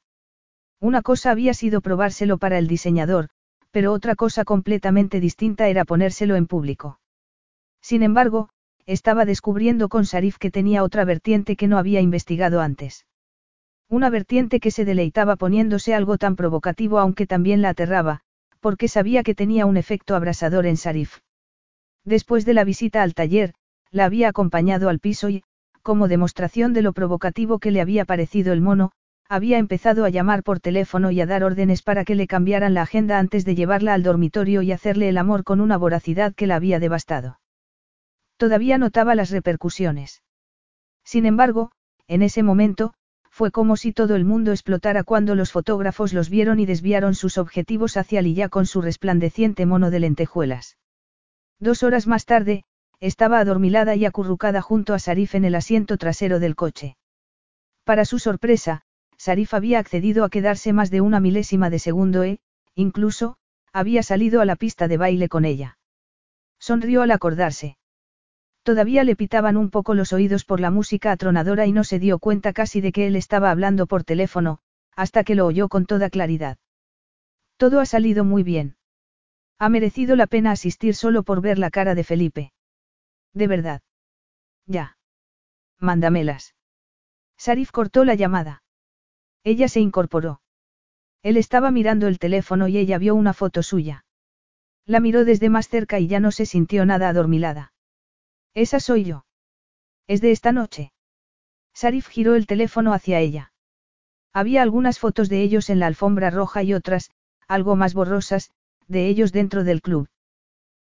Una cosa había sido probárselo para el diseñador, pero otra cosa completamente distinta era ponérselo en público. Sin embargo, estaba descubriendo con Sarif que tenía otra vertiente que no había investigado antes. Una vertiente que se deleitaba poniéndose algo tan provocativo aunque también la aterraba, porque sabía que tenía un efecto abrasador en Sarif. Después de la visita al taller, la había acompañado al piso y, como demostración de lo provocativo que le había parecido el mono, había empezado a llamar por teléfono y a dar órdenes para que le cambiaran la agenda antes de llevarla al dormitorio y hacerle el amor con una voracidad que la había devastado. Todavía notaba las repercusiones. Sin embargo, en ese momento, fue como si todo el mundo explotara cuando los fotógrafos los vieron y desviaron sus objetivos hacia Lilla con su resplandeciente mono de lentejuelas. Dos horas más tarde, estaba adormilada y acurrucada junto a Sarif en el asiento trasero del coche. Para su sorpresa, Sarif había accedido a quedarse más de una milésima de segundo e, incluso, había salido a la pista de baile con ella. Sonrió al acordarse. Todavía le pitaban un poco los oídos por la música atronadora y no se dio cuenta casi de que él estaba hablando por teléfono, hasta que lo oyó con toda claridad. Todo ha salido muy bien. Ha merecido la pena asistir solo por ver la cara de Felipe. De verdad. Ya. Mándamelas. Sarif cortó la llamada. Ella se incorporó. Él estaba mirando el teléfono y ella vio una foto suya. La miró desde más cerca y ya no se sintió nada adormilada. Esa soy yo. Es de esta noche. Sarif giró el teléfono hacia ella. Había algunas fotos de ellos en la alfombra roja y otras, algo más borrosas, de ellos dentro del club.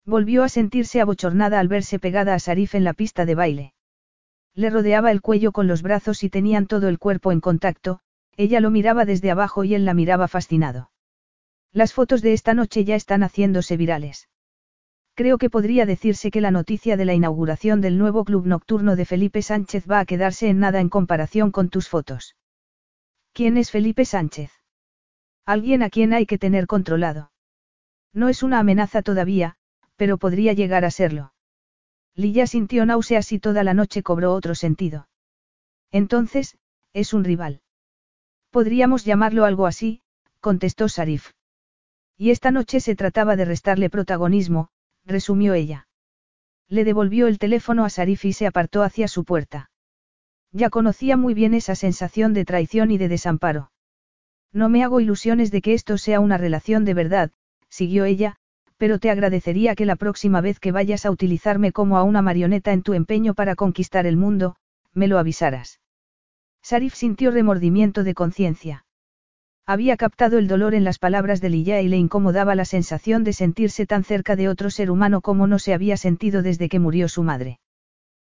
Volvió a sentirse abochornada al verse pegada a Sarif en la pista de baile. Le rodeaba el cuello con los brazos y tenían todo el cuerpo en contacto, ella lo miraba desde abajo y él la miraba fascinado. Las fotos de esta noche ya están haciéndose virales. Creo que podría decirse que la noticia de la inauguración del nuevo club nocturno de Felipe Sánchez va a quedarse en nada en comparación con tus fotos. ¿Quién es Felipe Sánchez? Alguien a quien hay que tener controlado. No es una amenaza todavía, pero podría llegar a serlo. Lilla sintió náuseas y toda la noche cobró otro sentido. Entonces, es un rival. Podríamos llamarlo algo así, contestó Sarif. Y esta noche se trataba de restarle protagonismo, resumió ella. Le devolvió el teléfono a Sarif y se apartó hacia su puerta. Ya conocía muy bien esa sensación de traición y de desamparo. No me hago ilusiones de que esto sea una relación de verdad, siguió ella, pero te agradecería que la próxima vez que vayas a utilizarme como a una marioneta en tu empeño para conquistar el mundo, me lo avisaras. Sarif sintió remordimiento de conciencia. Había captado el dolor en las palabras de Lilla y le incomodaba la sensación de sentirse tan cerca de otro ser humano como no se había sentido desde que murió su madre.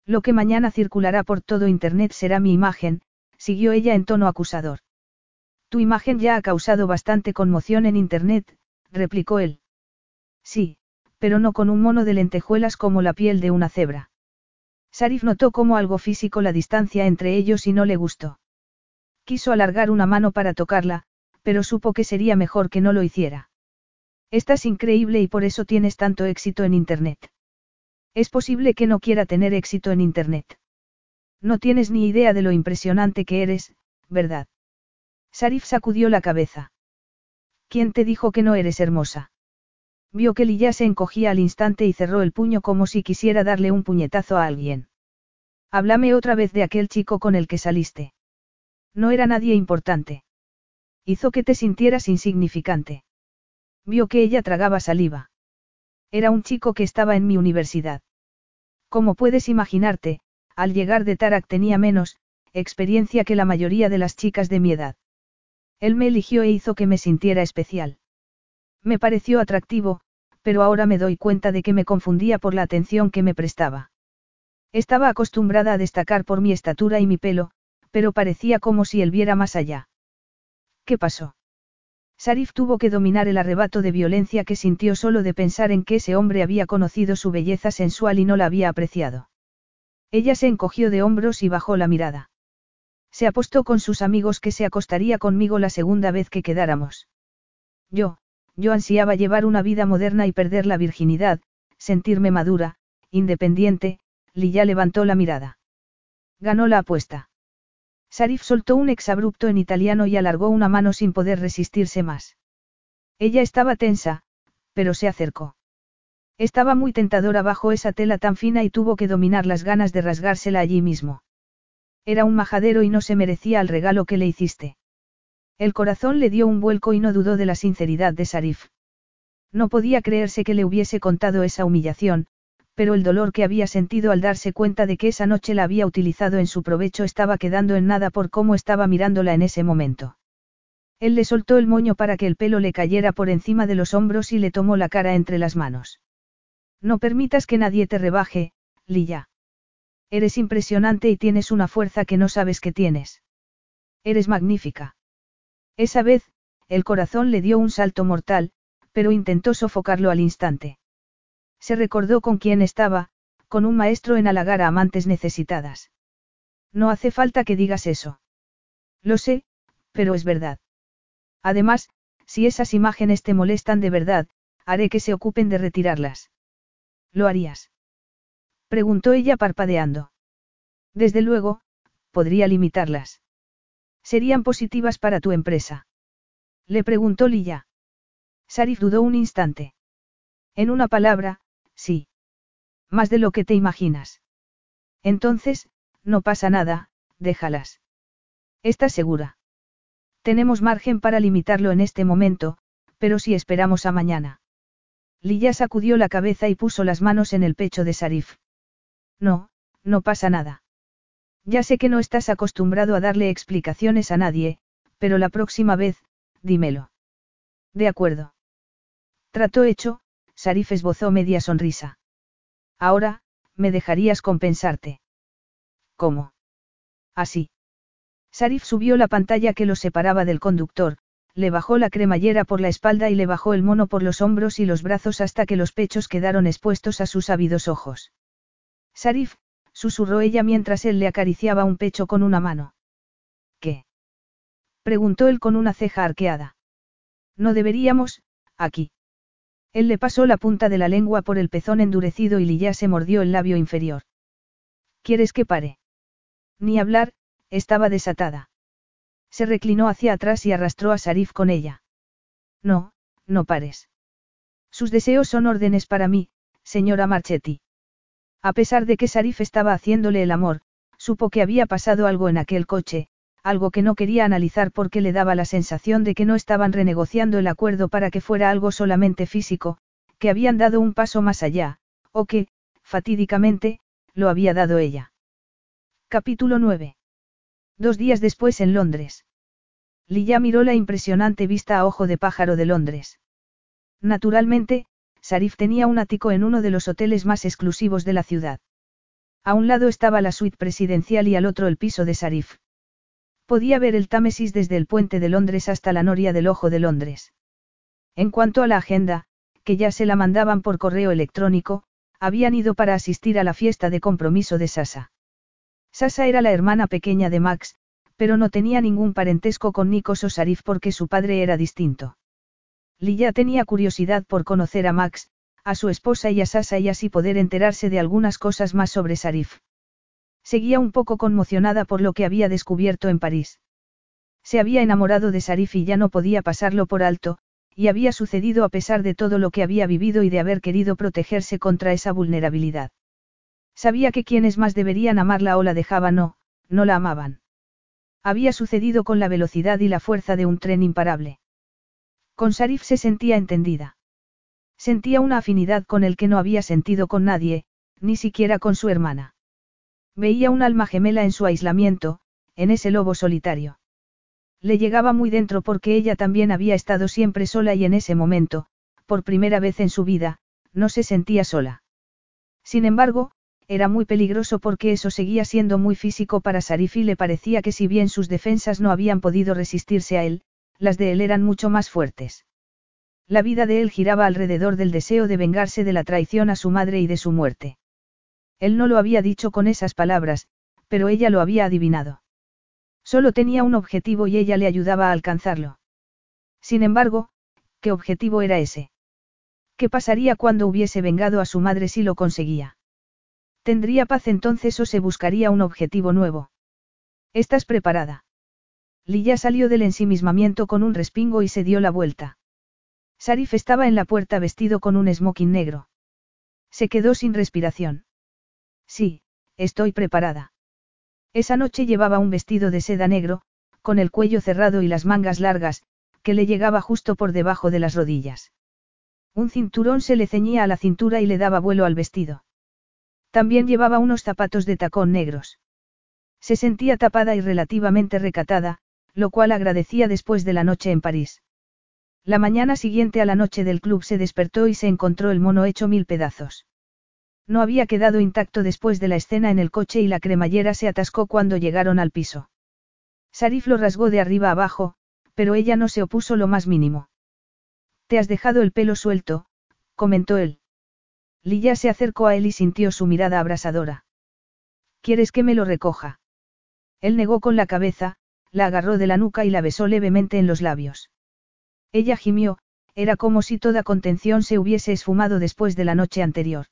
Lo que mañana circulará por todo Internet será mi imagen, siguió ella en tono acusador. Tu imagen ya ha causado bastante conmoción en Internet, replicó él. Sí, pero no con un mono de lentejuelas como la piel de una cebra. Sarif notó como algo físico la distancia entre ellos y no le gustó. Quiso alargar una mano para tocarla, pero supo que sería mejor que no lo hiciera. Estás increíble y por eso tienes tanto éxito en Internet. Es posible que no quiera tener éxito en Internet. No tienes ni idea de lo impresionante que eres, ¿verdad? Sarif sacudió la cabeza. ¿Quién te dijo que no eres hermosa? Vio que Lilla se encogía al instante y cerró el puño como si quisiera darle un puñetazo a alguien. Háblame otra vez de aquel chico con el que saliste. No era nadie importante. Hizo que te sintieras insignificante. Vio que ella tragaba saliva. Era un chico que estaba en mi universidad. Como puedes imaginarte, al llegar de Tarak tenía menos, experiencia que la mayoría de las chicas de mi edad. Él me eligió e hizo que me sintiera especial. Me pareció atractivo, pero ahora me doy cuenta de que me confundía por la atención que me prestaba. Estaba acostumbrada a destacar por mi estatura y mi pelo, pero parecía como si él viera más allá. ¿Qué pasó? Sarif tuvo que dominar el arrebato de violencia que sintió solo de pensar en que ese hombre había conocido su belleza sensual y no la había apreciado. Ella se encogió de hombros y bajó la mirada. Se apostó con sus amigos que se acostaría conmigo la segunda vez que quedáramos. Yo, yo ansiaba llevar una vida moderna y perder la virginidad, sentirme madura, independiente, Lilla levantó la mirada. Ganó la apuesta. Sarif soltó un exabrupto en italiano y alargó una mano sin poder resistirse más. Ella estaba tensa, pero se acercó. Estaba muy tentadora bajo esa tela tan fina y tuvo que dominar las ganas de rasgársela allí mismo. Era un majadero y no se merecía el regalo que le hiciste. El corazón le dio un vuelco y no dudó de la sinceridad de Sarif. No podía creerse que le hubiese contado esa humillación, pero el dolor que había sentido al darse cuenta de que esa noche la había utilizado en su provecho estaba quedando en nada por cómo estaba mirándola en ese momento. Él le soltó el moño para que el pelo le cayera por encima de los hombros y le tomó la cara entre las manos. No permitas que nadie te rebaje, Lilla. Eres impresionante y tienes una fuerza que no sabes que tienes. Eres magnífica. Esa vez, el corazón le dio un salto mortal, pero intentó sofocarlo al instante. Se recordó con quién estaba, con un maestro en halagar a amantes necesitadas. No hace falta que digas eso. Lo sé, pero es verdad. Además, si esas imágenes te molestan de verdad, haré que se ocupen de retirarlas. ¿Lo harías? Preguntó ella parpadeando. Desde luego, podría limitarlas. ¿Serían positivas para tu empresa? Le preguntó Lilla. Sarif dudó un instante. En una palabra, sí. Más de lo que te imaginas. Entonces, no pasa nada, déjalas. ¿Estás segura? Tenemos margen para limitarlo en este momento, pero si esperamos a mañana. Lilla sacudió la cabeza y puso las manos en el pecho de Sarif. No, no pasa nada. Ya sé que no estás acostumbrado a darle explicaciones a nadie, pero la próxima vez, dímelo. De acuerdo. Trato hecho, Sarif esbozó media sonrisa. Ahora, me dejarías compensarte. ¿Cómo? Así. Sarif subió la pantalla que lo separaba del conductor, le bajó la cremallera por la espalda y le bajó el mono por los hombros y los brazos hasta que los pechos quedaron expuestos a sus ávidos ojos. Sarif, susurró ella mientras él le acariciaba un pecho con una mano. ¿Qué? preguntó él con una ceja arqueada. No deberíamos, aquí. Él le pasó la punta de la lengua por el pezón endurecido y Lilla se mordió el labio inferior. ¿Quieres que pare? Ni hablar, estaba desatada. Se reclinó hacia atrás y arrastró a Sarif con ella. No, no pares. Sus deseos son órdenes para mí, señora Marchetti. A pesar de que Sarif estaba haciéndole el amor, supo que había pasado algo en aquel coche, algo que no quería analizar porque le daba la sensación de que no estaban renegociando el acuerdo para que fuera algo solamente físico, que habían dado un paso más allá, o que, fatídicamente, lo había dado ella. Capítulo 9. Dos días después en Londres. Lilla miró la impresionante vista a ojo de pájaro de Londres. Naturalmente, Sarif tenía un ático en uno de los hoteles más exclusivos de la ciudad. A un lado estaba la suite presidencial y al otro el piso de Sarif. Podía ver el Támesis desde el puente de Londres hasta la noria del Ojo de Londres. En cuanto a la agenda, que ya se la mandaban por correo electrónico, habían ido para asistir a la fiesta de compromiso de Sasa. Sasa era la hermana pequeña de Max, pero no tenía ningún parentesco con Nikos o Sarif porque su padre era distinto. Lilla tenía curiosidad por conocer a Max, a su esposa y a Sasa y así poder enterarse de algunas cosas más sobre Sarif. Seguía un poco conmocionada por lo que había descubierto en París. Se había enamorado de Sarif y ya no podía pasarlo por alto, y había sucedido a pesar de todo lo que había vivido y de haber querido protegerse contra esa vulnerabilidad. Sabía que quienes más deberían amarla o la dejaban o, no la amaban. Había sucedido con la velocidad y la fuerza de un tren imparable. Con Sarif se sentía entendida. Sentía una afinidad con el que no había sentido con nadie, ni siquiera con su hermana. Veía un alma gemela en su aislamiento, en ese lobo solitario. Le llegaba muy dentro porque ella también había estado siempre sola y en ese momento, por primera vez en su vida, no se sentía sola. Sin embargo, era muy peligroso porque eso seguía siendo muy físico para Sarif y le parecía que si bien sus defensas no habían podido resistirse a él, las de él eran mucho más fuertes. La vida de él giraba alrededor del deseo de vengarse de la traición a su madre y de su muerte. Él no lo había dicho con esas palabras, pero ella lo había adivinado. Solo tenía un objetivo y ella le ayudaba a alcanzarlo. Sin embargo, ¿qué objetivo era ese? ¿Qué pasaría cuando hubiese vengado a su madre si lo conseguía? ¿Tendría paz entonces o se buscaría un objetivo nuevo? ¿Estás preparada? Lilla salió del ensimismamiento con un respingo y se dio la vuelta. Sarif estaba en la puerta vestido con un smoking negro. Se quedó sin respiración. Sí, estoy preparada. Esa noche llevaba un vestido de seda negro, con el cuello cerrado y las mangas largas, que le llegaba justo por debajo de las rodillas. Un cinturón se le ceñía a la cintura y le daba vuelo al vestido. También llevaba unos zapatos de tacón negros. Se sentía tapada y relativamente recatada, lo cual agradecía después de la noche en París. La mañana siguiente a la noche del club se despertó y se encontró el mono hecho mil pedazos. No había quedado intacto después de la escena en el coche y la cremallera se atascó cuando llegaron al piso. Sarif lo rasgó de arriba abajo, pero ella no se opuso lo más mínimo. Te has dejado el pelo suelto, comentó él. Lilla se acercó a él y sintió su mirada abrasadora. ¿Quieres que me lo recoja? Él negó con la cabeza, la agarró de la nuca y la besó levemente en los labios. Ella gimió, era como si toda contención se hubiese esfumado después de la noche anterior.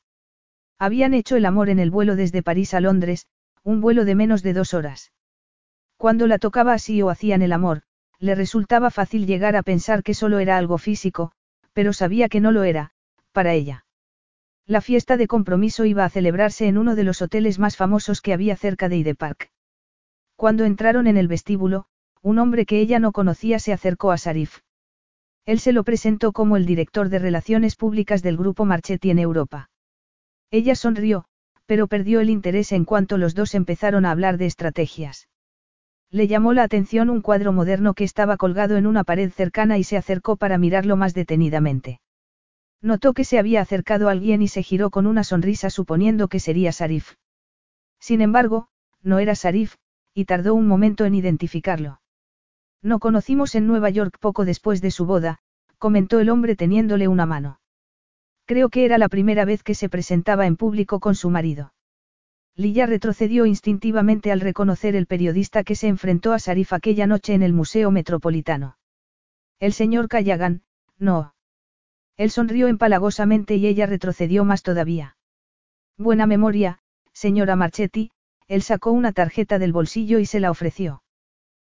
Habían hecho el amor en el vuelo desde París a Londres, un vuelo de menos de dos horas. Cuando la tocaba así o hacían el amor, le resultaba fácil llegar a pensar que solo era algo físico, pero sabía que no lo era, para ella. La fiesta de compromiso iba a celebrarse en uno de los hoteles más famosos que había cerca de Ide Park. Cuando entraron en el vestíbulo, un hombre que ella no conocía se acercó a Sarif. Él se lo presentó como el director de Relaciones Públicas del Grupo Marchetti en Europa. Ella sonrió, pero perdió el interés en cuanto los dos empezaron a hablar de estrategias. Le llamó la atención un cuadro moderno que estaba colgado en una pared cercana y se acercó para mirarlo más detenidamente. Notó que se había acercado alguien y se giró con una sonrisa suponiendo que sería Sarif. Sin embargo, no era Sarif, y tardó un momento en identificarlo. No conocimos en Nueva York poco después de su boda, comentó el hombre teniéndole una mano. Creo que era la primera vez que se presentaba en público con su marido. Lilla retrocedió instintivamente al reconocer el periodista que se enfrentó a Sarif aquella noche en el Museo Metropolitano. El señor Callagan, no. Él sonrió empalagosamente y ella retrocedió más todavía. Buena memoria, señora Marchetti, él sacó una tarjeta del bolsillo y se la ofreció.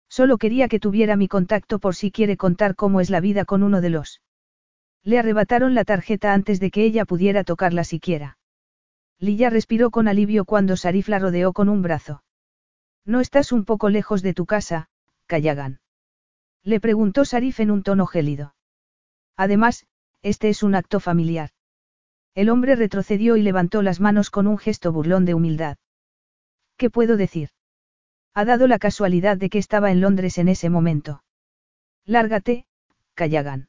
Solo quería que tuviera mi contacto por si quiere contar cómo es la vida con uno de los. Le arrebataron la tarjeta antes de que ella pudiera tocarla siquiera. Lilla respiró con alivio cuando Sarif la rodeó con un brazo. ¿No estás un poco lejos de tu casa, Kayagan? Le preguntó Sarif en un tono gélido. Además, este es un acto familiar. El hombre retrocedió y levantó las manos con un gesto burlón de humildad. ¿Qué puedo decir? Ha dado la casualidad de que estaba en Londres en ese momento. Lárgate, Kayagan.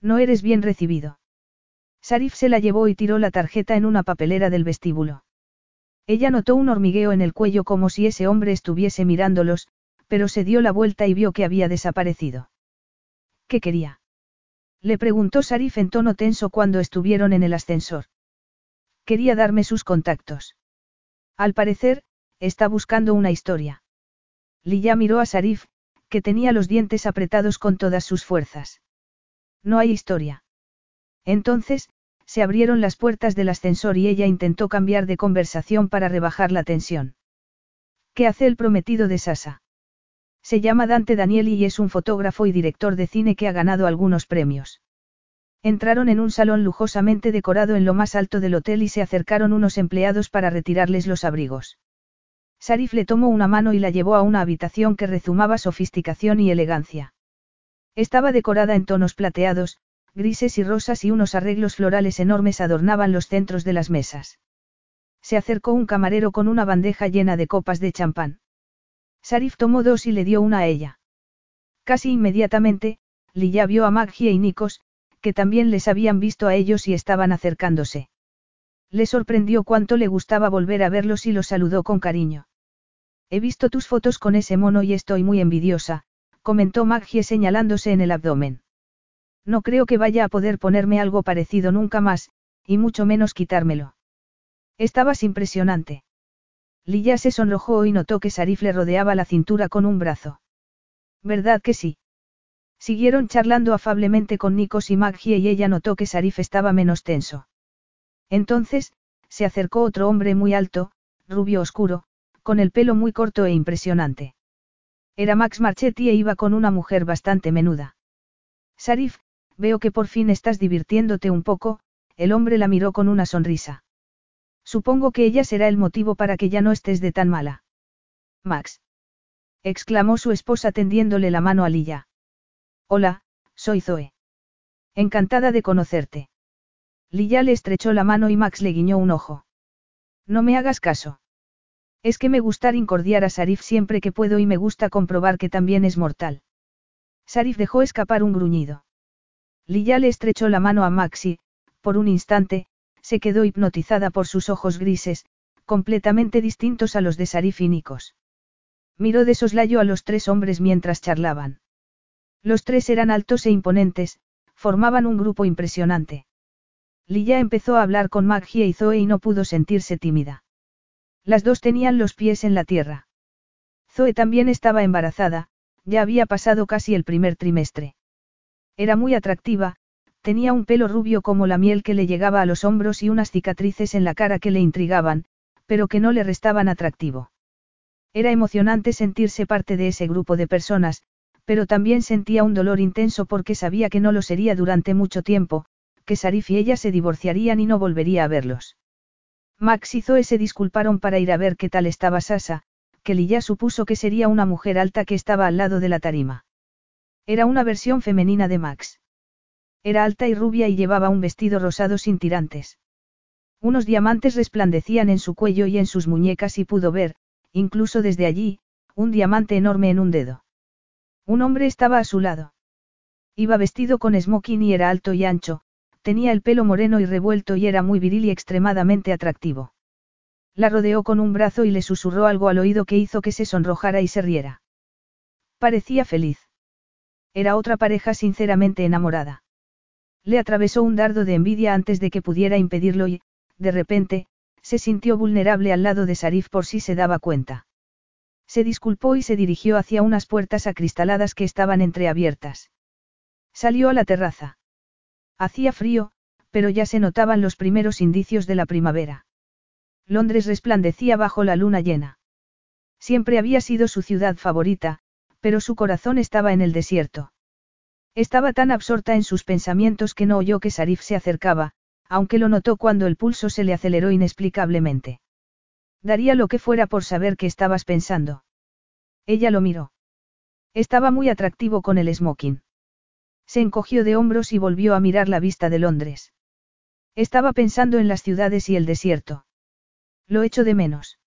No eres bien recibido. Sarif se la llevó y tiró la tarjeta en una papelera del vestíbulo. Ella notó un hormigueo en el cuello como si ese hombre estuviese mirándolos, pero se dio la vuelta y vio que había desaparecido. ¿Qué quería? Le preguntó Sarif en tono tenso cuando estuvieron en el ascensor. Quería darme sus contactos. Al parecer, está buscando una historia. Lilla miró a Sarif, que tenía los dientes apretados con todas sus fuerzas. No hay historia. Entonces, se abrieron las puertas del ascensor y ella intentó cambiar de conversación para rebajar la tensión. ¿Qué hace el prometido de Sasa? Se llama Dante Danieli y es un fotógrafo y director de cine que ha ganado algunos premios. Entraron en un salón lujosamente decorado en lo más alto del hotel y se acercaron unos empleados para retirarles los abrigos. Sarif le tomó una mano y la llevó a una habitación que rezumaba sofisticación y elegancia. Estaba decorada en tonos plateados, grises y rosas y unos arreglos florales enormes adornaban los centros de las mesas. Se acercó un camarero con una bandeja llena de copas de champán. Sarif tomó dos y le dio una a ella. Casi inmediatamente, Lilla vio a Maggie y Nikos, que también les habían visto a ellos y estaban acercándose. Le sorprendió cuánto le gustaba volver a verlos y los saludó con cariño. He visto tus fotos con ese mono y estoy muy envidiosa, comentó Maggie señalándose en el abdomen. No creo que vaya a poder ponerme algo parecido nunca más, y mucho menos quitármelo. Estabas impresionante. Lilla se sonrojó y notó que Sarif le rodeaba la cintura con un brazo. ¿Verdad que sí? Siguieron charlando afablemente con Nikos y Maggie y ella notó que Sarif estaba menos tenso. Entonces, se acercó otro hombre muy alto, rubio oscuro, con el pelo muy corto e impresionante. Era Max Marchetti e iba con una mujer bastante menuda. Sarif, veo que por fin estás divirtiéndote un poco, el hombre la miró con una sonrisa. Supongo que ella será el motivo para que ya no estés de tan mala. Max. exclamó su esposa tendiéndole la mano a Lilla. Hola, soy Zoe. Encantada de conocerte. Lilla le estrechó la mano y Max le guiñó un ojo. No me hagas caso. Es que me gusta incordiar a Sarif siempre que puedo y me gusta comprobar que también es mortal. Sarif dejó escapar un gruñido. Lilla le estrechó la mano a Max y, por un instante, se quedó hipnotizada por sus ojos grises, completamente distintos a los de Sarif y Nikos. Miró de soslayo a los tres hombres mientras charlaban. Los tres eran altos e imponentes, formaban un grupo impresionante. Lilla empezó a hablar con Maggie y Zoe y no pudo sentirse tímida. Las dos tenían los pies en la tierra. Zoe también estaba embarazada, ya había pasado casi el primer trimestre. Era muy atractiva, Tenía un pelo rubio como la miel que le llegaba a los hombros y unas cicatrices en la cara que le intrigaban, pero que no le restaban atractivo. Era emocionante sentirse parte de ese grupo de personas, pero también sentía un dolor intenso porque sabía que no lo sería durante mucho tiempo, que Sarif y ella se divorciarían y no volvería a verlos. Max y Zoe se disculparon para ir a ver qué tal estaba Sasa, que Lilla supuso que sería una mujer alta que estaba al lado de la tarima. Era una versión femenina de Max. Era alta y rubia y llevaba un vestido rosado sin tirantes. Unos diamantes resplandecían en su cuello y en sus muñecas y pudo ver, incluso desde allí, un diamante enorme en un dedo. Un hombre estaba a su lado. Iba vestido con smoking y era alto y ancho, tenía el pelo moreno y revuelto y era muy viril y extremadamente atractivo. La rodeó con un brazo y le susurró algo al oído que hizo que se sonrojara y se riera. Parecía feliz. Era otra pareja sinceramente enamorada. Le atravesó un dardo de envidia antes de que pudiera impedirlo y, de repente, se sintió vulnerable al lado de Sarif por si se daba cuenta. Se disculpó y se dirigió hacia unas puertas acristaladas que estaban entreabiertas. Salió a la terraza. Hacía frío, pero ya se notaban los primeros indicios de la primavera. Londres resplandecía bajo la luna llena. Siempre había sido su ciudad favorita, pero su corazón estaba en el desierto. Estaba tan absorta en sus pensamientos que no oyó que Sarif se acercaba, aunque lo notó cuando el pulso se le aceleró inexplicablemente. Daría lo que fuera por saber qué estabas pensando. Ella lo miró. Estaba muy atractivo con el smoking. Se encogió de hombros y volvió a mirar la vista de Londres. Estaba pensando en las ciudades y el desierto. Lo echo de menos.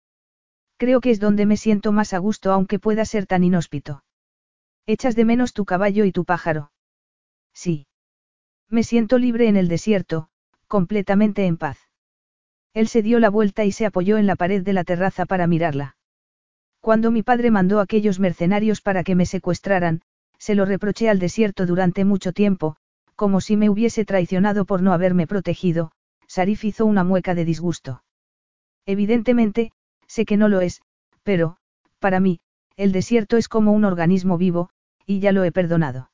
Creo que es donde me siento más a gusto aunque pueda ser tan inhóspito. Echas de menos tu caballo y tu pájaro. Sí. Me siento libre en el desierto, completamente en paz. Él se dio la vuelta y se apoyó en la pared de la terraza para mirarla. Cuando mi padre mandó a aquellos mercenarios para que me secuestraran, se lo reproché al desierto durante mucho tiempo, como si me hubiese traicionado por no haberme protegido, Sarif hizo una mueca de disgusto. Evidentemente, sé que no lo es, pero, para mí, el desierto es como un organismo vivo, y ya lo he perdonado.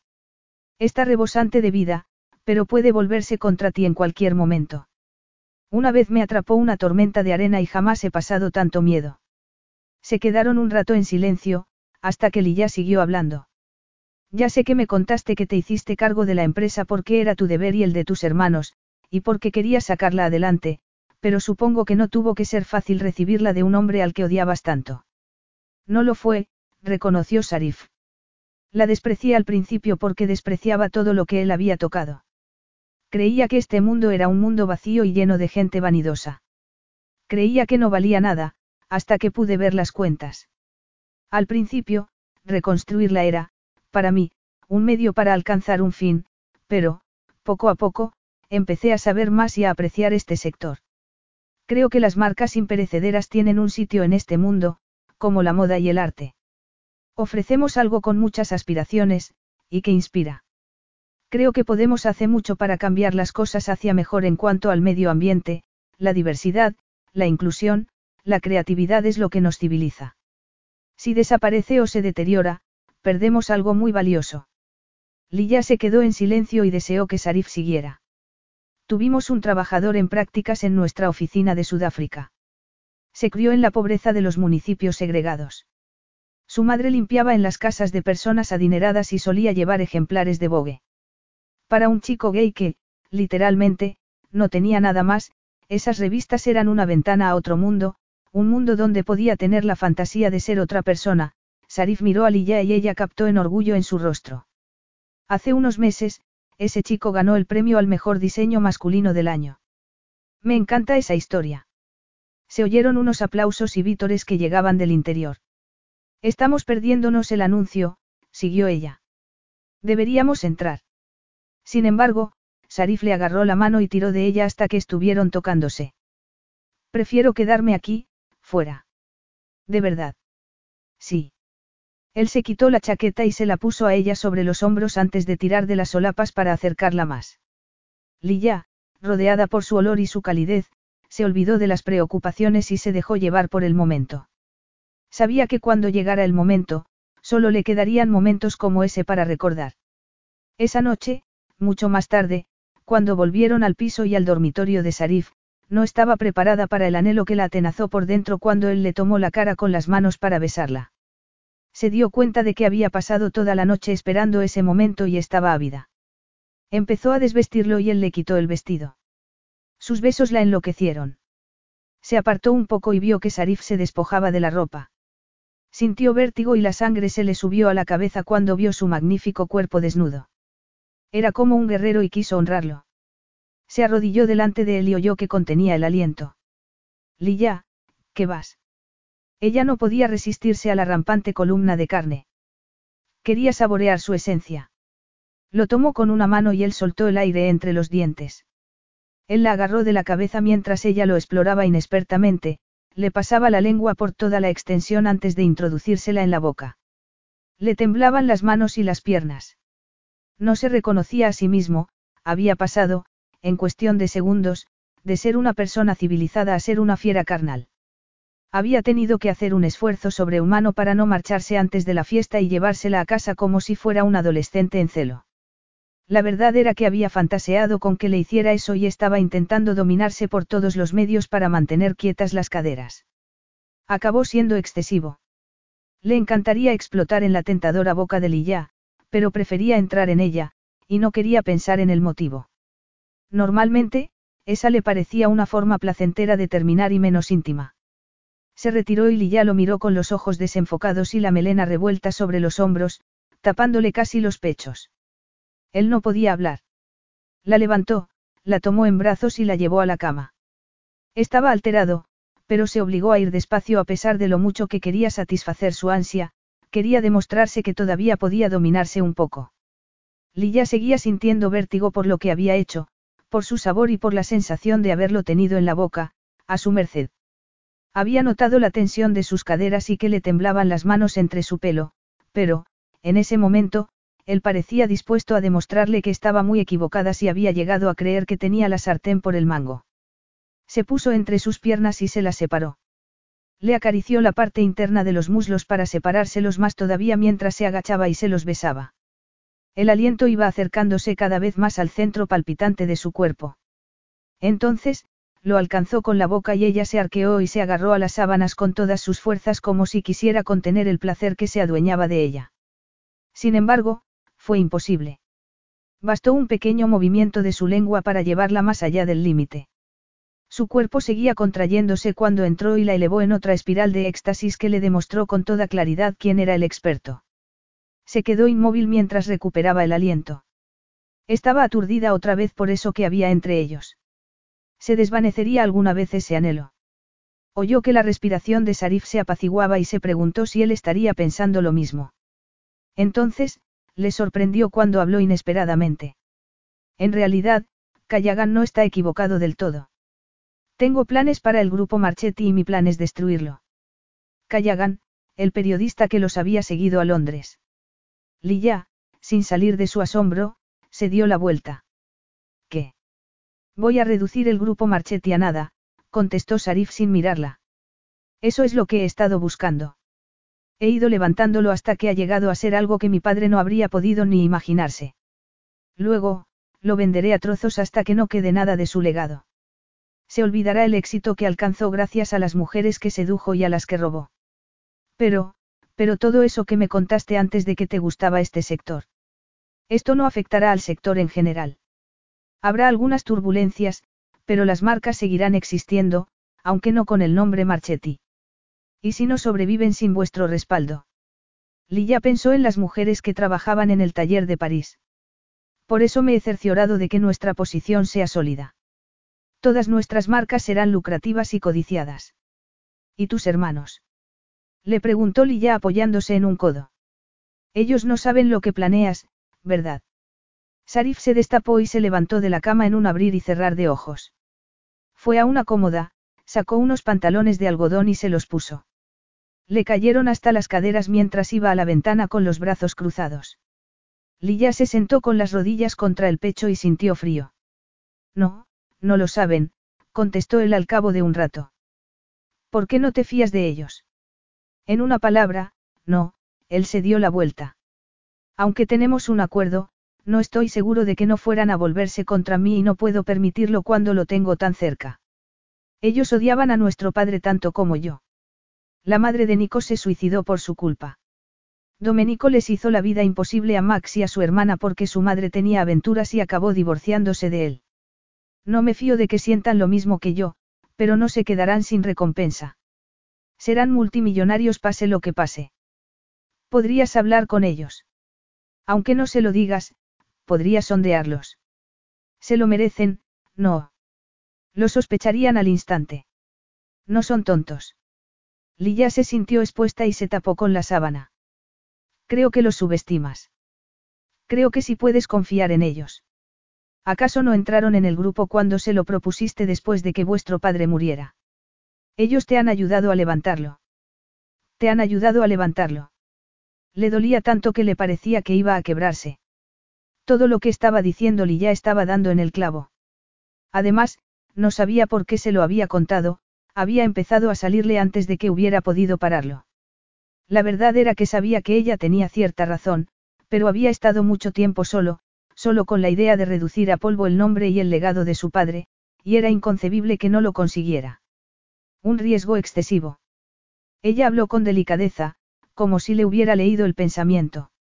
Está rebosante de vida, pero puede volverse contra ti en cualquier momento. Una vez me atrapó una tormenta de arena y jamás he pasado tanto miedo. Se quedaron un rato en silencio, hasta que Lilla siguió hablando. Ya sé que me contaste que te hiciste cargo de la empresa porque era tu deber y el de tus hermanos, y porque querías sacarla adelante, pero supongo que no tuvo que ser fácil recibirla de un hombre al que odiabas tanto. No lo fue, reconoció Sarif. La desprecié al principio porque despreciaba todo lo que él había tocado. Creía que este mundo era un mundo vacío y lleno de gente vanidosa. Creía que no valía nada, hasta que pude ver las cuentas. Al principio, reconstruirla era, para mí, un medio para alcanzar un fin, pero, poco a poco, empecé a saber más y a apreciar este sector. Creo que las marcas imperecederas tienen un sitio en este mundo, como la moda y el arte. Ofrecemos algo con muchas aspiraciones, y que inspira. Creo que podemos hacer mucho para cambiar las cosas hacia mejor en cuanto al medio ambiente, la diversidad, la inclusión, la creatividad es lo que nos civiliza. Si desaparece o se deteriora, perdemos algo muy valioso. Lilla se quedó en silencio y deseó que Sarif siguiera. Tuvimos un trabajador en prácticas en nuestra oficina de Sudáfrica. Se crió en la pobreza de los municipios segregados. Su madre limpiaba en las casas de personas adineradas y solía llevar ejemplares de Vogue. Para un chico gay que, literalmente, no tenía nada más, esas revistas eran una ventana a otro mundo, un mundo donde podía tener la fantasía de ser otra persona, Sarif miró a Lilla y ella captó en orgullo en su rostro. Hace unos meses, ese chico ganó el premio al mejor diseño masculino del año. Me encanta esa historia. Se oyeron unos aplausos y vítores que llegaban del interior. Estamos perdiéndonos el anuncio, siguió ella. Deberíamos entrar. Sin embargo, Sarif le agarró la mano y tiró de ella hasta que estuvieron tocándose. Prefiero quedarme aquí, fuera. ¿De verdad? Sí. Él se quitó la chaqueta y se la puso a ella sobre los hombros antes de tirar de las solapas para acercarla más. Lilla, rodeada por su olor y su calidez, se olvidó de las preocupaciones y se dejó llevar por el momento. Sabía que cuando llegara el momento, solo le quedarían momentos como ese para recordar. Esa noche, mucho más tarde, cuando volvieron al piso y al dormitorio de Sarif, no estaba preparada para el anhelo que la atenazó por dentro cuando él le tomó la cara con las manos para besarla. Se dio cuenta de que había pasado toda la noche esperando ese momento y estaba ávida. Empezó a desvestirlo y él le quitó el vestido. Sus besos la enloquecieron. Se apartó un poco y vio que Sarif se despojaba de la ropa. Sintió vértigo y la sangre se le subió a la cabeza cuando vio su magnífico cuerpo desnudo. Era como un guerrero y quiso honrarlo. Se arrodilló delante de él y oyó que contenía el aliento. Lilla, ¿qué vas? Ella no podía resistirse a la rampante columna de carne. Quería saborear su esencia. Lo tomó con una mano y él soltó el aire entre los dientes. Él la agarró de la cabeza mientras ella lo exploraba inexpertamente, le pasaba la lengua por toda la extensión antes de introducírsela en la boca. Le temblaban las manos y las piernas. No se reconocía a sí mismo, había pasado, en cuestión de segundos, de ser una persona civilizada a ser una fiera carnal. Había tenido que hacer un esfuerzo sobrehumano para no marcharse antes de la fiesta y llevársela a casa como si fuera un adolescente en celo. La verdad era que había fantaseado con que le hiciera eso y estaba intentando dominarse por todos los medios para mantener quietas las caderas. Acabó siendo excesivo. Le encantaría explotar en la tentadora boca de Lilla, pero prefería entrar en ella, y no quería pensar en el motivo. Normalmente, esa le parecía una forma placentera de terminar y menos íntima. Se retiró y Lilla lo miró con los ojos desenfocados y la melena revuelta sobre los hombros, tapándole casi los pechos. Él no podía hablar. La levantó, la tomó en brazos y la llevó a la cama. Estaba alterado, pero se obligó a ir despacio a pesar de lo mucho que quería satisfacer su ansia, quería demostrarse que todavía podía dominarse un poco. Lilla seguía sintiendo vértigo por lo que había hecho, por su sabor y por la sensación de haberlo tenido en la boca, a su merced. Había notado la tensión de sus caderas y que le temblaban las manos entre su pelo, pero, en ese momento, él parecía dispuesto a demostrarle que estaba muy equivocada si había llegado a creer que tenía la sartén por el mango. Se puso entre sus piernas y se las separó. Le acarició la parte interna de los muslos para separárselos más todavía mientras se agachaba y se los besaba. El aliento iba acercándose cada vez más al centro palpitante de su cuerpo. Entonces, lo alcanzó con la boca y ella se arqueó y se agarró a las sábanas con todas sus fuerzas como si quisiera contener el placer que se adueñaba de ella. Sin embargo, fue imposible. Bastó un pequeño movimiento de su lengua para llevarla más allá del límite. Su cuerpo seguía contrayéndose cuando entró y la elevó en otra espiral de éxtasis que le demostró con toda claridad quién era el experto. Se quedó inmóvil mientras recuperaba el aliento. Estaba aturdida otra vez por eso que había entre ellos. Se desvanecería alguna vez ese anhelo. Oyó que la respiración de Sarif se apaciguaba y se preguntó si él estaría pensando lo mismo. Entonces, le sorprendió cuando habló inesperadamente. En realidad, Callagan no está equivocado del todo. Tengo planes para el grupo Marchetti y mi plan es destruirlo. Callagan, el periodista que los había seguido a Londres. Lilla, sin salir de su asombro, se dio la vuelta. Voy a reducir el grupo Marchetti a nada, contestó Sarif sin mirarla. Eso es lo que he estado buscando. He ido levantándolo hasta que ha llegado a ser algo que mi padre no habría podido ni imaginarse. Luego, lo venderé a trozos hasta que no quede nada de su legado. Se olvidará el éxito que alcanzó gracias a las mujeres que sedujo y a las que robó. Pero, pero todo eso que me contaste antes de que te gustaba este sector. Esto no afectará al sector en general. Habrá algunas turbulencias, pero las marcas seguirán existiendo, aunque no con el nombre Marchetti. ¿Y si no sobreviven sin vuestro respaldo? Lilla pensó en las mujeres que trabajaban en el taller de París. Por eso me he cerciorado de que nuestra posición sea sólida. Todas nuestras marcas serán lucrativas y codiciadas. ¿Y tus hermanos? Le preguntó Lilla apoyándose en un codo. Ellos no saben lo que planeas, ¿verdad? Sarif se destapó y se levantó de la cama en un abrir y cerrar de ojos. Fue a una cómoda, sacó unos pantalones de algodón y se los puso. Le cayeron hasta las caderas mientras iba a la ventana con los brazos cruzados. Lilla se sentó con las rodillas contra el pecho y sintió frío. No, no lo saben, contestó él al cabo de un rato. ¿Por qué no te fías de ellos? En una palabra, no, él se dio la vuelta. Aunque tenemos un acuerdo, no estoy seguro de que no fueran a volverse contra mí y no puedo permitirlo cuando lo tengo tan cerca. Ellos odiaban a nuestro padre tanto como yo. La madre de Nico se suicidó por su culpa. Domenico les hizo la vida imposible a Max y a su hermana porque su madre tenía aventuras y acabó divorciándose de él. No me fío de que sientan lo mismo que yo, pero no se quedarán sin recompensa. Serán multimillonarios pase lo que pase. Podrías hablar con ellos. Aunque no se lo digas, podrías sondearlos. Se lo merecen, no. Lo sospecharían al instante. No son tontos. Lilla se sintió expuesta y se tapó con la sábana. Creo que los subestimas. Creo que sí puedes confiar en ellos. ¿Acaso no entraron en el grupo cuando se lo propusiste después de que vuestro padre muriera? Ellos te han ayudado a levantarlo. Te han ayudado a levantarlo. Le dolía tanto que le parecía que iba a quebrarse. Todo lo que estaba diciendo Lilla estaba dando en el clavo. Además, no sabía por qué se lo había contado, había empezado a salirle antes de que hubiera podido pararlo. La verdad era que sabía que ella tenía cierta razón, pero había estado mucho tiempo solo, solo con la idea de reducir a polvo el nombre y el legado de su padre, y era inconcebible que no lo consiguiera. Un riesgo excesivo. Ella habló con delicadeza, como si le hubiera leído el pensamiento.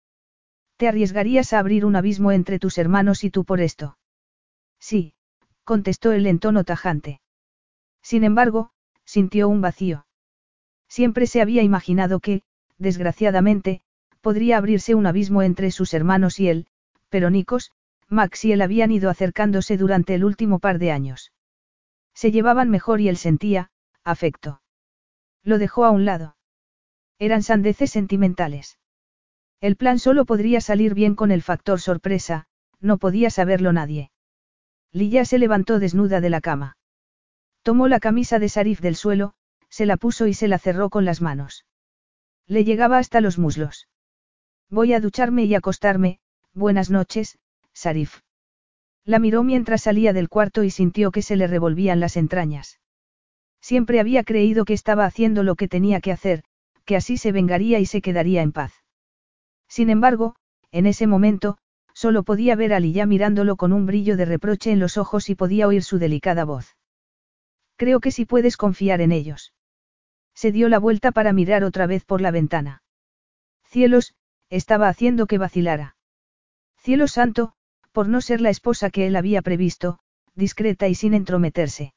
¿Te arriesgarías a abrir un abismo entre tus hermanos y tú por esto? Sí, contestó él en tono tajante. Sin embargo, sintió un vacío. Siempre se había imaginado que, desgraciadamente, podría abrirse un abismo entre sus hermanos y él, pero Nikos, Max y él habían ido acercándose durante el último par de años. Se llevaban mejor y él sentía, afecto. Lo dejó a un lado. Eran sandeces sentimentales. El plan solo podría salir bien con el factor sorpresa, no podía saberlo nadie. Lilla se levantó desnuda de la cama. Tomó la camisa de Sarif del suelo, se la puso y se la cerró con las manos. Le llegaba hasta los muslos. Voy a ducharme y acostarme, buenas noches, Sarif. La miró mientras salía del cuarto y sintió que se le revolvían las entrañas. Siempre había creído que estaba haciendo lo que tenía que hacer, que así se vengaría y se quedaría en paz. Sin embargo, en ese momento, solo podía ver a Lilla mirándolo con un brillo de reproche en los ojos y podía oír su delicada voz. Creo que sí puedes confiar en ellos. Se dio la vuelta para mirar otra vez por la ventana. Cielos, estaba haciendo que vacilara. Cielo santo, por no ser la esposa que él había previsto, discreta y sin entrometerse.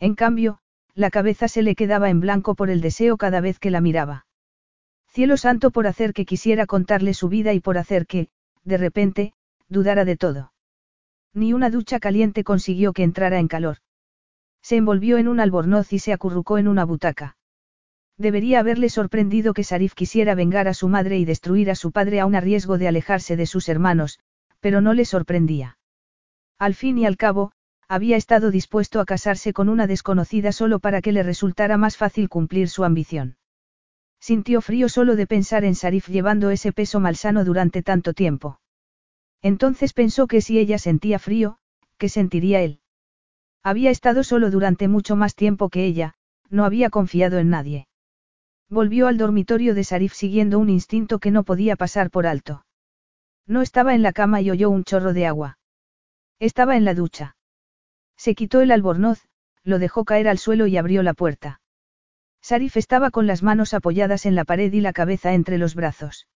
En cambio, la cabeza se le quedaba en blanco por el deseo cada vez que la miraba. Cielo santo por hacer que quisiera contarle su vida y por hacer que, de repente, dudara de todo. Ni una ducha caliente consiguió que entrara en calor. Se envolvió en un albornoz y se acurrucó en una butaca. Debería haberle sorprendido que Sarif quisiera vengar a su madre y destruir a su padre aún a riesgo de alejarse de sus hermanos, pero no le sorprendía. Al fin y al cabo, había estado dispuesto a casarse con una desconocida solo para que le resultara más fácil cumplir su ambición. Sintió frío solo de pensar en Sarif llevando ese peso malsano durante tanto tiempo. Entonces pensó que si ella sentía frío, ¿qué sentiría él? Había estado solo durante mucho más tiempo que ella, no había confiado en nadie. Volvió al dormitorio de Sarif siguiendo un instinto que no podía pasar por alto. No estaba en la cama y oyó un chorro de agua. Estaba en la ducha. Se quitó el albornoz, lo dejó caer al suelo y abrió la puerta. Sarif estaba con las manos apoyadas en la pared y la cabeza entre los brazos.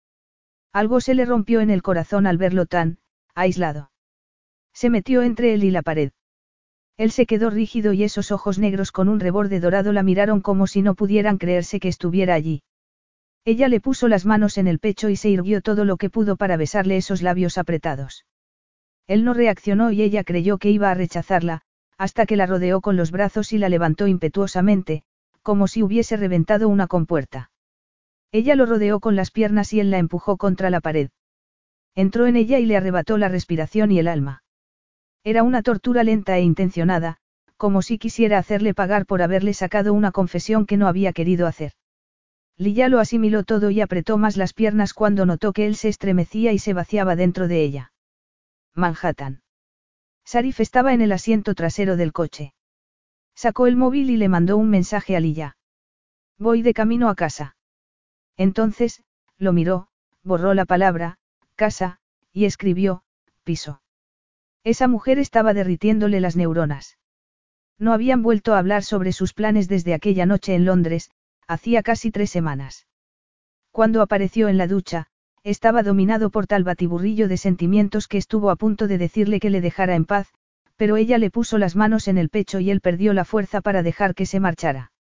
Algo se le rompió en el corazón al verlo tan, aislado. Se metió entre él y la pared. Él se quedó rígido y esos ojos negros con un reborde dorado la miraron como si no pudieran creerse que estuviera allí. Ella le puso las manos en el pecho y se irguió todo lo que pudo para besarle esos labios apretados. Él no reaccionó y ella creyó que iba a rechazarla, hasta que la rodeó con los brazos y la levantó impetuosamente, como si hubiese reventado una compuerta. Ella lo rodeó con las piernas y él la empujó contra la pared. Entró en ella y le arrebató la respiración y el alma. Era una tortura lenta e intencionada, como si quisiera hacerle pagar por haberle sacado una confesión que no había querido hacer. Lilla lo asimiló todo y apretó más las piernas cuando notó que él se estremecía y se vaciaba dentro de ella. Manhattan. Sarif estaba en el asiento trasero del coche. Sacó el móvil y le mandó un mensaje a Lilla. Voy de camino a casa. Entonces, lo miró, borró la palabra, casa, y escribió, piso. Esa mujer estaba derritiéndole las neuronas. No habían vuelto a hablar sobre sus planes desde aquella noche en Londres, hacía casi tres semanas. Cuando apareció en la ducha, estaba dominado por tal batiburrillo de sentimientos que estuvo a punto de decirle que le dejara en paz, pero ella le puso las manos en el pecho y él perdió la fuerza para dejar que se marchara.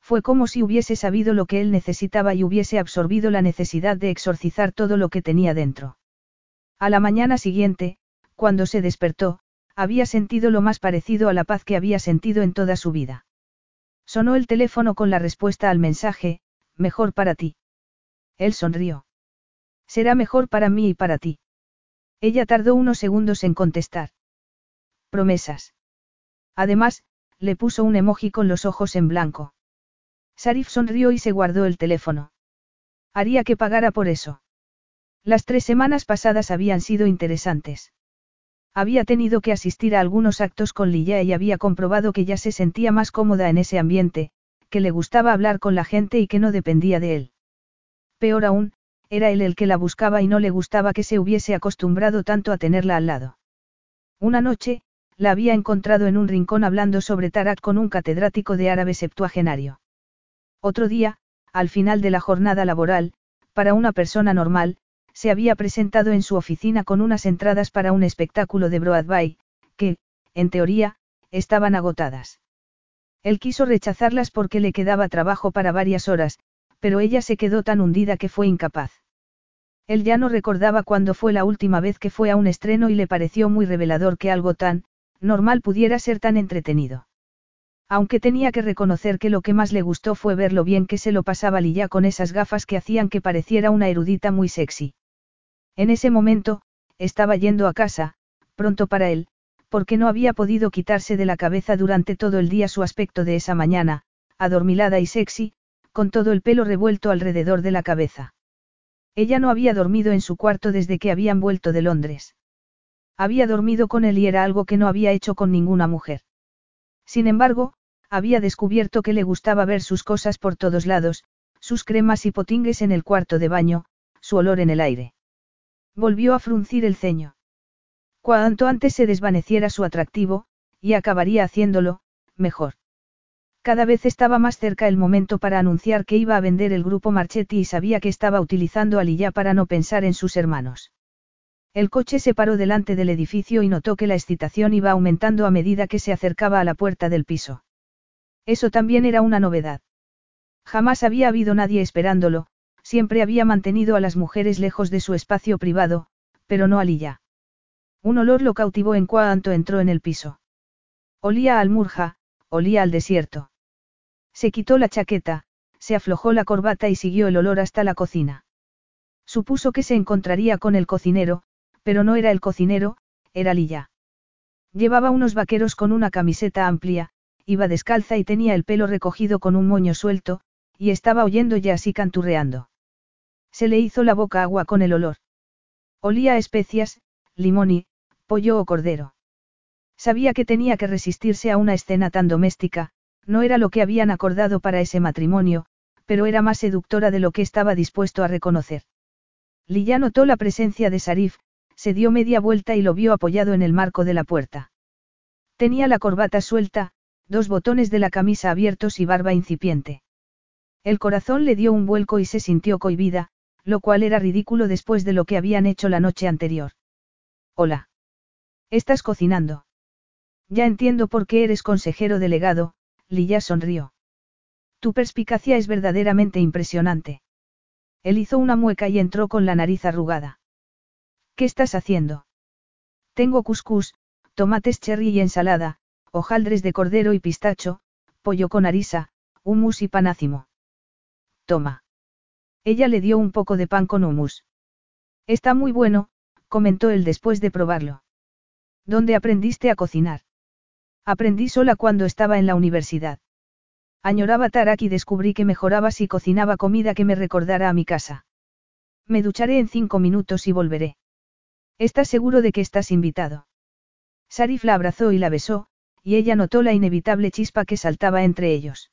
Fue como si hubiese sabido lo que él necesitaba y hubiese absorbido la necesidad de exorcizar todo lo que tenía dentro. A la mañana siguiente, cuando se despertó, había sentido lo más parecido a la paz que había sentido en toda su vida. Sonó el teléfono con la respuesta al mensaje, mejor para ti. Él sonrió. Será mejor para mí y para ti. Ella tardó unos segundos en contestar. Promesas. Además, le puso un emoji con los ojos en blanco. Sarif sonrió y se guardó el teléfono. Haría que pagara por eso. Las tres semanas pasadas habían sido interesantes. Había tenido que asistir a algunos actos con Lilla y había comprobado que ya se sentía más cómoda en ese ambiente, que le gustaba hablar con la gente y que no dependía de él. Peor aún, era él el que la buscaba y no le gustaba que se hubiese acostumbrado tanto a tenerla al lado. Una noche, la había encontrado en un rincón hablando sobre Tarak con un catedrático de árabe septuagenario. Otro día, al final de la jornada laboral, para una persona normal, se había presentado en su oficina con unas entradas para un espectáculo de Broadway, que, en teoría, estaban agotadas. Él quiso rechazarlas porque le quedaba trabajo para varias horas, pero ella se quedó tan hundida que fue incapaz. Él ya no recordaba cuándo fue la última vez que fue a un estreno y le pareció muy revelador que algo tan, normal pudiera ser tan entretenido. Aunque tenía que reconocer que lo que más le gustó fue ver lo bien que se lo pasaba Lilla con esas gafas que hacían que pareciera una erudita muy sexy. En ese momento, estaba yendo a casa, pronto para él, porque no había podido quitarse de la cabeza durante todo el día su aspecto de esa mañana, adormilada y sexy, con todo el pelo revuelto alrededor de la cabeza. Ella no había dormido en su cuarto desde que habían vuelto de Londres. Había dormido con él y era algo que no había hecho con ninguna mujer. Sin embargo, había descubierto que le gustaba ver sus cosas por todos lados, sus cremas y potingues en el cuarto de baño, su olor en el aire. Volvió a fruncir el ceño. Cuanto antes se desvaneciera su atractivo, y acabaría haciéndolo, mejor. Cada vez estaba más cerca el momento para anunciar que iba a vender el grupo Marchetti y sabía que estaba utilizando a Lilla para no pensar en sus hermanos. El coche se paró delante del edificio y notó que la excitación iba aumentando a medida que se acercaba a la puerta del piso. Eso también era una novedad. Jamás había habido nadie esperándolo, siempre había mantenido a las mujeres lejos de su espacio privado, pero no a Lilla. Un olor lo cautivó en cuanto entró en el piso. Olía a almurja, olía al desierto. Se quitó la chaqueta, se aflojó la corbata y siguió el olor hasta la cocina. Supuso que se encontraría con el cocinero, pero no era el cocinero, era Lilla. Llevaba unos vaqueros con una camiseta amplia, iba descalza y tenía el pelo recogido con un moño suelto, y estaba oyendo ya así canturreando. Se le hizo la boca agua con el olor. Olía a especias, limón y, pollo o cordero. Sabía que tenía que resistirse a una escena tan doméstica, no era lo que habían acordado para ese matrimonio, pero era más seductora de lo que estaba dispuesto a reconocer. Lilla notó la presencia de Sarif, se dio media vuelta y lo vio apoyado en el marco de la puerta. Tenía la corbata suelta, dos botones de la camisa abiertos y barba incipiente. El corazón le dio un vuelco y se sintió cohibida, lo cual era ridículo después de lo que habían hecho la noche anterior. Hola. ¿Estás cocinando? Ya entiendo por qué eres consejero delegado, Lilla sonrió. Tu perspicacia es verdaderamente impresionante. Él hizo una mueca y entró con la nariz arrugada. ¿Qué estás haciendo? Tengo cuscús, tomates cherry y ensalada, hojaldres de cordero y pistacho, pollo con arisa, humus y panácimo. Toma. Ella le dio un poco de pan con humus. Está muy bueno, comentó él después de probarlo. ¿Dónde aprendiste a cocinar? Aprendí sola cuando estaba en la universidad. Añoraba Tarak y descubrí que mejoraba si cocinaba comida que me recordara a mi casa. Me ducharé en cinco minutos y volveré. ¿Estás seguro de que estás invitado? Sarif la abrazó y la besó, y ella notó la inevitable chispa que saltaba entre ellos.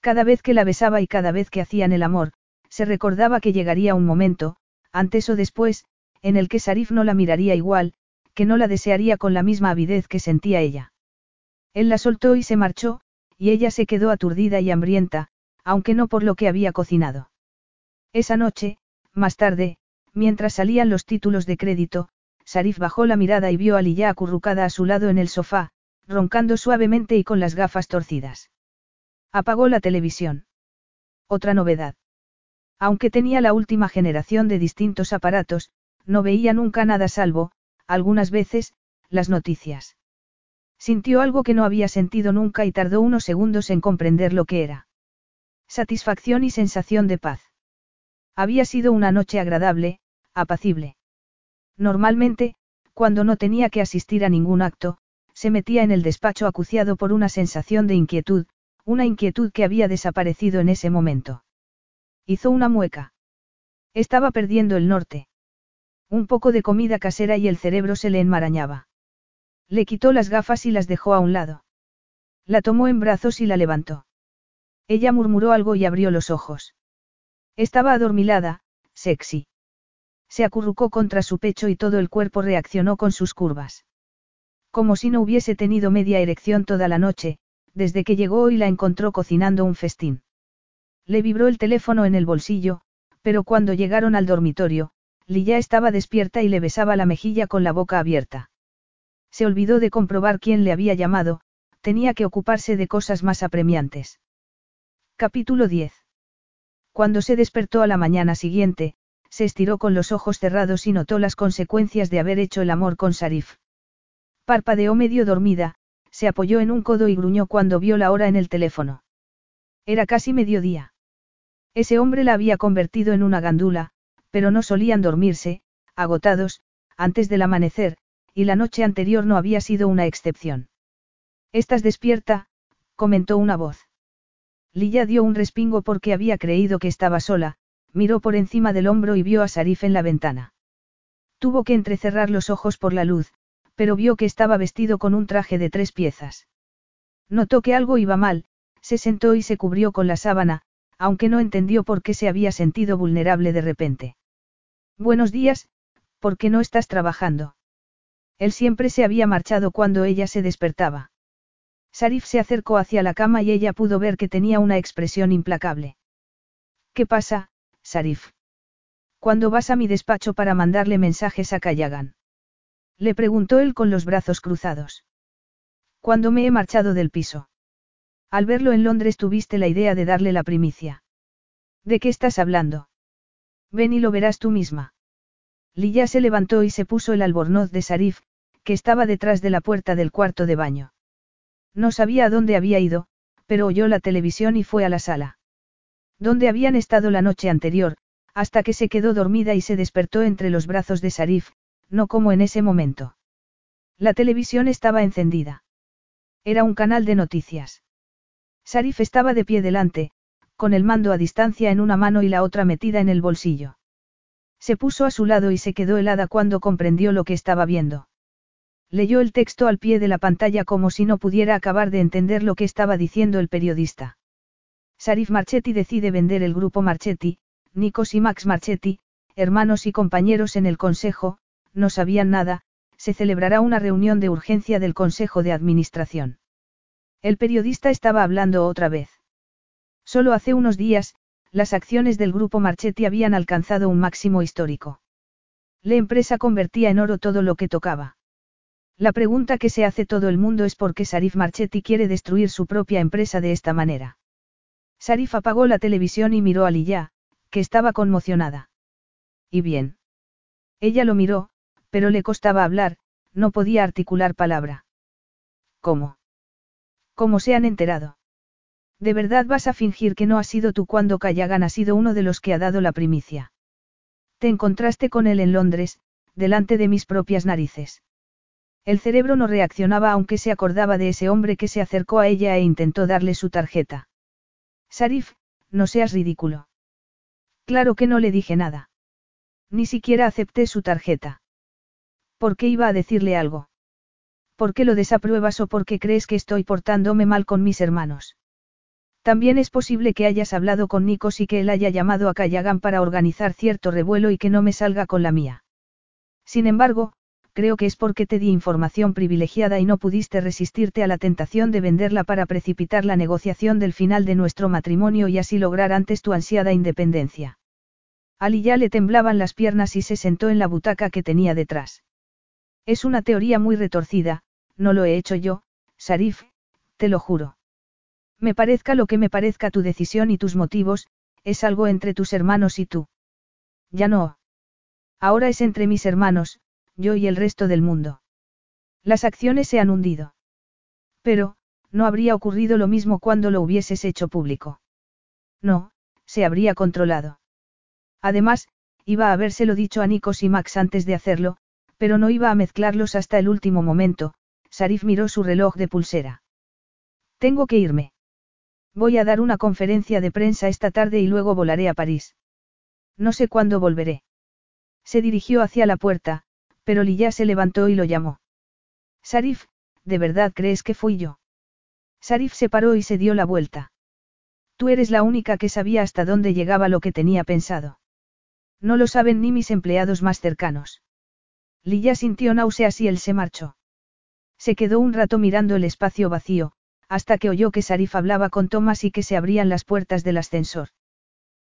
Cada vez que la besaba y cada vez que hacían el amor, se recordaba que llegaría un momento, antes o después, en el que Sarif no la miraría igual, que no la desearía con la misma avidez que sentía ella. Él la soltó y se marchó, y ella se quedó aturdida y hambrienta, aunque no por lo que había cocinado. Esa noche, más tarde, mientras salían los títulos de crédito, Sarif bajó la mirada y vio a Lilla acurrucada a su lado en el sofá, roncando suavemente y con las gafas torcidas. Apagó la televisión. Otra novedad. Aunque tenía la última generación de distintos aparatos, no veía nunca nada salvo, algunas veces, las noticias. Sintió algo que no había sentido nunca y tardó unos segundos en comprender lo que era. Satisfacción y sensación de paz. Había sido una noche agradable, apacible. Normalmente, cuando no tenía que asistir a ningún acto, se metía en el despacho acuciado por una sensación de inquietud, una inquietud que había desaparecido en ese momento. Hizo una mueca. Estaba perdiendo el norte. Un poco de comida casera y el cerebro se le enmarañaba. Le quitó las gafas y las dejó a un lado. La tomó en brazos y la levantó. Ella murmuró algo y abrió los ojos. Estaba adormilada, sexy. Se acurrucó contra su pecho y todo el cuerpo reaccionó con sus curvas. Como si no hubiese tenido media erección toda la noche, desde que llegó y la encontró cocinando un festín. Le vibró el teléfono en el bolsillo, pero cuando llegaron al dormitorio, Lilla estaba despierta y le besaba la mejilla con la boca abierta. Se olvidó de comprobar quién le había llamado, tenía que ocuparse de cosas más apremiantes. Capítulo 10. Cuando se despertó a la mañana siguiente, se estiró con los ojos cerrados y notó las consecuencias de haber hecho el amor con Sarif. Parpadeó medio dormida, se apoyó en un codo y gruñó cuando vio la hora en el teléfono. Era casi mediodía. Ese hombre la había convertido en una gandula, pero no solían dormirse, agotados, antes del amanecer, y la noche anterior no había sido una excepción. Estás despierta, comentó una voz. Lilla dio un respingo porque había creído que estaba sola, miró por encima del hombro y vio a Sarif en la ventana. Tuvo que entrecerrar los ojos por la luz, pero vio que estaba vestido con un traje de tres piezas. Notó que algo iba mal, se sentó y se cubrió con la sábana, aunque no entendió por qué se había sentido vulnerable de repente. Buenos días, ¿por qué no estás trabajando? Él siempre se había marchado cuando ella se despertaba. Sarif se acercó hacia la cama y ella pudo ver que tenía una expresión implacable. ¿Qué pasa, Sarif? ¿Cuándo vas a mi despacho para mandarle mensajes a Kayagan? Le preguntó él con los brazos cruzados. Cuando me he marchado del piso. Al verlo en Londres tuviste la idea de darle la primicia. ¿De qué estás hablando? Ven y lo verás tú misma. Lilla se levantó y se puso el albornoz de Sarif, que estaba detrás de la puerta del cuarto de baño. No sabía a dónde había ido, pero oyó la televisión y fue a la sala. Donde habían estado la noche anterior, hasta que se quedó dormida y se despertó entre los brazos de Sarif, no como en ese momento. La televisión estaba encendida. Era un canal de noticias. Sarif estaba de pie delante, con el mando a distancia en una mano y la otra metida en el bolsillo. Se puso a su lado y se quedó helada cuando comprendió lo que estaba viendo. Leyó el texto al pie de la pantalla como si no pudiera acabar de entender lo que estaba diciendo el periodista. Sarif Marchetti decide vender el grupo Marchetti, Nikos y Max Marchetti, hermanos y compañeros en el consejo, no sabían nada, se celebrará una reunión de urgencia del consejo de administración. El periodista estaba hablando otra vez. Solo hace unos días, las acciones del grupo Marchetti habían alcanzado un máximo histórico. La empresa convertía en oro todo lo que tocaba. La pregunta que se hace todo el mundo es por qué Sarif Marchetti quiere destruir su propia empresa de esta manera. Sarif apagó la televisión y miró a Lilla, que estaba conmocionada. ¿Y bien? Ella lo miró, pero le costaba hablar, no podía articular palabra. ¿Cómo? ¿Cómo se han enterado? ¿De verdad vas a fingir que no has sido tú cuando Kayagan ha sido uno de los que ha dado la primicia? Te encontraste con él en Londres, delante de mis propias narices. El cerebro no reaccionaba aunque se acordaba de ese hombre que se acercó a ella e intentó darle su tarjeta. Sarif, no seas ridículo. Claro que no le dije nada. Ni siquiera acepté su tarjeta. ¿Por qué iba a decirle algo? ¿Por qué lo desapruebas o por qué crees que estoy portándome mal con mis hermanos? También es posible que hayas hablado con Nikos y que él haya llamado a Kayagan para organizar cierto revuelo y que no me salga con la mía. Sin embargo, creo que es porque te di información privilegiada y no pudiste resistirte a la tentación de venderla para precipitar la negociación del final de nuestro matrimonio y así lograr antes tu ansiada independencia. Ali ya le temblaban las piernas y se sentó en la butaca que tenía detrás. Es una teoría muy retorcida, no lo he hecho yo, Sarif, te lo juro. Me parezca lo que me parezca tu decisión y tus motivos, es algo entre tus hermanos y tú. Ya no. Ahora es entre mis hermanos, yo y el resto del mundo. Las acciones se han hundido. Pero, no habría ocurrido lo mismo cuando lo hubieses hecho público. No, se habría controlado. Además, iba a habérselo dicho a Nikos y Max antes de hacerlo, pero no iba a mezclarlos hasta el último momento, Sarif miró su reloj de pulsera. Tengo que irme. Voy a dar una conferencia de prensa esta tarde y luego volaré a París. No sé cuándo volveré. Se dirigió hacia la puerta, pero Lilla se levantó y lo llamó. Sarif, ¿de verdad crees que fui yo? Sarif se paró y se dio la vuelta. Tú eres la única que sabía hasta dónde llegaba lo que tenía pensado. No lo saben ni mis empleados más cercanos. Lilla sintió náuseas y él se marchó. Se quedó un rato mirando el espacio vacío, hasta que oyó que Sarif hablaba con Thomas y que se abrían las puertas del ascensor.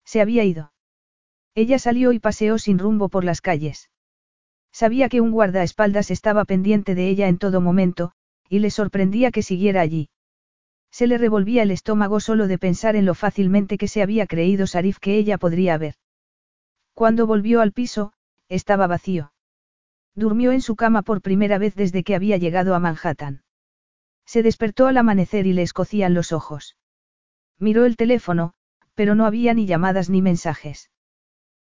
Se había ido. Ella salió y paseó sin rumbo por las calles. Sabía que un guardaespaldas estaba pendiente de ella en todo momento, y le sorprendía que siguiera allí. Se le revolvía el estómago solo de pensar en lo fácilmente que se había creído Sarif que ella podría ver. Cuando volvió al piso, estaba vacío. Durmió en su cama por primera vez desde que había llegado a Manhattan. Se despertó al amanecer y le escocían los ojos. Miró el teléfono, pero no había ni llamadas ni mensajes.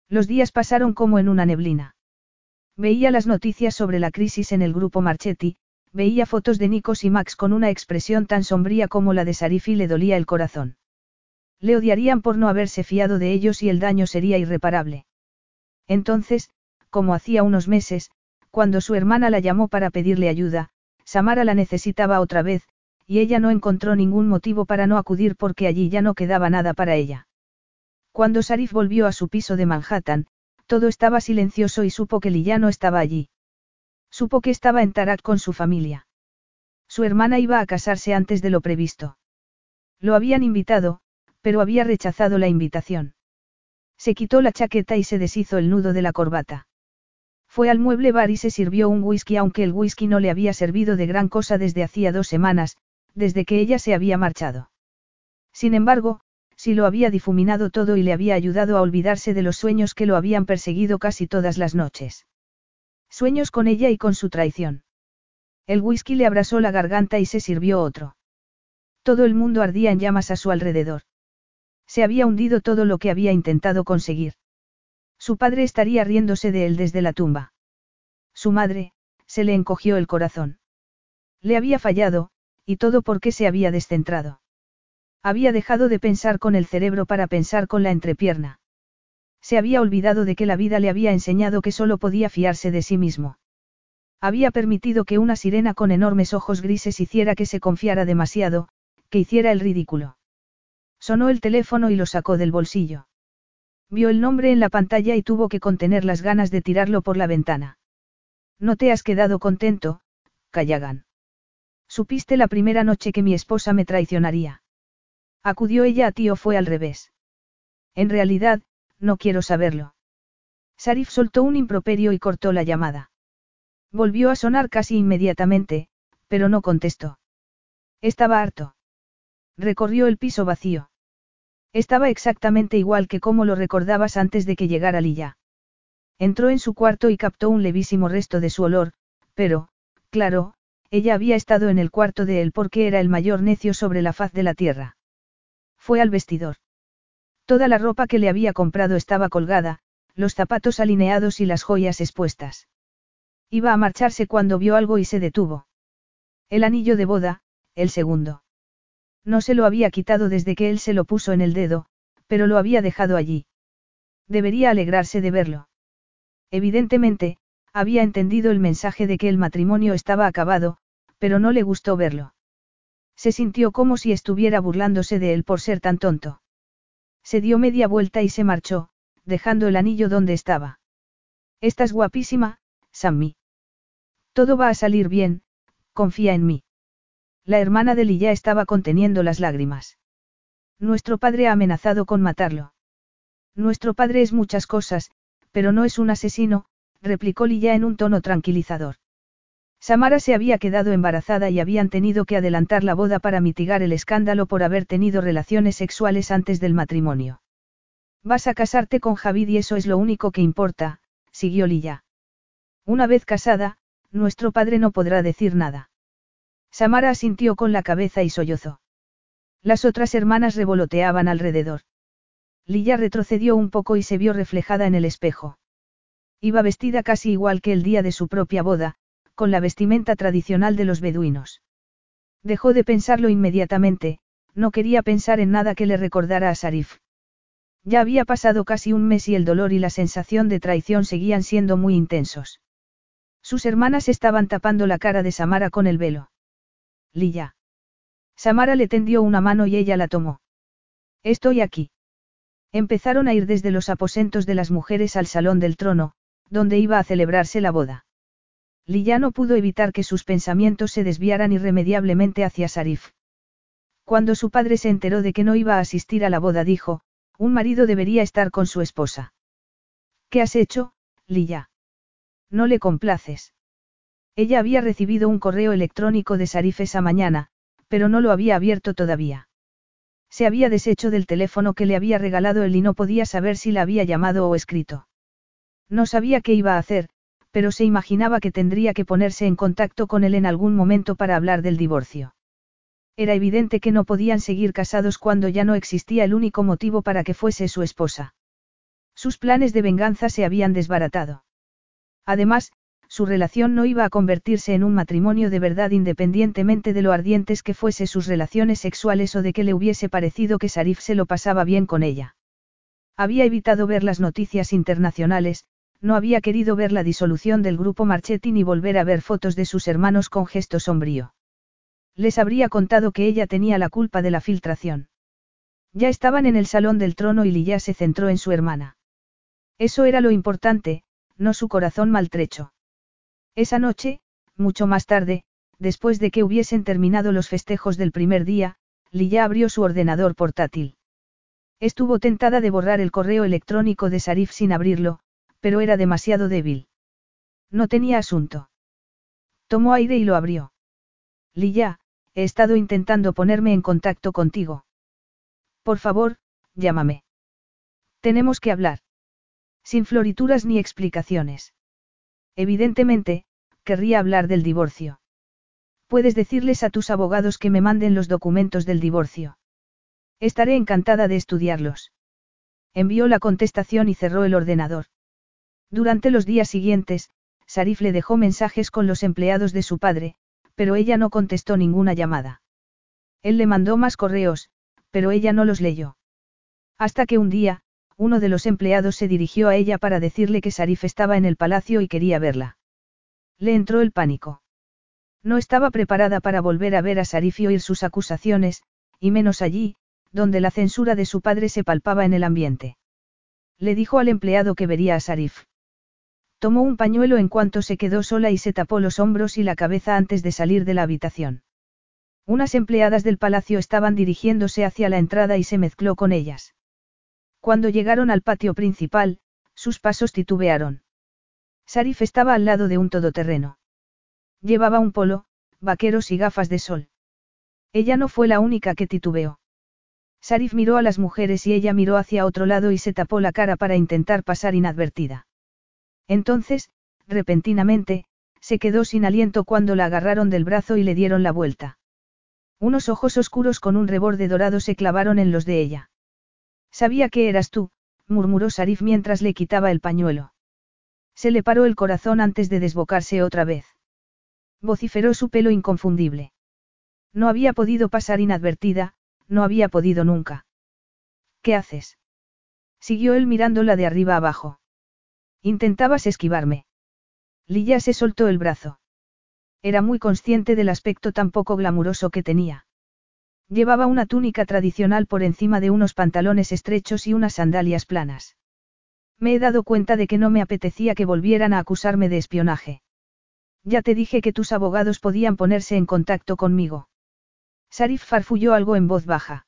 Los días pasaron como en una neblina. Veía las noticias sobre la crisis en el grupo Marchetti, veía fotos de Nikos y Max con una expresión tan sombría como la de Sarif y le dolía el corazón. Le odiarían por no haberse fiado de ellos y el daño sería irreparable. Entonces, como hacía unos meses, cuando su hermana la llamó para pedirle ayuda, Samara la necesitaba otra vez, y ella no encontró ningún motivo para no acudir porque allí ya no quedaba nada para ella. Cuando Sarif volvió a su piso de Manhattan, todo estaba silencioso y supo que Lillano estaba allí. Supo que estaba en Tarak con su familia. Su hermana iba a casarse antes de lo previsto. Lo habían invitado, pero había rechazado la invitación. Se quitó la chaqueta y se deshizo el nudo de la corbata. Fue al mueble bar y se sirvió un whisky aunque el whisky no le había servido de gran cosa desde hacía dos semanas, desde que ella se había marchado. Sin embargo, sí lo había difuminado todo y le había ayudado a olvidarse de los sueños que lo habían perseguido casi todas las noches. Sueños con ella y con su traición. El whisky le abrasó la garganta y se sirvió otro. Todo el mundo ardía en llamas a su alrededor. Se había hundido todo lo que había intentado conseguir. Su padre estaría riéndose de él desde la tumba. Su madre, se le encogió el corazón. Le había fallado, y todo porque se había descentrado. Había dejado de pensar con el cerebro para pensar con la entrepierna. Se había olvidado de que la vida le había enseñado que solo podía fiarse de sí mismo. Había permitido que una sirena con enormes ojos grises hiciera que se confiara demasiado, que hiciera el ridículo. Sonó el teléfono y lo sacó del bolsillo. Vio el nombre en la pantalla y tuvo que contener las ganas de tirarlo por la ventana. No te has quedado contento, Callagan. Supiste la primera noche que mi esposa me traicionaría. Acudió ella a ti o fue al revés. En realidad, no quiero saberlo. Sarif soltó un improperio y cortó la llamada. Volvió a sonar casi inmediatamente, pero no contestó. Estaba harto. Recorrió el piso vacío. Estaba exactamente igual que como lo recordabas antes de que llegara Lilla. Entró en su cuarto y captó un levísimo resto de su olor, pero, claro, ella había estado en el cuarto de él porque era el mayor necio sobre la faz de la tierra. Fue al vestidor. Toda la ropa que le había comprado estaba colgada, los zapatos alineados y las joyas expuestas. Iba a marcharse cuando vio algo y se detuvo. El anillo de boda, el segundo. No se lo había quitado desde que él se lo puso en el dedo, pero lo había dejado allí. Debería alegrarse de verlo. Evidentemente, había entendido el mensaje de que el matrimonio estaba acabado, pero no le gustó verlo. Se sintió como si estuviera burlándose de él por ser tan tonto. Se dio media vuelta y se marchó, dejando el anillo donde estaba. Estás guapísima, Sammy. Todo va a salir bien, confía en mí. La hermana de Lilla estaba conteniendo las lágrimas. Nuestro padre ha amenazado con matarlo. Nuestro padre es muchas cosas, pero no es un asesino, replicó Lilla en un tono tranquilizador. Samara se había quedado embarazada y habían tenido que adelantar la boda para mitigar el escándalo por haber tenido relaciones sexuales antes del matrimonio. Vas a casarte con Javid y eso es lo único que importa, siguió Lilla. Una vez casada, nuestro padre no podrá decir nada. Samara asintió con la cabeza y sollozó. Las otras hermanas revoloteaban alrededor. Lilla retrocedió un poco y se vio reflejada en el espejo. Iba vestida casi igual que el día de su propia boda, con la vestimenta tradicional de los beduinos. Dejó de pensarlo inmediatamente, no quería pensar en nada que le recordara a Sarif. Ya había pasado casi un mes y el dolor y la sensación de traición seguían siendo muy intensos. Sus hermanas estaban tapando la cara de Samara con el velo. Lilla. Samara le tendió una mano y ella la tomó. Estoy aquí. Empezaron a ir desde los aposentos de las mujeres al salón del trono, donde iba a celebrarse la boda. Lilla no pudo evitar que sus pensamientos se desviaran irremediablemente hacia Sarif. Cuando su padre se enteró de que no iba a asistir a la boda dijo, un marido debería estar con su esposa. ¿Qué has hecho, Lilla? No le complaces. Ella había recibido un correo electrónico de Sarif esa mañana, pero no lo había abierto todavía. Se había deshecho del teléfono que le había regalado él y no podía saber si la había llamado o escrito. No sabía qué iba a hacer, pero se imaginaba que tendría que ponerse en contacto con él en algún momento para hablar del divorcio. Era evidente que no podían seguir casados cuando ya no existía el único motivo para que fuese su esposa. Sus planes de venganza se habían desbaratado. Además, su relación no iba a convertirse en un matrimonio de verdad independientemente de lo ardientes que fuese sus relaciones sexuales o de que le hubiese parecido que Sarif se lo pasaba bien con ella. Había evitado ver las noticias internacionales, no había querido ver la disolución del grupo Marchetti ni volver a ver fotos de sus hermanos con gesto sombrío. Les habría contado que ella tenía la culpa de la filtración. Ya estaban en el salón del trono y Lilla se centró en su hermana. Eso era lo importante, no su corazón maltrecho. Esa noche, mucho más tarde, después de que hubiesen terminado los festejos del primer día, Lilla abrió su ordenador portátil. Estuvo tentada de borrar el correo electrónico de Sarif sin abrirlo, pero era demasiado débil. No tenía asunto. Tomó aire y lo abrió. Lilla, he estado intentando ponerme en contacto contigo. Por favor, llámame. Tenemos que hablar. Sin florituras ni explicaciones. Evidentemente, querría hablar del divorcio. Puedes decirles a tus abogados que me manden los documentos del divorcio. Estaré encantada de estudiarlos. Envió la contestación y cerró el ordenador. Durante los días siguientes, Sarif le dejó mensajes con los empleados de su padre, pero ella no contestó ninguna llamada. Él le mandó más correos, pero ella no los leyó. Hasta que un día, uno de los empleados se dirigió a ella para decirle que Sarif estaba en el palacio y quería verla. Le entró el pánico. No estaba preparada para volver a ver a Sarif y oír sus acusaciones, y menos allí, donde la censura de su padre se palpaba en el ambiente. Le dijo al empleado que vería a Sarif. Tomó un pañuelo en cuanto se quedó sola y se tapó los hombros y la cabeza antes de salir de la habitación. Unas empleadas del palacio estaban dirigiéndose hacia la entrada y se mezcló con ellas. Cuando llegaron al patio principal, sus pasos titubearon. Sarif estaba al lado de un todoterreno. Llevaba un polo, vaqueros y gafas de sol. Ella no fue la única que titubeó. Sarif miró a las mujeres y ella miró hacia otro lado y se tapó la cara para intentar pasar inadvertida. Entonces, repentinamente, se quedó sin aliento cuando la agarraron del brazo y le dieron la vuelta. Unos ojos oscuros con un reborde dorado se clavaron en los de ella. Sabía que eras tú, murmuró Sarif mientras le quitaba el pañuelo. Se le paró el corazón antes de desbocarse otra vez. Vociferó su pelo inconfundible. No había podido pasar inadvertida, no había podido nunca. ¿Qué haces? Siguió él mirándola de arriba abajo. Intentabas esquivarme. Lilla se soltó el brazo. Era muy consciente del aspecto tan poco glamuroso que tenía. Llevaba una túnica tradicional por encima de unos pantalones estrechos y unas sandalias planas. Me he dado cuenta de que no me apetecía que volvieran a acusarme de espionaje. Ya te dije que tus abogados podían ponerse en contacto conmigo. Sarif farfulló algo en voz baja.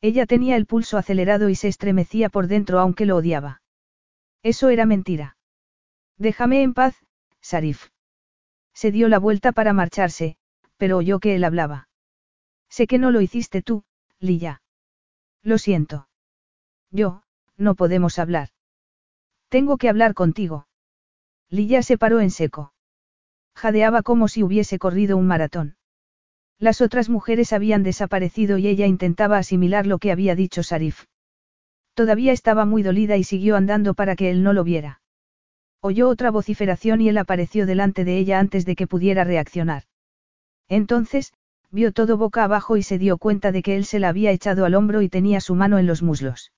Ella tenía el pulso acelerado y se estremecía por dentro aunque lo odiaba. Eso era mentira. Déjame en paz, Sarif. Se dio la vuelta para marcharse, pero oyó que él hablaba. Sé que no lo hiciste tú, Lilla. Lo siento. Yo, no podemos hablar. Tengo que hablar contigo. Lilla se paró en seco. Jadeaba como si hubiese corrido un maratón. Las otras mujeres habían desaparecido y ella intentaba asimilar lo que había dicho Sarif. Todavía estaba muy dolida y siguió andando para que él no lo viera. Oyó otra vociferación y él apareció delante de ella antes de que pudiera reaccionar. Entonces, vio todo boca abajo y se dio cuenta de que él se la había echado al hombro y tenía su mano en los muslos.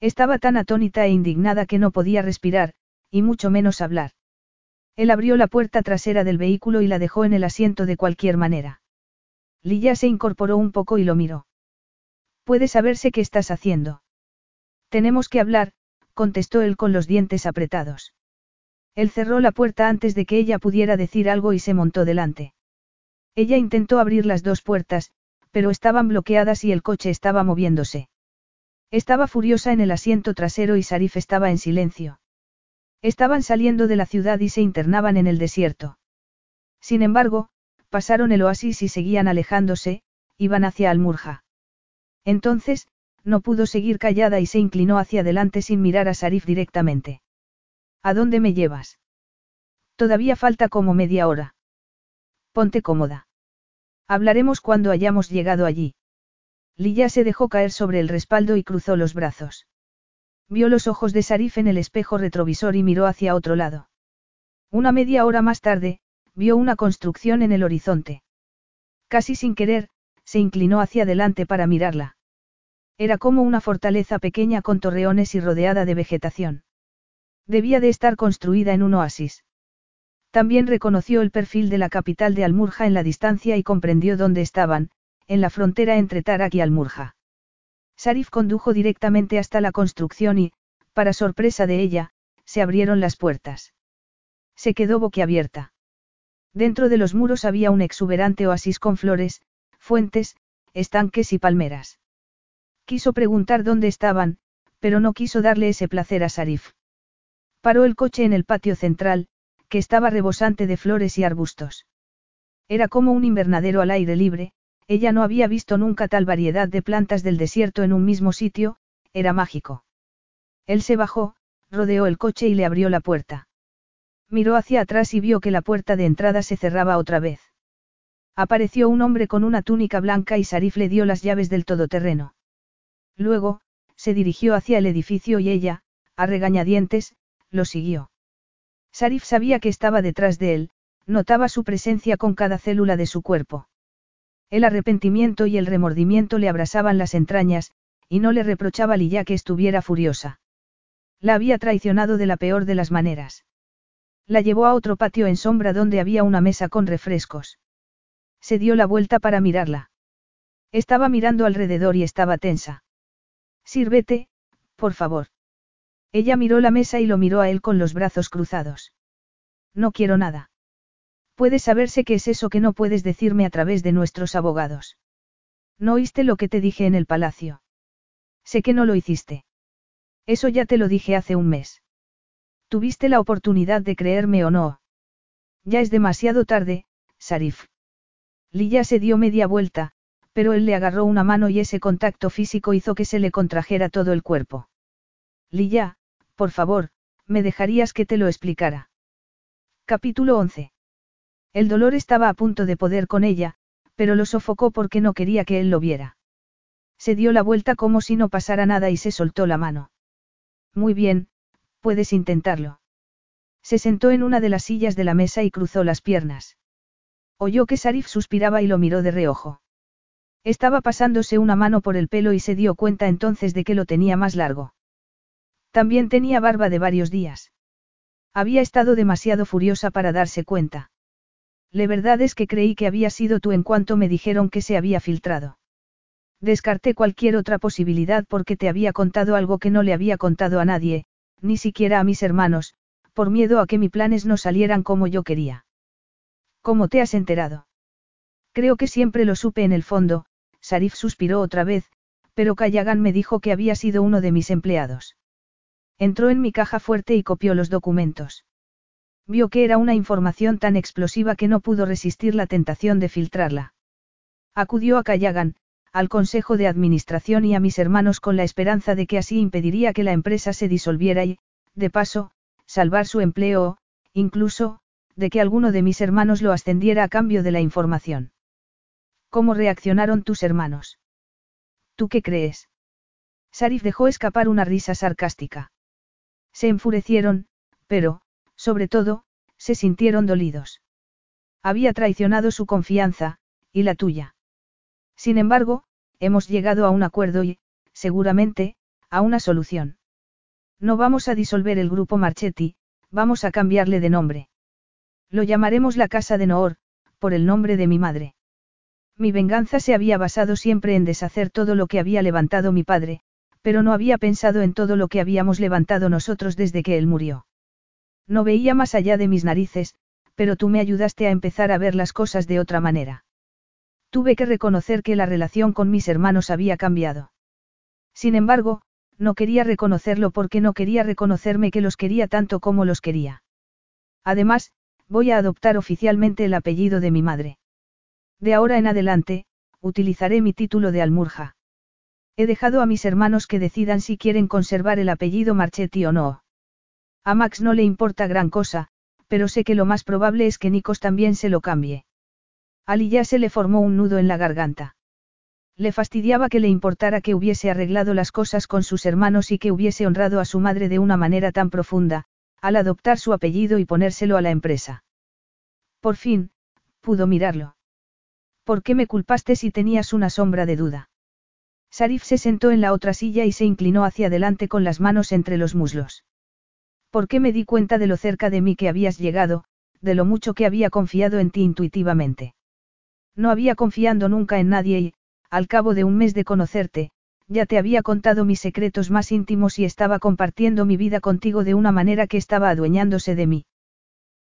Estaba tan atónita e indignada que no podía respirar, y mucho menos hablar. Él abrió la puerta trasera del vehículo y la dejó en el asiento de cualquier manera. Lilla se incorporó un poco y lo miró. ¿Puede saberse qué estás haciendo? Tenemos que hablar, contestó él con los dientes apretados. Él cerró la puerta antes de que ella pudiera decir algo y se montó delante. Ella intentó abrir las dos puertas, pero estaban bloqueadas y el coche estaba moviéndose. Estaba furiosa en el asiento trasero y Sarif estaba en silencio. Estaban saliendo de la ciudad y se internaban en el desierto. Sin embargo, pasaron el oasis y seguían alejándose, iban hacia Almurja. Entonces, no pudo seguir callada y se inclinó hacia adelante sin mirar a Sarif directamente. ¿A dónde me llevas? Todavía falta como media hora. Ponte cómoda. Hablaremos cuando hayamos llegado allí. Lilla se dejó caer sobre el respaldo y cruzó los brazos. Vio los ojos de Sarif en el espejo retrovisor y miró hacia otro lado. Una media hora más tarde, vio una construcción en el horizonte. Casi sin querer, se inclinó hacia adelante para mirarla. Era como una fortaleza pequeña con torreones y rodeada de vegetación. Debía de estar construida en un oasis. También reconoció el perfil de la capital de Almurja en la distancia y comprendió dónde estaban, en la frontera entre Tarak y Almurja. Sarif condujo directamente hasta la construcción y, para sorpresa de ella, se abrieron las puertas. Se quedó boquiabierta. Dentro de los muros había un exuberante oasis con flores, fuentes, estanques y palmeras. Quiso preguntar dónde estaban, pero no quiso darle ese placer a Sarif. Paró el coche en el patio central, que estaba rebosante de flores y arbustos. Era como un invernadero al aire libre, ella no había visto nunca tal variedad de plantas del desierto en un mismo sitio, era mágico. Él se bajó, rodeó el coche y le abrió la puerta. Miró hacia atrás y vio que la puerta de entrada se cerraba otra vez. Apareció un hombre con una túnica blanca y Sarif le dio las llaves del todoterreno. Luego, se dirigió hacia el edificio y ella, a regañadientes, lo siguió. Sarif sabía que estaba detrás de él, notaba su presencia con cada célula de su cuerpo. El arrepentimiento y el remordimiento le abrasaban las entrañas, y no le reprochaba Lilla que estuviera furiosa. La había traicionado de la peor de las maneras. La llevó a otro patio en sombra donde había una mesa con refrescos. Se dio la vuelta para mirarla. Estaba mirando alrededor y estaba tensa. Sírvete, por favor. Ella miró la mesa y lo miró a él con los brazos cruzados. No quiero nada. Puede saberse qué es eso que no puedes decirme a través de nuestros abogados. ¿No oíste lo que te dije en el palacio? Sé que no lo hiciste. Eso ya te lo dije hace un mes. Tuviste la oportunidad de creerme o no. Ya es demasiado tarde, Sarif. Lilla se dio media vuelta, pero él le agarró una mano y ese contacto físico hizo que se le contrajera todo el cuerpo. Lilla, por favor, me dejarías que te lo explicara. Capítulo 11. El dolor estaba a punto de poder con ella, pero lo sofocó porque no quería que él lo viera. Se dio la vuelta como si no pasara nada y se soltó la mano. Muy bien, puedes intentarlo. Se sentó en una de las sillas de la mesa y cruzó las piernas. Oyó que Sarif suspiraba y lo miró de reojo. Estaba pasándose una mano por el pelo y se dio cuenta entonces de que lo tenía más largo. También tenía barba de varios días. Había estado demasiado furiosa para darse cuenta. La verdad es que creí que había sido tú en cuanto me dijeron que se había filtrado. Descarté cualquier otra posibilidad porque te había contado algo que no le había contado a nadie, ni siquiera a mis hermanos, por miedo a que mis planes no salieran como yo quería. ¿Cómo te has enterado? Creo que siempre lo supe en el fondo, Sarif suspiró otra vez, pero Kayagan me dijo que había sido uno de mis empleados. Entró en mi caja fuerte y copió los documentos. Vio que era una información tan explosiva que no pudo resistir la tentación de filtrarla. Acudió a Kayagan, al Consejo de Administración y a mis hermanos con la esperanza de que así impediría que la empresa se disolviera y, de paso, salvar su empleo incluso, de que alguno de mis hermanos lo ascendiera a cambio de la información. ¿Cómo reaccionaron tus hermanos? ¿Tú qué crees? Sarif dejó escapar una risa sarcástica. Se enfurecieron, pero, sobre todo, se sintieron dolidos. Había traicionado su confianza, y la tuya. Sin embargo, hemos llegado a un acuerdo y, seguramente, a una solución. No vamos a disolver el grupo Marchetti, vamos a cambiarle de nombre. Lo llamaremos la Casa de Noor, por el nombre de mi madre. Mi venganza se había basado siempre en deshacer todo lo que había levantado mi padre, Pero no había pensado en todo lo que habíamos levantado nosotros desde que él murió. No veía más allá de mis narices, pero tú me ayudaste a empezar a ver las cosas de otra manera. Tuve que reconocer que la relación con mis hermanos había cambiado. Sin embargo, no quería reconocerlo porque no quería reconocerme que los quería tanto como los quería. Además, voy a adoptar oficialmente el apellido de mi madre. De ahora en adelante, utilizaré mi título de almurja. He dejado a mis hermanos que decidan si quieren conservar el apellido Marchetti o no. A Max no le importa gran cosa, pero sé que lo más probable es que Nikos también se lo cambie. A ya se le formó un nudo en la garganta. Le fastidiaba que le importara que hubiese arreglado las cosas con sus hermanos y que hubiese honrado a su madre de una manera tan profunda, al adoptar su apellido y ponérselo a la empresa. Por fin, pudo mirarlo. ¿Por qué me culpaste si tenías una sombra de duda? Sarif se sentó en la otra silla y se inclinó hacia adelante con las manos entre los muslos. ¿Por qué me di cuenta de lo cerca de mí que habías llegado, de lo mucho que había confiado en ti intuitivamente? No había confiado nunca en nadie y, al cabo de un mes de conocerte, ya te había contado mis secretos más íntimos y estaba compartiendo mi vida contigo de una manera que estaba adueñándose de mí.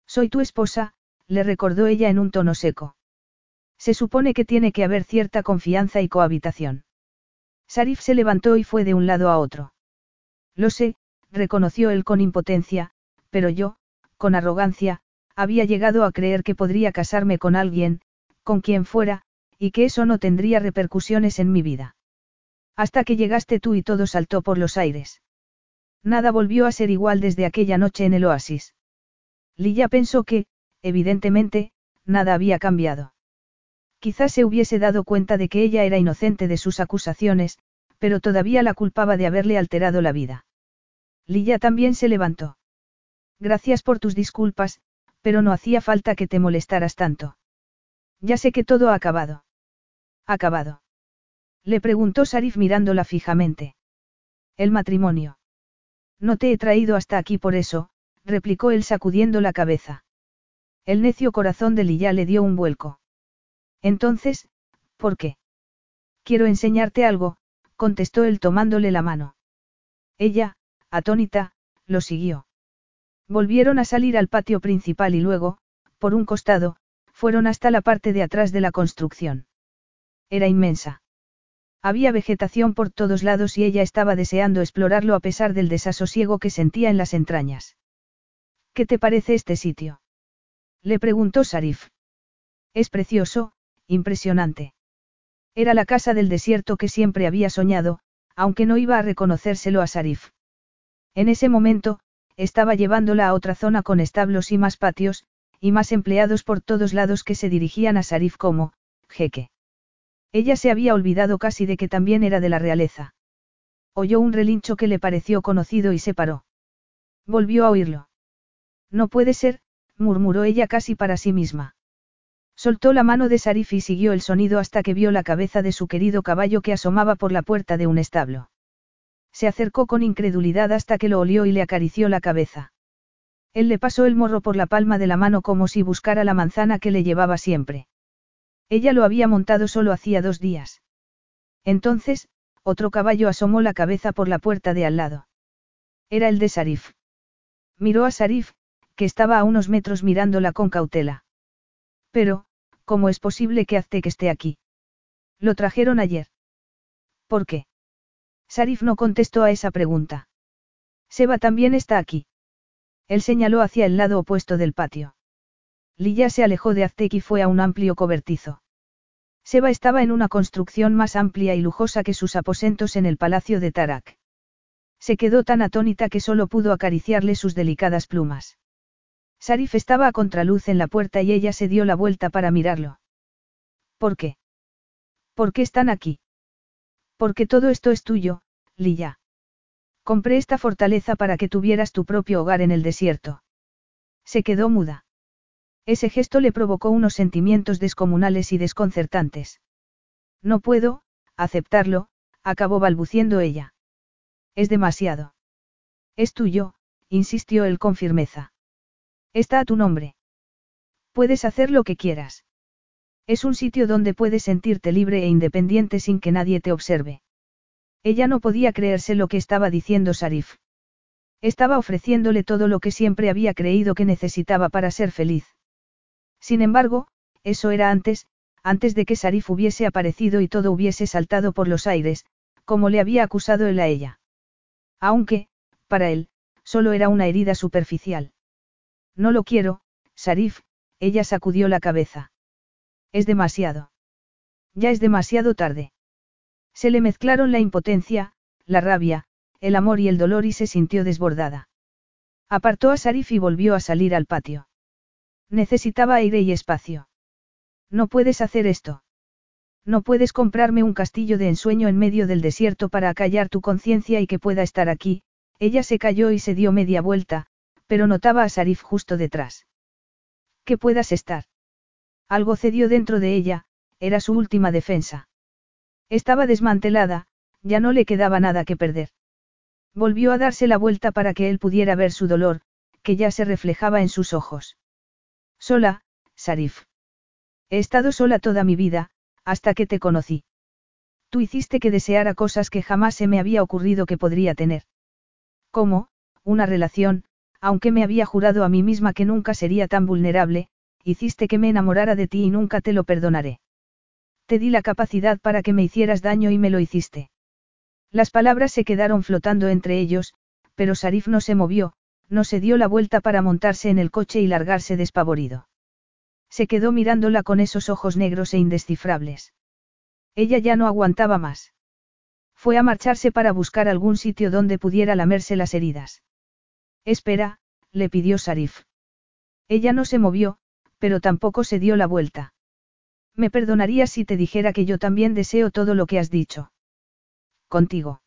Soy tu esposa, le recordó ella en un tono seco. Se supone que tiene que haber cierta confianza y cohabitación. Sarif se levantó y fue de un lado a otro. Lo sé, reconoció él con impotencia, pero yo, con arrogancia, había llegado a creer que podría casarme con alguien, con quien fuera, y que eso no tendría repercusiones en mi vida. Hasta que llegaste tú y todo saltó por los aires. Nada volvió a ser igual desde aquella noche en el oasis. Lilla pensó que, evidentemente, nada había cambiado. Quizás se hubiese dado cuenta de que ella era inocente de sus acusaciones, pero todavía la culpaba de haberle alterado la vida. Lilla también se levantó. Gracias por tus disculpas, pero no hacía falta que te molestaras tanto. Ya sé que todo ha acabado. ¿Acabado? Le preguntó Sarif mirándola fijamente. El matrimonio. No te he traído hasta aquí por eso, replicó él sacudiendo la cabeza. El necio corazón de Lilla le dio un vuelco. Entonces, ¿por qué? Quiero enseñarte algo, contestó él tomándole la mano. Ella, atónita, lo siguió. Volvieron a salir al patio principal y luego, por un costado, fueron hasta la parte de atrás de la construcción. Era inmensa. Había vegetación por todos lados y ella estaba deseando explorarlo a pesar del desasosiego que sentía en las entrañas. ¿Qué te parece este sitio? Le preguntó Sarif. Es precioso, impresionante. Era la casa del desierto que siempre había soñado, aunque no iba a reconocérselo a Sarif. En ese momento, estaba llevándola a otra zona con establos y más patios, y más empleados por todos lados que se dirigían a Sarif como, jeque. Ella se había olvidado casi de que también era de la realeza. Oyó un relincho que le pareció conocido y se paró. Volvió a oírlo. No puede ser, murmuró ella casi para sí misma. Soltó la mano de Sarif y siguió el sonido hasta que vio la cabeza de su querido caballo que asomaba por la puerta de un establo. Se acercó con incredulidad hasta que lo olió y le acarició la cabeza. Él le pasó el morro por la palma de la mano como si buscara la manzana que le llevaba siempre. Ella lo había montado solo hacía dos días. Entonces, otro caballo asomó la cabeza por la puerta de al lado. Era el de Sarif. Miró a Sarif, que estaba a unos metros mirándola con cautela. Pero, ¿cómo es posible que Aztek esté aquí? Lo trajeron ayer. ¿Por qué? Sarif no contestó a esa pregunta. Seba también está aquí. Él señaló hacia el lado opuesto del patio. Lilla se alejó de Aztek y fue a un amplio cobertizo. Seba estaba en una construcción más amplia y lujosa que sus aposentos en el palacio de Tarak. Se quedó tan atónita que solo pudo acariciarle sus delicadas plumas. Sarif estaba a contraluz en la puerta y ella se dio la vuelta para mirarlo. ¿Por qué? ¿Por qué están aquí? Porque todo esto es tuyo, Lilla. Compré esta fortaleza para que tuvieras tu propio hogar en el desierto. Se quedó muda. Ese gesto le provocó unos sentimientos descomunales y desconcertantes. No puedo, aceptarlo, acabó balbuciendo ella. Es demasiado. Es tuyo, insistió él con firmeza. Está a tu nombre. Puedes hacer lo que quieras. Es un sitio donde puedes sentirte libre e independiente sin que nadie te observe. Ella no podía creerse lo que estaba diciendo Sarif. Estaba ofreciéndole todo lo que siempre había creído que necesitaba para ser feliz. Sin embargo, eso era antes, antes de que Sarif hubiese aparecido y todo hubiese saltado por los aires, como le había acusado él a ella. Aunque, para él, solo era una herida superficial. No lo quiero, Sarif, ella sacudió la cabeza. Es demasiado. Ya es demasiado tarde. Se le mezclaron la impotencia, la rabia, el amor y el dolor y se sintió desbordada. Apartó a Sarif y volvió a salir al patio. Necesitaba aire y espacio. No puedes hacer esto. No puedes comprarme un castillo de ensueño en medio del desierto para acallar tu conciencia y que pueda estar aquí. Ella se cayó y se dio media vuelta, pero notaba a Sarif justo detrás. Que puedas estar. Algo cedió dentro de ella, era su última defensa. Estaba desmantelada, ya no le quedaba nada que perder. Volvió a darse la vuelta para que él pudiera ver su dolor, que ya se reflejaba en sus ojos. Sola, Sarif. He estado sola toda mi vida, hasta que te conocí. Tú hiciste que deseara cosas que jamás se me había ocurrido que podría tener. ¿Cómo? Una relación, aunque me había jurado a mí misma que nunca sería tan vulnerable, hiciste que me enamorara de ti y nunca te lo perdonaré. Te di la capacidad para que me hicieras daño y me lo hiciste. Las palabras se quedaron flotando entre ellos, pero Sarif no se movió, no se dio la vuelta para montarse en el coche y largarse despavorido. Se quedó mirándola con esos ojos negros e indescifrables. Ella ya no aguantaba más. Fue a marcharse para buscar algún sitio donde pudiera lamerse las heridas. Espera, le pidió Sarif. Ella no se movió, pero tampoco se dio la vuelta. Me perdonarías si te dijera que yo también deseo todo lo que has dicho. Contigo.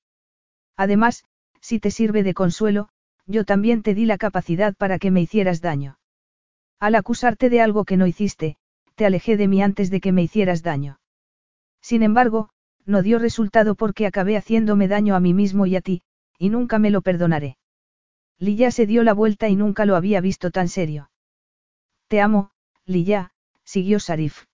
Además, si te sirve de consuelo, yo también te di la capacidad para que me hicieras daño. Al acusarte de algo que no hiciste, te alejé de mí antes de que me hicieras daño. Sin embargo, no dio resultado porque acabé haciéndome daño a mí mismo y a ti, y nunca me lo perdonaré. Lilla se dio la vuelta y nunca lo había visto tan serio. Te amo, Lilla, siguió Sarif.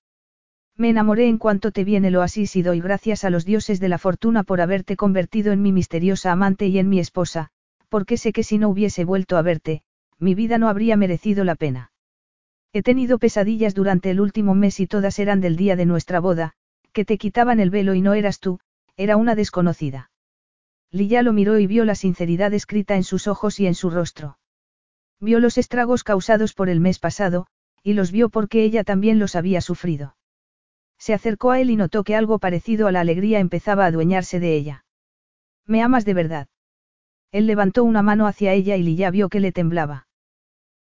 Me enamoré en cuanto te vi en el oasis y doy gracias a los dioses de la fortuna por haberte convertido en mi misteriosa amante y en mi esposa, porque sé que si no hubiese vuelto a verte, mi vida no habría merecido la pena. He tenido pesadillas durante el último mes y todas eran del día de nuestra boda, que te quitaban el velo y no eras tú, era una desconocida. Lilla lo miró y vio la sinceridad escrita en sus ojos y en su rostro. Vio los estragos causados por el mes pasado, y los vio porque ella también los había sufrido. Se acercó a él y notó que algo parecido a la alegría empezaba a adueñarse de ella. ¿Me amas de verdad? Él levantó una mano hacia ella y Lilla vio que le temblaba.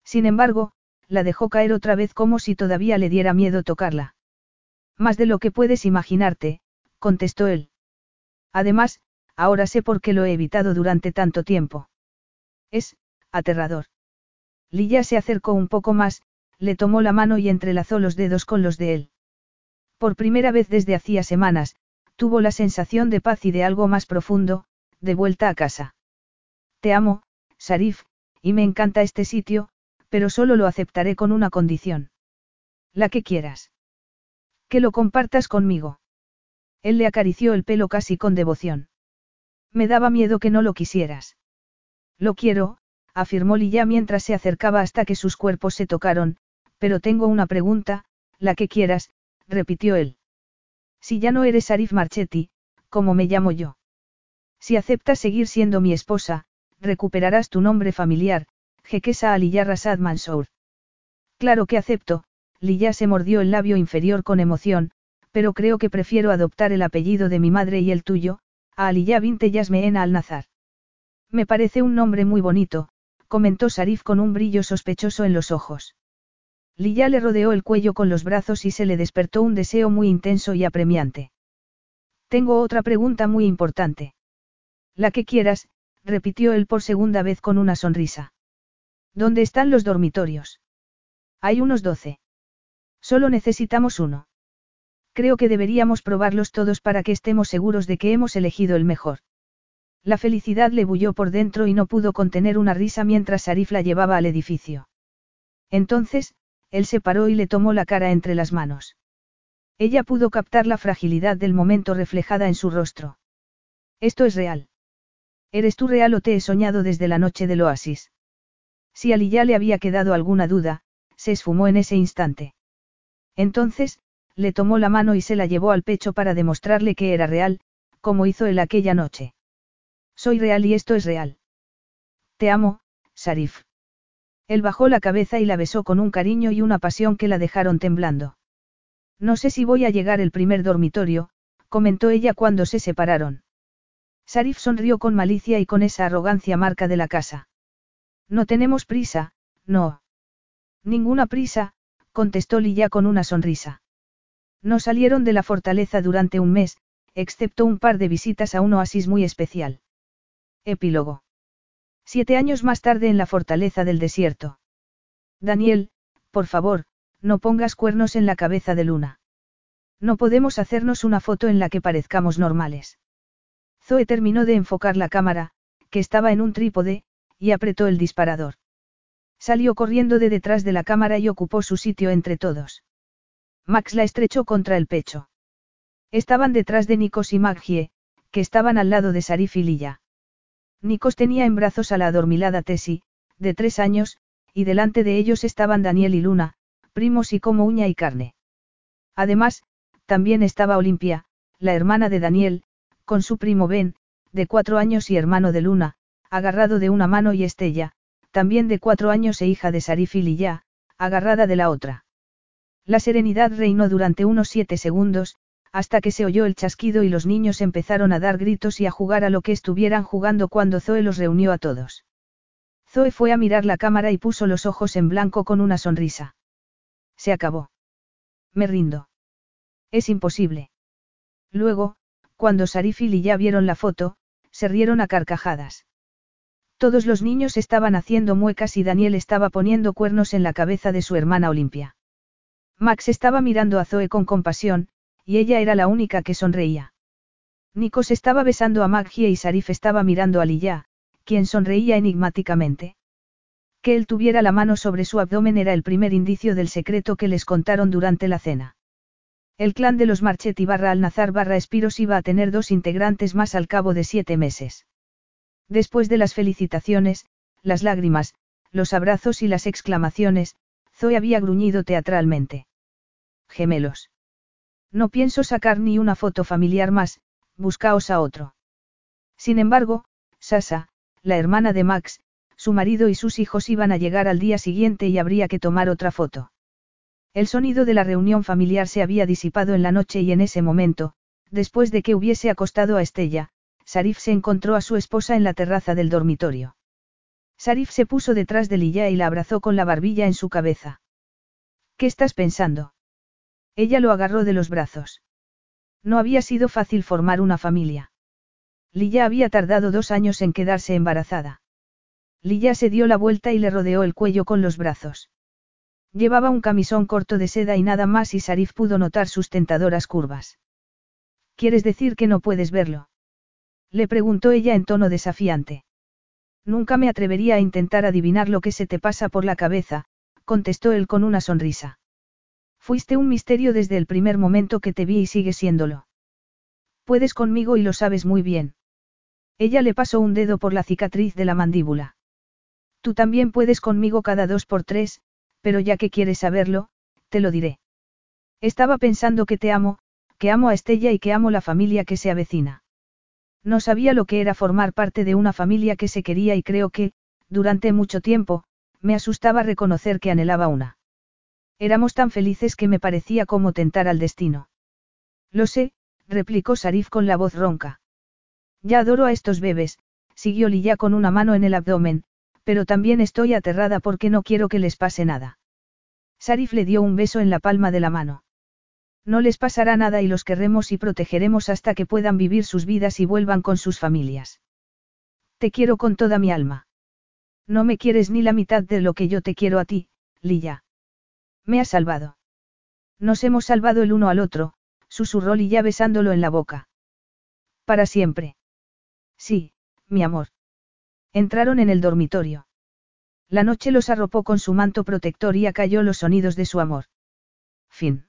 Sin embargo, la dejó caer otra vez como si todavía le diera miedo tocarla. Más de lo que puedes imaginarte, contestó él. Además, ahora sé por qué lo he evitado durante tanto tiempo. Es, aterrador. Lilla se acercó un poco más, le tomó la mano y entrelazó los dedos con los de él. Por primera vez desde hacía semanas, tuvo la sensación de paz y de algo más profundo, de vuelta a casa. Te amo, Sarif, y me encanta este sitio, pero solo lo aceptaré con una condición. La que quieras. Que lo compartas conmigo. Él le acarició el pelo casi con devoción. Me daba miedo que no lo quisieras. Lo quiero, afirmó Lilla mientras se acercaba hasta que sus cuerpos se tocaron, pero tengo una pregunta, la que quieras, repitió él. Si ya no eres Arif Marchetti, ¿cómo me llamo yo? Si aceptas seguir siendo mi esposa, recuperarás tu nombre familiar, Jekesa Aliyah Rasad Mansour. Claro que acepto, Liyah se mordió el labio inferior con emoción, pero creo que prefiero adoptar el apellido de mi madre y el tuyo, a Aliyah Binte Yasmeen al-Nazar. Me parece un nombre muy bonito, comentó Sarif con un brillo sospechoso en los ojos. Lilla le rodeó el cuello con los brazos y se le despertó un deseo muy intenso y apremiante. Tengo otra pregunta muy importante. La que quieras, repitió él por segunda vez con una sonrisa. ¿Dónde están los dormitorios? Hay unos doce. Solo necesitamos uno. Creo que deberíamos probarlos todos para que estemos seguros de que hemos elegido el mejor. La felicidad le bulló por dentro y no pudo contener una risa mientras Arif la llevaba al edificio. Entonces, él se paró y le tomó la cara entre las manos. Ella pudo captar la fragilidad del momento reflejada en su rostro. Esto es real. ¿Eres tú real o te he soñado desde la noche del oasis? Si a Lilla le había quedado alguna duda, se esfumó en ese instante. Entonces, le tomó la mano y se la llevó al pecho para demostrarle que era real, como hizo él aquella noche. Soy real y esto es real. Te amo, Sarif. Él bajó la cabeza y la besó con un cariño y una pasión que la dejaron temblando. No sé si voy a llegar el primer dormitorio, comentó ella cuando se separaron. Sarif sonrió con malicia y con esa arrogancia marca de la casa. No tenemos prisa, no. Ninguna prisa, contestó Lilla con una sonrisa. No salieron de la fortaleza durante un mes, excepto un par de visitas a un oasis muy especial. Epílogo. Siete años más tarde en la fortaleza del desierto. Daniel, por favor, no pongas cuernos en la cabeza de Luna. No podemos hacernos una foto en la que parezcamos normales. Zoe terminó de enfocar la cámara, que estaba en un trípode, y apretó el disparador. Salió corriendo de detrás de la cámara y ocupó su sitio entre todos. Max la estrechó contra el pecho. Estaban detrás de Nikos y Maggie, que estaban al lado de Sarif y Lilla. Nikos tenía en brazos a la adormilada Tessie, de tres años, y delante de ellos estaban Daniel y Luna, primos y como uña y carne. Además, también estaba Olimpia, la hermana de Daniel, con su primo Ben, de cuatro años y hermano de Luna, agarrado de una mano y Estella, también de cuatro años e hija de Sarif y Lilla, agarrada de la otra. La serenidad reinó durante unos siete segundos, hasta que se oyó el chasquido y los niños empezaron a dar gritos y a jugar a lo que estuvieran jugando cuando Zoe los reunió a todos. Zoe fue a mirar la cámara y puso los ojos en blanco con una sonrisa. Se acabó. Me rindo. Es imposible. Luego, cuando Sarif y ya vieron la foto, se rieron a carcajadas. Todos los niños estaban haciendo muecas y Daniel estaba poniendo cuernos en la cabeza de su hermana Olimpia. Max estaba mirando a Zoe con compasión, y ella era la única que sonreía. Nikos estaba besando a Maggie y Sarif estaba mirando a Lilla, quien sonreía enigmáticamente. Que él tuviera la mano sobre su abdomen era el primer indicio del secreto que les contaron durante la cena. El clan de los Marchetti barra Alnazar barra Espiros iba a tener dos integrantes más al cabo de siete meses. Después de las felicitaciones, las lágrimas, los abrazos y las exclamaciones, Zoe había gruñido teatralmente. Gemelos. No pienso sacar ni una foto familiar más, buscaos a otro. Sin embargo, Sasa, la hermana de Max, su marido y sus hijos iban a llegar al día siguiente y habría que tomar otra foto. El sonido de la reunión familiar se había disipado en la noche y en ese momento, después de que hubiese acostado a Estella, Sarif se encontró a su esposa en la terraza del dormitorio. Sarif se puso detrás de Lilla y la abrazó con la barbilla en su cabeza. ¿Qué estás pensando? Ella lo agarró de los brazos. No había sido fácil formar una familia. Lilla había tardado dos años en quedarse embarazada. Lilla se dio la vuelta y le rodeó el cuello con los brazos. Llevaba un camisón corto de seda y nada más y Sarif pudo notar sus tentadoras curvas. ¿Quieres decir que no puedes verlo? Le preguntó ella en tono desafiante. Nunca me atrevería a intentar adivinar lo que se te pasa por la cabeza, contestó él con una sonrisa. Fuiste un misterio desde el primer momento que te vi y sigue siéndolo. Puedes conmigo y lo sabes muy bien. Ella le pasó un dedo por la cicatriz de la mandíbula. Tú también puedes conmigo cada dos por tres, pero ya que quieres saberlo, te lo diré. Estaba pensando que te amo, que amo a Estella y que amo la familia que se avecina. No sabía lo que era formar parte de una familia que se quería y creo que, durante mucho tiempo, me asustaba reconocer que anhelaba una. Éramos tan felices que me parecía como tentar al destino. Lo sé, replicó Sarif con la voz ronca. Ya adoro a estos bebés, siguió Lilla con una mano en el abdomen, pero también estoy aterrada porque no quiero que les pase nada. Sarif le dio un beso en la palma de la mano. No les pasará nada y los querremos y protegeremos hasta que puedan vivir sus vidas y vuelvan con sus familias. Te quiero con toda mi alma. No me quieres ni la mitad de lo que yo te quiero a ti, Lilla. Me has salvado. Nos hemos salvado el uno al otro, susurró Lilla besándolo en la boca. Para siempre. Sí, mi amor. Entraron en el dormitorio. La noche los arropó con su manto protector y acalló los sonidos de su amor. Fin.